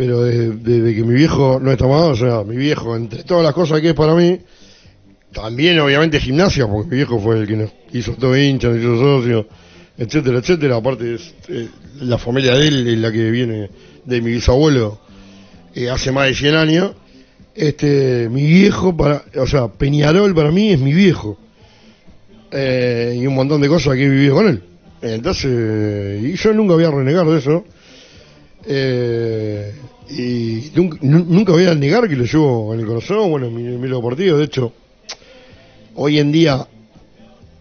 pero desde, que mi viejo no está más, o sea, mi viejo, entre todas las cosas que es para mí, también obviamente gimnasia, porque mi viejo fue el que nos hizo todo hincha, nos hizo socio, etcétera, etcétera. Aparte, eh, la familia de él es la que viene de mi bisabuelo eh, hace más de 100 años. Este, mi viejo, para, o sea, Peñarol para mí es mi viejo. Eh, y un montón de cosas que he vivido con él. Entonces, y yo nunca voy a renegar de eso. Eh, y nunca, nu- nunca voy a negar que lo llevo en el corazón, bueno, en mi, partido. De hecho, hoy en día,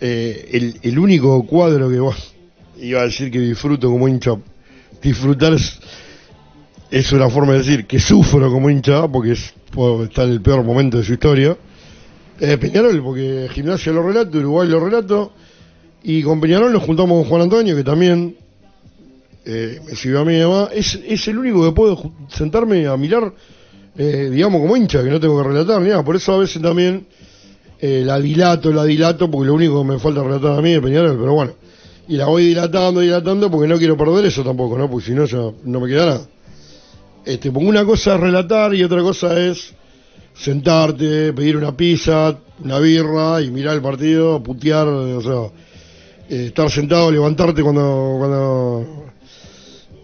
eh, el, el único cuadro que vos iba a decir que disfruto como hincha, disfrutar es, una forma de decir que sufro como hincha, porque es, estar en el peor momento de su historia. Eh, Peñarol, porque Gimnasia lo relato, Uruguay lo relato, y con Peñarol nos juntamos con Juan Antonio, que también eh, me sirvió a mí además. Es, es el único que puedo sentarme a mirar, eh, digamos, como hincha, que no tengo que relatar ni nada. Por eso a veces también eh, la dilato, la dilato, porque lo único que me falta relatar a mí es Peñarol, pero bueno. Y la voy dilatando, dilatando, porque no quiero perder eso tampoco, ¿no? Porque si no, ya no me queda nada. Este, porque una cosa es relatar y otra cosa es sentarte, pedir una pizza, una birra y mirar el partido, putear, o sea, eh, estar sentado, levantarte cuando, cuando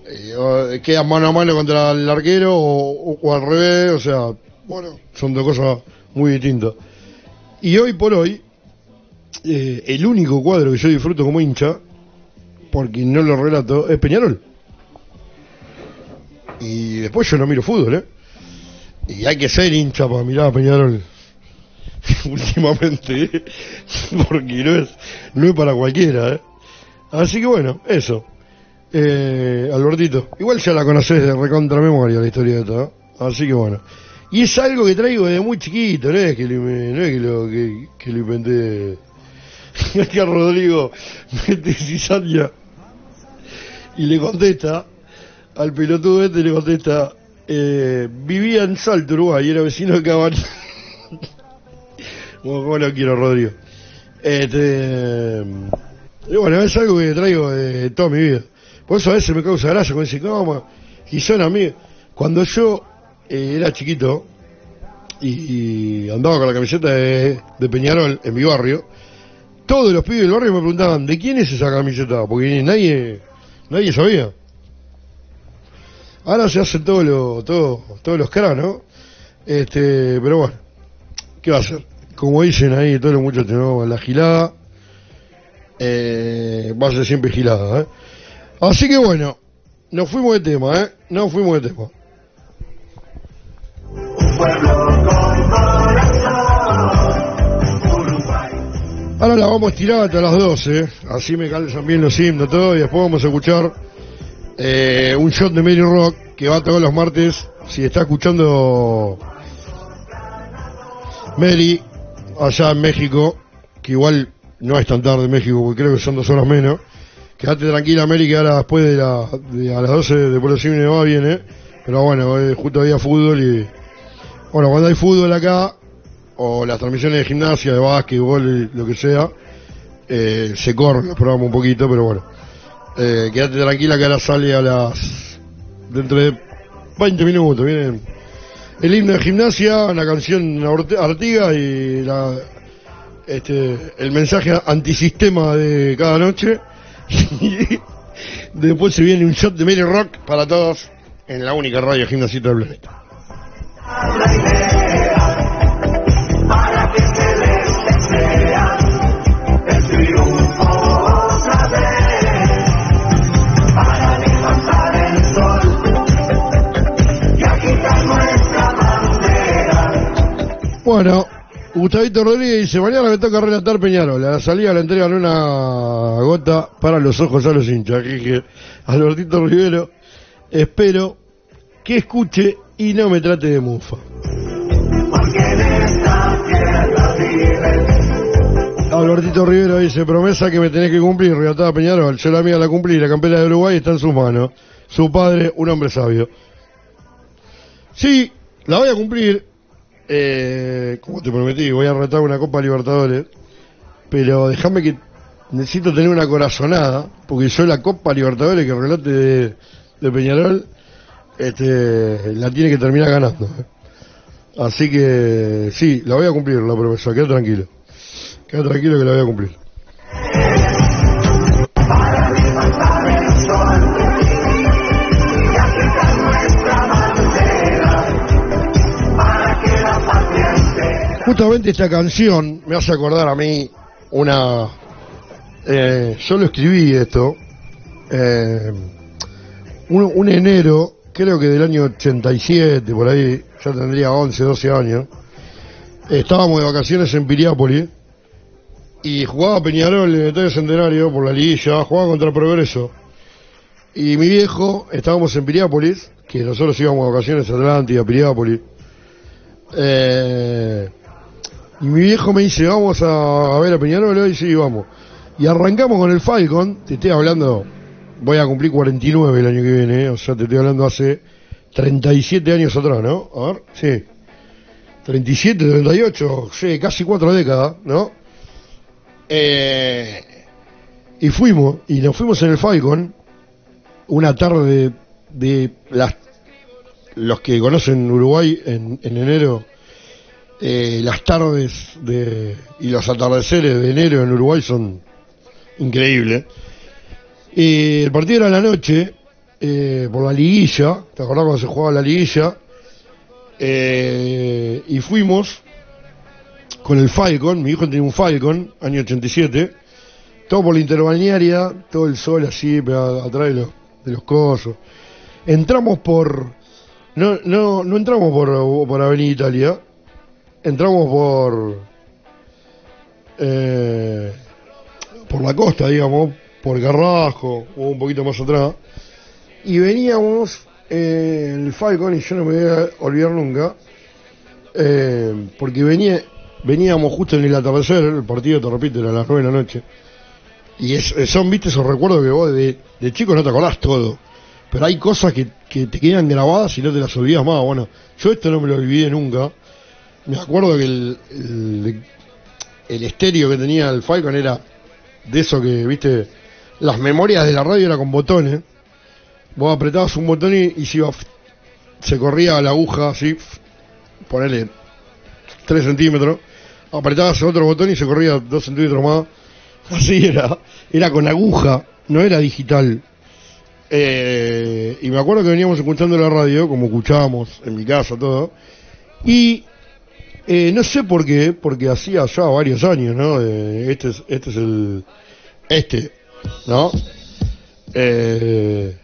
eh, o- quedas mano a mano contra el arquero o al revés, o sea, bueno, son dos cosas muy distintas. Y hoy por hoy, eh, el único cuadro que yo disfruto como hincha, porque no lo relato, es Peñarol. Y después yo no miro fútbol, ¿eh? Y hay que ser hincha para mirar a Peñarol últimamente, ¿eh? porque no es, no es para cualquiera, ¿eh? Así que bueno, eso. Eh, Albertito, igual ya la conoces de recontra memoria la historia de todo, Así que bueno. Y es algo que traigo desde muy chiquito, no es que lo, no es que lo, que, que lo inventé. Aquí a Rodrigo mete cizaña y le contesta al pelotudo este le contesta eh, vivía en Salto, Uruguay, y era vecino de Cabaña. bueno, cómo lo quiero, Rodrigo. Este, y bueno, es algo que traigo de toda mi vida. Por eso a veces me causa gracia cuando dicen, ¿cómo? Y son amigos. Cuando yo eh, era chiquito y, andaba con la camiseta de, de Peñarol en mi barrio, todos los pibes del barrio me preguntaban, ¿de quién es esa camiseta? Porque nadie, nadie sabía. Ahora se hacen todos los, todos, todos los caras, ¿no? Este, pero bueno, ¿qué va a hacer? Como dicen ahí todos los muchachos, ¿no? La gilada, eh, va a ser siempre gilada, ¿eh? Así que bueno, nos fuimos de tema, ¿eh? Nos fuimos de tema. Ahora la vamos a estirar hasta las 12, así me calzan bien los himnos todo, y después vamos a escuchar eh, un shot de Mary Rock que va todos los martes. Si está escuchando Mary allá en México, que igual no es tan tarde en México, porque creo que son dos horas menos. Quédate tranquila, Mary, que ahora después de, la, de a las 12 de el va viene. Pero bueno, eh, justo había fútbol y. Bueno, cuando hay fútbol acá, o las transmisiones de gimnasia, de básquetbol, lo que sea, eh, se corren los un poquito, pero bueno. Eh, quédate tranquila que ahora sale a las. dentro de 20 minutos. Viene el himno de gimnasia, la canción Artiga y la, este, el mensaje antisistema de cada noche. Después se viene un shot de Mary Rock para todos en la única radio gimnasita del planeta. Bueno, Gustavito Rodríguez dice, mañana me toca relatar Peñarol. La salida le entregan una gota para los ojos a los hinchas. Que dije, Albertito Rivero, espero que escuche y no me trate de mufa. Albertito Rivero dice, promesa que me tenés que cumplir, relatada Peñarol. Yo la mía la cumplí, la campera de Uruguay está en sus manos. Su padre, un hombre sabio. Sí, la voy a cumplir. Eh, como te prometí, voy a retar una Copa Libertadores. Pero déjame que necesito tener una corazonada, porque yo la Copa Libertadores que relate de, Peñarol, este, la tiene que terminar ganando. eh. Así que sí, la voy a cumplir la promesa, queda tranquilo. Queda tranquilo que la voy a cumplir. Justamente esta canción me hace acordar a mí una... eh, yo lo escribí esto, eh, un, enero, creo que del año 87, por ahí, ya tendría 11, 12 años. Estábamos de vacaciones en Piriápolis y jugaba Peñarol en el Estadio Centenario por la liguilla, jugaba contra Progreso. Y mi viejo, estábamos en Piriápolis, que nosotros íbamos de vacaciones a Atlántida, Piriápolis. Eh, y mi viejo me dice, vamos a, ver a Peñarol hoy, sí, vamos. Y arrancamos con el Falcon, te estoy hablando, voy a cumplir 49 el año que viene, ¿eh? o sea, te estoy hablando hace 37 años atrás, ¿no? A ver, sí. 37, 38, sí, casi cuatro décadas, ¿no? Eh, y fuimos, y nos fuimos en el Falcon, una tarde de las los que conocen Uruguay en enero, eh, las tardes de, y los atardeceres de enero en Uruguay son increíbles. Y el partido era a la noche, eh, por la liguilla, ¿te acordás cuando se jugaba la liguilla? Eh, y fuimos con el Falcon, mi hijo tenía un Falcon, año 87, todo por la interbalnearia, todo el sol así, atrás de los, de los cosos. Entramos por, no, no, no entramos por, por Avenida Italia, entramos por, eh, por la costa, digamos, por Carrasco, o un poquito más atrás, y veníamos eh, el Falcon, y yo no me voy a olvidar nunca, eh, porque venía, veníamos justo en el atardecer, el partido, te repito, era a las 9 de la noche, y es, son, viste, esos recuerdos que vos de, de chico no te acordás todo, pero hay cosas que, que te quedan grabadas y no te las olvidas más. Bueno, yo esto no me lo olvidé nunca. Me acuerdo que el, el, estéreo que tenía el Falcon era de eso que, viste, las memorias de la radio era con botones. Vos apretabas un botón y, y se, iba, se corría la aguja así, ponele 3 centímetros. Apretabas otro botón y se corría 2 centímetros más. Así era. Era con aguja, no era digital. Eh, y me acuerdo que veníamos escuchando la radio, como escuchábamos en mi casa, todo. Y eh, no sé por qué, porque hacía ya varios años, ¿no? Eh, este, es, este es el. Este, ¿no? Eh,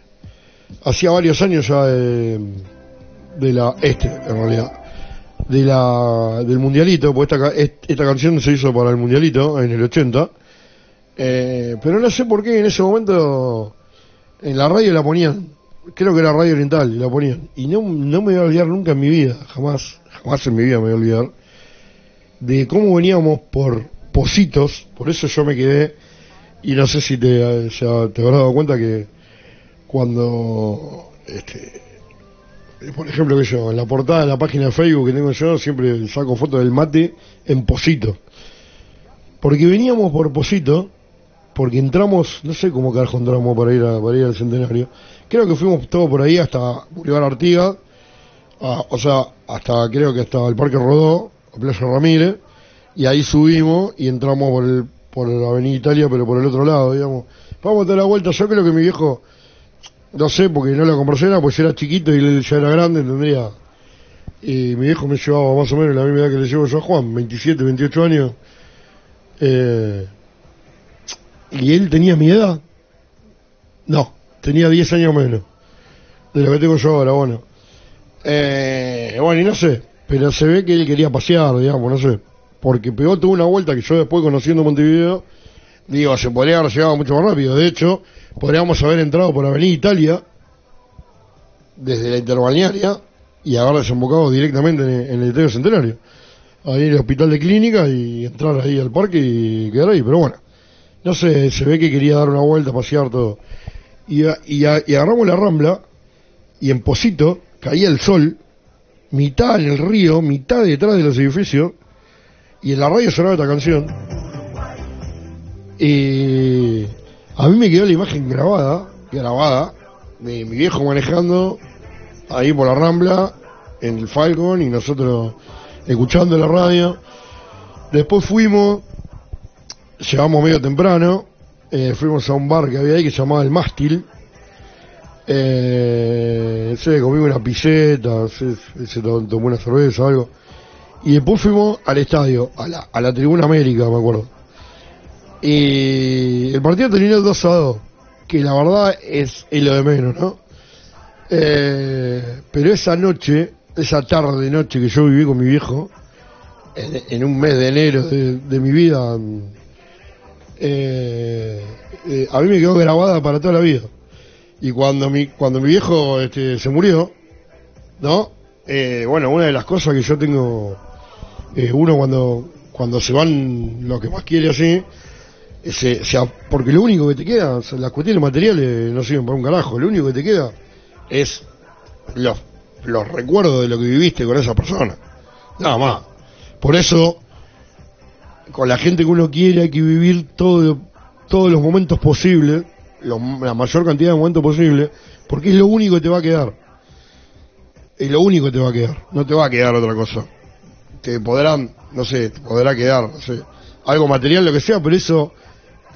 hacía varios años ya de, de la. Este, en realidad. De la, del mundialito, porque esta, esta canción se hizo para el mundialito en el 80. Eh, pero no sé por qué en ese momento en la radio la ponían, creo que era Radio Oriental, la ponían. Y no, no me voy a olvidar nunca en mi vida, jamás, jamás en mi vida me voy a olvidar, de cómo veníamos por Positos, por eso yo me quedé, y no sé si te, te habrás dado cuenta que cuando, este, por ejemplo, que yo, en la portada de la página de Facebook que tengo yo, siempre saco fotos del mate en Posito. Porque veníamos por Posito, porque entramos, no sé cómo carajo entramos para ir, a, para ir al centenario. Creo que fuimos todo por ahí hasta Boulevard Artigas, a- o sea, hasta creo que hasta el Parque Rodó, Playa Ramírez, y ahí subimos y entramos por el por la Avenida Italia, pero por el otro lado, digamos. Vamos a dar la vuelta, yo creo que mi viejo no sé, porque no lo conversé nada, pues era chiquito y él ya era grande, tendría. Y mi viejo me llevaba más o menos la misma edad que le llevo yo a Juan, 27, 28 años. Eh, y él tenía mi edad. No, tenía 10 años menos de lo que tengo yo ahora, bueno. Eh, bueno, y no sé, pero se ve que él quería pasear, digamos, no sé. Porque pegó toda una vuelta que yo después conociendo Montevideo, digo, se podría haber llegado mucho más rápido. De hecho, podríamos haber entrado por Avenida Italia, desde la interbalnearia, y haber desembocado directamente en el, en Centenario. Ahí en el hospital de clínica y entrar ahí al parque y quedar ahí. Pero bueno, no sé, se ve que quería dar una vuelta, pasear todo. Y, y, y agarramos la rambla y en Posito caía el sol, mitad en el río, mitad detrás de los edificios, y en la radio sonaba esta canción. Y a mí me quedó la imagen grabada, grabada, de mi viejo manejando ahí por la rambla, en el Falcon, y nosotros escuchando la radio. Después fuimos, llegamos medio temprano, eh, fuimos a un bar que había ahí que se llamaba El Mástil. Eh, se comí una piseta, se, se to- tomó una cerveza, algo. Y después fuimos al estadio, a la, a la Tribuna América, me acuerdo. Y el partido terminó 2 a 2, que la verdad es, es lo de menos, ¿no? Eh, pero esa noche, esa tarde noche que yo viví con mi viejo, en, en un mes de enero de, de mi vida, eh, eh, a mí me quedó grabada para toda la vida. Y cuando mi, cuando mi viejo este, se murió, ¿no? Eh, bueno, una de las cosas que yo tengo, eh, uno cuando, cuando se van lo que más quiere así, eh, se, se porque lo único que te queda, las cuestiones materiales no sirven para un carajo, lo único que te queda es los, los recuerdos de lo que viviste con esa persona. Nada más. Por eso, con la gente que uno quiere hay que vivir todo, todos los momentos posibles, lo- la mayor cantidad de momentos posibles, porque es lo único que te va a quedar. Es lo único que te va a quedar. No te va a quedar otra cosa. Te podrán, no sé, te podrá quedar, no sé, algo material, lo que sea, pero eso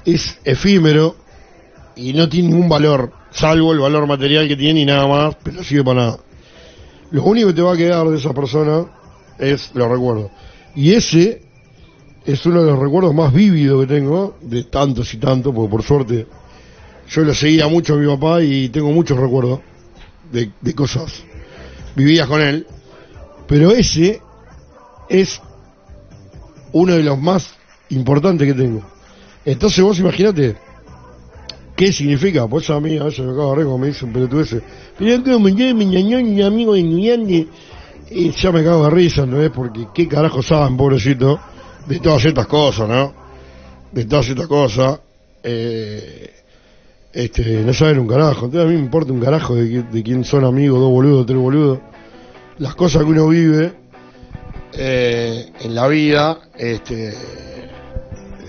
es efímero y no tiene ningún valor, salvo el valor material que tiene y nada más, pero no sirve para nada. Lo único que te va a quedar de esa persona es los recuerdos. Y ese es uno de los recuerdos más vívidos que tengo, de tantos y tantos, porque por suerte yo lo seguía mucho a mi papá y tengo muchos recuerdos de, de cosas vividas con él, pero ese es uno de los más importantes que tengo. Entonces vos imaginate qué significa, pues a mí a veces me cago de me dicen pelotudeces, pero como yo mi ñañón, mi amigo de Ñuñande, y ya me cago de risa, ¿no es? Porque qué carajo saben, pobrecito, de todas estas cosas, ¿no? De todas estas cosas, eh, este, no saben un carajo. Entonces a mí me importa un carajo de, de quién son amigos, dos boludos, tres boludos. Las cosas que uno vive eh, en la vida este,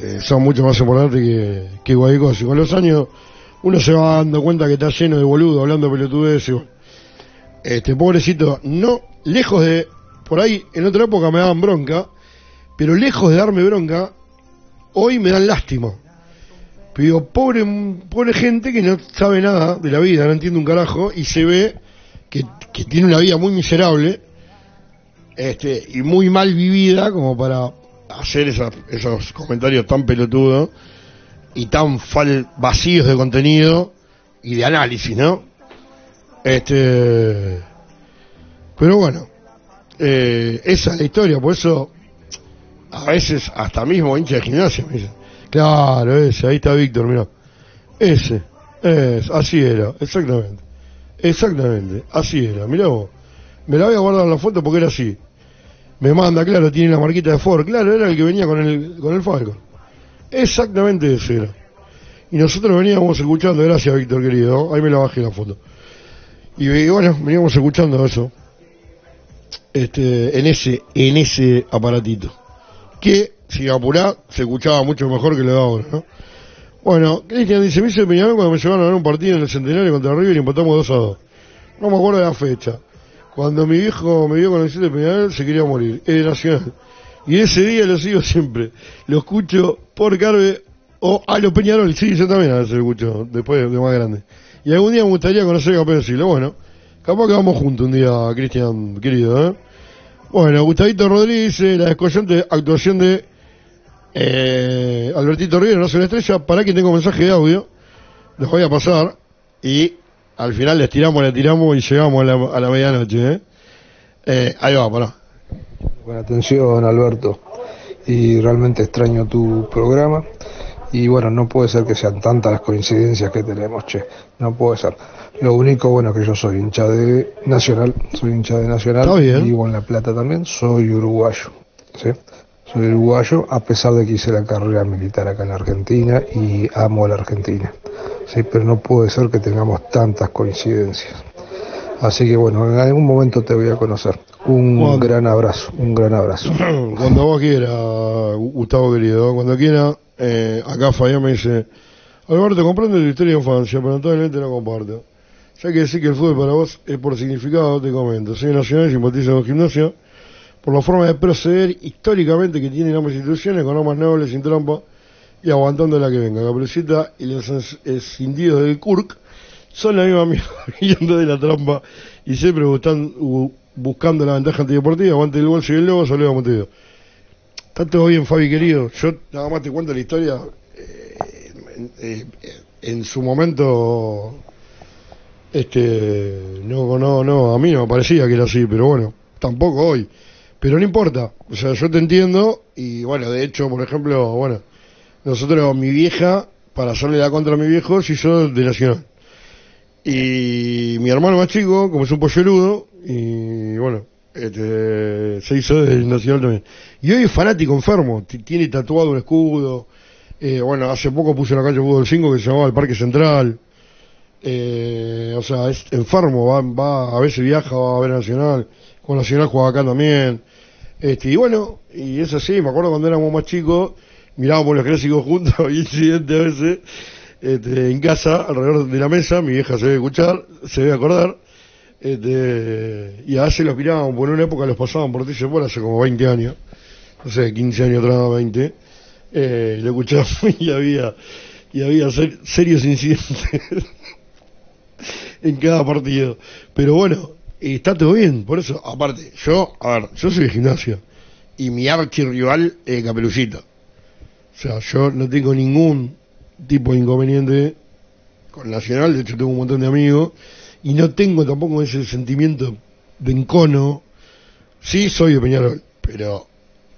eh, son mucho más importantes que, que cualquier. Y con los años uno se va dando cuenta que está lleno de boludos hablando bueno. Este, pobrecito, no, lejos de, por ahí en otra época me daban bronca, pero lejos de darme bronca, hoy me dan lástima. Pero digo, pobre, pobre gente que no sabe nada de la vida, no entiende un carajo, y se ve que, que tiene una vida muy miserable este, y muy mal vivida como para hacer esa- esos comentarios tan pelotudos y tan fal- vacíos de contenido y de análisis, ¿no? Este, pero bueno, eh, esa es la historia, por eso a veces hasta mismo hincha de gimnasia me dicen, claro, ese, ahí está Víctor, mira, ese, es, así era, exactamente, exactamente, así era, mirá vos, me la voy a guardar la foto porque era así, me manda, claro, tiene la marquita de Ford, claro, era el que venía con el, con el Falcon, exactamente ese era, y nosotros veníamos escuchando, gracias Víctor querido, ahí me la bajé la foto, y bueno, veníamos escuchando eso, este, en ese, en ese aparatito. Que, si apurá, se escuchaba mucho mejor que lo de ahora, ¿no? Bueno, Cristian dice, me hice Peñarol cuando me llevaron a ver un partido en el Centenario contra River y empatamos 2 a 2. No me acuerdo de la fecha. Cuando mi viejo me vio con el de Peñarol, se quería morir. Es Nacional. Y ese día lo sigo siempre. Lo escucho por Carve o a los Peñarol. Sí, yo también a veces lo escucho, después de más grande. Y algún día me gustaría conocer a Campeón Siglo. Bueno, capaz que vamos juntos un día, Cristian, querido, ¿eh? Bueno, Gustavito Rodríguez la descollante actuación de eh, Albertito Rivera, no se la estrella. Para que tengo mensaje de audio, los voy a pasar y al final les tiramos, le tiramos y llegamos a la, a la medianoche, ¿eh? Eh, Ahí va, pará. Buena atención, Alberto. Y realmente extraño tu programa. Y bueno, no puede ser que sean tantas las coincidencias que tenemos, che. No puede ser. Lo único, bueno, que yo soy hincha de Nacional. Soy hincha de Nacional. Está bien. Vivo en La Plata también. Soy uruguayo. ¿sí? Soy uruguayo a pesar de que hice la carrera militar acá en Argentina y amo a la Argentina. Sí, pero no puede ser que tengamos tantas coincidencias. Así que bueno, en algún momento te voy a conocer. Un Cuando- gran abrazo, un gran abrazo. Cuando vos quieras, Gustavo querido, cuando quiera, eh, acá Fabián me dice, Alberto, comprendo tu historia de infancia, pero lamentablemente no comparto. Ya que decir que el fútbol para vos es por significado, te comento. Soy nacional y simpatizo con gimnasia por la forma de proceder históricamente que tienen ambas instituciones, con armas nobles, sin trampa y aguantando la que venga. Caperucita y los escindidos del Kurk son la misma mierda, de la trampa y siempre buscan- bu- buscando la ventaja antideportiva. Aguante el bolso y el lobo, saludos a Montevideo. Está todo bien, Fabi querido. Yo nada más te cuento la historia. eh, eh, en su momento, este, no, no, no, a mí no me parecía que era así, pero bueno, tampoco hoy. Pero no importa. O sea, yo te entiendo y bueno, de hecho, por ejemplo, bueno, nosotros, mi vieja, para hacerle la contra a mi viejo, se hizo de Nacional. Y mi hermano más chico, como es un pollerudo, y bueno, este, se hizo del Nacional también. Y hoy es fanático enfermo, tiene tatuado un escudo. eh, bueno, hace poco puse una cancha de fútbol 5 que se llamaba el Parque Central. Eh, o sea, es enfermo, va, va, a veces viaja, va a ver a Nacional, con Nacional juega acá también. Este, y bueno, y es así, me acuerdo cuando éramos más chicos, mirábamos los clásicos juntos y incidente a veces, este, en casa, alrededor de la mesa, mi vieja se debe escuchar, se debe acordar, este, y a veces los mirábamos, por una época los pasaban por Tilla por hace como 20 años, no sé, 15 años atrás, 20, eh, lo escuchábamos y había, y había ser- serios incidentes en cada partido. Pero bueno, está todo bien, por eso, aparte, yo, a ver, yo soy de gimnasia y mi archirrival es Caperucita. O sea, yo no tengo ningún tipo de inconveniente con Nacional, de hecho tengo un montón de amigos y no tengo tampoco ese sentimiento de encono. Sí, soy de Peñarol, pero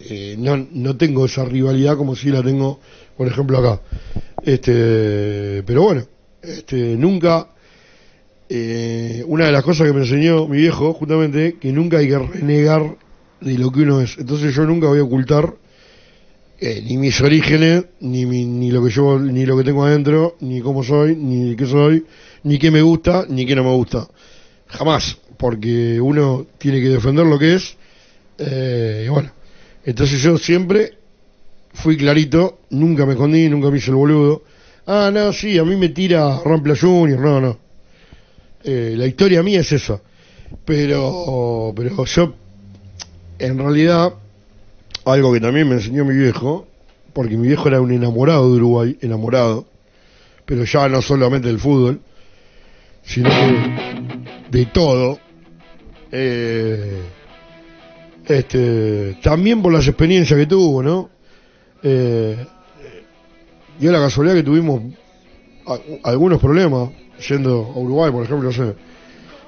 eh, no, no tengo esa rivalidad como si la tengo, por ejemplo, acá. Este, pero bueno, este, nunca eh, una de las cosas que me enseñó mi viejo, justamente, que nunca hay que renegar de lo que uno es. Entonces yo nunca voy a ocultar eh, ni mis orígenes, ni, mi- ni lo que yo, ni lo que tengo adentro, ni cómo soy, ni qué soy, ni qué me gusta, ni qué no me gusta. Jamás, porque uno tiene que defender lo que es. eh, y bueno, entonces yo siempre fui clarito, nunca me escondí, nunca me hice el boludo. Ah, no, sí, a mí me tira Rampla Junior, no, no. Eh, la historia mía es esa. Pero, pero yo, en realidad, algo que también me enseñó mi viejo, porque mi viejo era un enamorado de Uruguay, enamorado, pero ya no solamente del fútbol, sino de todo. Eh, este, también por las experiencias que tuvo, ¿no? Eh, dio la casualidad que tuvimos algunos problemas yendo a Uruguay, por ejemplo, no sé.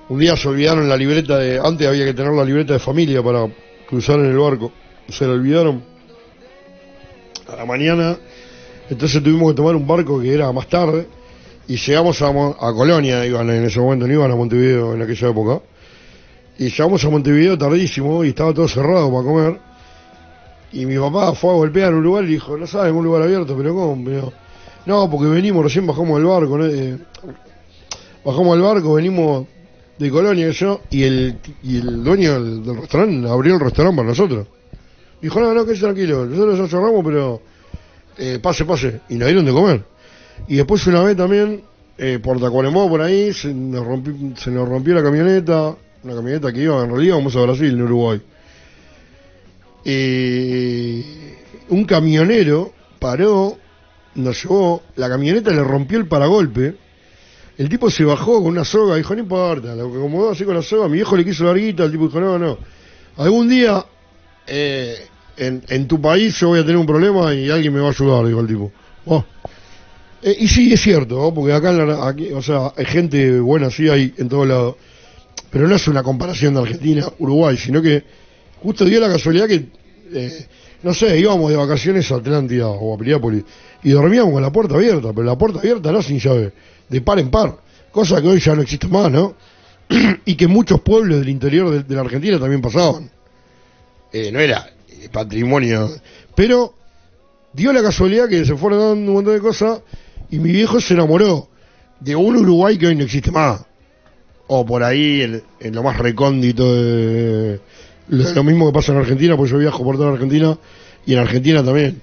Un día se olvidaron la libreta de. Antes había que tener la libreta de familia para cruzar en el barco. Se la olvidaron a la mañana. Entonces tuvimos que tomar un barco que era más tarde. Y llegamos a, a Colonia, iban en ese momento, no iban a Montevideo en aquella época. Y llegamos a Montevideo tardísimo y estaba todo cerrado para comer. Y mi papá fue a golpear un lugar y dijo, no sabes, un lugar abierto, pero ¿cómo? Pero, no, porque venimos, recién bajamos del barco. Eh, bajamos del barco, venimos de Colonia yo, y el, y el dueño del, restaurante abrió el restaurante para nosotros. Dijo, no, no, que tranquilo, nosotros ya cerramos, pero eh, pase, pase. Y nos dieron de comer. Y después una vez también, eh, por Tacuarembó, por ahí, se nos, rompió, se nos rompió la camioneta, una camioneta que iba, en realidad vamos a Brasil, en Uruguay. Y un camionero paró, nos llevó, la camioneta le rompió el paragolpe, El tipo se bajó con una soga, dijo, no importa, lo que acomodó así con la soga, mi viejo le quiso larguita, el tipo dijo, no, no. Algún día eh, en, en tu país yo voy a tener un problema y alguien me va a ayudar, dijo el tipo. Oh. Eh, y sí, es cierto, ¿no? porque acá, en la- o sea, hay gente buena, sí, hay en todos lados. Pero no es una comparación de Argentina, Uruguay, sino que justo dio la casualidad que, eh, no sé, íbamos de vacaciones a Atlántida o a Piriápolis y dormíamos con la puerta abierta, pero la puerta abierta no sin llave, de par en par, cosa que hoy ya no existe más, ¿no? y que muchos pueblos del interior de, la Argentina también pasaban. Eh, no era eh, patrimonio, pero dio la casualidad que se fueron dando un montón de cosas y mi viejo se enamoró de un Uruguay que hoy no existe más. O por ahí, en lo más recóndito de lo, mismo que pasa en Argentina, pues yo viajo por toda la Argentina y en Argentina también.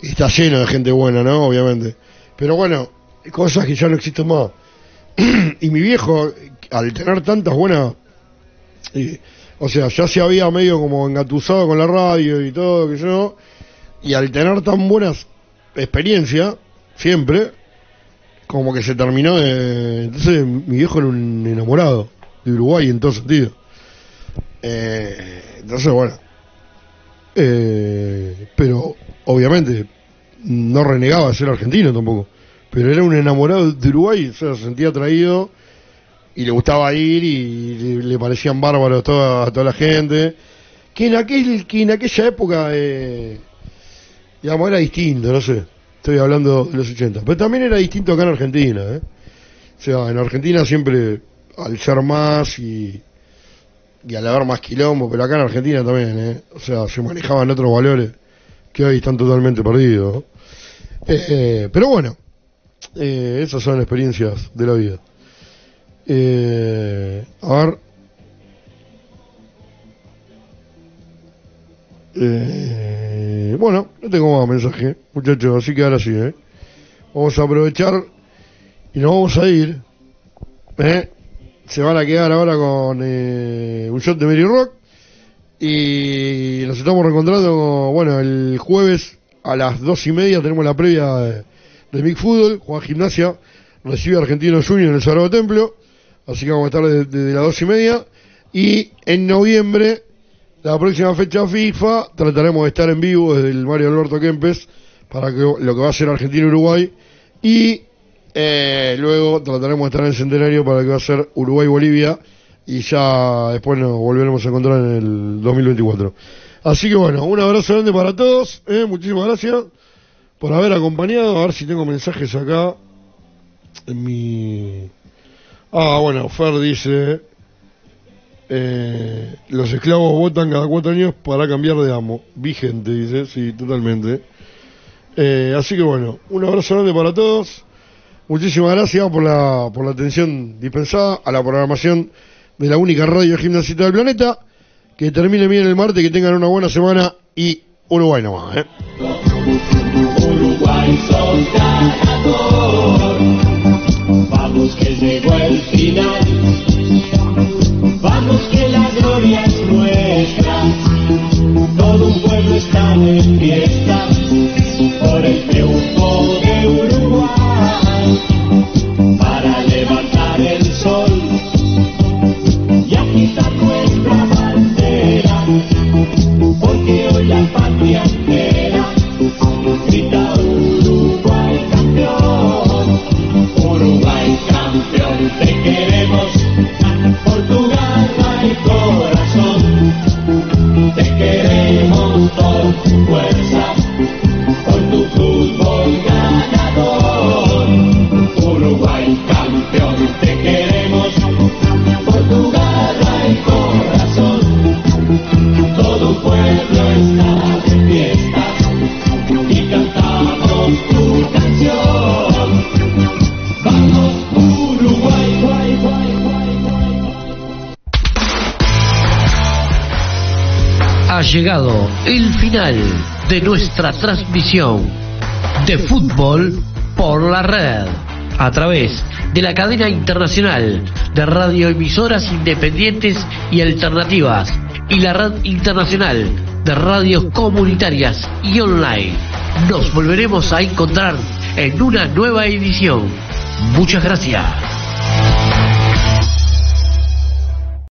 Está lleno de gente buena, ¿no? Obviamente. Pero bueno, cosas que ya no existen más. y mi viejo, al tener tantas buenas... eh, o sea, ya se había medio como engatusado con la radio y todo, que yo... Y al tener tan buenas experiencias, siempre, como que se terminó de... Entonces mi viejo era un enamorado de Uruguay en todo sentido. Eh, bueno. Eh, pero, obviamente, no renegaba de ser argentino tampoco. Pero era un enamorado de Uruguay, o sea, se sentía atraído y le gustaba ir y le, le parecían bárbaros toda, a toda la gente. Que en, aquel, que en aquella época, eh, digamos, era distinto, no sé. Estoy hablando de los 80. Pero también era distinto acá en Argentina, ¿eh? O sea, en Argentina siempre, al ser más y, y al haber más quilombo, pero acá en Argentina también, ¿eh? O sea, se manejaban otros valores que hoy están totalmente perdidos. Eh, eh, pero bueno, eh, esas son experiencias de la vida. Eh, a ver. Bueno, no tengo más mensaje, muchachos, así que ahora sí, ¿eh? Vamos a aprovechar y nos vamos a ir. ¿eh? Se van a quedar ahora con eh, un shot de Mary Rock. Y nos estamos reencontrando, bueno, el jueves a las dos y media tenemos la previa de, de Big Fútbol. Juan Gimnasia recibe a Argentino Junior en el Sagrado Templo. Así que vamos a estar desde, las dos y media. Y en noviembre, la próxima fecha FIFA, trataremos de estar en vivo desde el Mario Alberto Kempes para que lo que va a ser Argentina-Uruguay. Y eh, luego trataremos de estar en el Centenario para que va a ser Uruguay-Bolivia. Y ya después nos volveremos a encontrar en el 2024. Así que bueno, un abrazo grande para todos. eh, muchísimas gracias por haber acompañado. A ver si tengo mensajes acá en mi... Ah, bueno, Fer dice... eh, los esclavos votan cada cuatro años para cambiar de amo. Vigente, dice, sí, totalmente. Eh, así que bueno, un abrazo grande para todos. Muchísimas gracias por la, por la atención dispensada a la programación de la única radio gimnasita del planeta. Que termine bien el martes, que tengan una buena semana y Uruguay nomás. ¿eh? Uruguay sos. Vamos que llegó el final. Vamos que la gloria es nuestra. Todo un pueblo está en fiesta por el triunfo. Para levantar el sol y agitar nuestra bandera. Porque hoy la patria entera grita Uruguay campeón, Uruguay campeón, te queremos por tu garra y corazón, te queremos por tu llegado el final de nuestra transmisión de fútbol por la red a través de la cadena internacional de radioemisoras independientes y alternativas y la red internacional de radios comunitarias y online. Nos volveremos a encontrar en una nueva edición. Muchas gracias.